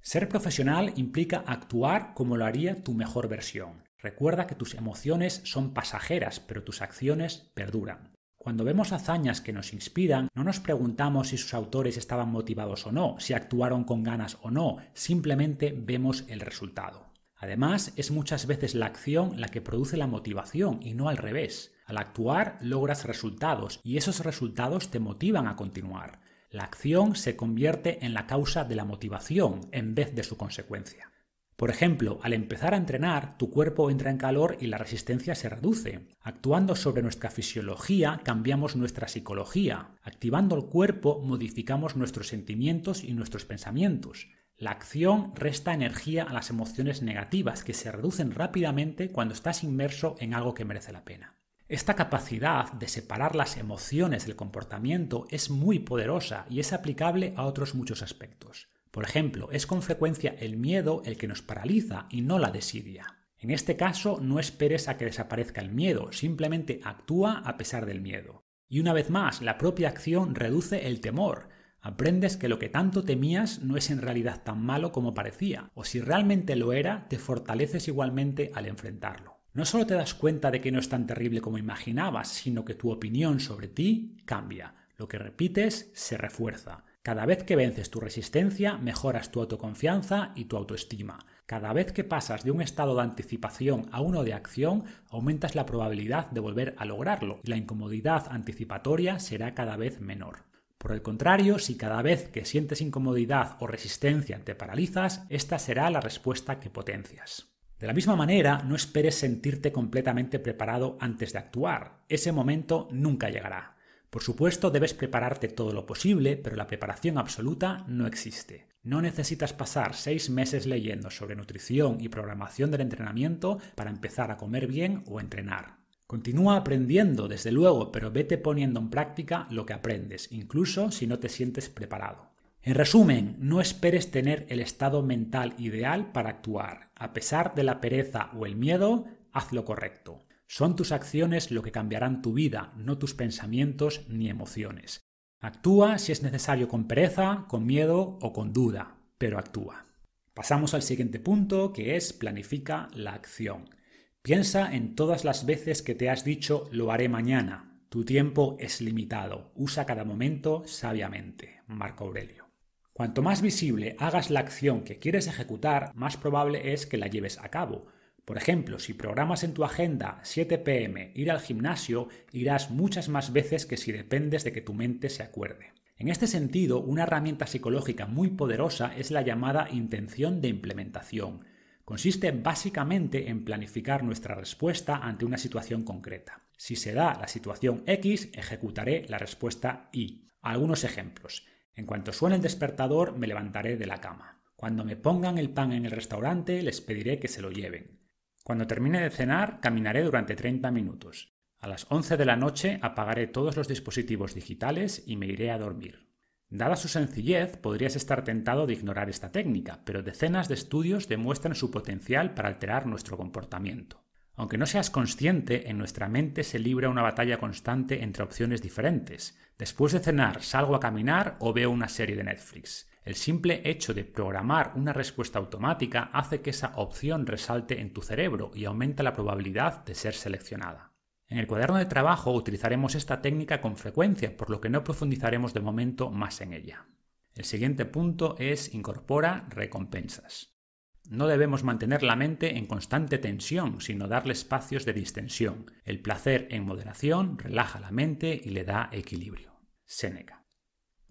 Ser profesional implica actuar como lo haría tu mejor versión. Recuerda que tus emociones son pasajeras, pero tus acciones perduran. Cuando vemos hazañas que nos inspiran, no nos preguntamos si sus autores estaban motivados o no, si actuaron con ganas o no, simplemente vemos el resultado. Además, es muchas veces la acción la que produce la motivación y no al revés. Al actuar logras resultados y esos resultados te motivan a continuar. La acción se convierte en la causa de la motivación en vez de su consecuencia. Por ejemplo, al empezar a entrenar, tu cuerpo entra en calor y la resistencia se reduce. Actuando sobre nuestra fisiología, cambiamos nuestra psicología. Activando el cuerpo, modificamos nuestros sentimientos y nuestros pensamientos. La acción resta energía a las emociones negativas que se reducen rápidamente cuando estás inmerso en algo que merece la pena. Esta capacidad de separar las emociones del comportamiento es muy poderosa y es aplicable a otros muchos aspectos. Por ejemplo, es con frecuencia el miedo el que nos paraliza y no la desidia. En este caso, no esperes a que desaparezca el miedo, simplemente actúa a pesar del miedo. Y una vez más, la propia acción reduce el temor, Aprendes que lo que tanto temías no es en realidad tan malo como parecía, o si realmente lo era, te fortaleces igualmente al enfrentarlo. No solo te das cuenta de que no es tan terrible como imaginabas, sino que tu opinión sobre ti cambia. Lo que repites se refuerza. Cada vez que vences tu resistencia, mejoras tu autoconfianza y tu autoestima. Cada vez que pasas de un estado de anticipación a uno de acción, aumentas la probabilidad de volver a lograrlo y la incomodidad anticipatoria será cada vez menor. Por el contrario, si cada vez que sientes incomodidad o resistencia te paralizas, esta será la respuesta que potencias. De la misma manera, no esperes sentirte completamente preparado antes de actuar. Ese momento nunca llegará. Por supuesto, debes prepararte todo lo posible, pero la preparación absoluta no existe. No necesitas pasar seis meses leyendo sobre nutrición y programación del entrenamiento para empezar a comer bien o entrenar. Continúa aprendiendo, desde luego, pero vete poniendo en práctica lo que aprendes, incluso si no te sientes preparado. En resumen, no esperes tener el estado mental ideal para actuar. A pesar de la pereza o el miedo, haz lo correcto. Son tus acciones lo que cambiarán tu vida, no tus pensamientos ni emociones. Actúa si es necesario con pereza, con miedo o con duda, pero actúa. Pasamos al siguiente punto, que es planifica la acción. Piensa en todas las veces que te has dicho lo haré mañana. Tu tiempo es limitado. Usa cada momento sabiamente. Marco Aurelio. Cuanto más visible hagas la acción que quieres ejecutar, más probable es que la lleves a cabo. Por ejemplo, si programas en tu agenda 7 pm ir al gimnasio, irás muchas más veces que si dependes de que tu mente se acuerde. En este sentido, una herramienta psicológica muy poderosa es la llamada intención de implementación consiste básicamente en planificar nuestra respuesta ante una situación concreta. Si se da la situación X, ejecutaré la respuesta Y. Algunos ejemplos. En cuanto suene el despertador, me levantaré de la cama. Cuando me pongan el pan en el restaurante, les pediré que se lo lleven. Cuando termine de cenar, caminaré durante 30 minutos. A las 11 de la noche apagaré todos los dispositivos digitales y me iré a dormir. Dada su sencillez, podrías estar tentado de ignorar esta técnica, pero decenas de estudios demuestran su potencial para alterar nuestro comportamiento. Aunque no seas consciente, en nuestra mente se libra una batalla constante entre opciones diferentes. Después de cenar, salgo a caminar o veo una serie de Netflix. El simple hecho de programar una respuesta automática hace que esa opción resalte en tu cerebro y aumenta la probabilidad de ser seleccionada. En el cuaderno de trabajo utilizaremos esta técnica con frecuencia, por lo que no profundizaremos de momento más en ella. El siguiente punto es incorpora recompensas. No debemos mantener la mente en constante tensión, sino darle espacios de distensión. El placer en moderación relaja la mente y le da equilibrio. Séneca.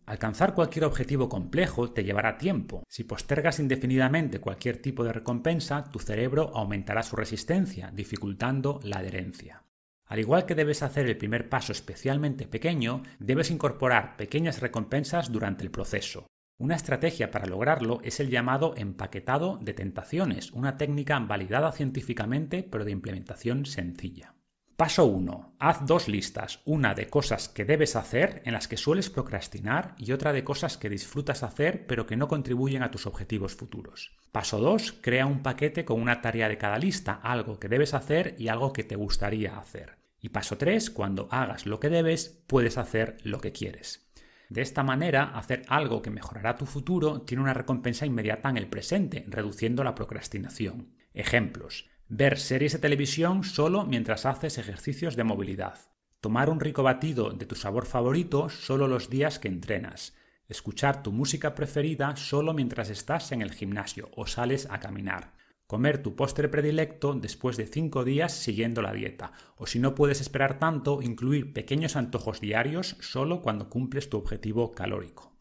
Alcanzar cualquier objetivo complejo te llevará tiempo. Si postergas indefinidamente cualquier tipo de recompensa, tu cerebro aumentará su resistencia, dificultando la adherencia. Al igual que debes hacer el primer paso especialmente pequeño, debes incorporar pequeñas recompensas durante el proceso. Una estrategia para lograrlo es el llamado empaquetado de tentaciones, una técnica validada científicamente pero de implementación sencilla. Paso 1. Haz dos listas, una de cosas que debes hacer en las que sueles procrastinar y otra de cosas que disfrutas hacer pero que no contribuyen a tus objetivos futuros. Paso 2. Crea un paquete con una tarea de cada lista, algo que debes hacer y algo que te gustaría hacer. Y paso 3, cuando hagas lo que debes, puedes hacer lo que quieres. De esta manera, hacer algo que mejorará tu futuro tiene una recompensa inmediata en el presente, reduciendo la procrastinación. Ejemplos. Ver series de televisión solo mientras haces ejercicios de movilidad. Tomar un rico batido de tu sabor favorito solo los días que entrenas. Escuchar tu música preferida solo mientras estás en el gimnasio o sales a caminar comer tu postre predilecto después de cinco días siguiendo la dieta, o si no puedes esperar tanto, incluir pequeños antojos diarios solo cuando cumples tu objetivo calórico.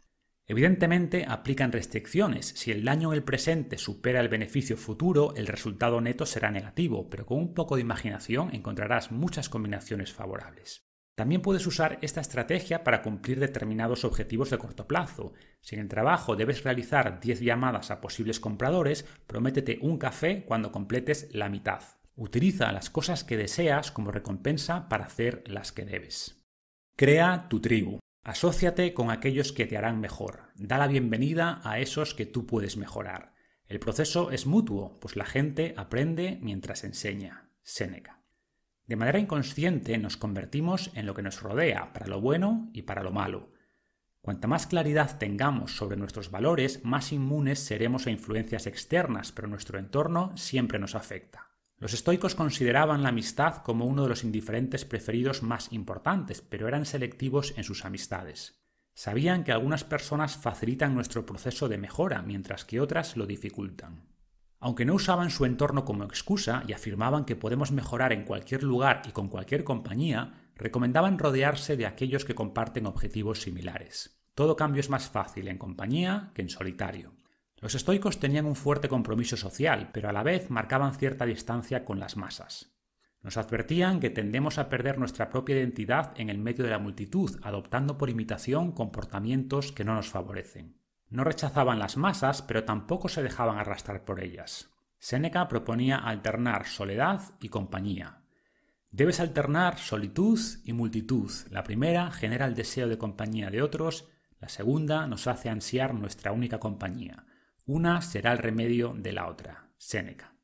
Evidentemente aplican restricciones. Si el daño en el presente supera el beneficio futuro, el resultado neto será negativo, pero con un poco de imaginación encontrarás muchas combinaciones favorables. También puedes usar esta estrategia para cumplir determinados objetivos de corto plazo. Si en el trabajo debes realizar 10 llamadas a posibles compradores, prométete un café cuando completes la mitad. Utiliza las cosas que deseas como recompensa para hacer las que debes. Crea tu tribu. Asociate con aquellos que te harán mejor. Da la bienvenida a esos que tú puedes mejorar. El proceso es mutuo, pues la gente aprende mientras enseña. Séneca. De manera inconsciente nos convertimos en lo que nos rodea, para lo bueno y para lo malo. Cuanta más claridad tengamos sobre nuestros valores, más inmunes seremos a influencias externas, pero nuestro entorno siempre nos afecta. Los estoicos consideraban la amistad como uno de los indiferentes preferidos más importantes, pero eran selectivos en sus amistades. Sabían que algunas personas facilitan nuestro proceso de mejora, mientras que otras lo dificultan. Aunque no usaban su entorno como excusa y afirmaban que podemos mejorar en cualquier lugar y con cualquier compañía, recomendaban rodearse de aquellos que comparten objetivos similares. Todo cambio es más fácil en compañía que en solitario. Los estoicos tenían un fuerte compromiso social, pero a la vez marcaban cierta distancia con las masas. Nos advertían que tendemos a perder nuestra propia identidad en el medio de la multitud, adoptando por imitación comportamientos que no nos favorecen. No rechazaban las masas, pero tampoco se dejaban arrastrar por ellas. Séneca proponía alternar soledad y compañía. Debes alternar solitud y multitud. La primera genera el deseo de compañía de otros, la segunda nos hace ansiar nuestra única compañía. Una será el remedio de la otra. Séneca.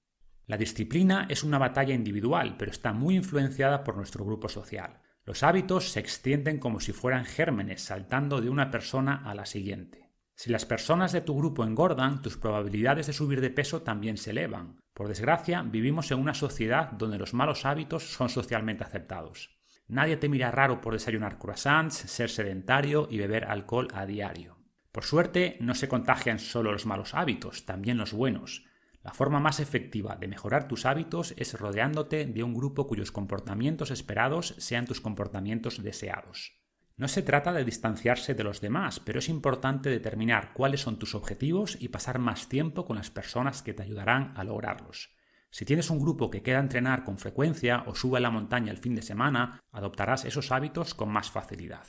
La disciplina es una batalla individual, pero está muy influenciada por nuestro grupo social. Los hábitos se extienden como si fueran gérmenes saltando de una persona a la siguiente. Si las personas de tu grupo engordan, tus probabilidades de subir de peso también se elevan. Por desgracia, vivimos en una sociedad donde los malos hábitos son socialmente aceptados. Nadie te mira raro por desayunar croissants, ser sedentario y beber alcohol a diario. Por suerte, no se contagian solo los malos hábitos, también los buenos. La forma más efectiva de mejorar tus hábitos es rodeándote de un grupo cuyos comportamientos esperados sean tus comportamientos deseados. No se trata de distanciarse de los demás, pero es importante determinar cuáles son tus objetivos y pasar más tiempo con las personas que te ayudarán a lograrlos. Si tienes un grupo que queda entrenar con frecuencia o sube a la montaña el fin de semana, adoptarás esos hábitos con más facilidad.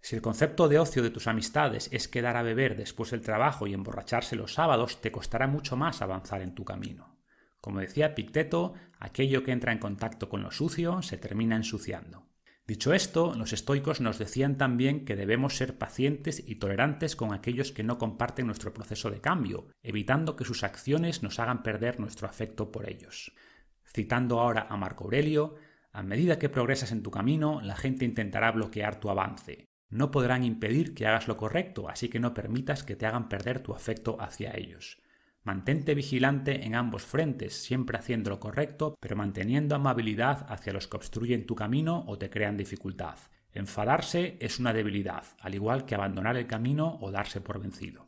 Si el concepto de ocio de tus amistades es quedar a beber después del trabajo y emborracharse los sábados, te costará mucho más avanzar en tu camino. Como decía Picteto, aquello que entra en contacto con lo sucio se termina ensuciando. Dicho esto, los estoicos nos decían también que debemos ser pacientes y tolerantes con aquellos que no comparten nuestro proceso de cambio, evitando que sus acciones nos hagan perder nuestro afecto por ellos. Citando ahora a Marco Aurelio, a medida que progresas en tu camino, la gente intentará bloquear tu avance, no podrán impedir que hagas lo correcto, así que no permitas que te hagan perder tu afecto hacia ellos. Mantente vigilante en ambos frentes, siempre haciendo lo correcto, pero manteniendo amabilidad hacia los que obstruyen tu camino o te crean dificultad. Enfadarse es una debilidad, al igual que abandonar el camino o darse por vencido.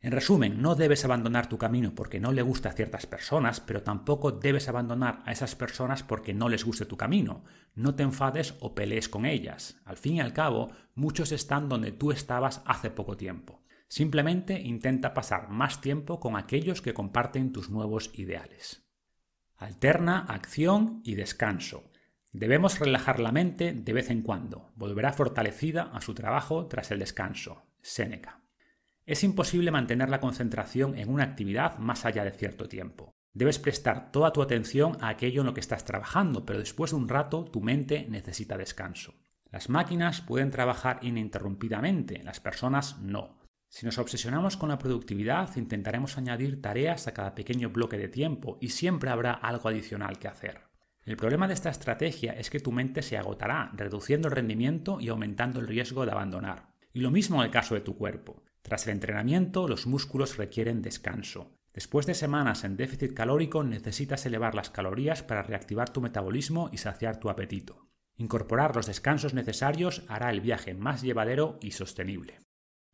En resumen, no debes abandonar tu camino porque no le gusta a ciertas personas, pero tampoco debes abandonar a esas personas porque no les guste tu camino. No te enfades o pelees con ellas. Al fin y al cabo, muchos están donde tú estabas hace poco tiempo. Simplemente intenta pasar más tiempo con aquellos que comparten tus nuevos ideales. Alterna acción y descanso. Debemos relajar la mente de vez en cuando. Volverá fortalecida a su trabajo tras el descanso. Séneca. Es imposible mantener la concentración en una actividad más allá de cierto tiempo. Debes prestar toda tu atención a aquello en lo que estás trabajando, pero después de un rato tu mente necesita descanso. Las máquinas pueden trabajar ininterrumpidamente, las personas no. Si nos obsesionamos con la productividad, intentaremos añadir tareas a cada pequeño bloque de tiempo y siempre habrá algo adicional que hacer. El problema de esta estrategia es que tu mente se agotará, reduciendo el rendimiento y aumentando el riesgo de abandonar. Y lo mismo en el caso de tu cuerpo. Tras el entrenamiento, los músculos requieren descanso. Después de semanas en déficit calórico, necesitas elevar las calorías para reactivar tu metabolismo y saciar tu apetito. Incorporar los descansos necesarios hará el viaje más llevadero y sostenible.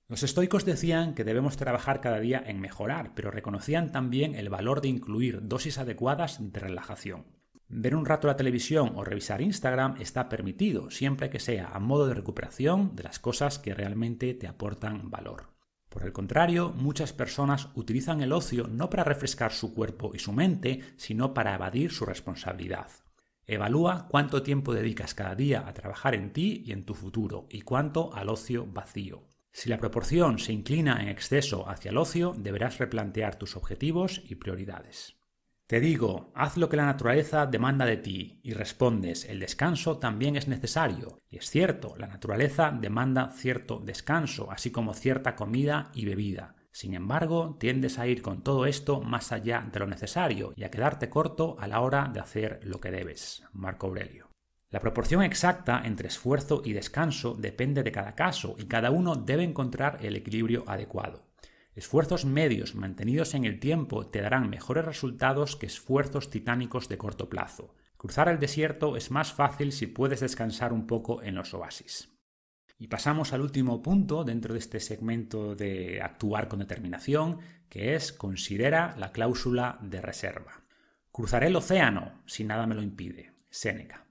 Los estoicos decían que debemos trabajar cada día en mejorar, pero reconocían también el valor de incluir dosis adecuadas de relajación. Ver un rato la televisión o revisar Instagram está permitido, siempre que sea a modo de recuperación de las cosas que realmente te aportan valor. Por el contrario, muchas personas utilizan el ocio no para refrescar su cuerpo y su mente, sino para evadir su responsabilidad. Evalúa cuánto tiempo dedicas cada día a trabajar en ti y en tu futuro y cuánto al ocio vacío. Si la proporción se inclina en exceso hacia el ocio, deberás replantear tus objetivos y prioridades. Te digo, haz lo que la naturaleza demanda de ti y respondes, el descanso también es necesario. Y es cierto, la naturaleza demanda cierto descanso, así como cierta comida y bebida. Sin embargo, tiendes a ir con todo esto más allá de lo necesario y a quedarte corto a la hora de hacer lo que debes. Marco Aurelio. La proporción exacta entre esfuerzo y descanso depende de cada caso y cada uno debe encontrar el equilibrio adecuado. Esfuerzos medios mantenidos en el tiempo te darán mejores resultados que esfuerzos titánicos de corto plazo. Cruzar el desierto es más fácil si puedes descansar un poco en los oasis. Y pasamos al último punto dentro de este segmento de actuar con determinación, que es considera la cláusula de reserva. Cruzaré el océano si nada me lo impide. Séneca.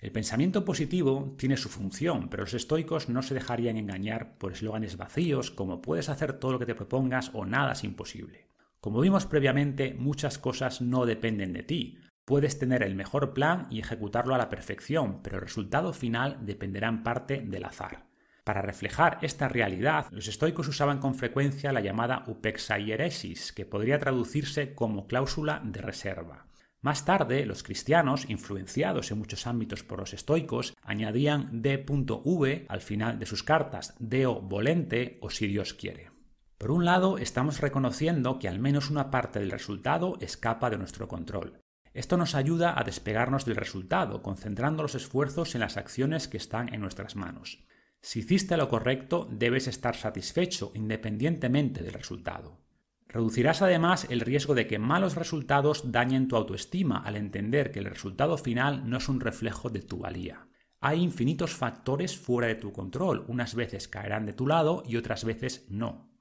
El pensamiento positivo tiene su función, pero los estoicos no se dejarían engañar por eslóganes vacíos como puedes hacer todo lo que te propongas o nada es imposible. Como vimos previamente, muchas cosas no dependen de ti. Puedes tener el mejor plan y ejecutarlo a la perfección, pero el resultado final dependerá en parte del azar. Para reflejar esta realidad, los estoicos usaban con frecuencia la llamada upexaieresis, que podría traducirse como cláusula de reserva. Más tarde, los cristianos, influenciados en muchos ámbitos por los estoicos, añadían D.V al final de sus cartas, Deo volente o si Dios quiere. Por un lado, estamos reconociendo que al menos una parte del resultado escapa de nuestro control. Esto nos ayuda a despegarnos del resultado, concentrando los esfuerzos en las acciones que están en nuestras manos. Si hiciste lo correcto, debes estar satisfecho independientemente del resultado. Reducirás además el riesgo de que malos resultados dañen tu autoestima al entender que el resultado final no es un reflejo de tu valía. Hay infinitos factores fuera de tu control, unas veces caerán de tu lado y otras veces no.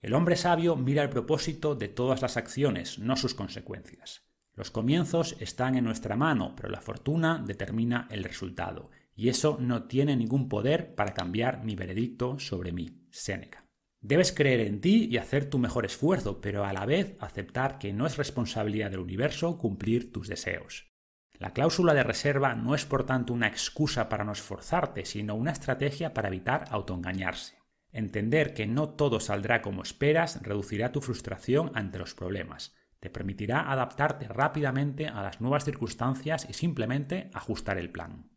El hombre sabio mira el propósito de todas las acciones, no sus consecuencias. Los comienzos están en nuestra mano, pero la fortuna determina el resultado, y eso no tiene ningún poder para cambiar mi veredicto sobre mí. Séneca. Debes creer en ti y hacer tu mejor esfuerzo, pero a la vez aceptar que no es responsabilidad del universo cumplir tus deseos. La cláusula de reserva no es por tanto una excusa para no esforzarte, sino una estrategia para evitar autoengañarse. Entender que no todo saldrá como esperas reducirá tu frustración ante los problemas, te permitirá adaptarte rápidamente a las nuevas circunstancias y simplemente ajustar el plan.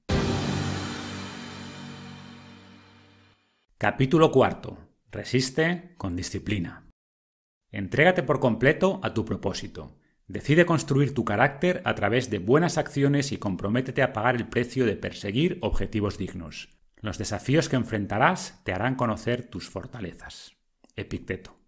Capítulo. Resiste con disciplina. Entrégate por completo a tu propósito. Decide construir tu carácter a través de buenas acciones y comprométete a pagar el precio de perseguir objetivos dignos. Los desafíos que enfrentarás te harán conocer tus fortalezas. Epicteto.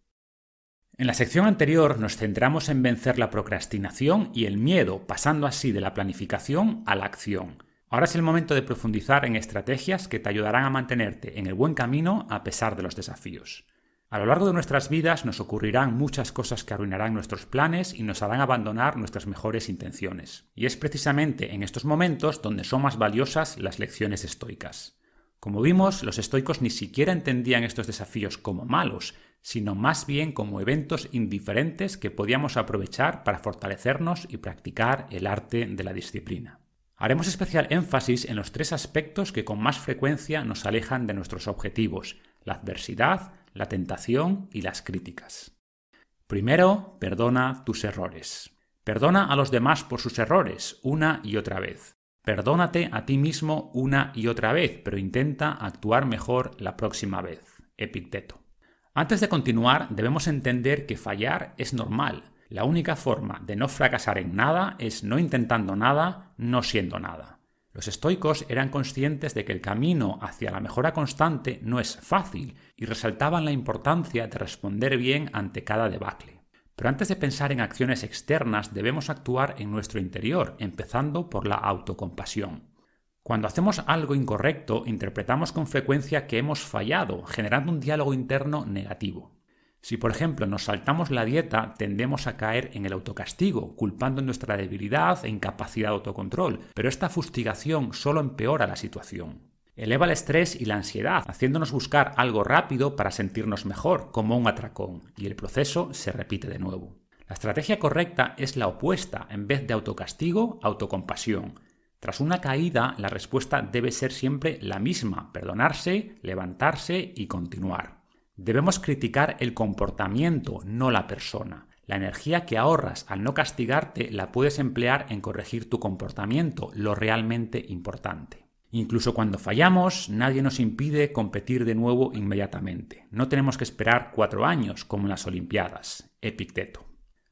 En la sección anterior nos centramos en vencer la procrastinación y el miedo, pasando así de la planificación a la acción. Ahora es el momento de profundizar en estrategias que te ayudarán a mantenerte en el buen camino a pesar de los desafíos. A lo largo de nuestras vidas nos ocurrirán muchas cosas que arruinarán nuestros planes y nos harán abandonar nuestras mejores intenciones. Y es precisamente en estos momentos donde son más valiosas las lecciones estoicas. Como vimos, los estoicos ni siquiera entendían estos desafíos como malos, sino más bien como eventos indiferentes que podíamos aprovechar para fortalecernos y practicar el arte de la disciplina. Haremos especial énfasis en los tres aspectos que con más frecuencia nos alejan de nuestros objetivos, la adversidad, la tentación y las críticas. Primero, perdona tus errores. Perdona a los demás por sus errores una y otra vez. Perdónate a ti mismo una y otra vez, pero intenta actuar mejor la próxima vez. Epicteto. Antes de continuar, debemos entender que fallar es normal, la única forma de no fracasar en nada es no intentando nada, no siendo nada. Los estoicos eran conscientes de que el camino hacia la mejora constante no es fácil y resaltaban la importancia de responder bien ante cada debacle. Pero antes de pensar en acciones externas debemos actuar en nuestro interior, empezando por la autocompasión. Cuando hacemos algo incorrecto, interpretamos con frecuencia que hemos fallado, generando un diálogo interno negativo. Si, por ejemplo, nos saltamos la dieta, tendemos a caer en el autocastigo, culpando nuestra debilidad e incapacidad de autocontrol, pero esta fustigación solo empeora la situación. Eleva el estrés y la ansiedad, haciéndonos buscar algo rápido para sentirnos mejor, como un atracón, y el proceso se repite de nuevo. La estrategia correcta es la opuesta, en vez de autocastigo, autocompasión. Tras una caída, la respuesta debe ser siempre la misma, perdonarse, levantarse y continuar. Debemos criticar el comportamiento, no la persona. La energía que ahorras al no castigarte la puedes emplear en corregir tu comportamiento, lo realmente importante. Incluso cuando fallamos, nadie nos impide competir de nuevo inmediatamente. No tenemos que esperar cuatro años como en las Olimpiadas. Epicteto.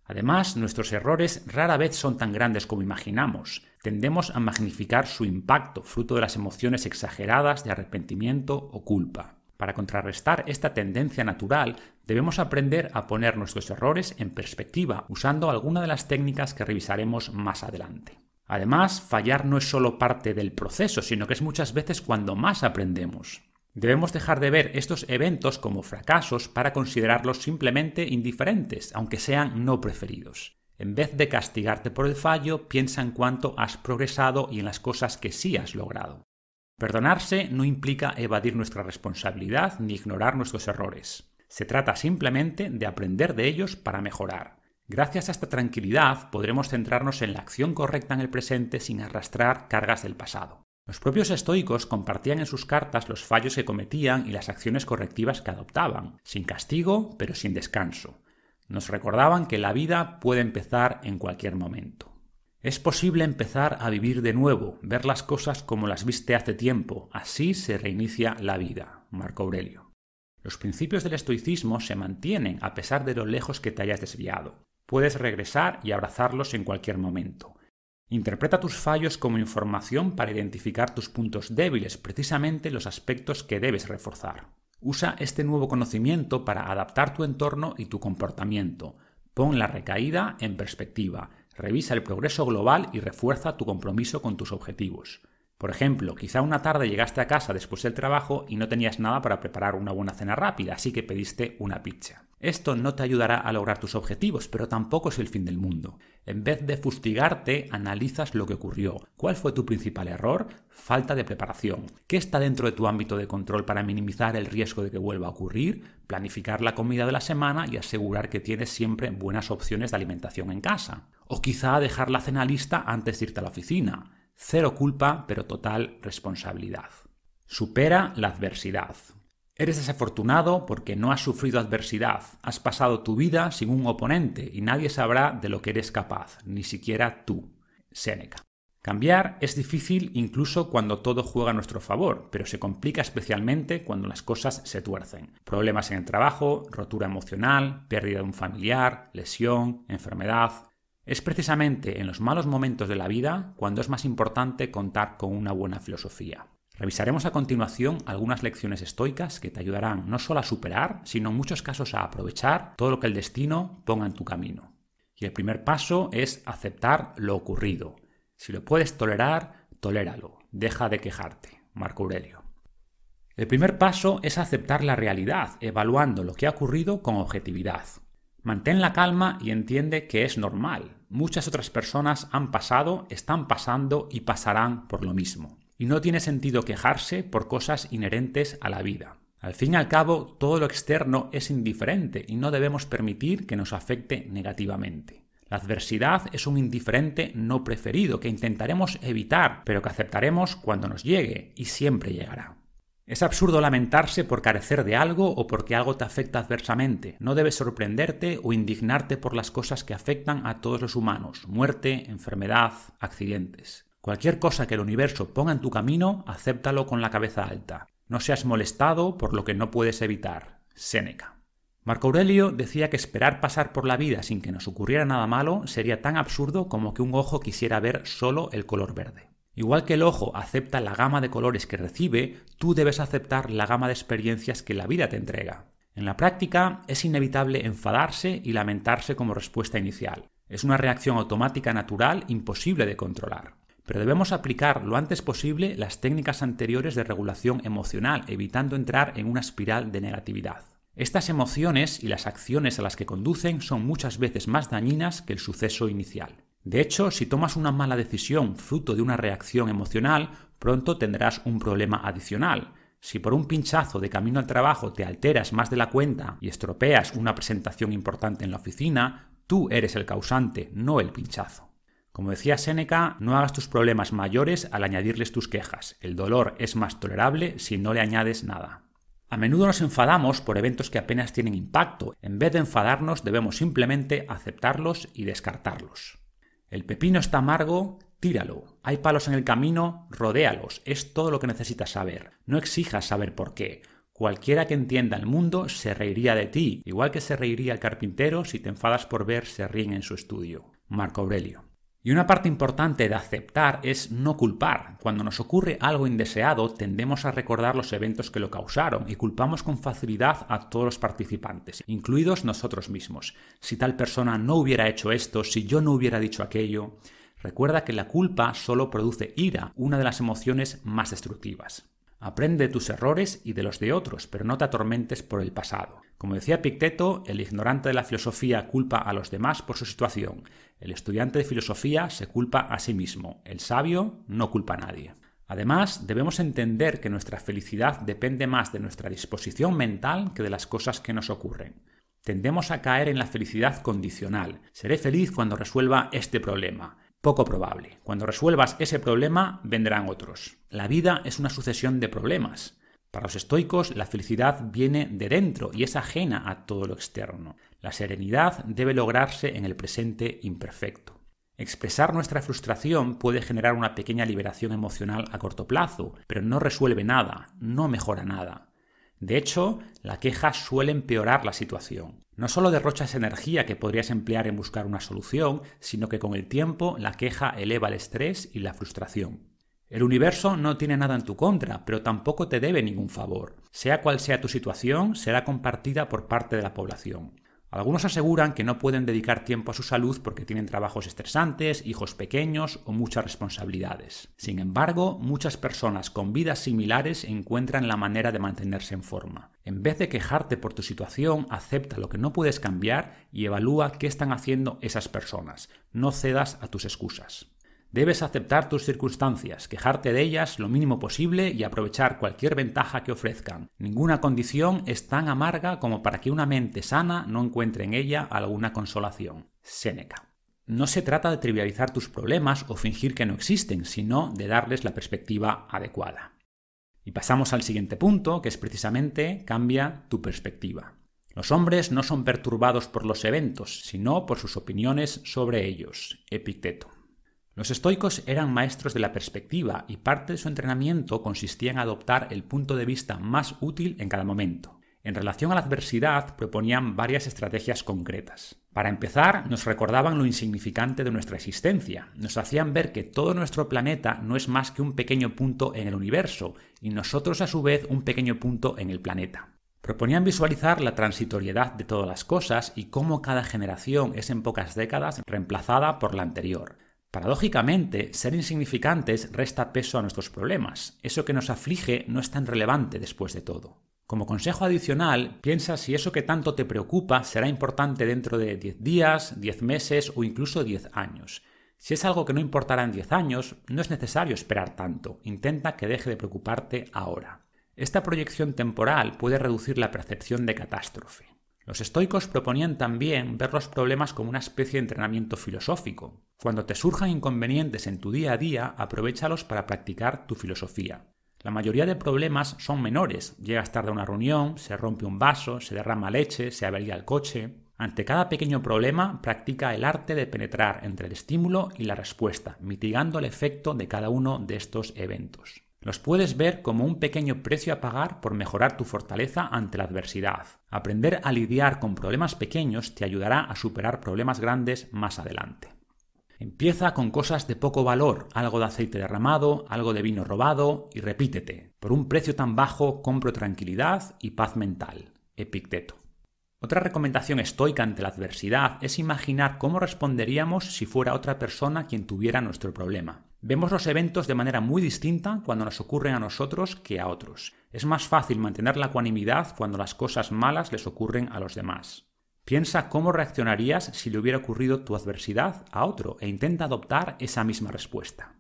Además, nuestros errores rara vez son tan grandes como imaginamos. Tendemos a magnificar su impacto, fruto de las emociones exageradas de arrepentimiento o culpa. Para contrarrestar esta tendencia natural, debemos aprender a poner nuestros errores en perspectiva usando alguna de las técnicas que revisaremos más adelante. Además, fallar no es solo parte del proceso, sino que es muchas veces cuando más aprendemos. Debemos dejar de ver estos eventos como fracasos para considerarlos simplemente indiferentes, aunque sean no preferidos. En vez de castigarte por el fallo, piensa en cuánto has progresado y en las cosas que sí has logrado. Perdonarse no implica evadir nuestra responsabilidad ni ignorar nuestros errores. Se trata simplemente de aprender de ellos para mejorar. Gracias a esta tranquilidad podremos centrarnos en la acción correcta en el presente sin arrastrar cargas del pasado. Los propios estoicos compartían en sus cartas los fallos que cometían y las acciones correctivas que adoptaban, sin castigo pero sin descanso. Nos recordaban que la vida puede empezar en cualquier momento. Es posible empezar a vivir de nuevo, ver las cosas como las viste hace tiempo, así se reinicia la vida. Marco Aurelio. Los principios del estoicismo se mantienen a pesar de lo lejos que te hayas desviado. Puedes regresar y abrazarlos en cualquier momento. Interpreta tus fallos como información para identificar tus puntos débiles, precisamente los aspectos que debes reforzar. Usa este nuevo conocimiento para adaptar tu entorno y tu comportamiento. Pon la recaída en perspectiva, revisa el progreso global y refuerza tu compromiso con tus objetivos. Por ejemplo, quizá una tarde llegaste a casa después del trabajo y no tenías nada para preparar una buena cena rápida, así que pediste una pizza. Esto no te ayudará a lograr tus objetivos, pero tampoco es el fin del mundo. En vez de fustigarte, analizas lo que ocurrió. ¿Cuál fue tu principal error? Falta de preparación. ¿Qué está dentro de tu ámbito de control para minimizar el riesgo de que vuelva a ocurrir? Planificar la comida de la semana y asegurar que tienes siempre buenas opciones de alimentación en casa. O quizá dejar la cena lista antes de irte a la oficina. Cero culpa, pero total responsabilidad. Supera la adversidad. Eres desafortunado porque no has sufrido adversidad, has pasado tu vida sin un oponente y nadie sabrá de lo que eres capaz, ni siquiera tú. Séneca. Cambiar es difícil incluso cuando todo juega a nuestro favor, pero se complica especialmente cuando las cosas se tuercen. Problemas en el trabajo, rotura emocional, pérdida de un familiar, lesión, enfermedad. Es precisamente en los malos momentos de la vida cuando es más importante contar con una buena filosofía. Revisaremos a continuación algunas lecciones estoicas que te ayudarán no solo a superar, sino en muchos casos a aprovechar todo lo que el destino ponga en tu camino. Y el primer paso es aceptar lo ocurrido. Si lo puedes tolerar, toléralo. Deja de quejarte. Marco Aurelio. El primer paso es aceptar la realidad, evaluando lo que ha ocurrido con objetividad. Mantén la calma y entiende que es normal. Muchas otras personas han pasado, están pasando y pasarán por lo mismo y no tiene sentido quejarse por cosas inherentes a la vida. Al fin y al cabo, todo lo externo es indiferente y no debemos permitir que nos afecte negativamente. La adversidad es un indiferente no preferido que intentaremos evitar, pero que aceptaremos cuando nos llegue y siempre llegará. Es absurdo lamentarse por carecer de algo o porque algo te afecta adversamente. No debes sorprenderte o indignarte por las cosas que afectan a todos los humanos, muerte, enfermedad, accidentes. Cualquier cosa que el universo ponga en tu camino, acéptalo con la cabeza alta. No seas molestado por lo que no puedes evitar. Séneca. Marco Aurelio decía que esperar pasar por la vida sin que nos ocurriera nada malo sería tan absurdo como que un ojo quisiera ver solo el color verde. Igual que el ojo acepta la gama de colores que recibe, tú debes aceptar la gama de experiencias que la vida te entrega. En la práctica es inevitable enfadarse y lamentarse como respuesta inicial. Es una reacción automática natural imposible de controlar. Pero debemos aplicar lo antes posible las técnicas anteriores de regulación emocional, evitando entrar en una espiral de negatividad. Estas emociones y las acciones a las que conducen son muchas veces más dañinas que el suceso inicial. De hecho, si tomas una mala decisión fruto de una reacción emocional, pronto tendrás un problema adicional. Si por un pinchazo de camino al trabajo te alteras más de la cuenta y estropeas una presentación importante en la oficina, tú eres el causante, no el pinchazo. Como decía Séneca, no hagas tus problemas mayores al añadirles tus quejas. El dolor es más tolerable si no le añades nada. A menudo nos enfadamos por eventos que apenas tienen impacto. En vez de enfadarnos, debemos simplemente aceptarlos y descartarlos. El pepino está amargo, tíralo. Hay palos en el camino, rodéalos. Es todo lo que necesitas saber. No exijas saber por qué. Cualquiera que entienda el mundo se reiría de ti, igual que se reiría el carpintero si te enfadas por ver se ríen en su estudio. Marco Aurelio. Y una parte importante de aceptar es no culpar. Cuando nos ocurre algo indeseado, tendemos a recordar los eventos que lo causaron y culpamos con facilidad a todos los participantes, incluidos nosotros mismos. Si tal persona no hubiera hecho esto, si yo no hubiera dicho aquello. Recuerda que la culpa solo produce ira, una de las emociones más destructivas. Aprende de tus errores y de los de otros, pero no te atormentes por el pasado. Como decía Picteto, el ignorante de la filosofía culpa a los demás por su situación. El estudiante de filosofía se culpa a sí mismo. El sabio no culpa a nadie. Además, debemos entender que nuestra felicidad depende más de nuestra disposición mental que de las cosas que nos ocurren. Tendemos a caer en la felicidad condicional. Seré feliz cuando resuelva este problema. Poco probable. Cuando resuelvas ese problema, vendrán otros. La vida es una sucesión de problemas. Para los estoicos, la felicidad viene de dentro y es ajena a todo lo externo. La serenidad debe lograrse en el presente imperfecto. Expresar nuestra frustración puede generar una pequeña liberación emocional a corto plazo, pero no resuelve nada, no mejora nada. De hecho, la queja suele empeorar la situación. No solo derrochas energía que podrías emplear en buscar una solución, sino que con el tiempo la queja eleva el estrés y la frustración. El universo no tiene nada en tu contra, pero tampoco te debe ningún favor. Sea cual sea tu situación, será compartida por parte de la población. Algunos aseguran que no pueden dedicar tiempo a su salud porque tienen trabajos estresantes, hijos pequeños o muchas responsabilidades. Sin embargo, muchas personas con vidas similares encuentran la manera de mantenerse en forma. En vez de quejarte por tu situación, acepta lo que no puedes cambiar y evalúa qué están haciendo esas personas. No cedas a tus excusas. Debes aceptar tus circunstancias, quejarte de ellas lo mínimo posible y aprovechar cualquier ventaja que ofrezcan. Ninguna condición es tan amarga como para que una mente sana no encuentre en ella alguna consolación. Séneca. No se trata de trivializar tus problemas o fingir que no existen, sino de darles la perspectiva adecuada. Y pasamos al siguiente punto, que es precisamente cambia tu perspectiva. Los hombres no son perturbados por los eventos, sino por sus opiniones sobre ellos. Epicteto. Los estoicos eran maestros de la perspectiva y parte de su entrenamiento consistía en adoptar el punto de vista más útil en cada momento. En relación a la adversidad proponían varias estrategias concretas. Para empezar, nos recordaban lo insignificante de nuestra existencia, nos hacían ver que todo nuestro planeta no es más que un pequeño punto en el universo y nosotros a su vez un pequeño punto en el planeta. Proponían visualizar la transitoriedad de todas las cosas y cómo cada generación es en pocas décadas reemplazada por la anterior. Paradójicamente, ser insignificantes resta peso a nuestros problemas. Eso que nos aflige no es tan relevante después de todo. Como consejo adicional, piensa si eso que tanto te preocupa será importante dentro de 10 días, 10 meses o incluso 10 años. Si es algo que no importará en 10 años, no es necesario esperar tanto. Intenta que deje de preocuparte ahora. Esta proyección temporal puede reducir la percepción de catástrofe. Los estoicos proponían también ver los problemas como una especie de entrenamiento filosófico. Cuando te surjan inconvenientes en tu día a día, aprovechalos para practicar tu filosofía. La mayoría de problemas son menores. Llegas tarde a una reunión, se rompe un vaso, se derrama leche, se avería el coche. Ante cada pequeño problema, practica el arte de penetrar entre el estímulo y la respuesta, mitigando el efecto de cada uno de estos eventos. Los puedes ver como un pequeño precio a pagar por mejorar tu fortaleza ante la adversidad. Aprender a lidiar con problemas pequeños te ayudará a superar problemas grandes más adelante. Empieza con cosas de poco valor, algo de aceite derramado, algo de vino robado y repítete. Por un precio tan bajo compro tranquilidad y paz mental. Epicteto. Otra recomendación estoica ante la adversidad es imaginar cómo responderíamos si fuera otra persona quien tuviera nuestro problema. Vemos los eventos de manera muy distinta cuando nos ocurren a nosotros que a otros. Es más fácil mantener la ecuanimidad cuando las cosas malas les ocurren a los demás. Piensa cómo reaccionarías si le hubiera ocurrido tu adversidad a otro e intenta adoptar esa misma respuesta.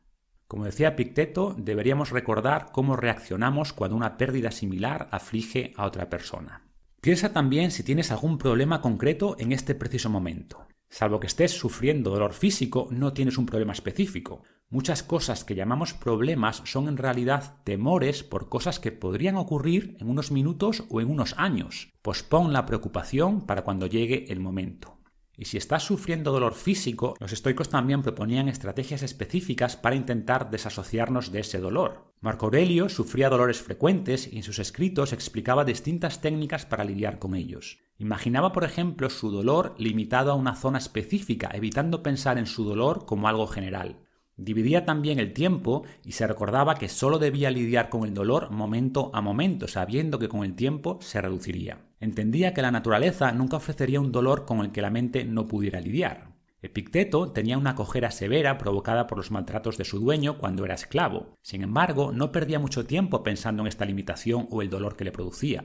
Como decía Picteto, deberíamos recordar cómo reaccionamos cuando una pérdida similar aflige a otra persona. Piensa también si tienes algún problema concreto en este preciso momento. Salvo que estés sufriendo dolor físico, no tienes un problema específico. Muchas cosas que llamamos problemas son en realidad temores por cosas que podrían ocurrir en unos minutos o en unos años. Pospon la preocupación para cuando llegue el momento. Y si estás sufriendo dolor físico, los estoicos también proponían estrategias específicas para intentar desasociarnos de ese dolor. Marco Aurelio sufría dolores frecuentes y en sus escritos explicaba distintas técnicas para lidiar con ellos. Imaginaba, por ejemplo, su dolor limitado a una zona específica, evitando pensar en su dolor como algo general. Dividía también el tiempo y se recordaba que solo debía lidiar con el dolor momento a momento, sabiendo que con el tiempo se reduciría. Entendía que la naturaleza nunca ofrecería un dolor con el que la mente no pudiera lidiar. Epicteto tenía una cojera severa provocada por los maltratos de su dueño cuando era esclavo. Sin embargo, no perdía mucho tiempo pensando en esta limitación o el dolor que le producía.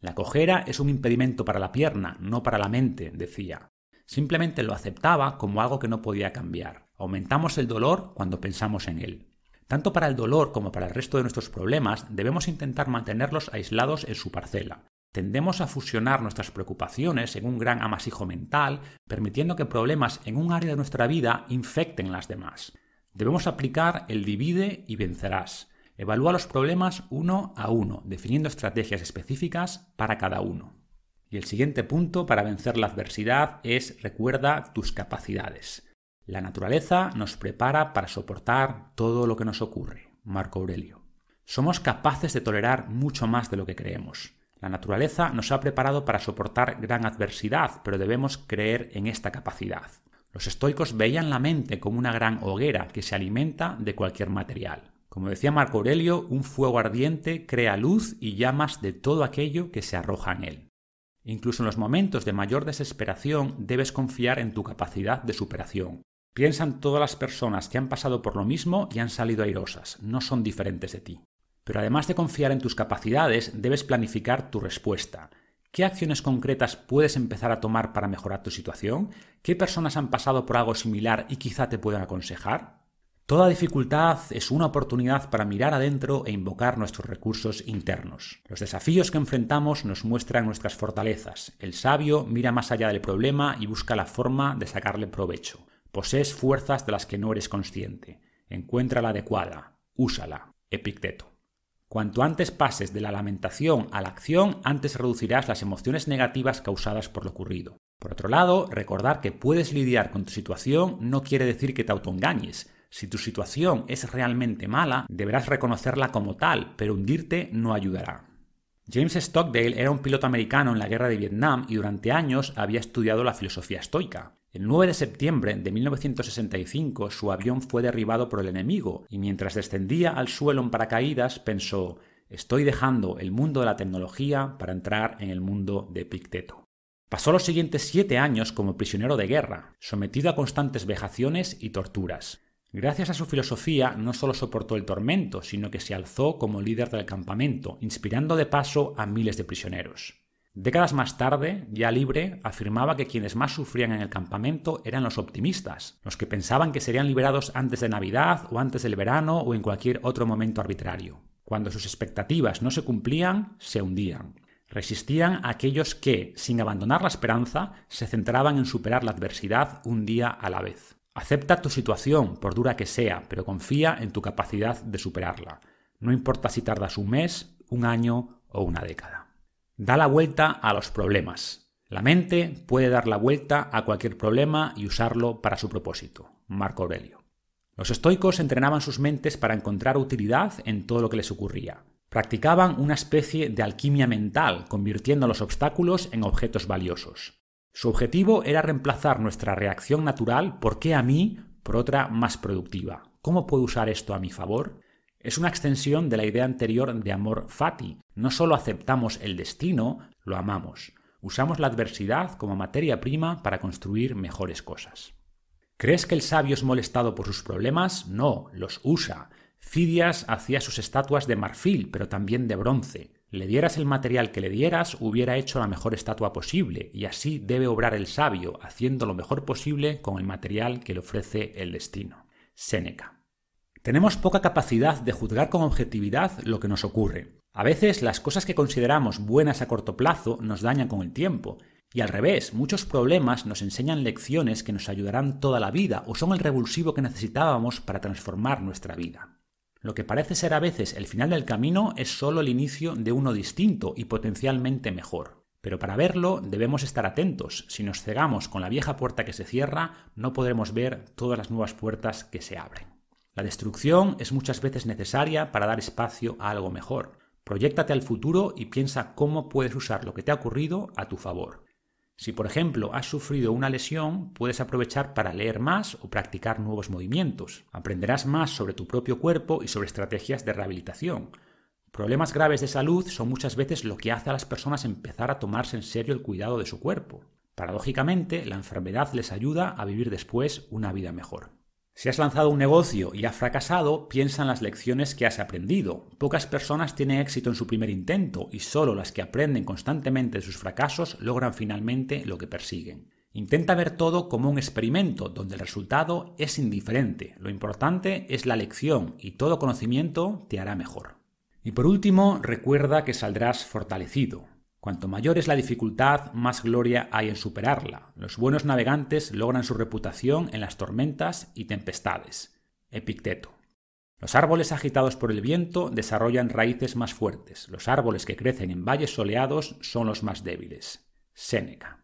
La cojera es un impedimento para la pierna, no para la mente, decía. Simplemente lo aceptaba como algo que no podía cambiar. Aumentamos el dolor cuando pensamos en él. Tanto para el dolor como para el resto de nuestros problemas debemos intentar mantenerlos aislados en su parcela. Tendemos a fusionar nuestras preocupaciones en un gran amasijo mental, permitiendo que problemas en un área de nuestra vida infecten las demás. Debemos aplicar el divide y vencerás. Evalúa los problemas uno a uno, definiendo estrategias específicas para cada uno. Y el siguiente punto para vencer la adversidad es recuerda tus capacidades. La naturaleza nos prepara para soportar todo lo que nos ocurre. Marco Aurelio. Somos capaces de tolerar mucho más de lo que creemos. La naturaleza nos ha preparado para soportar gran adversidad, pero debemos creer en esta capacidad. Los estoicos veían la mente como una gran hoguera que se alimenta de cualquier material. Como decía Marco Aurelio, un fuego ardiente crea luz y llamas de todo aquello que se arroja en él. Incluso en los momentos de mayor desesperación debes confiar en tu capacidad de superación. Piensa en todas las personas que han pasado por lo mismo y han salido airosas, no son diferentes de ti. Pero además de confiar en tus capacidades, debes planificar tu respuesta. ¿Qué acciones concretas puedes empezar a tomar para mejorar tu situación? ¿Qué personas han pasado por algo similar y quizá te puedan aconsejar? Toda dificultad es una oportunidad para mirar adentro e invocar nuestros recursos internos. Los desafíos que enfrentamos nos muestran nuestras fortalezas. El sabio mira más allá del problema y busca la forma de sacarle provecho. Posees fuerzas de las que no eres consciente. Encuentra la adecuada. Úsala. Epicteto. Cuanto antes pases de la lamentación a la acción, antes reducirás las emociones negativas causadas por lo ocurrido. Por otro lado, recordar que puedes lidiar con tu situación no quiere decir que te autoengañes. Si tu situación es realmente mala, deberás reconocerla como tal, pero hundirte no ayudará. James Stockdale era un piloto americano en la guerra de Vietnam y durante años había estudiado la filosofía estoica. El 9 de septiembre de 1965 su avión fue derribado por el enemigo y mientras descendía al suelo en paracaídas pensó estoy dejando el mundo de la tecnología para entrar en el mundo de Picteto. Pasó los siguientes siete años como prisionero de guerra, sometido a constantes vejaciones y torturas. Gracias a su filosofía no solo soportó el tormento, sino que se alzó como líder del campamento, inspirando de paso a miles de prisioneros. Décadas más tarde, ya libre, afirmaba que quienes más sufrían en el campamento eran los optimistas, los que pensaban que serían liberados antes de Navidad o antes del verano o en cualquier otro momento arbitrario. Cuando sus expectativas no se cumplían, se hundían. Resistían a aquellos que, sin abandonar la esperanza, se centraban en superar la adversidad un día a la vez. Acepta tu situación, por dura que sea, pero confía en tu capacidad de superarla. No importa si tardas un mes, un año o una década. Da la vuelta a los problemas. La mente puede dar la vuelta a cualquier problema y usarlo para su propósito. Marco Aurelio. Los estoicos entrenaban sus mentes para encontrar utilidad en todo lo que les ocurría. Practicaban una especie de alquimia mental, convirtiendo los obstáculos en objetos valiosos. Su objetivo era reemplazar nuestra reacción natural ¿por qué a mí? por otra más productiva. ¿Cómo puedo usar esto a mi favor? Es una extensión de la idea anterior de amor fati. No solo aceptamos el destino, lo amamos. Usamos la adversidad como materia prima para construir mejores cosas. ¿Crees que el sabio es molestado por sus problemas? No, los usa. Fidias hacía sus estatuas de marfil, pero también de bronce. Le dieras el material que le dieras, hubiera hecho la mejor estatua posible, y así debe obrar el sabio, haciendo lo mejor posible con el material que le ofrece el destino. Séneca. Tenemos poca capacidad de juzgar con objetividad lo que nos ocurre. A veces las cosas que consideramos buenas a corto plazo nos dañan con el tiempo, y al revés, muchos problemas nos enseñan lecciones que nos ayudarán toda la vida o son el revulsivo que necesitábamos para transformar nuestra vida. Lo que parece ser a veces el final del camino es solo el inicio de uno distinto y potencialmente mejor. Pero para verlo debemos estar atentos. Si nos cegamos con la vieja puerta que se cierra, no podremos ver todas las nuevas puertas que se abren. La destrucción es muchas veces necesaria para dar espacio a algo mejor. Proyéctate al futuro y piensa cómo puedes usar lo que te ha ocurrido a tu favor. Si, por ejemplo, has sufrido una lesión, puedes aprovechar para leer más o practicar nuevos movimientos. Aprenderás más sobre tu propio cuerpo y sobre estrategias de rehabilitación. Problemas graves de salud son muchas veces lo que hace a las personas empezar a tomarse en serio el cuidado de su cuerpo. Paradójicamente, la enfermedad les ayuda a vivir después una vida mejor. Si has lanzado un negocio y ha fracasado, piensa en las lecciones que has aprendido. Pocas personas tienen éxito en su primer intento y solo las que aprenden constantemente de sus fracasos logran finalmente lo que persiguen. Intenta ver todo como un experimento donde el resultado es indiferente. Lo importante es la lección y todo conocimiento te hará mejor. Y por último, recuerda que saldrás fortalecido. Cuanto mayor es la dificultad, más gloria hay en superarla. Los buenos navegantes logran su reputación en las tormentas y tempestades. Epicteto. Los árboles agitados por el viento desarrollan raíces más fuertes. Los árboles que crecen en valles soleados son los más débiles. Séneca.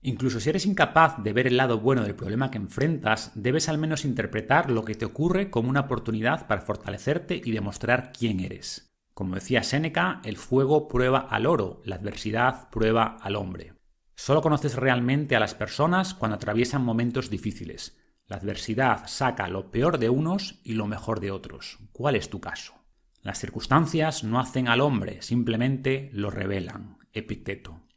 Incluso si eres incapaz de ver el lado bueno del problema que enfrentas, debes al menos interpretar lo que te ocurre como una oportunidad para fortalecerte y demostrar quién eres. Como decía Séneca, el fuego prueba al oro, la adversidad prueba al hombre. Solo conoces realmente a las personas cuando atraviesan momentos difíciles. La adversidad saca lo peor de unos y lo mejor de otros. ¿Cuál es tu caso? Las circunstancias no hacen al hombre, simplemente lo revelan. Epicteto.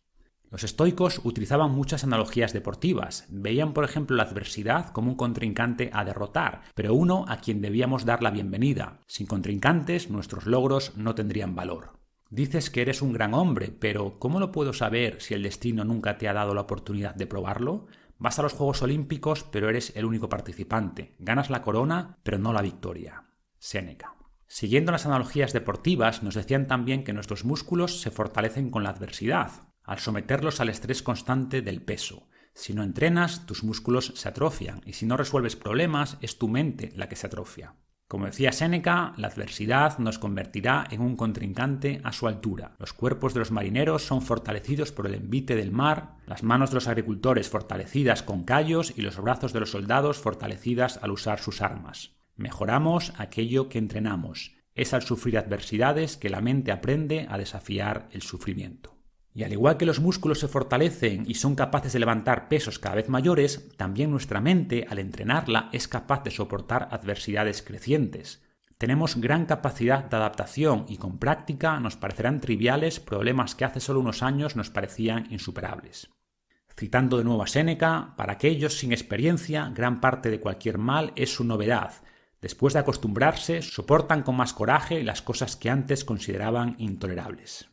Los estoicos utilizaban muchas analogías deportivas. Veían, por ejemplo, la adversidad como un contrincante a derrotar, pero uno a quien debíamos dar la bienvenida. Sin contrincantes, nuestros logros no tendrían valor. Dices que eres un gran hombre, pero ¿cómo lo puedo saber si el destino nunca te ha dado la oportunidad de probarlo? Vas a los Juegos Olímpicos, pero eres el único participante. Ganas la corona, pero no la victoria. Séneca. Siguiendo las analogías deportivas, nos decían también que nuestros músculos se fortalecen con la adversidad al someterlos al estrés constante del peso. Si no entrenas, tus músculos se atrofian y si no resuelves problemas, es tu mente la que se atrofia. Como decía Séneca, la adversidad nos convertirá en un contrincante a su altura. Los cuerpos de los marineros son fortalecidos por el envite del mar, las manos de los agricultores fortalecidas con callos y los brazos de los soldados fortalecidas al usar sus armas. Mejoramos aquello que entrenamos. Es al sufrir adversidades que la mente aprende a desafiar el sufrimiento. Y al igual que los músculos se fortalecen y son capaces de levantar pesos cada vez mayores, también nuestra mente, al entrenarla, es capaz de soportar adversidades crecientes. Tenemos gran capacidad de adaptación y con práctica nos parecerán triviales problemas que hace solo unos años nos parecían insuperables. Citando de nuevo a Séneca, para aquellos sin experiencia, gran parte de cualquier mal es su novedad. Después de acostumbrarse, soportan con más coraje las cosas que antes consideraban intolerables.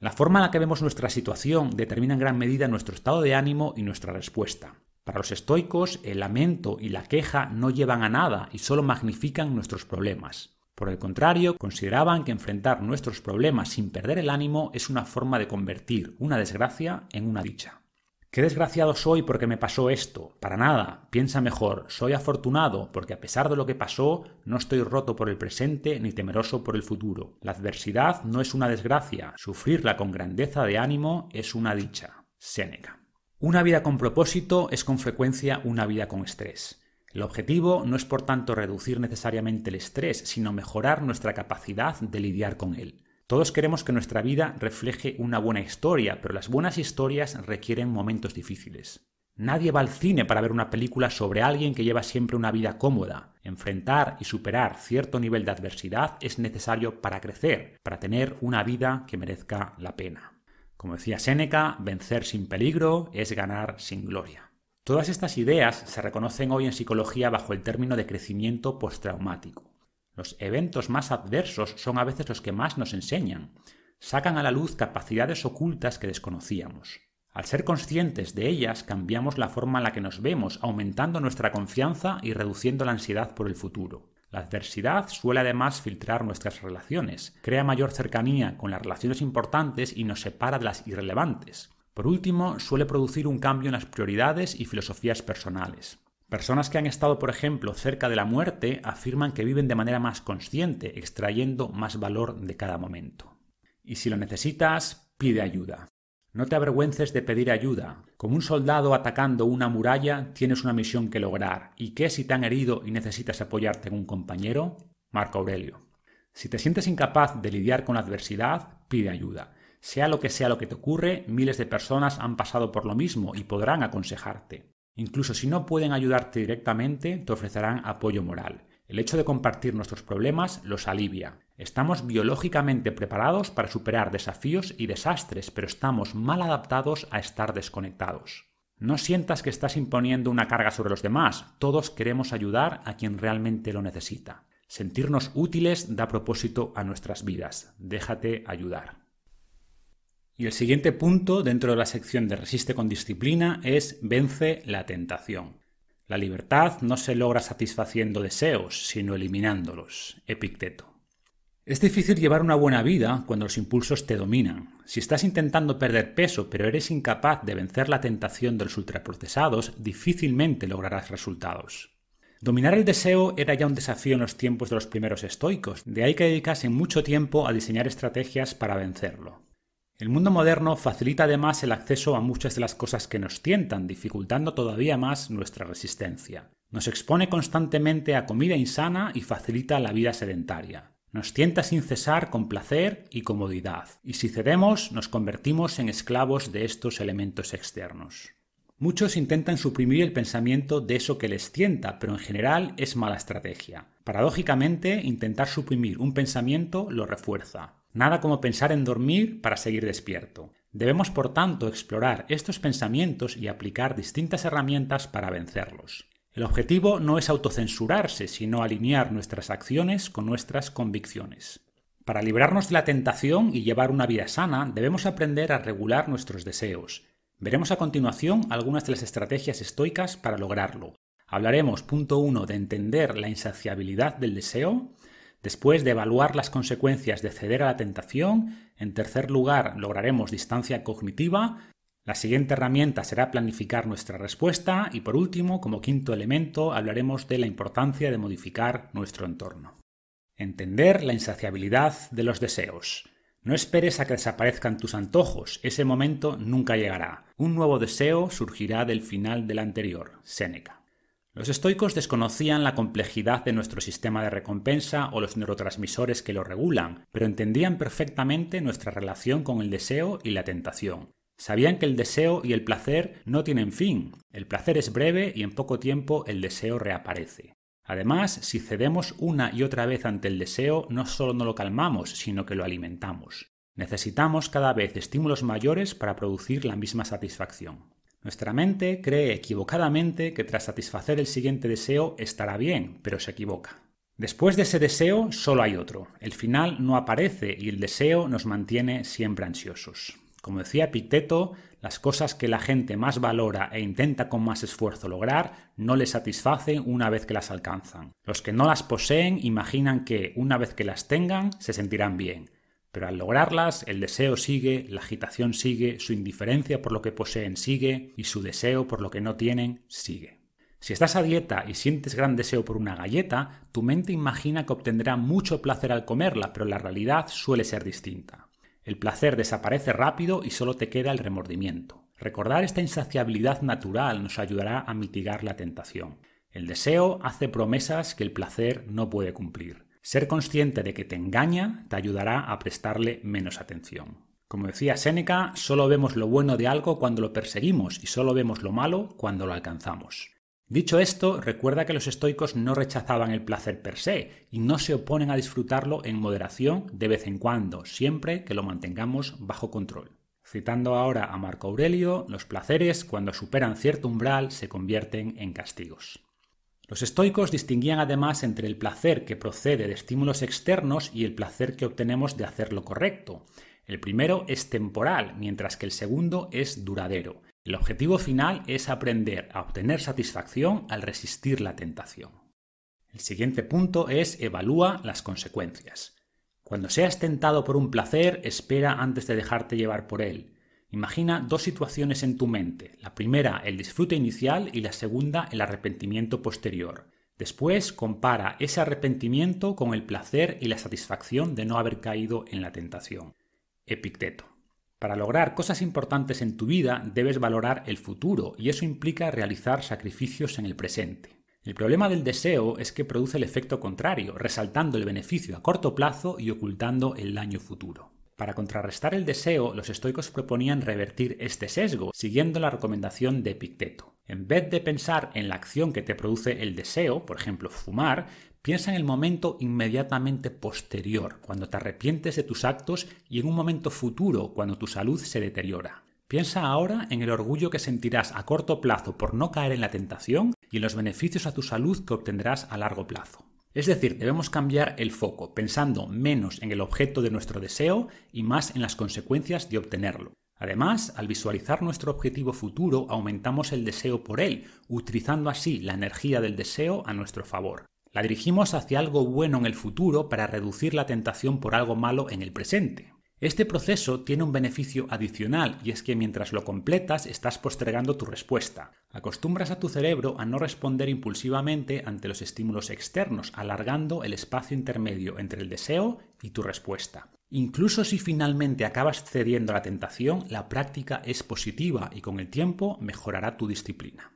La forma en la que vemos nuestra situación determina en gran medida nuestro estado de ánimo y nuestra respuesta. Para los estoicos, el lamento y la queja no llevan a nada y solo magnifican nuestros problemas. Por el contrario, consideraban que enfrentar nuestros problemas sin perder el ánimo es una forma de convertir una desgracia en una dicha. Qué desgraciado soy porque me pasó esto. Para nada. Piensa mejor. Soy afortunado porque a pesar de lo que pasó, no estoy roto por el presente ni temeroso por el futuro. La adversidad no es una desgracia. Sufrirla con grandeza de ánimo es una dicha. Séneca. Una vida con propósito es con frecuencia una vida con estrés. El objetivo no es por tanto reducir necesariamente el estrés, sino mejorar nuestra capacidad de lidiar con él. Todos queremos que nuestra vida refleje una buena historia, pero las buenas historias requieren momentos difíciles. Nadie va al cine para ver una película sobre alguien que lleva siempre una vida cómoda. Enfrentar y superar cierto nivel de adversidad es necesario para crecer, para tener una vida que merezca la pena. Como decía Séneca, vencer sin peligro es ganar sin gloria. Todas estas ideas se reconocen hoy en psicología bajo el término de crecimiento postraumático. Los eventos más adversos son a veces los que más nos enseñan. Sacan a la luz capacidades ocultas que desconocíamos. Al ser conscientes de ellas, cambiamos la forma en la que nos vemos, aumentando nuestra confianza y reduciendo la ansiedad por el futuro. La adversidad suele además filtrar nuestras relaciones, crea mayor cercanía con las relaciones importantes y nos separa de las irrelevantes. Por último, suele producir un cambio en las prioridades y filosofías personales. Personas que han estado, por ejemplo, cerca de la muerte afirman que viven de manera más consciente, extrayendo más valor de cada momento. Y si lo necesitas, pide ayuda. No te avergüences de pedir ayuda. Como un soldado atacando una muralla, tienes una misión que lograr. ¿Y qué si te han herido y necesitas apoyarte en un compañero? Marco Aurelio. Si te sientes incapaz de lidiar con la adversidad, pide ayuda. Sea lo que sea lo que te ocurre, miles de personas han pasado por lo mismo y podrán aconsejarte. Incluso si no pueden ayudarte directamente, te ofrecerán apoyo moral. El hecho de compartir nuestros problemas los alivia. Estamos biológicamente preparados para superar desafíos y desastres, pero estamos mal adaptados a estar desconectados. No sientas que estás imponiendo una carga sobre los demás. Todos queremos ayudar a quien realmente lo necesita. Sentirnos útiles da propósito a nuestras vidas. Déjate ayudar. Y el siguiente punto dentro de la sección de Resiste con disciplina es vence la tentación. La libertad no se logra satisfaciendo deseos, sino eliminándolos. Epicteto. Es difícil llevar una buena vida cuando los impulsos te dominan. Si estás intentando perder peso pero eres incapaz de vencer la tentación de los ultraprocesados, difícilmente lograrás resultados. Dominar el deseo era ya un desafío en los tiempos de los primeros estoicos, de ahí que dedicasen mucho tiempo a diseñar estrategias para vencerlo. El mundo moderno facilita además el acceso a muchas de las cosas que nos tientan, dificultando todavía más nuestra resistencia. Nos expone constantemente a comida insana y facilita la vida sedentaria. Nos tienta sin cesar con placer y comodidad, y si cedemos nos convertimos en esclavos de estos elementos externos. Muchos intentan suprimir el pensamiento de eso que les tienta, pero en general es mala estrategia. Paradójicamente, intentar suprimir un pensamiento lo refuerza. Nada como pensar en dormir para seguir despierto. Debemos, por tanto, explorar estos pensamientos y aplicar distintas herramientas para vencerlos. El objetivo no es autocensurarse, sino alinear nuestras acciones con nuestras convicciones. Para librarnos de la tentación y llevar una vida sana, debemos aprender a regular nuestros deseos, Veremos a continuación algunas de las estrategias estoicas para lograrlo. Hablaremos, punto 1, de entender la insaciabilidad del deseo, después de evaluar las consecuencias de ceder a la tentación, en tercer lugar lograremos distancia cognitiva, la siguiente herramienta será planificar nuestra respuesta y por último, como quinto elemento, hablaremos de la importancia de modificar nuestro entorno. Entender la insaciabilidad de los deseos. No esperes a que desaparezcan tus antojos, ese momento nunca llegará. Un nuevo deseo surgirá del final del anterior. Séneca. Los estoicos desconocían la complejidad de nuestro sistema de recompensa o los neurotransmisores que lo regulan, pero entendían perfectamente nuestra relación con el deseo y la tentación. Sabían que el deseo y el placer no tienen fin. El placer es breve y en poco tiempo el deseo reaparece. Además, si cedemos una y otra vez ante el deseo, no solo no lo calmamos, sino que lo alimentamos. Necesitamos cada vez estímulos mayores para producir la misma satisfacción. Nuestra mente cree equivocadamente que tras satisfacer el siguiente deseo estará bien, pero se equivoca. Después de ese deseo solo hay otro. El final no aparece y el deseo nos mantiene siempre ansiosos. Como decía Epicteto, las cosas que la gente más valora e intenta con más esfuerzo lograr no les satisfacen una vez que las alcanzan. Los que no las poseen imaginan que, una vez que las tengan, se sentirán bien. Pero al lograrlas, el deseo sigue, la agitación sigue, su indiferencia por lo que poseen sigue y su deseo por lo que no tienen sigue. Si estás a dieta y sientes gran deseo por una galleta, tu mente imagina que obtendrá mucho placer al comerla, pero la realidad suele ser distinta. El placer desaparece rápido y solo te queda el remordimiento. Recordar esta insaciabilidad natural nos ayudará a mitigar la tentación. El deseo hace promesas que el placer no puede cumplir. Ser consciente de que te engaña te ayudará a prestarle menos atención. Como decía Séneca, solo vemos lo bueno de algo cuando lo perseguimos y solo vemos lo malo cuando lo alcanzamos. Dicho esto, recuerda que los estoicos no rechazaban el placer per se y no se oponen a disfrutarlo en moderación de vez en cuando, siempre que lo mantengamos bajo control. Citando ahora a Marco Aurelio, los placeres, cuando superan cierto umbral, se convierten en castigos. Los estoicos distinguían además entre el placer que procede de estímulos externos y el placer que obtenemos de hacer lo correcto. El primero es temporal, mientras que el segundo es duradero. El objetivo final es aprender a obtener satisfacción al resistir la tentación. El siguiente punto es evalúa las consecuencias. Cuando seas tentado por un placer, espera antes de dejarte llevar por él. Imagina dos situaciones en tu mente. La primera, el disfrute inicial y la segunda, el arrepentimiento posterior. Después, compara ese arrepentimiento con el placer y la satisfacción de no haber caído en la tentación. Epicteto. Para lograr cosas importantes en tu vida debes valorar el futuro y eso implica realizar sacrificios en el presente. El problema del deseo es que produce el efecto contrario, resaltando el beneficio a corto plazo y ocultando el daño futuro. Para contrarrestar el deseo, los estoicos proponían revertir este sesgo, siguiendo la recomendación de Epicteto. En vez de pensar en la acción que te produce el deseo, por ejemplo fumar, Piensa en el momento inmediatamente posterior, cuando te arrepientes de tus actos y en un momento futuro, cuando tu salud se deteriora. Piensa ahora en el orgullo que sentirás a corto plazo por no caer en la tentación y en los beneficios a tu salud que obtendrás a largo plazo. Es decir, debemos cambiar el foco, pensando menos en el objeto de nuestro deseo y más en las consecuencias de obtenerlo. Además, al visualizar nuestro objetivo futuro, aumentamos el deseo por él, utilizando así la energía del deseo a nuestro favor. La dirigimos hacia algo bueno en el futuro para reducir la tentación por algo malo en el presente. Este proceso tiene un beneficio adicional y es que mientras lo completas estás postergando tu respuesta. Acostumbras a tu cerebro a no responder impulsivamente ante los estímulos externos, alargando el espacio intermedio entre el deseo y tu respuesta. Incluso si finalmente acabas cediendo a la tentación, la práctica es positiva y con el tiempo mejorará tu disciplina.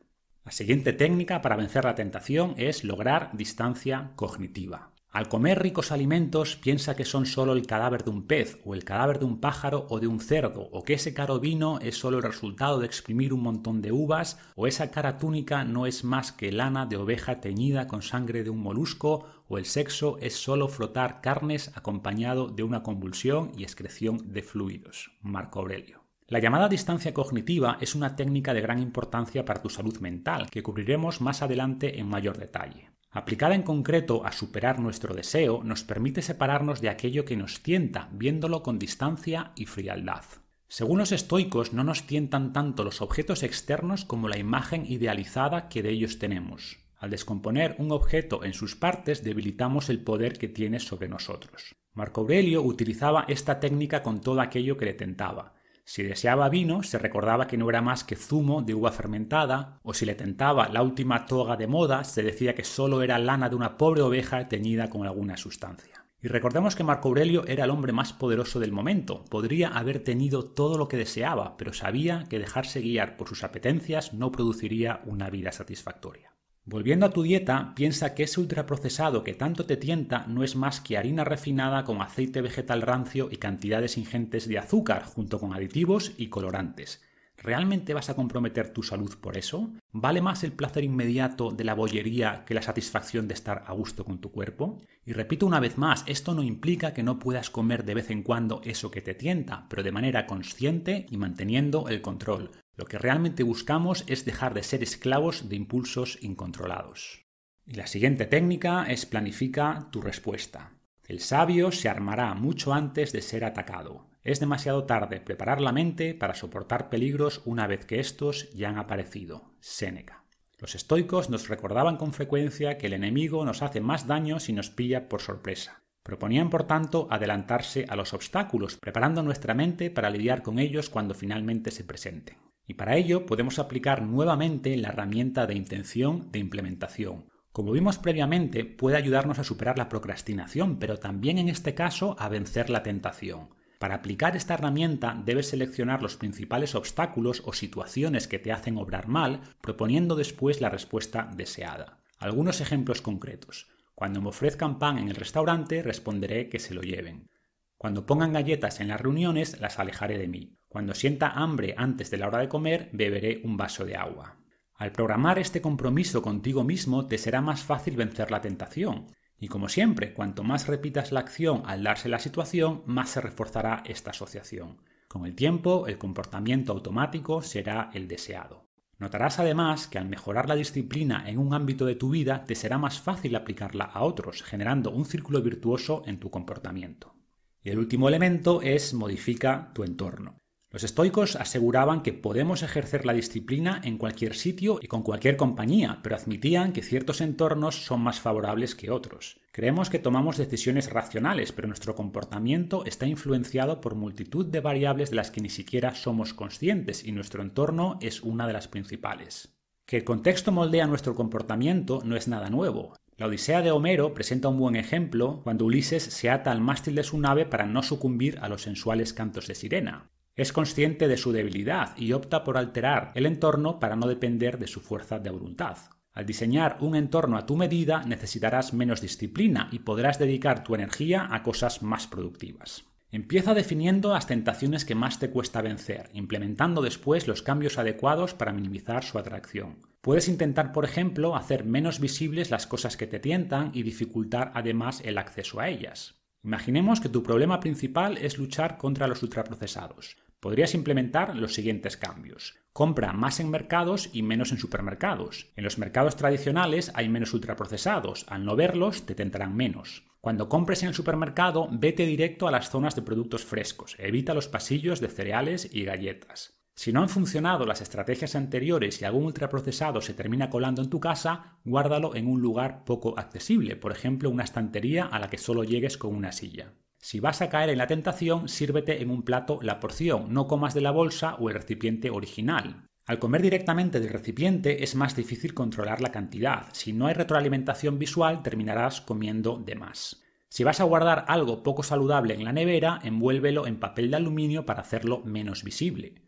La siguiente técnica para vencer la tentación es lograr distancia cognitiva. Al comer ricos alimentos piensa que son solo el cadáver de un pez o el cadáver de un pájaro o de un cerdo, o que ese caro vino es solo el resultado de exprimir un montón de uvas, o esa cara túnica no es más que lana de oveja teñida con sangre de un molusco, o el sexo es solo frotar carnes acompañado de una convulsión y excreción de fluidos. Marco Aurelio. La llamada distancia cognitiva es una técnica de gran importancia para tu salud mental, que cubriremos más adelante en mayor detalle. Aplicada en concreto a superar nuestro deseo, nos permite separarnos de aquello que nos tienta, viéndolo con distancia y frialdad. Según los estoicos, no nos tientan tanto los objetos externos como la imagen idealizada que de ellos tenemos. Al descomponer un objeto en sus partes, debilitamos el poder que tiene sobre nosotros. Marco Aurelio utilizaba esta técnica con todo aquello que le tentaba. Si deseaba vino, se recordaba que no era más que zumo de uva fermentada, o si le tentaba la última toga de moda, se decía que solo era lana de una pobre oveja teñida con alguna sustancia. Y recordemos que Marco Aurelio era el hombre más poderoso del momento, podría haber tenido todo lo que deseaba, pero sabía que dejarse guiar por sus apetencias no produciría una vida satisfactoria. Volviendo a tu dieta, piensa que ese ultraprocesado que tanto te tienta no es más que harina refinada con aceite vegetal rancio y cantidades ingentes de azúcar, junto con aditivos y colorantes. ¿Realmente vas a comprometer tu salud por eso? ¿Vale más el placer inmediato de la bollería que la satisfacción de estar a gusto con tu cuerpo? Y repito una vez más, esto no implica que no puedas comer de vez en cuando eso que te tienta, pero de manera consciente y manteniendo el control. Lo que realmente buscamos es dejar de ser esclavos de impulsos incontrolados. Y la siguiente técnica es planifica tu respuesta. El sabio se armará mucho antes de ser atacado. Es demasiado tarde preparar la mente para soportar peligros una vez que estos ya han aparecido. Séneca. Los estoicos nos recordaban con frecuencia que el enemigo nos hace más daño si nos pilla por sorpresa. Proponían, por tanto, adelantarse a los obstáculos, preparando nuestra mente para lidiar con ellos cuando finalmente se presenten. Y para ello podemos aplicar nuevamente la herramienta de intención de implementación. Como vimos previamente, puede ayudarnos a superar la procrastinación, pero también en este caso a vencer la tentación. Para aplicar esta herramienta debes seleccionar los principales obstáculos o situaciones que te hacen obrar mal, proponiendo después la respuesta deseada. Algunos ejemplos concretos. Cuando me ofrezcan pan en el restaurante, responderé que se lo lleven. Cuando pongan galletas en las reuniones, las alejaré de mí. Cuando sienta hambre antes de la hora de comer, beberé un vaso de agua. Al programar este compromiso contigo mismo, te será más fácil vencer la tentación. Y como siempre, cuanto más repitas la acción al darse la situación, más se reforzará esta asociación. Con el tiempo, el comportamiento automático será el deseado. Notarás además que al mejorar la disciplina en un ámbito de tu vida, te será más fácil aplicarla a otros, generando un círculo virtuoso en tu comportamiento. Y el último elemento es modifica tu entorno. Los estoicos aseguraban que podemos ejercer la disciplina en cualquier sitio y con cualquier compañía, pero admitían que ciertos entornos son más favorables que otros. Creemos que tomamos decisiones racionales, pero nuestro comportamiento está influenciado por multitud de variables de las que ni siquiera somos conscientes y nuestro entorno es una de las principales. Que el contexto moldea nuestro comportamiento no es nada nuevo. La Odisea de Homero presenta un buen ejemplo cuando Ulises se ata al mástil de su nave para no sucumbir a los sensuales cantos de sirena. Es consciente de su debilidad y opta por alterar el entorno para no depender de su fuerza de voluntad. Al diseñar un entorno a tu medida necesitarás menos disciplina y podrás dedicar tu energía a cosas más productivas. Empieza definiendo las tentaciones que más te cuesta vencer, implementando después los cambios adecuados para minimizar su atracción. Puedes intentar, por ejemplo, hacer menos visibles las cosas que te tientan y dificultar además el acceso a ellas. Imaginemos que tu problema principal es luchar contra los ultraprocesados. Podrías implementar los siguientes cambios. Compra más en mercados y menos en supermercados. En los mercados tradicionales hay menos ultraprocesados. Al no verlos, te tentarán menos. Cuando compres en el supermercado, vete directo a las zonas de productos frescos, evita los pasillos de cereales y galletas. Si no han funcionado las estrategias anteriores y algún ultraprocesado se termina colando en tu casa, guárdalo en un lugar poco accesible, por ejemplo una estantería a la que solo llegues con una silla. Si vas a caer en la tentación, sírvete en un plato la porción, no comas de la bolsa o el recipiente original. Al comer directamente del recipiente es más difícil controlar la cantidad. Si no hay retroalimentación visual, terminarás comiendo de más. Si vas a guardar algo poco saludable en la nevera, envuélvelo en papel de aluminio para hacerlo menos visible.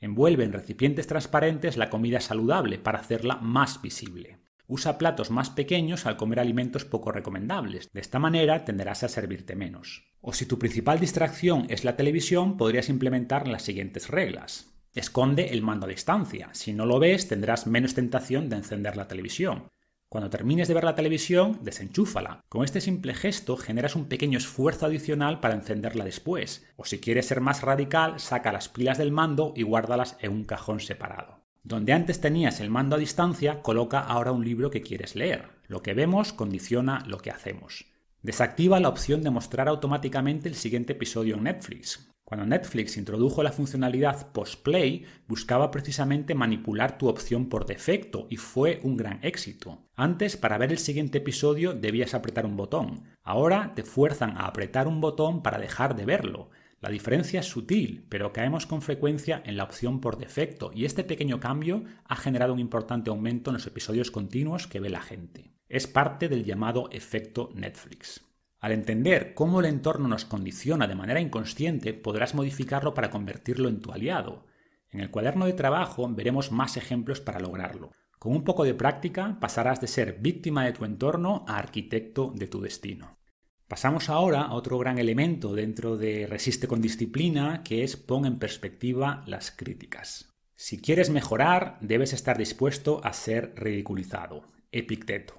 Envuelve en recipientes transparentes la comida saludable para hacerla más visible. Usa platos más pequeños al comer alimentos poco recomendables. De esta manera tenderás a servirte menos. O si tu principal distracción es la televisión, podrías implementar las siguientes reglas. Esconde el mando a distancia. Si no lo ves, tendrás menos tentación de encender la televisión. Cuando termines de ver la televisión, desenchúfala. Con este simple gesto generas un pequeño esfuerzo adicional para encenderla después. O si quieres ser más radical, saca las pilas del mando y guárdalas en un cajón separado. Donde antes tenías el mando a distancia, coloca ahora un libro que quieres leer. Lo que vemos condiciona lo que hacemos. Desactiva la opción de mostrar automáticamente el siguiente episodio en Netflix. Cuando Netflix introdujo la funcionalidad post-play, buscaba precisamente manipular tu opción por defecto y fue un gran éxito. Antes, para ver el siguiente episodio debías apretar un botón. Ahora te fuerzan a apretar un botón para dejar de verlo. La diferencia es sutil, pero caemos con frecuencia en la opción por defecto y este pequeño cambio ha generado un importante aumento en los episodios continuos que ve la gente. Es parte del llamado efecto Netflix. Al entender cómo el entorno nos condiciona de manera inconsciente, podrás modificarlo para convertirlo en tu aliado. En el cuaderno de trabajo veremos más ejemplos para lograrlo. Con un poco de práctica pasarás de ser víctima de tu entorno a arquitecto de tu destino. Pasamos ahora a otro gran elemento dentro de Resiste con disciplina, que es pon en perspectiva las críticas. Si quieres mejorar, debes estar dispuesto a ser ridiculizado. Epicteto.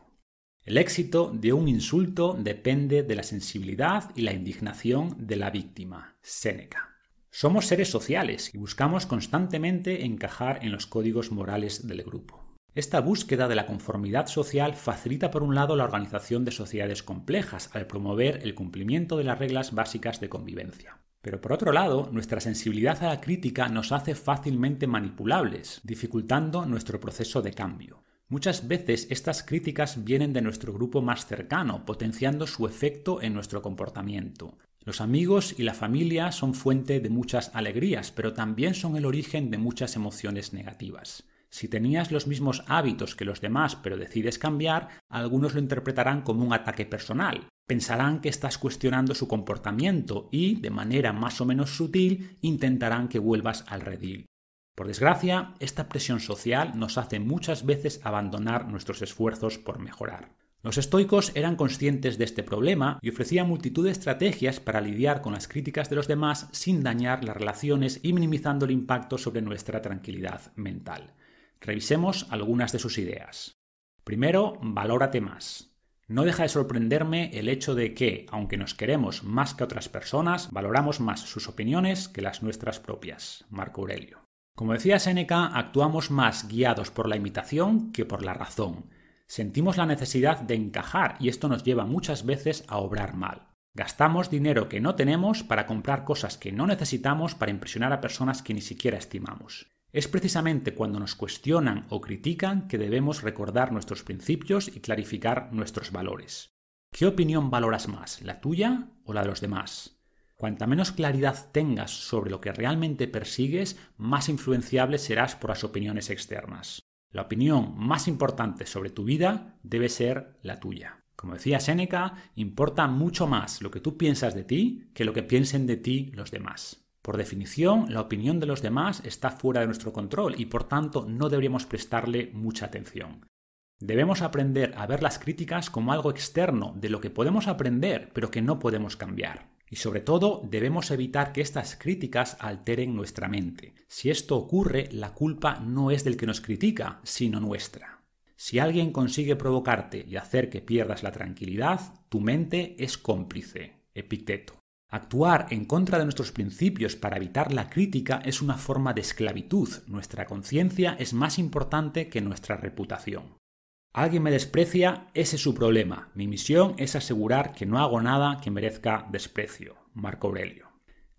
El éxito de un insulto depende de la sensibilidad y la indignación de la víctima. Séneca. Somos seres sociales y buscamos constantemente encajar en los códigos morales del grupo. Esta búsqueda de la conformidad social facilita por un lado la organización de sociedades complejas al promover el cumplimiento de las reglas básicas de convivencia. Pero por otro lado, nuestra sensibilidad a la crítica nos hace fácilmente manipulables, dificultando nuestro proceso de cambio. Muchas veces estas críticas vienen de nuestro grupo más cercano, potenciando su efecto en nuestro comportamiento. Los amigos y la familia son fuente de muchas alegrías, pero también son el origen de muchas emociones negativas. Si tenías los mismos hábitos que los demás pero decides cambiar, algunos lo interpretarán como un ataque personal. Pensarán que estás cuestionando su comportamiento y, de manera más o menos sutil, intentarán que vuelvas al redil. Por desgracia, esta presión social nos hace muchas veces abandonar nuestros esfuerzos por mejorar. Los estoicos eran conscientes de este problema y ofrecían multitud de estrategias para lidiar con las críticas de los demás sin dañar las relaciones y minimizando el impacto sobre nuestra tranquilidad mental. Revisemos algunas de sus ideas. Primero, valórate más. No deja de sorprenderme el hecho de que, aunque nos queremos más que otras personas, valoramos más sus opiniones que las nuestras propias. Marco Aurelio. Como decía Seneca, actuamos más guiados por la imitación que por la razón. Sentimos la necesidad de encajar y esto nos lleva muchas veces a obrar mal. Gastamos dinero que no tenemos para comprar cosas que no necesitamos para impresionar a personas que ni siquiera estimamos. Es precisamente cuando nos cuestionan o critican que debemos recordar nuestros principios y clarificar nuestros valores. ¿Qué opinión valoras más, la tuya o la de los demás? Cuanta menos claridad tengas sobre lo que realmente persigues, más influenciable serás por las opiniones externas. La opinión más importante sobre tu vida debe ser la tuya. Como decía Séneca, importa mucho más lo que tú piensas de ti que lo que piensen de ti los demás. Por definición, la opinión de los demás está fuera de nuestro control y por tanto no deberíamos prestarle mucha atención. Debemos aprender a ver las críticas como algo externo de lo que podemos aprender pero que no podemos cambiar. Y sobre todo debemos evitar que estas críticas alteren nuestra mente. Si esto ocurre, la culpa no es del que nos critica, sino nuestra. Si alguien consigue provocarte y hacer que pierdas la tranquilidad, tu mente es cómplice. Epicteto. Actuar en contra de nuestros principios para evitar la crítica es una forma de esclavitud. Nuestra conciencia es más importante que nuestra reputación. Alguien me desprecia, ese es su problema. Mi misión es asegurar que no hago nada que merezca desprecio. Marco Aurelio.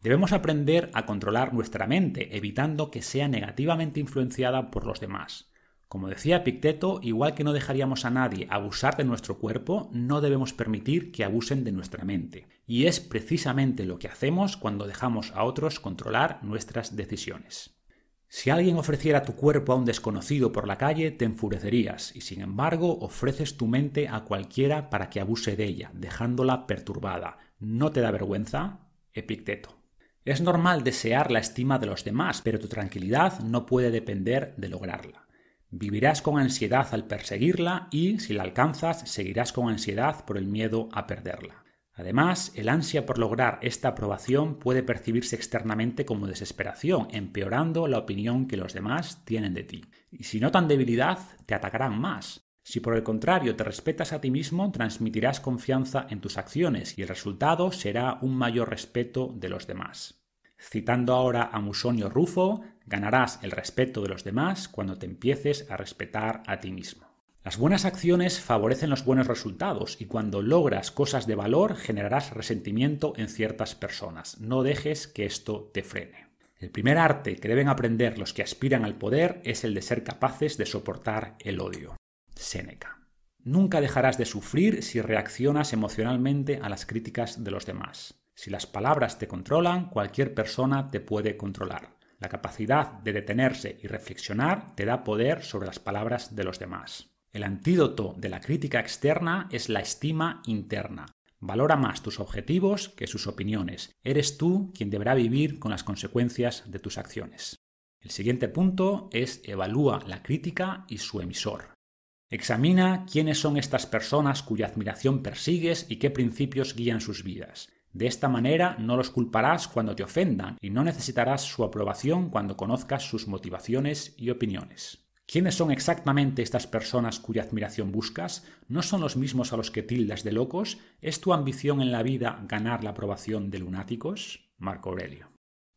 Debemos aprender a controlar nuestra mente, evitando que sea negativamente influenciada por los demás. Como decía Picteto, igual que no dejaríamos a nadie abusar de nuestro cuerpo, no debemos permitir que abusen de nuestra mente. Y es precisamente lo que hacemos cuando dejamos a otros controlar nuestras decisiones. Si alguien ofreciera tu cuerpo a un desconocido por la calle, te enfurecerías, y sin embargo ofreces tu mente a cualquiera para que abuse de ella, dejándola perturbada. ¿No te da vergüenza? Epicteto. Es normal desear la estima de los demás, pero tu tranquilidad no puede depender de lograrla. Vivirás con ansiedad al perseguirla y, si la alcanzas, seguirás con ansiedad por el miedo a perderla. Además, el ansia por lograr esta aprobación puede percibirse externamente como desesperación, empeorando la opinión que los demás tienen de ti. Y si notan debilidad, te atacarán más. Si por el contrario te respetas a ti mismo, transmitirás confianza en tus acciones y el resultado será un mayor respeto de los demás. Citando ahora a Musonio Rufo, ganarás el respeto de los demás cuando te empieces a respetar a ti mismo. Las buenas acciones favorecen los buenos resultados y cuando logras cosas de valor generarás resentimiento en ciertas personas. No dejes que esto te frene. El primer arte que deben aprender los que aspiran al poder es el de ser capaces de soportar el odio. Séneca. Nunca dejarás de sufrir si reaccionas emocionalmente a las críticas de los demás. Si las palabras te controlan, cualquier persona te puede controlar. La capacidad de detenerse y reflexionar te da poder sobre las palabras de los demás. El antídoto de la crítica externa es la estima interna. Valora más tus objetivos que sus opiniones. Eres tú quien deberá vivir con las consecuencias de tus acciones. El siguiente punto es evalúa la crítica y su emisor. Examina quiénes son estas personas cuya admiración persigues y qué principios guían sus vidas. De esta manera no los culparás cuando te ofendan y no necesitarás su aprobación cuando conozcas sus motivaciones y opiniones. ¿Quiénes son exactamente estas personas cuya admiración buscas? ¿No son los mismos a los que tildas de locos? ¿Es tu ambición en la vida ganar la aprobación de lunáticos? Marco Aurelio.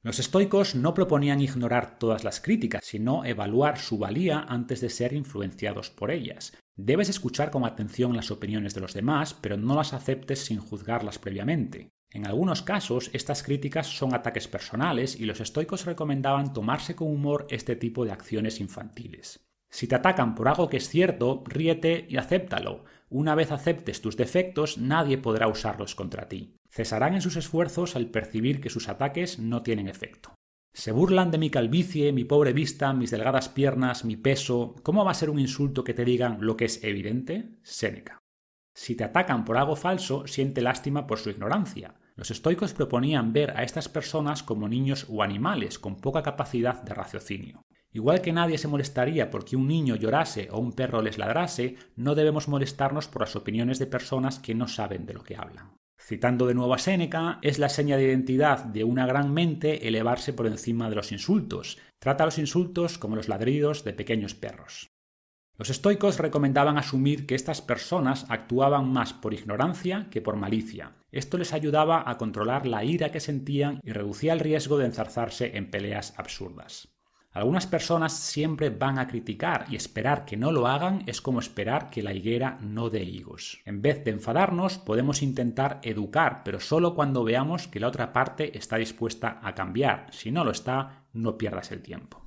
Los estoicos no proponían ignorar todas las críticas, sino evaluar su valía antes de ser influenciados por ellas. Debes escuchar con atención las opiniones de los demás, pero no las aceptes sin juzgarlas previamente. En algunos casos, estas críticas son ataques personales y los estoicos recomendaban tomarse con humor este tipo de acciones infantiles. Si te atacan por algo que es cierto, ríete y acéptalo. Una vez aceptes tus defectos, nadie podrá usarlos contra ti. Cesarán en sus esfuerzos al percibir que sus ataques no tienen efecto. Se burlan de mi calvicie, mi pobre vista, mis delgadas piernas, mi peso. ¿Cómo va a ser un insulto que te digan lo que es evidente? Séneca. Si te atacan por algo falso, siente lástima por su ignorancia. Los estoicos proponían ver a estas personas como niños o animales con poca capacidad de raciocinio. Igual que nadie se molestaría porque un niño llorase o un perro les ladrase, no debemos molestarnos por las opiniones de personas que no saben de lo que hablan. Citando de nuevo a Séneca, es la seña de identidad de una gran mente elevarse por encima de los insultos. Trata los insultos como los ladridos de pequeños perros. Los estoicos recomendaban asumir que estas personas actuaban más por ignorancia que por malicia. Esto les ayudaba a controlar la ira que sentían y reducía el riesgo de enzarzarse en peleas absurdas. Algunas personas siempre van a criticar y esperar que no lo hagan es como esperar que la higuera no dé higos. En vez de enfadarnos, podemos intentar educar, pero solo cuando veamos que la otra parte está dispuesta a cambiar. Si no lo está, no pierdas el tiempo.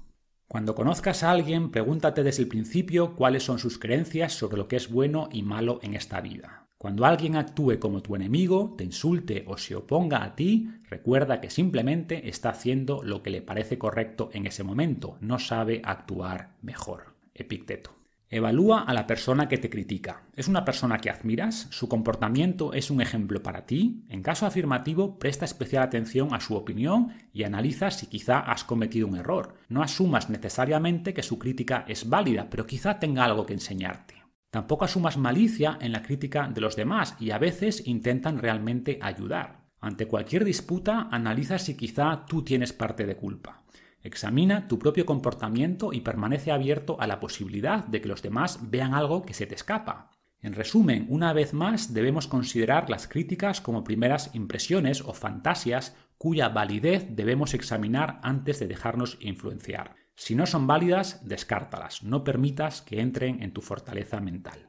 Cuando conozcas a alguien, pregúntate desde el principio cuáles son sus creencias sobre lo que es bueno y malo en esta vida. Cuando alguien actúe como tu enemigo, te insulte o se oponga a ti, recuerda que simplemente está haciendo lo que le parece correcto en ese momento, no sabe actuar mejor. Epicteto. Evalúa a la persona que te critica. ¿Es una persona que admiras? ¿Su comportamiento es un ejemplo para ti? En caso afirmativo, presta especial atención a su opinión y analiza si quizá has cometido un error. No asumas necesariamente que su crítica es válida, pero quizá tenga algo que enseñarte. Tampoco asumas malicia en la crítica de los demás y a veces intentan realmente ayudar. Ante cualquier disputa, analiza si quizá tú tienes parte de culpa. Examina tu propio comportamiento y permanece abierto a la posibilidad de que los demás vean algo que se te escapa. En resumen, una vez más debemos considerar las críticas como primeras impresiones o fantasias cuya validez debemos examinar antes de dejarnos influenciar. Si no son válidas, descártalas, no permitas que entren en tu fortaleza mental.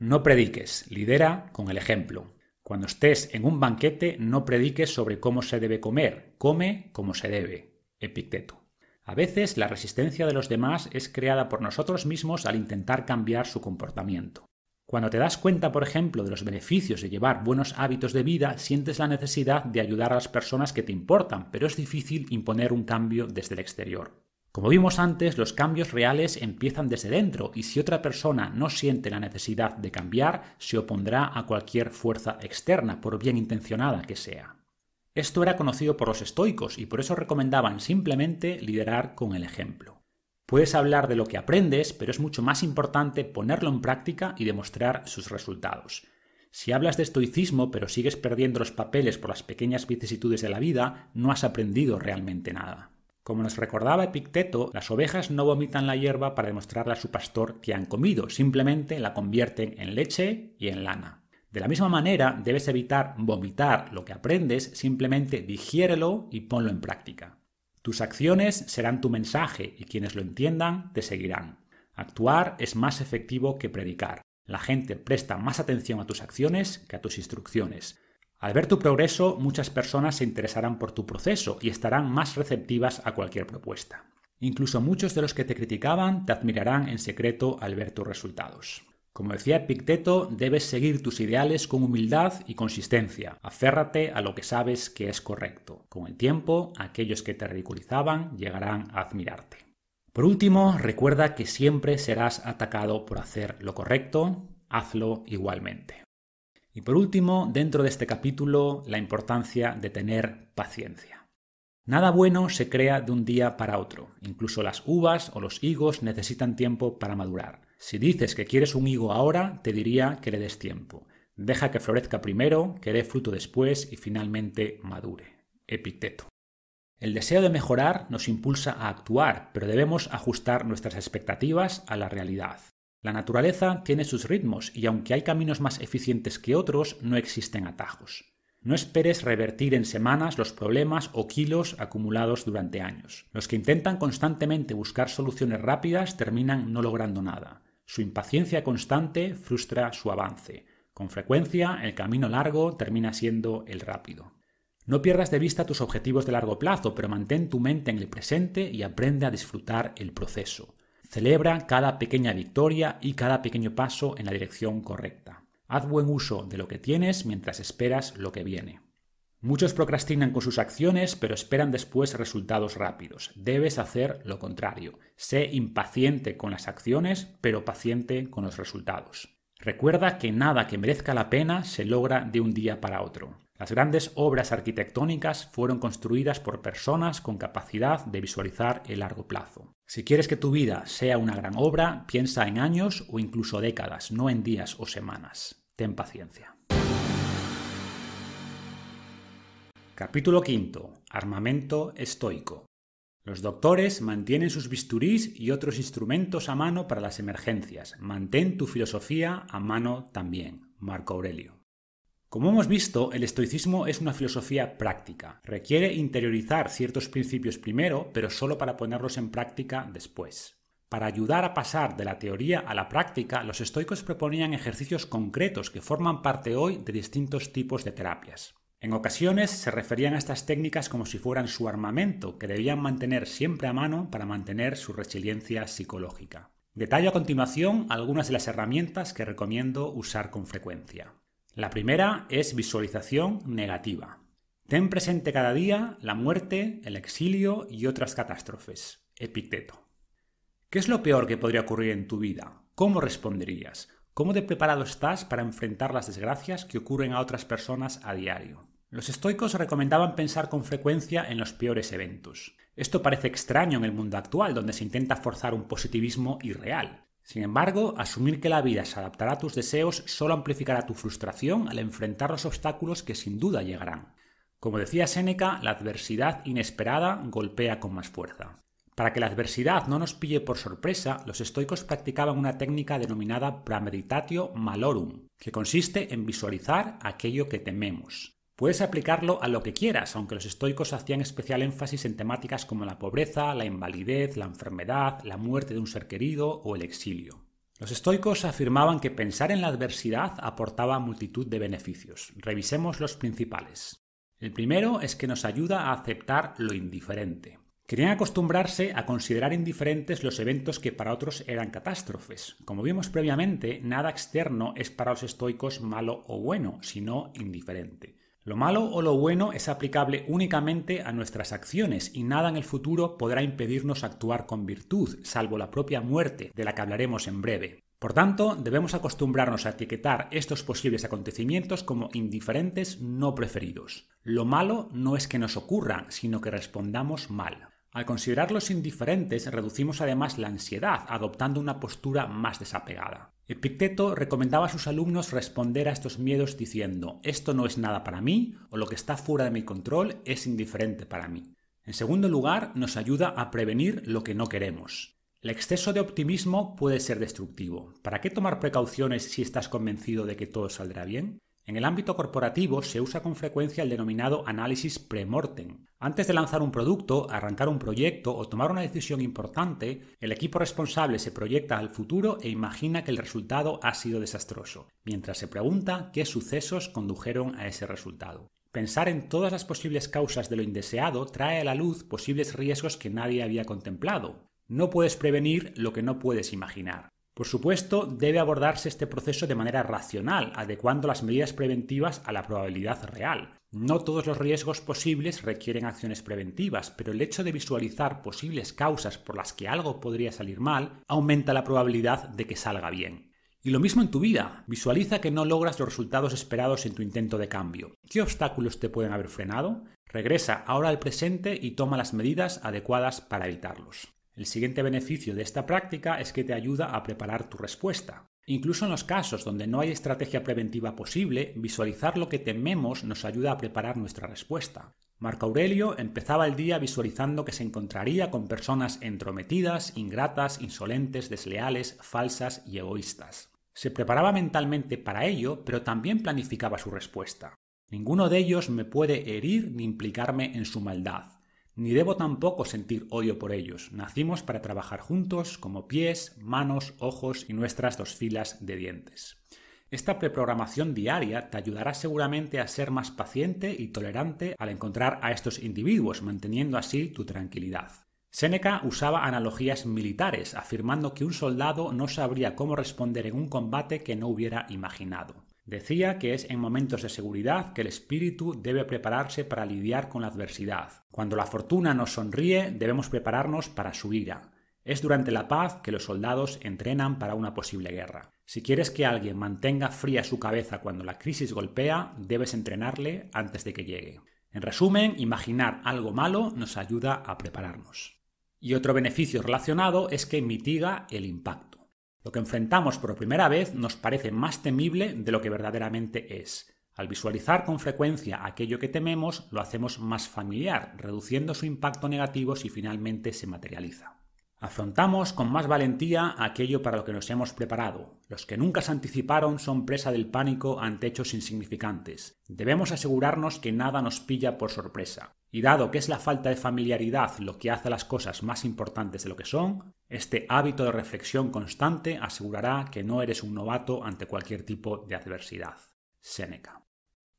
No prediques, lidera con el ejemplo. Cuando estés en un banquete, no prediques sobre cómo se debe comer, come como se debe. Epicteto. A veces la resistencia de los demás es creada por nosotros mismos al intentar cambiar su comportamiento. Cuando te das cuenta, por ejemplo, de los beneficios de llevar buenos hábitos de vida, sientes la necesidad de ayudar a las personas que te importan, pero es difícil imponer un cambio desde el exterior. Como vimos antes, los cambios reales empiezan desde dentro y si otra persona no siente la necesidad de cambiar, se opondrá a cualquier fuerza externa, por bien intencionada que sea. Esto era conocido por los estoicos y por eso recomendaban simplemente liderar con el ejemplo. Puedes hablar de lo que aprendes, pero es mucho más importante ponerlo en práctica y demostrar sus resultados. Si hablas de estoicismo pero sigues perdiendo los papeles por las pequeñas vicisitudes de la vida, no has aprendido realmente nada. Como nos recordaba Epicteto, las ovejas no vomitan la hierba para demostrarle a su pastor que han comido, simplemente la convierten en leche y en lana. De la misma manera, debes evitar vomitar lo que aprendes, simplemente digiérelo y ponlo en práctica. Tus acciones serán tu mensaje y quienes lo entiendan te seguirán. Actuar es más efectivo que predicar. La gente presta más atención a tus acciones que a tus instrucciones. Al ver tu progreso, muchas personas se interesarán por tu proceso y estarán más receptivas a cualquier propuesta. Incluso muchos de los que te criticaban te admirarán en secreto al ver tus resultados. Como decía Epicteto, debes seguir tus ideales con humildad y consistencia. Aférrate a lo que sabes que es correcto. Con el tiempo, aquellos que te ridiculizaban llegarán a admirarte. Por último, recuerda que siempre serás atacado por hacer lo correcto, hazlo igualmente. Y por último, dentro de este capítulo, la importancia de tener paciencia. Nada bueno se crea de un día para otro. Incluso las uvas o los higos necesitan tiempo para madurar. Si dices que quieres un higo ahora, te diría que le des tiempo. Deja que florezca primero, que dé fruto después y finalmente madure. Epicteto. El deseo de mejorar nos impulsa a actuar, pero debemos ajustar nuestras expectativas a la realidad. La naturaleza tiene sus ritmos y aunque hay caminos más eficientes que otros, no existen atajos. No esperes revertir en semanas los problemas o kilos acumulados durante años. Los que intentan constantemente buscar soluciones rápidas terminan no logrando nada. Su impaciencia constante frustra su avance. Con frecuencia, el camino largo termina siendo el rápido. No pierdas de vista tus objetivos de largo plazo, pero mantén tu mente en el presente y aprende a disfrutar el proceso. Celebra cada pequeña victoria y cada pequeño paso en la dirección correcta. Haz buen uso de lo que tienes mientras esperas lo que viene. Muchos procrastinan con sus acciones, pero esperan después resultados rápidos. Debes hacer lo contrario. Sé impaciente con las acciones, pero paciente con los resultados. Recuerda que nada que merezca la pena se logra de un día para otro. Las grandes obras arquitectónicas fueron construidas por personas con capacidad de visualizar el largo plazo. Si quieres que tu vida sea una gran obra, piensa en años o incluso décadas, no en días o semanas. Ten paciencia. Capítulo V. Armamento estoico. Los doctores mantienen sus bisturís y otros instrumentos a mano para las emergencias. Mantén tu filosofía a mano también. Marco Aurelio. Como hemos visto, el estoicismo es una filosofía práctica. Requiere interiorizar ciertos principios primero, pero solo para ponerlos en práctica después. Para ayudar a pasar de la teoría a la práctica, los estoicos proponían ejercicios concretos que forman parte hoy de distintos tipos de terapias. En ocasiones se referían a estas técnicas como si fueran su armamento, que debían mantener siempre a mano para mantener su resiliencia psicológica. Detallo a continuación algunas de las herramientas que recomiendo usar con frecuencia. La primera es visualización negativa. Ten presente cada día la muerte, el exilio y otras catástrofes. Epicteto. ¿Qué es lo peor que podría ocurrir en tu vida? ¿Cómo responderías? ¿Cómo de preparado estás para enfrentar las desgracias que ocurren a otras personas a diario? Los estoicos recomendaban pensar con frecuencia en los peores eventos. Esto parece extraño en el mundo actual, donde se intenta forzar un positivismo irreal. Sin embargo, asumir que la vida se adaptará a tus deseos solo amplificará tu frustración al enfrentar los obstáculos que sin duda llegarán. Como decía Séneca, la adversidad inesperada golpea con más fuerza. Para que la adversidad no nos pille por sorpresa, los estoicos practicaban una técnica denominada premeditatio malorum, que consiste en visualizar aquello que tememos. Puedes aplicarlo a lo que quieras, aunque los estoicos hacían especial énfasis en temáticas como la pobreza, la invalidez, la enfermedad, la muerte de un ser querido o el exilio. Los estoicos afirmaban que pensar en la adversidad aportaba multitud de beneficios. Revisemos los principales. El primero es que nos ayuda a aceptar lo indiferente. Querían acostumbrarse a considerar indiferentes los eventos que para otros eran catástrofes. Como vimos previamente, nada externo es para los estoicos malo o bueno, sino indiferente. Lo malo o lo bueno es aplicable únicamente a nuestras acciones y nada en el futuro podrá impedirnos actuar con virtud, salvo la propia muerte, de la que hablaremos en breve. Por tanto, debemos acostumbrarnos a etiquetar estos posibles acontecimientos como indiferentes no preferidos. Lo malo no es que nos ocurra, sino que respondamos mal. Al considerarlos indiferentes, reducimos además la ansiedad, adoptando una postura más desapegada. Epicteto recomendaba a sus alumnos responder a estos miedos diciendo esto no es nada para mí o lo que está fuera de mi control es indiferente para mí. En segundo lugar, nos ayuda a prevenir lo que no queremos. El exceso de optimismo puede ser destructivo. ¿Para qué tomar precauciones si estás convencido de que todo saldrá bien? En el ámbito corporativo se usa con frecuencia el denominado análisis pre-mortem. Antes de lanzar un producto, arrancar un proyecto o tomar una decisión importante, el equipo responsable se proyecta al futuro e imagina que el resultado ha sido desastroso, mientras se pregunta qué sucesos condujeron a ese resultado. Pensar en todas las posibles causas de lo indeseado trae a la luz posibles riesgos que nadie había contemplado. No puedes prevenir lo que no puedes imaginar. Por supuesto, debe abordarse este proceso de manera racional, adecuando las medidas preventivas a la probabilidad real. No todos los riesgos posibles requieren acciones preventivas, pero el hecho de visualizar posibles causas por las que algo podría salir mal aumenta la probabilidad de que salga bien. Y lo mismo en tu vida. Visualiza que no logras los resultados esperados en tu intento de cambio. ¿Qué obstáculos te pueden haber frenado? Regresa ahora al presente y toma las medidas adecuadas para evitarlos. El siguiente beneficio de esta práctica es que te ayuda a preparar tu respuesta. Incluso en los casos donde no hay estrategia preventiva posible, visualizar lo que tememos nos ayuda a preparar nuestra respuesta. Marco Aurelio empezaba el día visualizando que se encontraría con personas entrometidas, ingratas, insolentes, desleales, falsas y egoístas. Se preparaba mentalmente para ello, pero también planificaba su respuesta. Ninguno de ellos me puede herir ni implicarme en su maldad ni debo tampoco sentir odio por ellos. Nacimos para trabajar juntos como pies, manos, ojos y nuestras dos filas de dientes. Esta preprogramación diaria te ayudará seguramente a ser más paciente y tolerante al encontrar a estos individuos, manteniendo así tu tranquilidad. Séneca usaba analogías militares, afirmando que un soldado no sabría cómo responder en un combate que no hubiera imaginado. Decía que es en momentos de seguridad que el espíritu debe prepararse para lidiar con la adversidad. Cuando la fortuna nos sonríe, debemos prepararnos para su ira. Es durante la paz que los soldados entrenan para una posible guerra. Si quieres que alguien mantenga fría su cabeza cuando la crisis golpea, debes entrenarle antes de que llegue. En resumen, imaginar algo malo nos ayuda a prepararnos. Y otro beneficio relacionado es que mitiga el impacto. Lo que enfrentamos por primera vez nos parece más temible de lo que verdaderamente es. Al visualizar con frecuencia aquello que tememos, lo hacemos más familiar, reduciendo su impacto negativo si finalmente se materializa. Afrontamos con más valentía aquello para lo que nos hemos preparado. Los que nunca se anticiparon son presa del pánico ante hechos insignificantes. Debemos asegurarnos que nada nos pilla por sorpresa. Y dado que es la falta de familiaridad lo que hace las cosas más importantes de lo que son, este hábito de reflexión constante asegurará que no eres un novato ante cualquier tipo de adversidad. Séneca.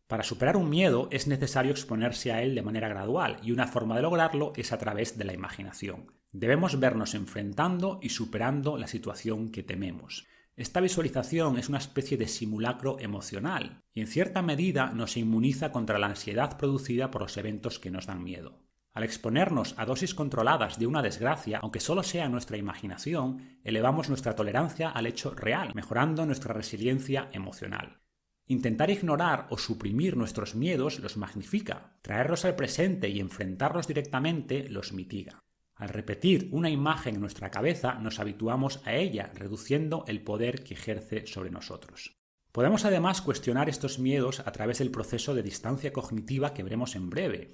Para superar un miedo es necesario exponerse a él de manera gradual y una forma de lograrlo es a través de la imaginación. Debemos vernos enfrentando y superando la situación que tememos. Esta visualización es una especie de simulacro emocional y en cierta medida nos inmuniza contra la ansiedad producida por los eventos que nos dan miedo. Al exponernos a dosis controladas de una desgracia, aunque solo sea nuestra imaginación, elevamos nuestra tolerancia al hecho real, mejorando nuestra resiliencia emocional. Intentar ignorar o suprimir nuestros miedos los magnifica, traerlos al presente y enfrentarlos directamente los mitiga. Al repetir una imagen en nuestra cabeza nos habituamos a ella, reduciendo el poder que ejerce sobre nosotros. Podemos además cuestionar estos miedos a través del proceso de distancia cognitiva que veremos en breve.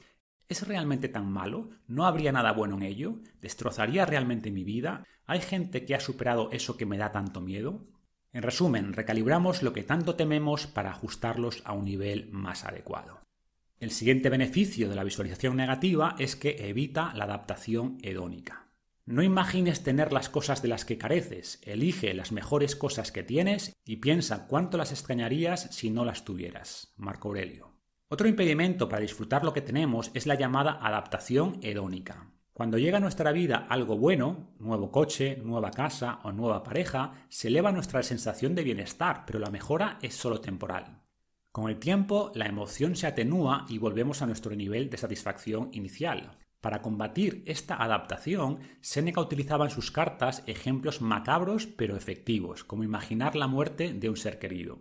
¿Es realmente tan malo? ¿No habría nada bueno en ello? ¿Destrozaría realmente mi vida? ¿Hay gente que ha superado eso que me da tanto miedo? En resumen, recalibramos lo que tanto tememos para ajustarlos a un nivel más adecuado. El siguiente beneficio de la visualización negativa es que evita la adaptación hedónica. No imagines tener las cosas de las que careces, elige las mejores cosas que tienes y piensa cuánto las extrañarías si no las tuvieras. Marco Aurelio. Otro impedimento para disfrutar lo que tenemos es la llamada adaptación hedónica. Cuando llega a nuestra vida algo bueno, nuevo coche, nueva casa o nueva pareja, se eleva nuestra sensación de bienestar, pero la mejora es solo temporal. Con el tiempo, la emoción se atenúa y volvemos a nuestro nivel de satisfacción inicial. Para combatir esta adaptación, Seneca utilizaba en sus cartas ejemplos macabros pero efectivos, como imaginar la muerte de un ser querido.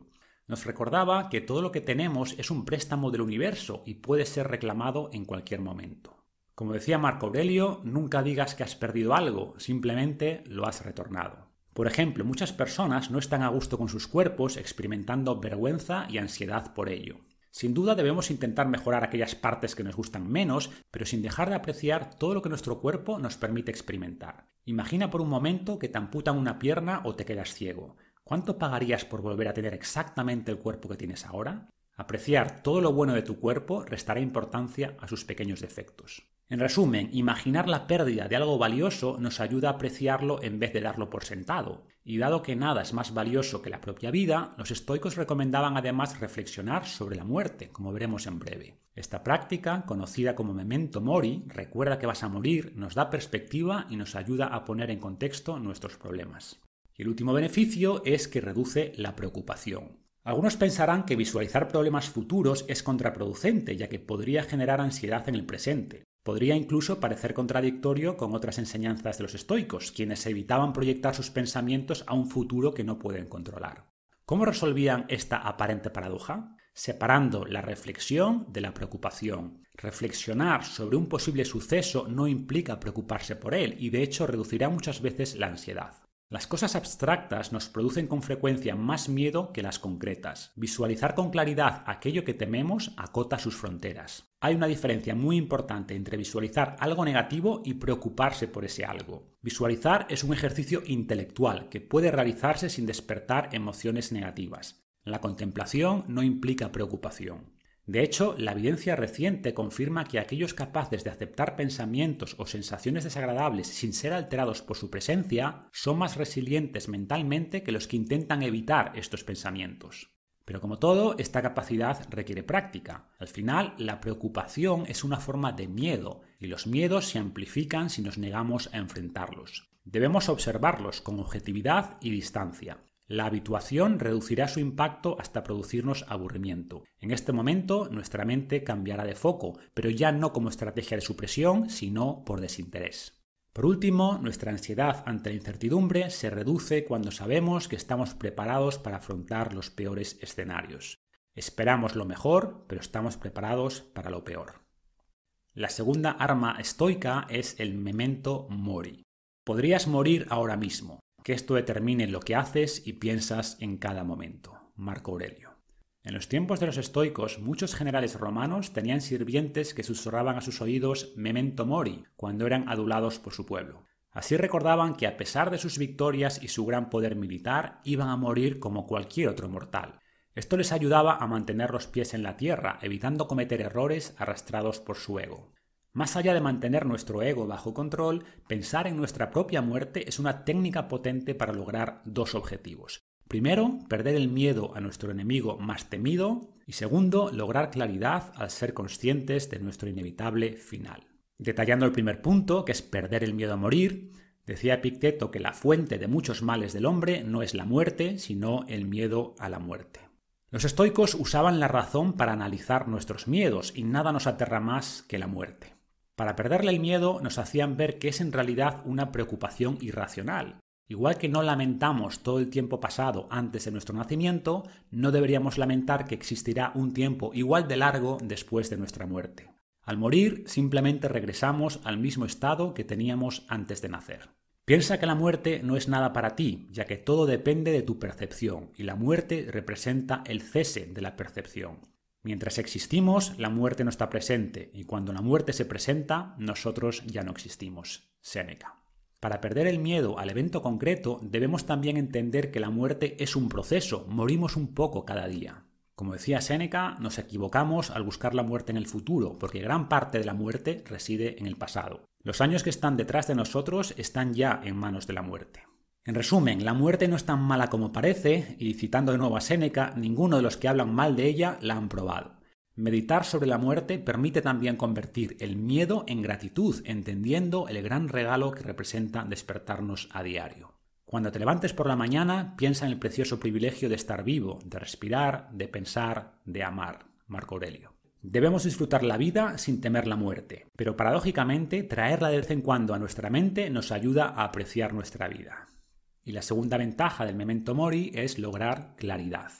Nos recordaba que todo lo que tenemos es un préstamo del universo y puede ser reclamado en cualquier momento. Como decía Marco Aurelio, nunca digas que has perdido algo, simplemente lo has retornado. Por ejemplo, muchas personas no están a gusto con sus cuerpos experimentando vergüenza y ansiedad por ello. Sin duda debemos intentar mejorar aquellas partes que nos gustan menos, pero sin dejar de apreciar todo lo que nuestro cuerpo nos permite experimentar. Imagina por un momento que te amputan una pierna o te quedas ciego. ¿Cuánto pagarías por volver a tener exactamente el cuerpo que tienes ahora? Apreciar todo lo bueno de tu cuerpo restará importancia a sus pequeños defectos. En resumen, imaginar la pérdida de algo valioso nos ayuda a apreciarlo en vez de darlo por sentado. Y dado que nada es más valioso que la propia vida, los estoicos recomendaban además reflexionar sobre la muerte, como veremos en breve. Esta práctica, conocida como memento mori, recuerda que vas a morir, nos da perspectiva y nos ayuda a poner en contexto nuestros problemas. Y el último beneficio es que reduce la preocupación. Algunos pensarán que visualizar problemas futuros es contraproducente, ya que podría generar ansiedad en el presente. Podría incluso parecer contradictorio con otras enseñanzas de los estoicos, quienes evitaban proyectar sus pensamientos a un futuro que no pueden controlar. ¿Cómo resolvían esta aparente paradoja? Separando la reflexión de la preocupación. Reflexionar sobre un posible suceso no implica preocuparse por él y de hecho reducirá muchas veces la ansiedad. Las cosas abstractas nos producen con frecuencia más miedo que las concretas. Visualizar con claridad aquello que tememos acota sus fronteras. Hay una diferencia muy importante entre visualizar algo negativo y preocuparse por ese algo. Visualizar es un ejercicio intelectual que puede realizarse sin despertar emociones negativas. La contemplación no implica preocupación. De hecho, la evidencia reciente confirma que aquellos capaces de aceptar pensamientos o sensaciones desagradables sin ser alterados por su presencia son más resilientes mentalmente que los que intentan evitar estos pensamientos. Pero como todo, esta capacidad requiere práctica. Al final, la preocupación es una forma de miedo y los miedos se amplifican si nos negamos a enfrentarlos. Debemos observarlos con objetividad y distancia. La habituación reducirá su impacto hasta producirnos aburrimiento. En este momento nuestra mente cambiará de foco, pero ya no como estrategia de supresión, sino por desinterés. Por último, nuestra ansiedad ante la incertidumbre se reduce cuando sabemos que estamos preparados para afrontar los peores escenarios. Esperamos lo mejor, pero estamos preparados para lo peor. La segunda arma estoica es el memento mori. Podrías morir ahora mismo, que esto determine lo que haces y piensas en cada momento. Marco Aurelio. En los tiempos de los estoicos, muchos generales romanos tenían sirvientes que susurraban a sus oídos memento mori cuando eran adulados por su pueblo. Así recordaban que a pesar de sus victorias y su gran poder militar, iban a morir como cualquier otro mortal. Esto les ayudaba a mantener los pies en la tierra, evitando cometer errores arrastrados por su ego. Más allá de mantener nuestro ego bajo control, pensar en nuestra propia muerte es una técnica potente para lograr dos objetivos. Primero, perder el miedo a nuestro enemigo más temido y segundo, lograr claridad al ser conscientes de nuestro inevitable final. Detallando el primer punto, que es perder el miedo a morir, decía Epicteto que la fuente de muchos males del hombre no es la muerte, sino el miedo a la muerte. Los estoicos usaban la razón para analizar nuestros miedos y nada nos aterra más que la muerte. Para perderle el miedo nos hacían ver que es en realidad una preocupación irracional. Igual que no lamentamos todo el tiempo pasado antes de nuestro nacimiento, no deberíamos lamentar que existirá un tiempo igual de largo después de nuestra muerte. Al morir simplemente regresamos al mismo estado que teníamos antes de nacer. Piensa que la muerte no es nada para ti, ya que todo depende de tu percepción, y la muerte representa el cese de la percepción. Mientras existimos, la muerte no está presente, y cuando la muerte se presenta, nosotros ya no existimos. Séneca. Para perder el miedo al evento concreto, debemos también entender que la muerte es un proceso, morimos un poco cada día. Como decía Séneca, nos equivocamos al buscar la muerte en el futuro, porque gran parte de la muerte reside en el pasado. Los años que están detrás de nosotros están ya en manos de la muerte. En resumen, la muerte no es tan mala como parece, y citando de nuevo a Séneca, ninguno de los que hablan mal de ella la han probado. Meditar sobre la muerte permite también convertir el miedo en gratitud, entendiendo el gran regalo que representa despertarnos a diario. Cuando te levantes por la mañana, piensa en el precioso privilegio de estar vivo, de respirar, de pensar, de amar. Marco Aurelio. Debemos disfrutar la vida sin temer la muerte, pero paradójicamente traerla de vez en cuando a nuestra mente nos ayuda a apreciar nuestra vida. Y la segunda ventaja del memento mori es lograr claridad.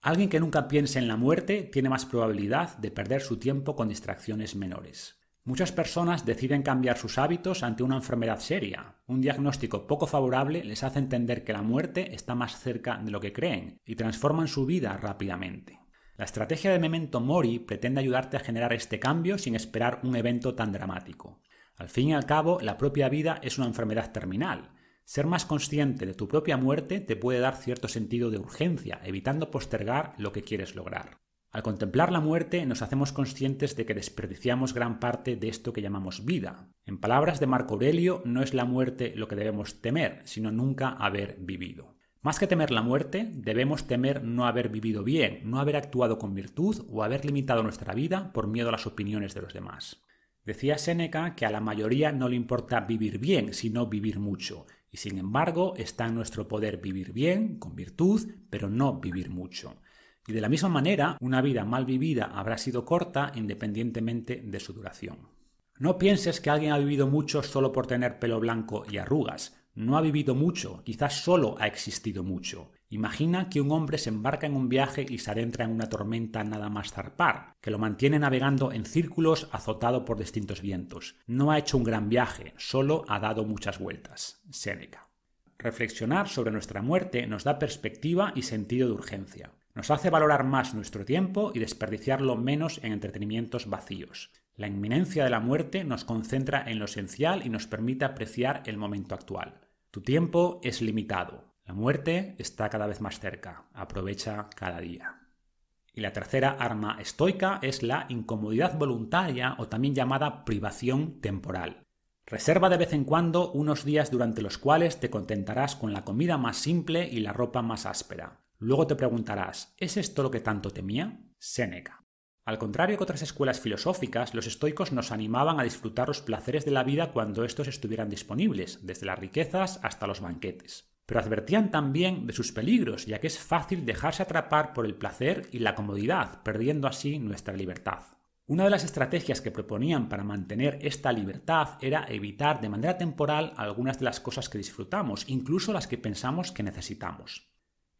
Alguien que nunca piense en la muerte tiene más probabilidad de perder su tiempo con distracciones menores. Muchas personas deciden cambiar sus hábitos ante una enfermedad seria. Un diagnóstico poco favorable les hace entender que la muerte está más cerca de lo que creen y transforman su vida rápidamente. La estrategia de Memento Mori pretende ayudarte a generar este cambio sin esperar un evento tan dramático. Al fin y al cabo, la propia vida es una enfermedad terminal. Ser más consciente de tu propia muerte te puede dar cierto sentido de urgencia, evitando postergar lo que quieres lograr. Al contemplar la muerte nos hacemos conscientes de que desperdiciamos gran parte de esto que llamamos vida. En palabras de Marco Aurelio, no es la muerte lo que debemos temer, sino nunca haber vivido. Más que temer la muerte, debemos temer no haber vivido bien, no haber actuado con virtud o haber limitado nuestra vida por miedo a las opiniones de los demás. Decía Séneca que a la mayoría no le importa vivir bien, sino vivir mucho, y sin embargo está en nuestro poder vivir bien, con virtud, pero no vivir mucho. Y de la misma manera, una vida mal vivida habrá sido corta independientemente de su duración. No pienses que alguien ha vivido mucho solo por tener pelo blanco y arrugas. No ha vivido mucho, quizás solo ha existido mucho. Imagina que un hombre se embarca en un viaje y se adentra en una tormenta nada más zarpar, que lo mantiene navegando en círculos azotado por distintos vientos. No ha hecho un gran viaje, solo ha dado muchas vueltas. Séneca. Reflexionar sobre nuestra muerte nos da perspectiva y sentido de urgencia. Nos hace valorar más nuestro tiempo y desperdiciarlo menos en entretenimientos vacíos. La inminencia de la muerte nos concentra en lo esencial y nos permite apreciar el momento actual. Tu tiempo es limitado. La muerte está cada vez más cerca. Aprovecha cada día. Y la tercera arma estoica es la incomodidad voluntaria o también llamada privación temporal. Reserva de vez en cuando unos días durante los cuales te contentarás con la comida más simple y la ropa más áspera. Luego te preguntarás, ¿es esto lo que tanto temía? Séneca. Al contrario que otras escuelas filosóficas, los estoicos nos animaban a disfrutar los placeres de la vida cuando estos estuvieran disponibles, desde las riquezas hasta los banquetes. Pero advertían también de sus peligros, ya que es fácil dejarse atrapar por el placer y la comodidad, perdiendo así nuestra libertad. Una de las estrategias que proponían para mantener esta libertad era evitar de manera temporal algunas de las cosas que disfrutamos, incluso las que pensamos que necesitamos.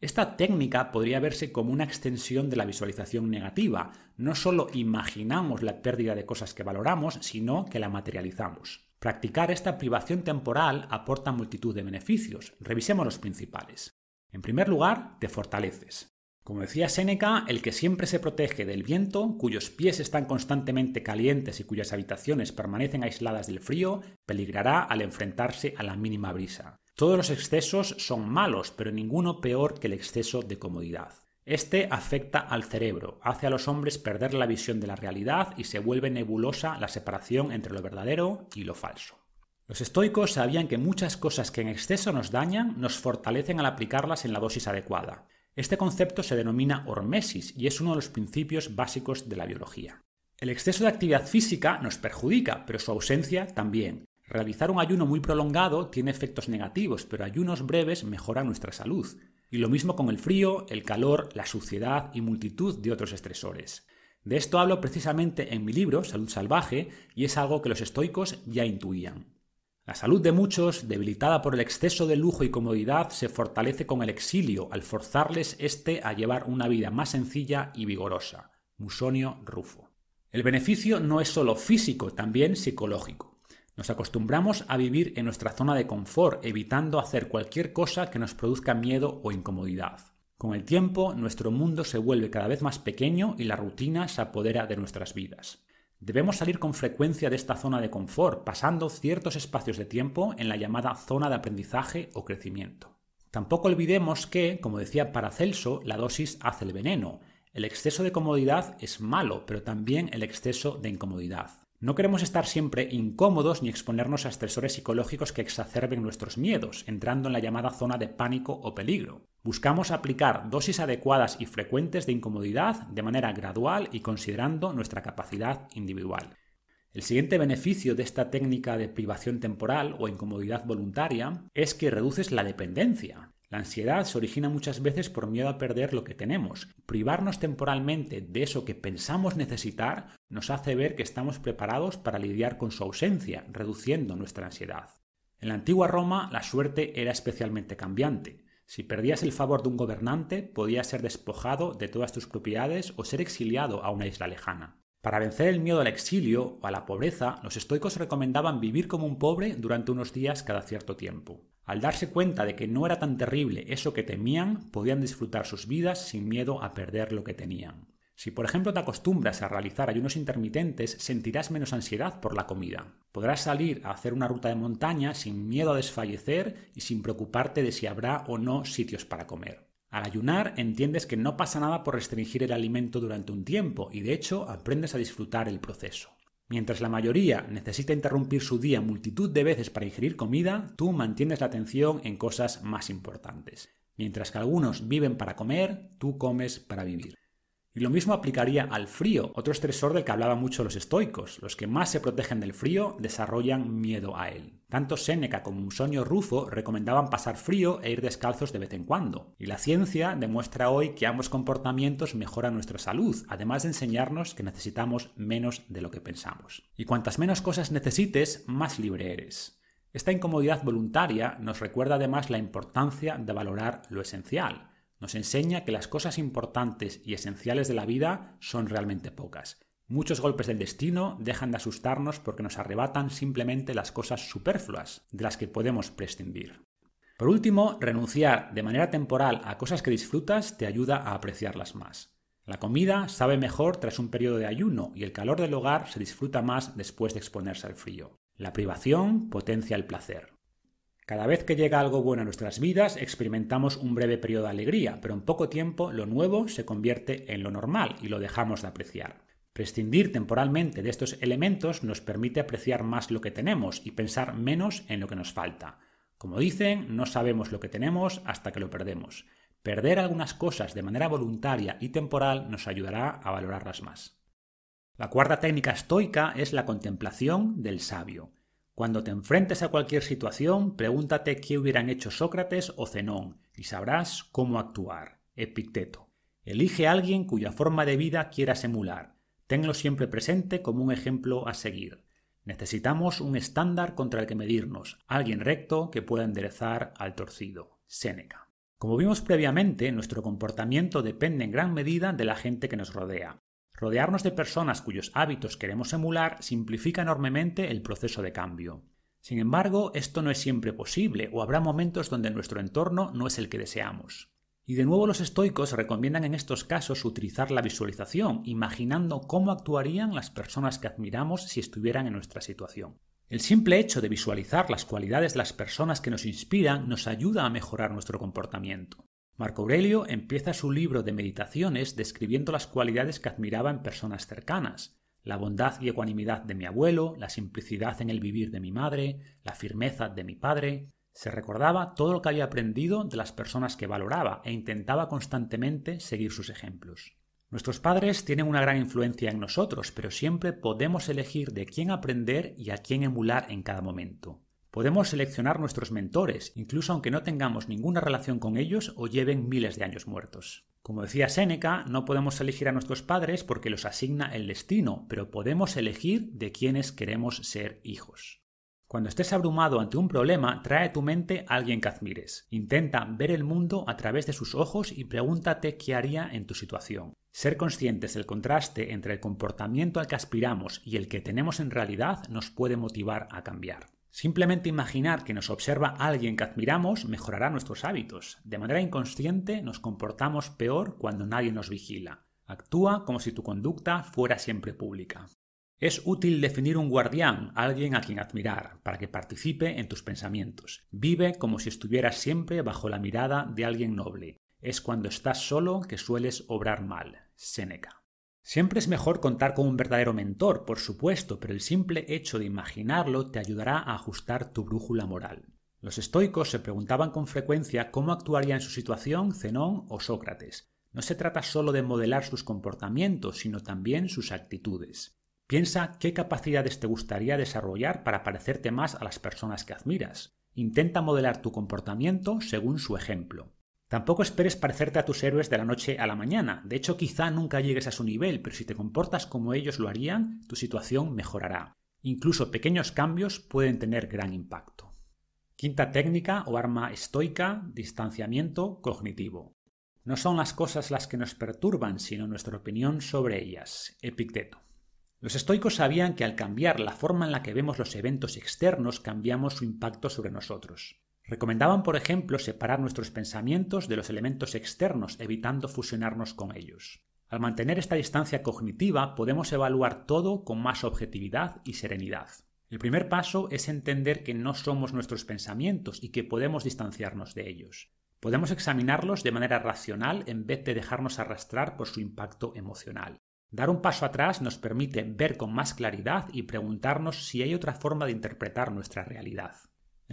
Esta técnica podría verse como una extensión de la visualización negativa. No solo imaginamos la pérdida de cosas que valoramos, sino que la materializamos. Practicar esta privación temporal aporta multitud de beneficios. Revisemos los principales. En primer lugar, te fortaleces. Como decía Séneca, el que siempre se protege del viento, cuyos pies están constantemente calientes y cuyas habitaciones permanecen aisladas del frío, peligrará al enfrentarse a la mínima brisa. Todos los excesos son malos, pero ninguno peor que el exceso de comodidad. Este afecta al cerebro, hace a los hombres perder la visión de la realidad y se vuelve nebulosa la separación entre lo verdadero y lo falso. Los estoicos sabían que muchas cosas que en exceso nos dañan nos fortalecen al aplicarlas en la dosis adecuada. Este concepto se denomina hormesis y es uno de los principios básicos de la biología. El exceso de actividad física nos perjudica, pero su ausencia también. Realizar un ayuno muy prolongado tiene efectos negativos, pero ayunos breves mejoran nuestra salud. Y lo mismo con el frío, el calor, la suciedad y multitud de otros estresores. De esto hablo precisamente en mi libro, Salud Salvaje, y es algo que los estoicos ya intuían. La salud de muchos, debilitada por el exceso de lujo y comodidad, se fortalece con el exilio al forzarles éste a llevar una vida más sencilla y vigorosa. Musonio Rufo. El beneficio no es solo físico, también psicológico. Nos acostumbramos a vivir en nuestra zona de confort, evitando hacer cualquier cosa que nos produzca miedo o incomodidad. Con el tiempo, nuestro mundo se vuelve cada vez más pequeño y la rutina se apodera de nuestras vidas. Debemos salir con frecuencia de esta zona de confort, pasando ciertos espacios de tiempo en la llamada zona de aprendizaje o crecimiento. Tampoco olvidemos que, como decía Paracelso, la dosis hace el veneno. El exceso de comodidad es malo, pero también el exceso de incomodidad. No queremos estar siempre incómodos ni exponernos a estresores psicológicos que exacerben nuestros miedos, entrando en la llamada zona de pánico o peligro. Buscamos aplicar dosis adecuadas y frecuentes de incomodidad de manera gradual y considerando nuestra capacidad individual. El siguiente beneficio de esta técnica de privación temporal o incomodidad voluntaria es que reduces la dependencia. La ansiedad se origina muchas veces por miedo a perder lo que tenemos. Privarnos temporalmente de eso que pensamos necesitar nos hace ver que estamos preparados para lidiar con su ausencia, reduciendo nuestra ansiedad. En la antigua Roma la suerte era especialmente cambiante. Si perdías el favor de un gobernante, podías ser despojado de todas tus propiedades o ser exiliado a una isla lejana. Para vencer el miedo al exilio o a la pobreza, los estoicos recomendaban vivir como un pobre durante unos días cada cierto tiempo. Al darse cuenta de que no era tan terrible eso que temían, podían disfrutar sus vidas sin miedo a perder lo que tenían. Si por ejemplo te acostumbras a realizar ayunos intermitentes, sentirás menos ansiedad por la comida. Podrás salir a hacer una ruta de montaña sin miedo a desfallecer y sin preocuparte de si habrá o no sitios para comer. Al ayunar entiendes que no pasa nada por restringir el alimento durante un tiempo y de hecho aprendes a disfrutar el proceso. Mientras la mayoría necesita interrumpir su día multitud de veces para ingerir comida, tú mantienes la atención en cosas más importantes. Mientras que algunos viven para comer, tú comes para vivir. Y lo mismo aplicaría al frío, otro estresor del que hablaban mucho los estoicos. Los que más se protegen del frío desarrollan miedo a él. Tanto Séneca como Musonio Rufo recomendaban pasar frío e ir descalzos de vez en cuando. Y la ciencia demuestra hoy que ambos comportamientos mejoran nuestra salud, además de enseñarnos que necesitamos menos de lo que pensamos. Y cuantas menos cosas necesites, más libre eres. Esta incomodidad voluntaria nos recuerda además la importancia de valorar lo esencial nos enseña que las cosas importantes y esenciales de la vida son realmente pocas. Muchos golpes del destino dejan de asustarnos porque nos arrebatan simplemente las cosas superfluas de las que podemos prescindir. Por último, renunciar de manera temporal a cosas que disfrutas te ayuda a apreciarlas más. La comida sabe mejor tras un periodo de ayuno y el calor del hogar se disfruta más después de exponerse al frío. La privación potencia el placer. Cada vez que llega algo bueno a nuestras vidas, experimentamos un breve periodo de alegría, pero en poco tiempo lo nuevo se convierte en lo normal y lo dejamos de apreciar. Prescindir temporalmente de estos elementos nos permite apreciar más lo que tenemos y pensar menos en lo que nos falta. Como dicen, no sabemos lo que tenemos hasta que lo perdemos. Perder algunas cosas de manera voluntaria y temporal nos ayudará a valorarlas más. La cuarta técnica estoica es la contemplación del sabio. Cuando te enfrentes a cualquier situación, pregúntate qué hubieran hecho Sócrates o Zenón y sabrás cómo actuar. Epicteto. Elige a alguien cuya forma de vida quieras emular. Tenlo siempre presente como un ejemplo a seguir. Necesitamos un estándar contra el que medirnos, alguien recto que pueda enderezar al torcido. Séneca. Como vimos previamente, nuestro comportamiento depende en gran medida de la gente que nos rodea. Rodearnos de personas cuyos hábitos queremos emular simplifica enormemente el proceso de cambio. Sin embargo, esto no es siempre posible o habrá momentos donde nuestro entorno no es el que deseamos. Y de nuevo los estoicos recomiendan en estos casos utilizar la visualización, imaginando cómo actuarían las personas que admiramos si estuvieran en nuestra situación. El simple hecho de visualizar las cualidades de las personas que nos inspiran nos ayuda a mejorar nuestro comportamiento. Marco Aurelio empieza su libro de meditaciones describiendo las cualidades que admiraba en personas cercanas, la bondad y ecuanimidad de mi abuelo, la simplicidad en el vivir de mi madre, la firmeza de mi padre. Se recordaba todo lo que había aprendido de las personas que valoraba e intentaba constantemente seguir sus ejemplos. Nuestros padres tienen una gran influencia en nosotros, pero siempre podemos elegir de quién aprender y a quién emular en cada momento. Podemos seleccionar nuestros mentores, incluso aunque no tengamos ninguna relación con ellos o lleven miles de años muertos. Como decía Séneca, no podemos elegir a nuestros padres porque los asigna el destino, pero podemos elegir de quienes queremos ser hijos. Cuando estés abrumado ante un problema, trae a tu mente a alguien que admires. Intenta ver el mundo a través de sus ojos y pregúntate qué haría en tu situación. Ser conscientes del contraste entre el comportamiento al que aspiramos y el que tenemos en realidad nos puede motivar a cambiar. Simplemente imaginar que nos observa alguien que admiramos mejorará nuestros hábitos. De manera inconsciente nos comportamos peor cuando nadie nos vigila. Actúa como si tu conducta fuera siempre pública. Es útil definir un guardián, alguien a quien admirar, para que participe en tus pensamientos. Vive como si estuvieras siempre bajo la mirada de alguien noble. Es cuando estás solo que sueles obrar mal. Séneca. Siempre es mejor contar con un verdadero mentor, por supuesto, pero el simple hecho de imaginarlo te ayudará a ajustar tu brújula moral. Los estoicos se preguntaban con frecuencia cómo actuaría en su situación Zenón o Sócrates. No se trata solo de modelar sus comportamientos, sino también sus actitudes. Piensa qué capacidades te gustaría desarrollar para parecerte más a las personas que admiras. Intenta modelar tu comportamiento según su ejemplo. Tampoco esperes parecerte a tus héroes de la noche a la mañana. De hecho, quizá nunca llegues a su nivel, pero si te comportas como ellos lo harían, tu situación mejorará. Incluso pequeños cambios pueden tener gran impacto. Quinta técnica o arma estoica, distanciamiento cognitivo. No son las cosas las que nos perturban, sino nuestra opinión sobre ellas. Epicteto. Los estoicos sabían que al cambiar la forma en la que vemos los eventos externos cambiamos su impacto sobre nosotros. Recomendaban, por ejemplo, separar nuestros pensamientos de los elementos externos, evitando fusionarnos con ellos. Al mantener esta distancia cognitiva podemos evaluar todo con más objetividad y serenidad. El primer paso es entender que no somos nuestros pensamientos y que podemos distanciarnos de ellos. Podemos examinarlos de manera racional en vez de dejarnos arrastrar por su impacto emocional. Dar un paso atrás nos permite ver con más claridad y preguntarnos si hay otra forma de interpretar nuestra realidad.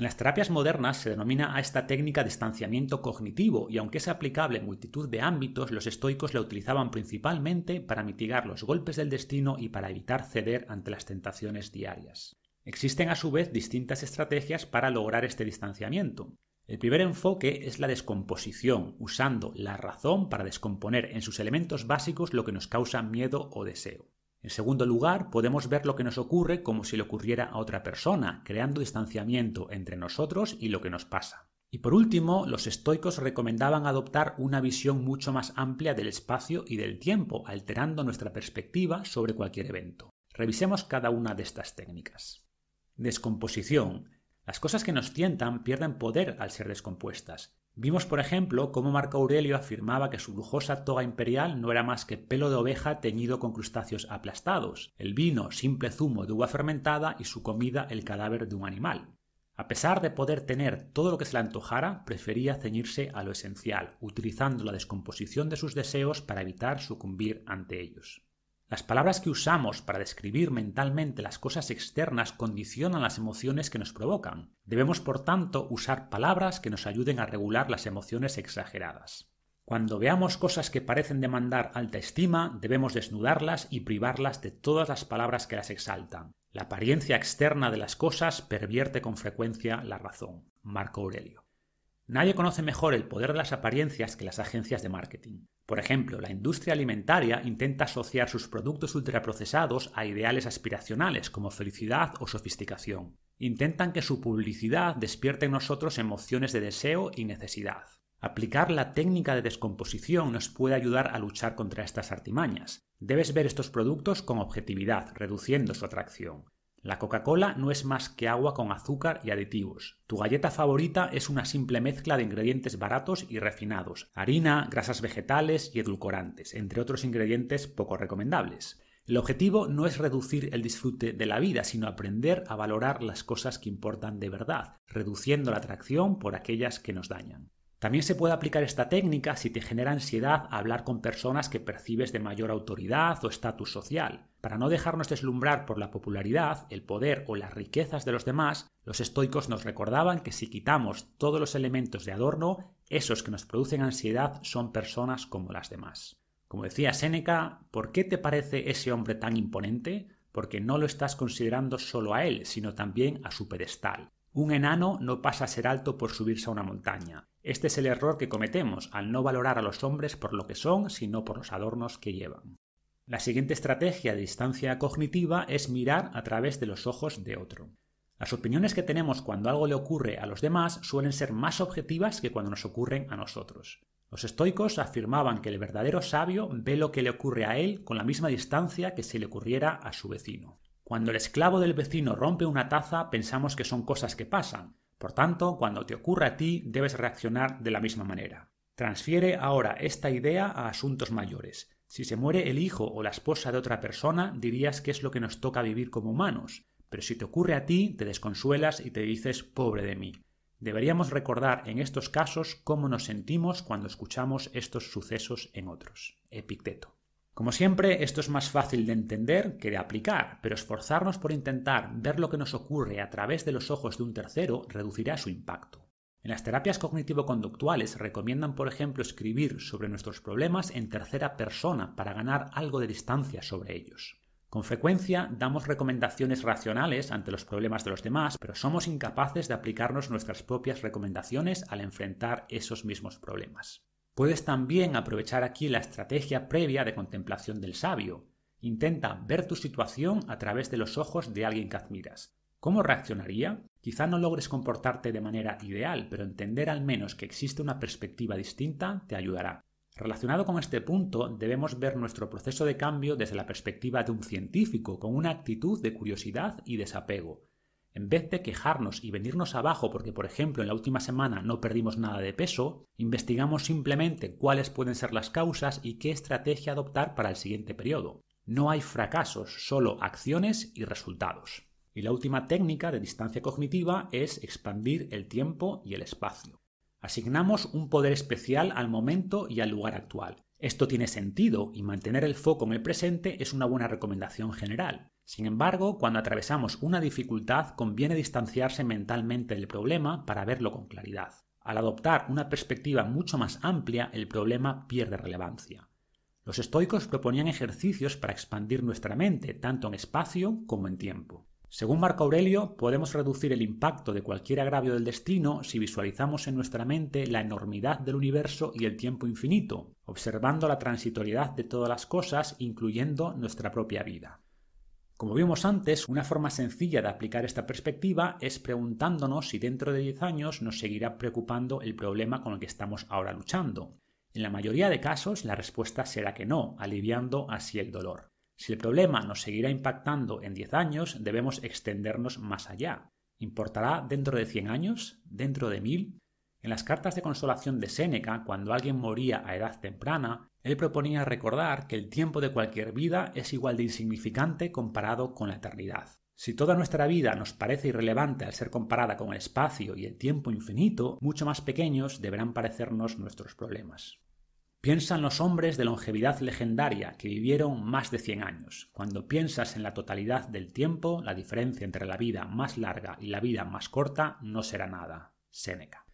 En las terapias modernas se denomina a esta técnica distanciamiento cognitivo y aunque es aplicable en multitud de ámbitos, los estoicos la utilizaban principalmente para mitigar los golpes del destino y para evitar ceder ante las tentaciones diarias. Existen a su vez distintas estrategias para lograr este distanciamiento. El primer enfoque es la descomposición, usando la razón para descomponer en sus elementos básicos lo que nos causa miedo o deseo. En segundo lugar, podemos ver lo que nos ocurre como si le ocurriera a otra persona, creando distanciamiento entre nosotros y lo que nos pasa. Y por último, los estoicos recomendaban adoptar una visión mucho más amplia del espacio y del tiempo, alterando nuestra perspectiva sobre cualquier evento. Revisemos cada una de estas técnicas. Descomposición. Las cosas que nos tientan pierden poder al ser descompuestas. Vimos, por ejemplo, cómo Marco Aurelio afirmaba que su lujosa toga imperial no era más que pelo de oveja teñido con crustáceos aplastados, el vino simple zumo de uva fermentada y su comida el cadáver de un animal. A pesar de poder tener todo lo que se le antojara, prefería ceñirse a lo esencial, utilizando la descomposición de sus deseos para evitar sucumbir ante ellos. Las palabras que usamos para describir mentalmente las cosas externas condicionan las emociones que nos provocan. Debemos, por tanto, usar palabras que nos ayuden a regular las emociones exageradas. Cuando veamos cosas que parecen demandar alta estima, debemos desnudarlas y privarlas de todas las palabras que las exaltan. La apariencia externa de las cosas pervierte con frecuencia la razón. Marco Aurelio. Nadie conoce mejor el poder de las apariencias que las agencias de marketing. Por ejemplo, la industria alimentaria intenta asociar sus productos ultraprocesados a ideales aspiracionales como felicidad o sofisticación. Intentan que su publicidad despierte en nosotros emociones de deseo y necesidad. Aplicar la técnica de descomposición nos puede ayudar a luchar contra estas artimañas. Debes ver estos productos con objetividad, reduciendo su atracción. La Coca-Cola no es más que agua con azúcar y aditivos. Tu galleta favorita es una simple mezcla de ingredientes baratos y refinados, harina, grasas vegetales y edulcorantes, entre otros ingredientes poco recomendables. El objetivo no es reducir el disfrute de la vida, sino aprender a valorar las cosas que importan de verdad, reduciendo la atracción por aquellas que nos dañan. También se puede aplicar esta técnica si te genera ansiedad hablar con personas que percibes de mayor autoridad o estatus social. Para no dejarnos deslumbrar por la popularidad, el poder o las riquezas de los demás, los estoicos nos recordaban que si quitamos todos los elementos de adorno, esos que nos producen ansiedad son personas como las demás. Como decía Séneca, ¿por qué te parece ese hombre tan imponente? Porque no lo estás considerando solo a él, sino también a su pedestal. Un enano no pasa a ser alto por subirse a una montaña. Este es el error que cometemos al no valorar a los hombres por lo que son, sino por los adornos que llevan. La siguiente estrategia de distancia cognitiva es mirar a través de los ojos de otro. Las opiniones que tenemos cuando algo le ocurre a los demás suelen ser más objetivas que cuando nos ocurren a nosotros. Los estoicos afirmaban que el verdadero sabio ve lo que le ocurre a él con la misma distancia que si le ocurriera a su vecino. Cuando el esclavo del vecino rompe una taza, pensamos que son cosas que pasan. Por tanto, cuando te ocurre a ti, debes reaccionar de la misma manera. Transfiere ahora esta idea a asuntos mayores. Si se muere el hijo o la esposa de otra persona, dirías que es lo que nos toca vivir como humanos. Pero si te ocurre a ti, te desconsuelas y te dices pobre de mí. Deberíamos recordar en estos casos cómo nos sentimos cuando escuchamos estos sucesos en otros. Epicteto. Como siempre, esto es más fácil de entender que de aplicar, pero esforzarnos por intentar ver lo que nos ocurre a través de los ojos de un tercero reducirá su impacto. En las terapias cognitivo-conductuales recomiendan, por ejemplo, escribir sobre nuestros problemas en tercera persona para ganar algo de distancia sobre ellos. Con frecuencia damos recomendaciones racionales ante los problemas de los demás, pero somos incapaces de aplicarnos nuestras propias recomendaciones al enfrentar esos mismos problemas. Puedes también aprovechar aquí la estrategia previa de contemplación del sabio. Intenta ver tu situación a través de los ojos de alguien que admiras. ¿Cómo reaccionaría? Quizá no logres comportarte de manera ideal, pero entender al menos que existe una perspectiva distinta te ayudará. Relacionado con este punto, debemos ver nuestro proceso de cambio desde la perspectiva de un científico, con una actitud de curiosidad y desapego. En vez de quejarnos y venirnos abajo porque, por ejemplo, en la última semana no perdimos nada de peso, investigamos simplemente cuáles pueden ser las causas y qué estrategia adoptar para el siguiente periodo. No hay fracasos, solo acciones y resultados. Y la última técnica de distancia cognitiva es expandir el tiempo y el espacio. Asignamos un poder especial al momento y al lugar actual. Esto tiene sentido y mantener el foco en el presente es una buena recomendación general. Sin embargo, cuando atravesamos una dificultad conviene distanciarse mentalmente del problema para verlo con claridad. Al adoptar una perspectiva mucho más amplia, el problema pierde relevancia. Los estoicos proponían ejercicios para expandir nuestra mente, tanto en espacio como en tiempo. Según Marco Aurelio, podemos reducir el impacto de cualquier agravio del destino si visualizamos en nuestra mente la enormidad del universo y el tiempo infinito, observando la transitoriedad de todas las cosas, incluyendo nuestra propia vida. Como vimos antes, una forma sencilla de aplicar esta perspectiva es preguntándonos si dentro de 10 años nos seguirá preocupando el problema con el que estamos ahora luchando. En la mayoría de casos la respuesta será que no, aliviando así el dolor. Si el problema nos seguirá impactando en 10 años, debemos extendernos más allá. ¿Importará dentro de 100 años? ¿Dentro de 1000? En las cartas de consolación de Séneca, cuando alguien moría a edad temprana, él proponía recordar que el tiempo de cualquier vida es igual de insignificante comparado con la eternidad. Si toda nuestra vida nos parece irrelevante al ser comparada con el espacio y el tiempo infinito, mucho más pequeños deberán parecernos nuestros problemas. Piensa en los hombres de longevidad legendaria que vivieron más de 100 años. Cuando piensas en la totalidad del tiempo, la diferencia entre la vida más larga y la vida más corta no será nada. Séneca.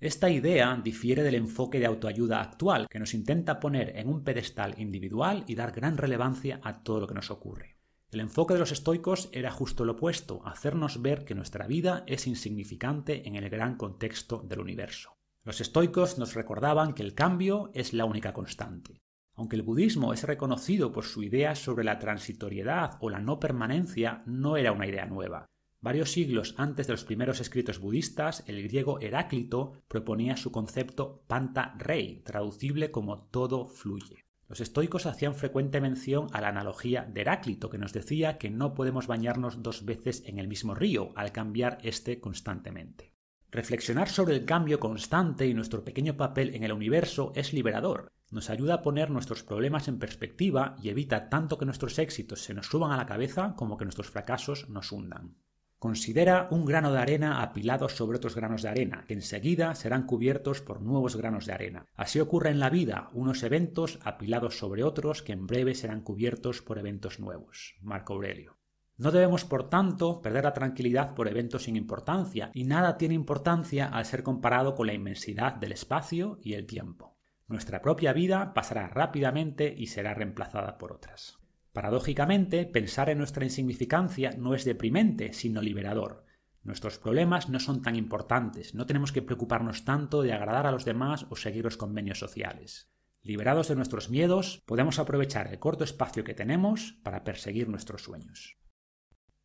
Esta idea difiere del enfoque de autoayuda actual, que nos intenta poner en un pedestal individual y dar gran relevancia a todo lo que nos ocurre. El enfoque de los estoicos era justo lo opuesto, hacernos ver que nuestra vida es insignificante en el gran contexto del universo. Los estoicos nos recordaban que el cambio es la única constante. Aunque el budismo es reconocido por su idea sobre la transitoriedad o la no permanencia, no era una idea nueva. Varios siglos antes de los primeros escritos budistas, el griego Heráclito proponía su concepto panta rei, traducible como todo fluye. Los estoicos hacían frecuente mención a la analogía de Heráclito, que nos decía que no podemos bañarnos dos veces en el mismo río al cambiar este constantemente. Reflexionar sobre el cambio constante y nuestro pequeño papel en el universo es liberador. Nos ayuda a poner nuestros problemas en perspectiva y evita tanto que nuestros éxitos se nos suban a la cabeza como que nuestros fracasos nos hundan. Considera un grano de arena apilado sobre otros granos de arena, que enseguida serán cubiertos por nuevos granos de arena. Así ocurre en la vida, unos eventos apilados sobre otros que en breve serán cubiertos por eventos nuevos. Marco Aurelio. No debemos, por tanto, perder la tranquilidad por eventos sin importancia, y nada tiene importancia al ser comparado con la inmensidad del espacio y el tiempo. Nuestra propia vida pasará rápidamente y será reemplazada por otras. Paradójicamente, pensar en nuestra insignificancia no es deprimente, sino liberador. Nuestros problemas no son tan importantes, no tenemos que preocuparnos tanto de agradar a los demás o seguir los convenios sociales. Liberados de nuestros miedos, podemos aprovechar el corto espacio que tenemos para perseguir nuestros sueños.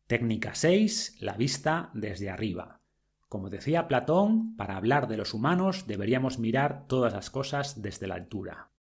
Técnica 6. La vista desde arriba. Como decía Platón, para hablar de los humanos deberíamos mirar todas las cosas desde la altura.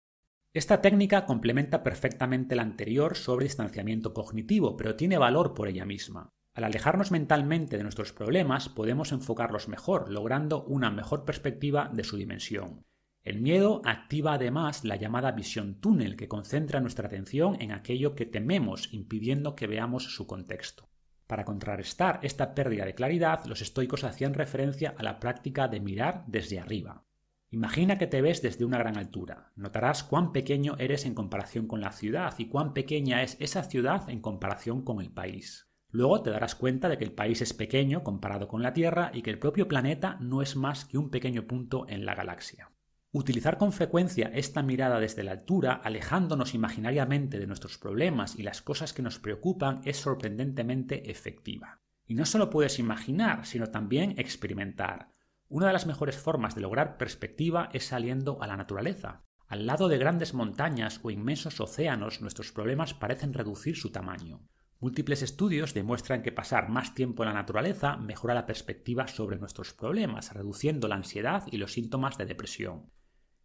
Esta técnica complementa perfectamente la anterior sobre distanciamiento cognitivo, pero tiene valor por ella misma. Al alejarnos mentalmente de nuestros problemas podemos enfocarlos mejor, logrando una mejor perspectiva de su dimensión. El miedo activa además la llamada visión túnel, que concentra nuestra atención en aquello que tememos, impidiendo que veamos su contexto. Para contrarrestar esta pérdida de claridad, los estoicos hacían referencia a la práctica de mirar desde arriba. Imagina que te ves desde una gran altura. Notarás cuán pequeño eres en comparación con la ciudad y cuán pequeña es esa ciudad en comparación con el país. Luego te darás cuenta de que el país es pequeño comparado con la Tierra y que el propio planeta no es más que un pequeño punto en la galaxia. Utilizar con frecuencia esta mirada desde la altura, alejándonos imaginariamente de nuestros problemas y las cosas que nos preocupan, es sorprendentemente efectiva. Y no solo puedes imaginar, sino también experimentar. Una de las mejores formas de lograr perspectiva es saliendo a la naturaleza. Al lado de grandes montañas o inmensos océanos, nuestros problemas parecen reducir su tamaño. Múltiples estudios demuestran que pasar más tiempo en la naturaleza mejora la perspectiva sobre nuestros problemas, reduciendo la ansiedad y los síntomas de depresión.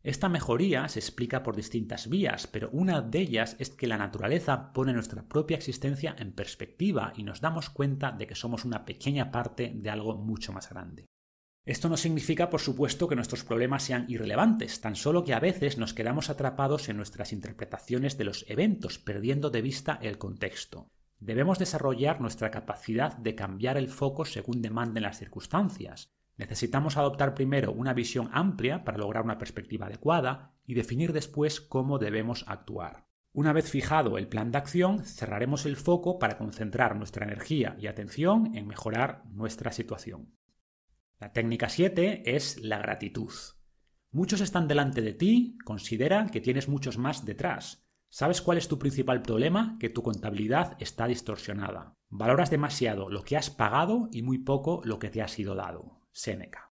Esta mejoría se explica por distintas vías, pero una de ellas es que la naturaleza pone nuestra propia existencia en perspectiva y nos damos cuenta de que somos una pequeña parte de algo mucho más grande. Esto no significa, por supuesto, que nuestros problemas sean irrelevantes, tan solo que a veces nos quedamos atrapados en nuestras interpretaciones de los eventos, perdiendo de vista el contexto. Debemos desarrollar nuestra capacidad de cambiar el foco según demanden las circunstancias. Necesitamos adoptar primero una visión amplia para lograr una perspectiva adecuada y definir después cómo debemos actuar. Una vez fijado el plan de acción, cerraremos el foco para concentrar nuestra energía y atención en mejorar nuestra situación. La técnica 7 es la gratitud. Muchos están delante de ti, considera que tienes muchos más detrás. ¿Sabes cuál es tu principal problema? Que tu contabilidad está distorsionada. Valoras demasiado lo que has pagado y muy poco lo que te ha sido dado. Séneca.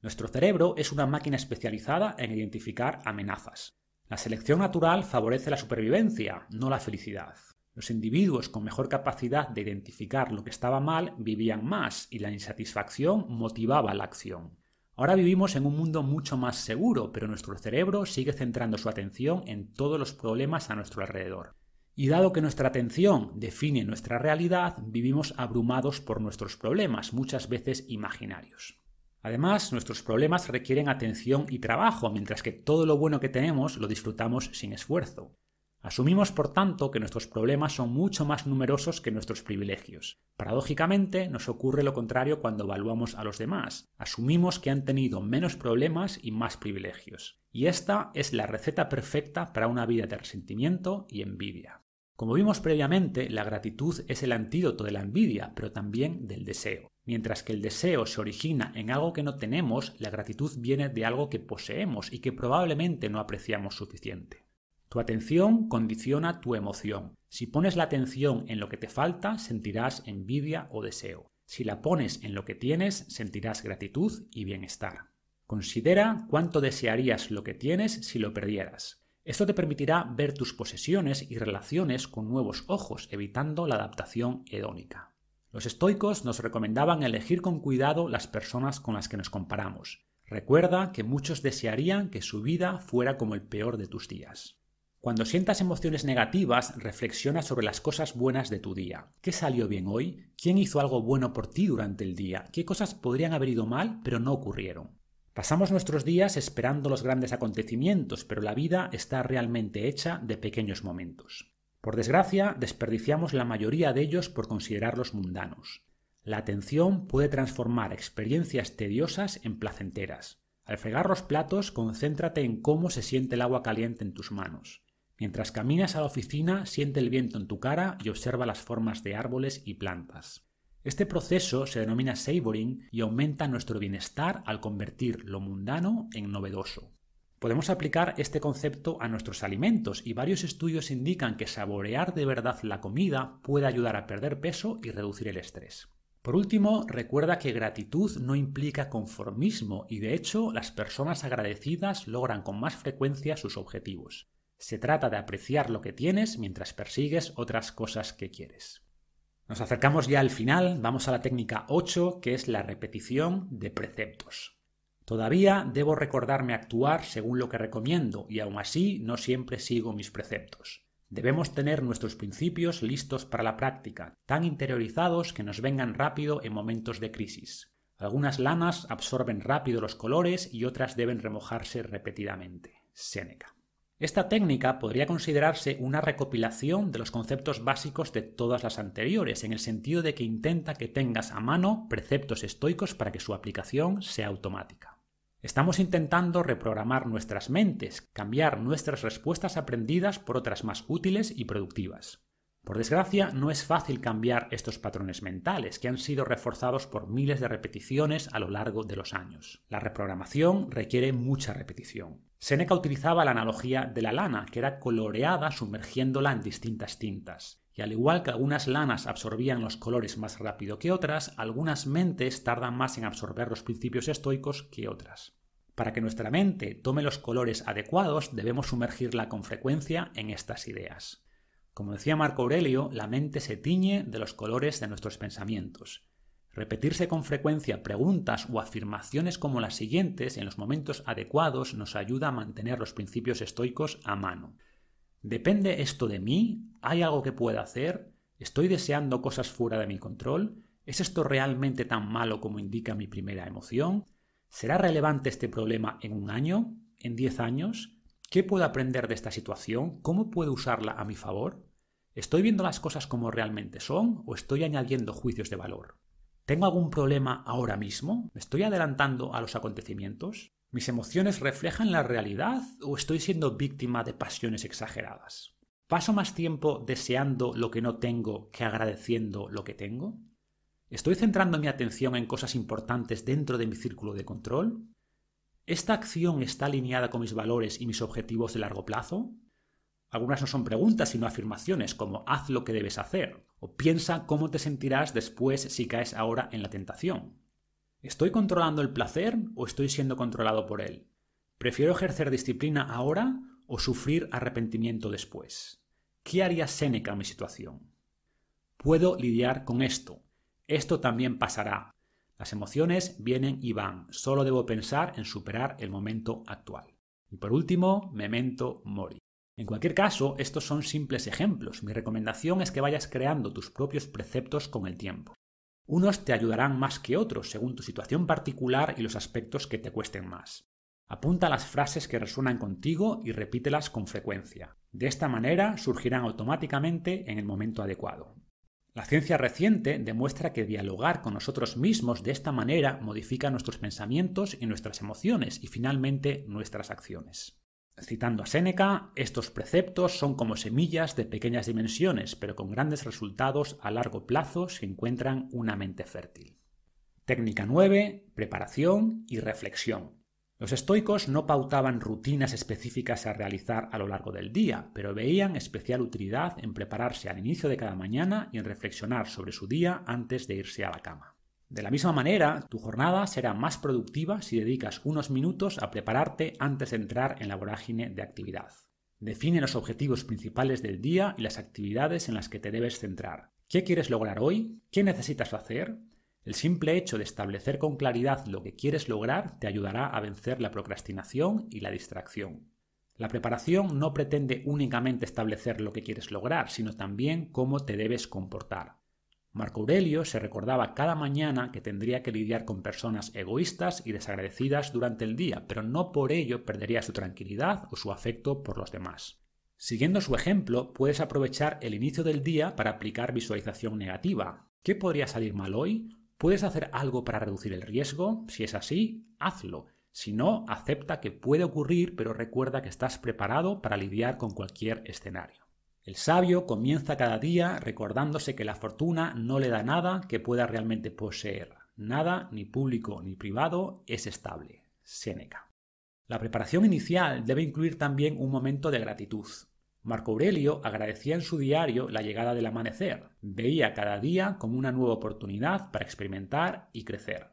Nuestro cerebro es una máquina especializada en identificar amenazas. La selección natural favorece la supervivencia, no la felicidad. Los individuos con mejor capacidad de identificar lo que estaba mal vivían más y la insatisfacción motivaba la acción. Ahora vivimos en un mundo mucho más seguro, pero nuestro cerebro sigue centrando su atención en todos los problemas a nuestro alrededor. Y dado que nuestra atención define nuestra realidad, vivimos abrumados por nuestros problemas, muchas veces imaginarios. Además, nuestros problemas requieren atención y trabajo, mientras que todo lo bueno que tenemos lo disfrutamos sin esfuerzo. Asumimos, por tanto, que nuestros problemas son mucho más numerosos que nuestros privilegios. Paradójicamente, nos ocurre lo contrario cuando evaluamos a los demás. Asumimos que han tenido menos problemas y más privilegios. Y esta es la receta perfecta para una vida de resentimiento y envidia. Como vimos previamente, la gratitud es el antídoto de la envidia, pero también del deseo. Mientras que el deseo se origina en algo que no tenemos, la gratitud viene de algo que poseemos y que probablemente no apreciamos suficiente. Tu atención condiciona tu emoción. Si pones la atención en lo que te falta, sentirás envidia o deseo. Si la pones en lo que tienes, sentirás gratitud y bienestar. Considera cuánto desearías lo que tienes si lo perdieras. Esto te permitirá ver tus posesiones y relaciones con nuevos ojos, evitando la adaptación hedónica. Los estoicos nos recomendaban elegir con cuidado las personas con las que nos comparamos. Recuerda que muchos desearían que su vida fuera como el peor de tus días. Cuando sientas emociones negativas, reflexiona sobre las cosas buenas de tu día. ¿Qué salió bien hoy? ¿Quién hizo algo bueno por ti durante el día? ¿Qué cosas podrían haber ido mal pero no ocurrieron? Pasamos nuestros días esperando los grandes acontecimientos, pero la vida está realmente hecha de pequeños momentos. Por desgracia, desperdiciamos la mayoría de ellos por considerarlos mundanos. La atención puede transformar experiencias tediosas en placenteras. Al fregar los platos, concéntrate en cómo se siente el agua caliente en tus manos. Mientras caminas a la oficina, siente el viento en tu cara y observa las formas de árboles y plantas. Este proceso se denomina savoring y aumenta nuestro bienestar al convertir lo mundano en novedoso. Podemos aplicar este concepto a nuestros alimentos y varios estudios indican que saborear de verdad la comida puede ayudar a perder peso y reducir el estrés. Por último, recuerda que gratitud no implica conformismo y de hecho las personas agradecidas logran con más frecuencia sus objetivos. Se trata de apreciar lo que tienes mientras persigues otras cosas que quieres. Nos acercamos ya al final, vamos a la técnica 8, que es la repetición de preceptos. Todavía debo recordarme actuar según lo que recomiendo y aún así no siempre sigo mis preceptos. Debemos tener nuestros principios listos para la práctica, tan interiorizados que nos vengan rápido en momentos de crisis. Algunas lanas absorben rápido los colores y otras deben remojarse repetidamente. Séneca. Esta técnica podría considerarse una recopilación de los conceptos básicos de todas las anteriores, en el sentido de que intenta que tengas a mano preceptos estoicos para que su aplicación sea automática. Estamos intentando reprogramar nuestras mentes, cambiar nuestras respuestas aprendidas por otras más útiles y productivas. Por desgracia, no es fácil cambiar estos patrones mentales que han sido reforzados por miles de repeticiones a lo largo de los años. La reprogramación requiere mucha repetición. Seneca utilizaba la analogía de la lana, que era coloreada sumergiéndola en distintas tintas. Y al igual que algunas lanas absorbían los colores más rápido que otras, algunas mentes tardan más en absorber los principios estoicos que otras. Para que nuestra mente tome los colores adecuados, debemos sumergirla con frecuencia en estas ideas. Como decía Marco Aurelio, la mente se tiñe de los colores de nuestros pensamientos. Repetirse con frecuencia preguntas o afirmaciones como las siguientes en los momentos adecuados nos ayuda a mantener los principios estoicos a mano. ¿Depende esto de mí? ¿Hay algo que pueda hacer? ¿Estoy deseando cosas fuera de mi control? ¿Es esto realmente tan malo como indica mi primera emoción? ¿Será relevante este problema en un año? ¿En diez años? ¿Qué puedo aprender de esta situación? ¿Cómo puedo usarla a mi favor? ¿Estoy viendo las cosas como realmente son o estoy añadiendo juicios de valor? ¿Tengo algún problema ahora mismo? ¿Me estoy adelantando a los acontecimientos? ¿Mis emociones reflejan la realidad o estoy siendo víctima de pasiones exageradas? ¿Paso más tiempo deseando lo que no tengo que agradeciendo lo que tengo? ¿Estoy centrando mi atención en cosas importantes dentro de mi círculo de control? ¿Esta acción está alineada con mis valores y mis objetivos de largo plazo? Algunas no son preguntas sino afirmaciones como haz lo que debes hacer o piensa cómo te sentirás después si caes ahora en la tentación. ¿Estoy controlando el placer o estoy siendo controlado por él? ¿Prefiero ejercer disciplina ahora o sufrir arrepentimiento después? ¿Qué haría Séneca en mi situación? Puedo lidiar con esto. Esto también pasará. Las emociones vienen y van. Solo debo pensar en superar el momento actual. Y por último, memento mori. En cualquier caso, estos son simples ejemplos. Mi recomendación es que vayas creando tus propios preceptos con el tiempo. Unos te ayudarán más que otros según tu situación particular y los aspectos que te cuesten más. Apunta las frases que resuenan contigo y repítelas con frecuencia. De esta manera surgirán automáticamente en el momento adecuado. La ciencia reciente demuestra que dialogar con nosotros mismos de esta manera modifica nuestros pensamientos y nuestras emociones y finalmente nuestras acciones. Citando a Séneca, estos preceptos son como semillas de pequeñas dimensiones, pero con grandes resultados a largo plazo si encuentran una mente fértil. Técnica 9. Preparación y reflexión. Los estoicos no pautaban rutinas específicas a realizar a lo largo del día, pero veían especial utilidad en prepararse al inicio de cada mañana y en reflexionar sobre su día antes de irse a la cama. De la misma manera, tu jornada será más productiva si dedicas unos minutos a prepararte antes de entrar en la vorágine de actividad. Define los objetivos principales del día y las actividades en las que te debes centrar. ¿Qué quieres lograr hoy? ¿Qué necesitas hacer? El simple hecho de establecer con claridad lo que quieres lograr te ayudará a vencer la procrastinación y la distracción. La preparación no pretende únicamente establecer lo que quieres lograr, sino también cómo te debes comportar. Marco Aurelio se recordaba cada mañana que tendría que lidiar con personas egoístas y desagradecidas durante el día, pero no por ello perdería su tranquilidad o su afecto por los demás. Siguiendo su ejemplo, puedes aprovechar el inicio del día para aplicar visualización negativa. ¿Qué podría salir mal hoy? ¿Puedes hacer algo para reducir el riesgo? Si es así, hazlo. Si no, acepta que puede ocurrir, pero recuerda que estás preparado para lidiar con cualquier escenario. El sabio comienza cada día recordándose que la fortuna no le da nada que pueda realmente poseer. Nada, ni público ni privado, es estable. Séneca. La preparación inicial debe incluir también un momento de gratitud. Marco Aurelio agradecía en su diario la llegada del amanecer. Veía cada día como una nueva oportunidad para experimentar y crecer.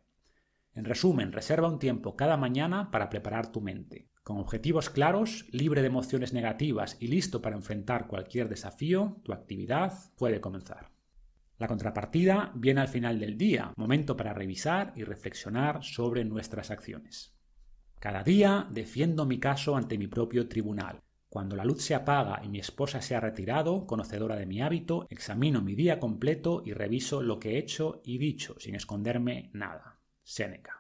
En resumen, reserva un tiempo cada mañana para preparar tu mente. Con objetivos claros, libre de emociones negativas y listo para enfrentar cualquier desafío, tu actividad puede comenzar. La contrapartida viene al final del día, momento para revisar y reflexionar sobre nuestras acciones. Cada día defiendo mi caso ante mi propio tribunal. Cuando la luz se apaga y mi esposa se ha retirado, conocedora de mi hábito, examino mi día completo y reviso lo que he hecho y dicho, sin esconderme nada. Séneca.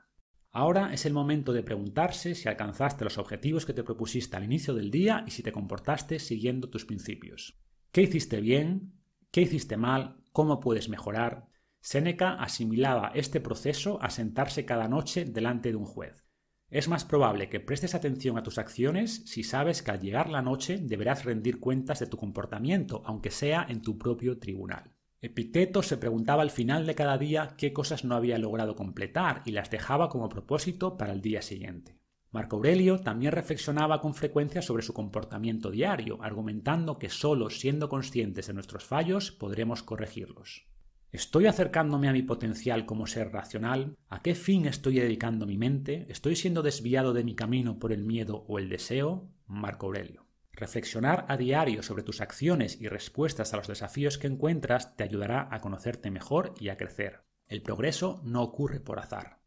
Ahora es el momento de preguntarse si alcanzaste los objetivos que te propusiste al inicio del día y si te comportaste siguiendo tus principios. ¿Qué hiciste bien? ¿Qué hiciste mal? ¿Cómo puedes mejorar? Séneca asimilaba este proceso a sentarse cada noche delante de un juez. Es más probable que prestes atención a tus acciones si sabes que al llegar la noche deberás rendir cuentas de tu comportamiento, aunque sea en tu propio tribunal. Epicteto se preguntaba al final de cada día qué cosas no había logrado completar y las dejaba como propósito para el día siguiente. Marco Aurelio también reflexionaba con frecuencia sobre su comportamiento diario, argumentando que solo siendo conscientes de nuestros fallos podremos corregirlos. ¿Estoy acercándome a mi potencial como ser racional? ¿A qué fin estoy dedicando mi mente? ¿Estoy siendo desviado de mi camino por el miedo o el deseo? Marco Aurelio. Reflexionar a diario sobre tus acciones y respuestas a los desafíos que encuentras te ayudará a conocerte mejor y a crecer. El progreso no ocurre por azar.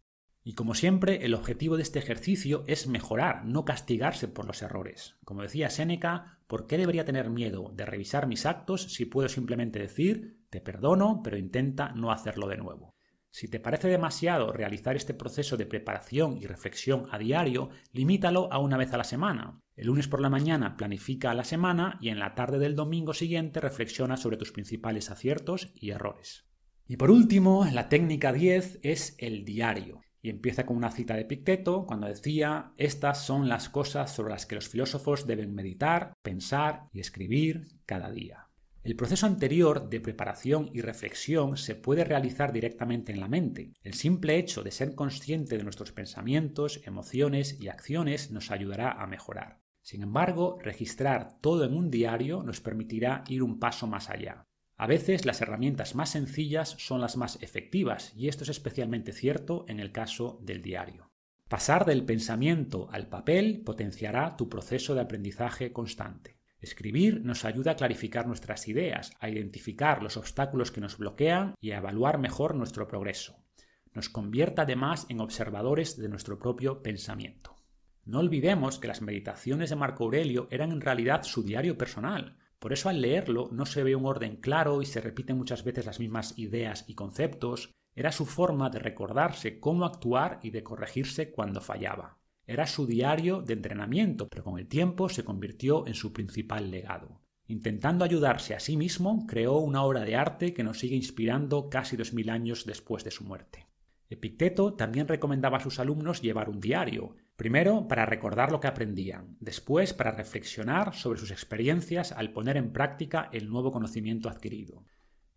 Y como siempre, el objetivo de este ejercicio es mejorar, no castigarse por los errores. Como decía Séneca, ¿por qué debería tener miedo de revisar mis actos si puedo simplemente decir, te perdono, pero intenta no hacerlo de nuevo? Si te parece demasiado realizar este proceso de preparación y reflexión a diario, limítalo a una vez a la semana. El lunes por la mañana planifica la semana y en la tarde del domingo siguiente reflexiona sobre tus principales aciertos y errores. Y por último, la técnica 10 es el diario. Y empieza con una cita de Picteto cuando decía, estas son las cosas sobre las que los filósofos deben meditar, pensar y escribir cada día. El proceso anterior de preparación y reflexión se puede realizar directamente en la mente. El simple hecho de ser consciente de nuestros pensamientos, emociones y acciones nos ayudará a mejorar. Sin embargo, registrar todo en un diario nos permitirá ir un paso más allá. A veces las herramientas más sencillas son las más efectivas y esto es especialmente cierto en el caso del diario. Pasar del pensamiento al papel potenciará tu proceso de aprendizaje constante. Escribir nos ayuda a clarificar nuestras ideas, a identificar los obstáculos que nos bloquean y a evaluar mejor nuestro progreso. Nos convierte además en observadores de nuestro propio pensamiento. No olvidemos que las meditaciones de Marco Aurelio eran en realidad su diario personal, por eso al leerlo no se ve un orden claro y se repiten muchas veces las mismas ideas y conceptos. Era su forma de recordarse cómo actuar y de corregirse cuando fallaba. Era su diario de entrenamiento, pero con el tiempo se convirtió en su principal legado. Intentando ayudarse a sí mismo, creó una obra de arte que nos sigue inspirando casi dos mil años después de su muerte. Epicteto también recomendaba a sus alumnos llevar un diario, primero para recordar lo que aprendían, después para reflexionar sobre sus experiencias al poner en práctica el nuevo conocimiento adquirido.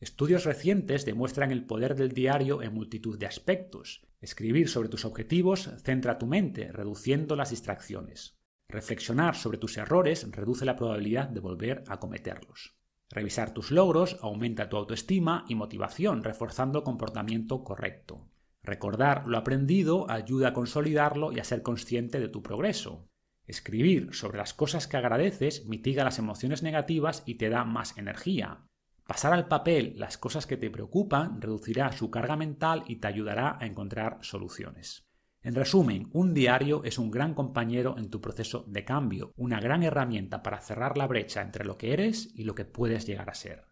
Estudios recientes demuestran el poder del diario en multitud de aspectos. Escribir sobre tus objetivos centra tu mente, reduciendo las distracciones. Reflexionar sobre tus errores reduce la probabilidad de volver a cometerlos. Revisar tus logros aumenta tu autoestima y motivación, reforzando el comportamiento correcto. Recordar lo aprendido ayuda a consolidarlo y a ser consciente de tu progreso. Escribir sobre las cosas que agradeces mitiga las emociones negativas y te da más energía. Pasar al papel las cosas que te preocupan reducirá su carga mental y te ayudará a encontrar soluciones. En resumen, un diario es un gran compañero en tu proceso de cambio, una gran herramienta para cerrar la brecha entre lo que eres y lo que puedes llegar a ser.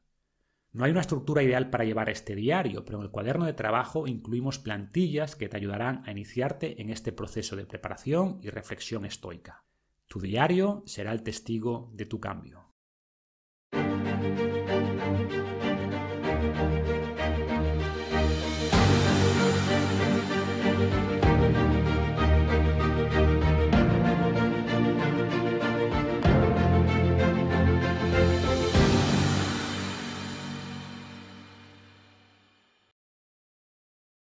No hay una estructura ideal para llevar este diario, pero en el cuaderno de trabajo incluimos plantillas que te ayudarán a iniciarte en este proceso de preparación y reflexión estoica. Tu diario será el testigo de tu cambio.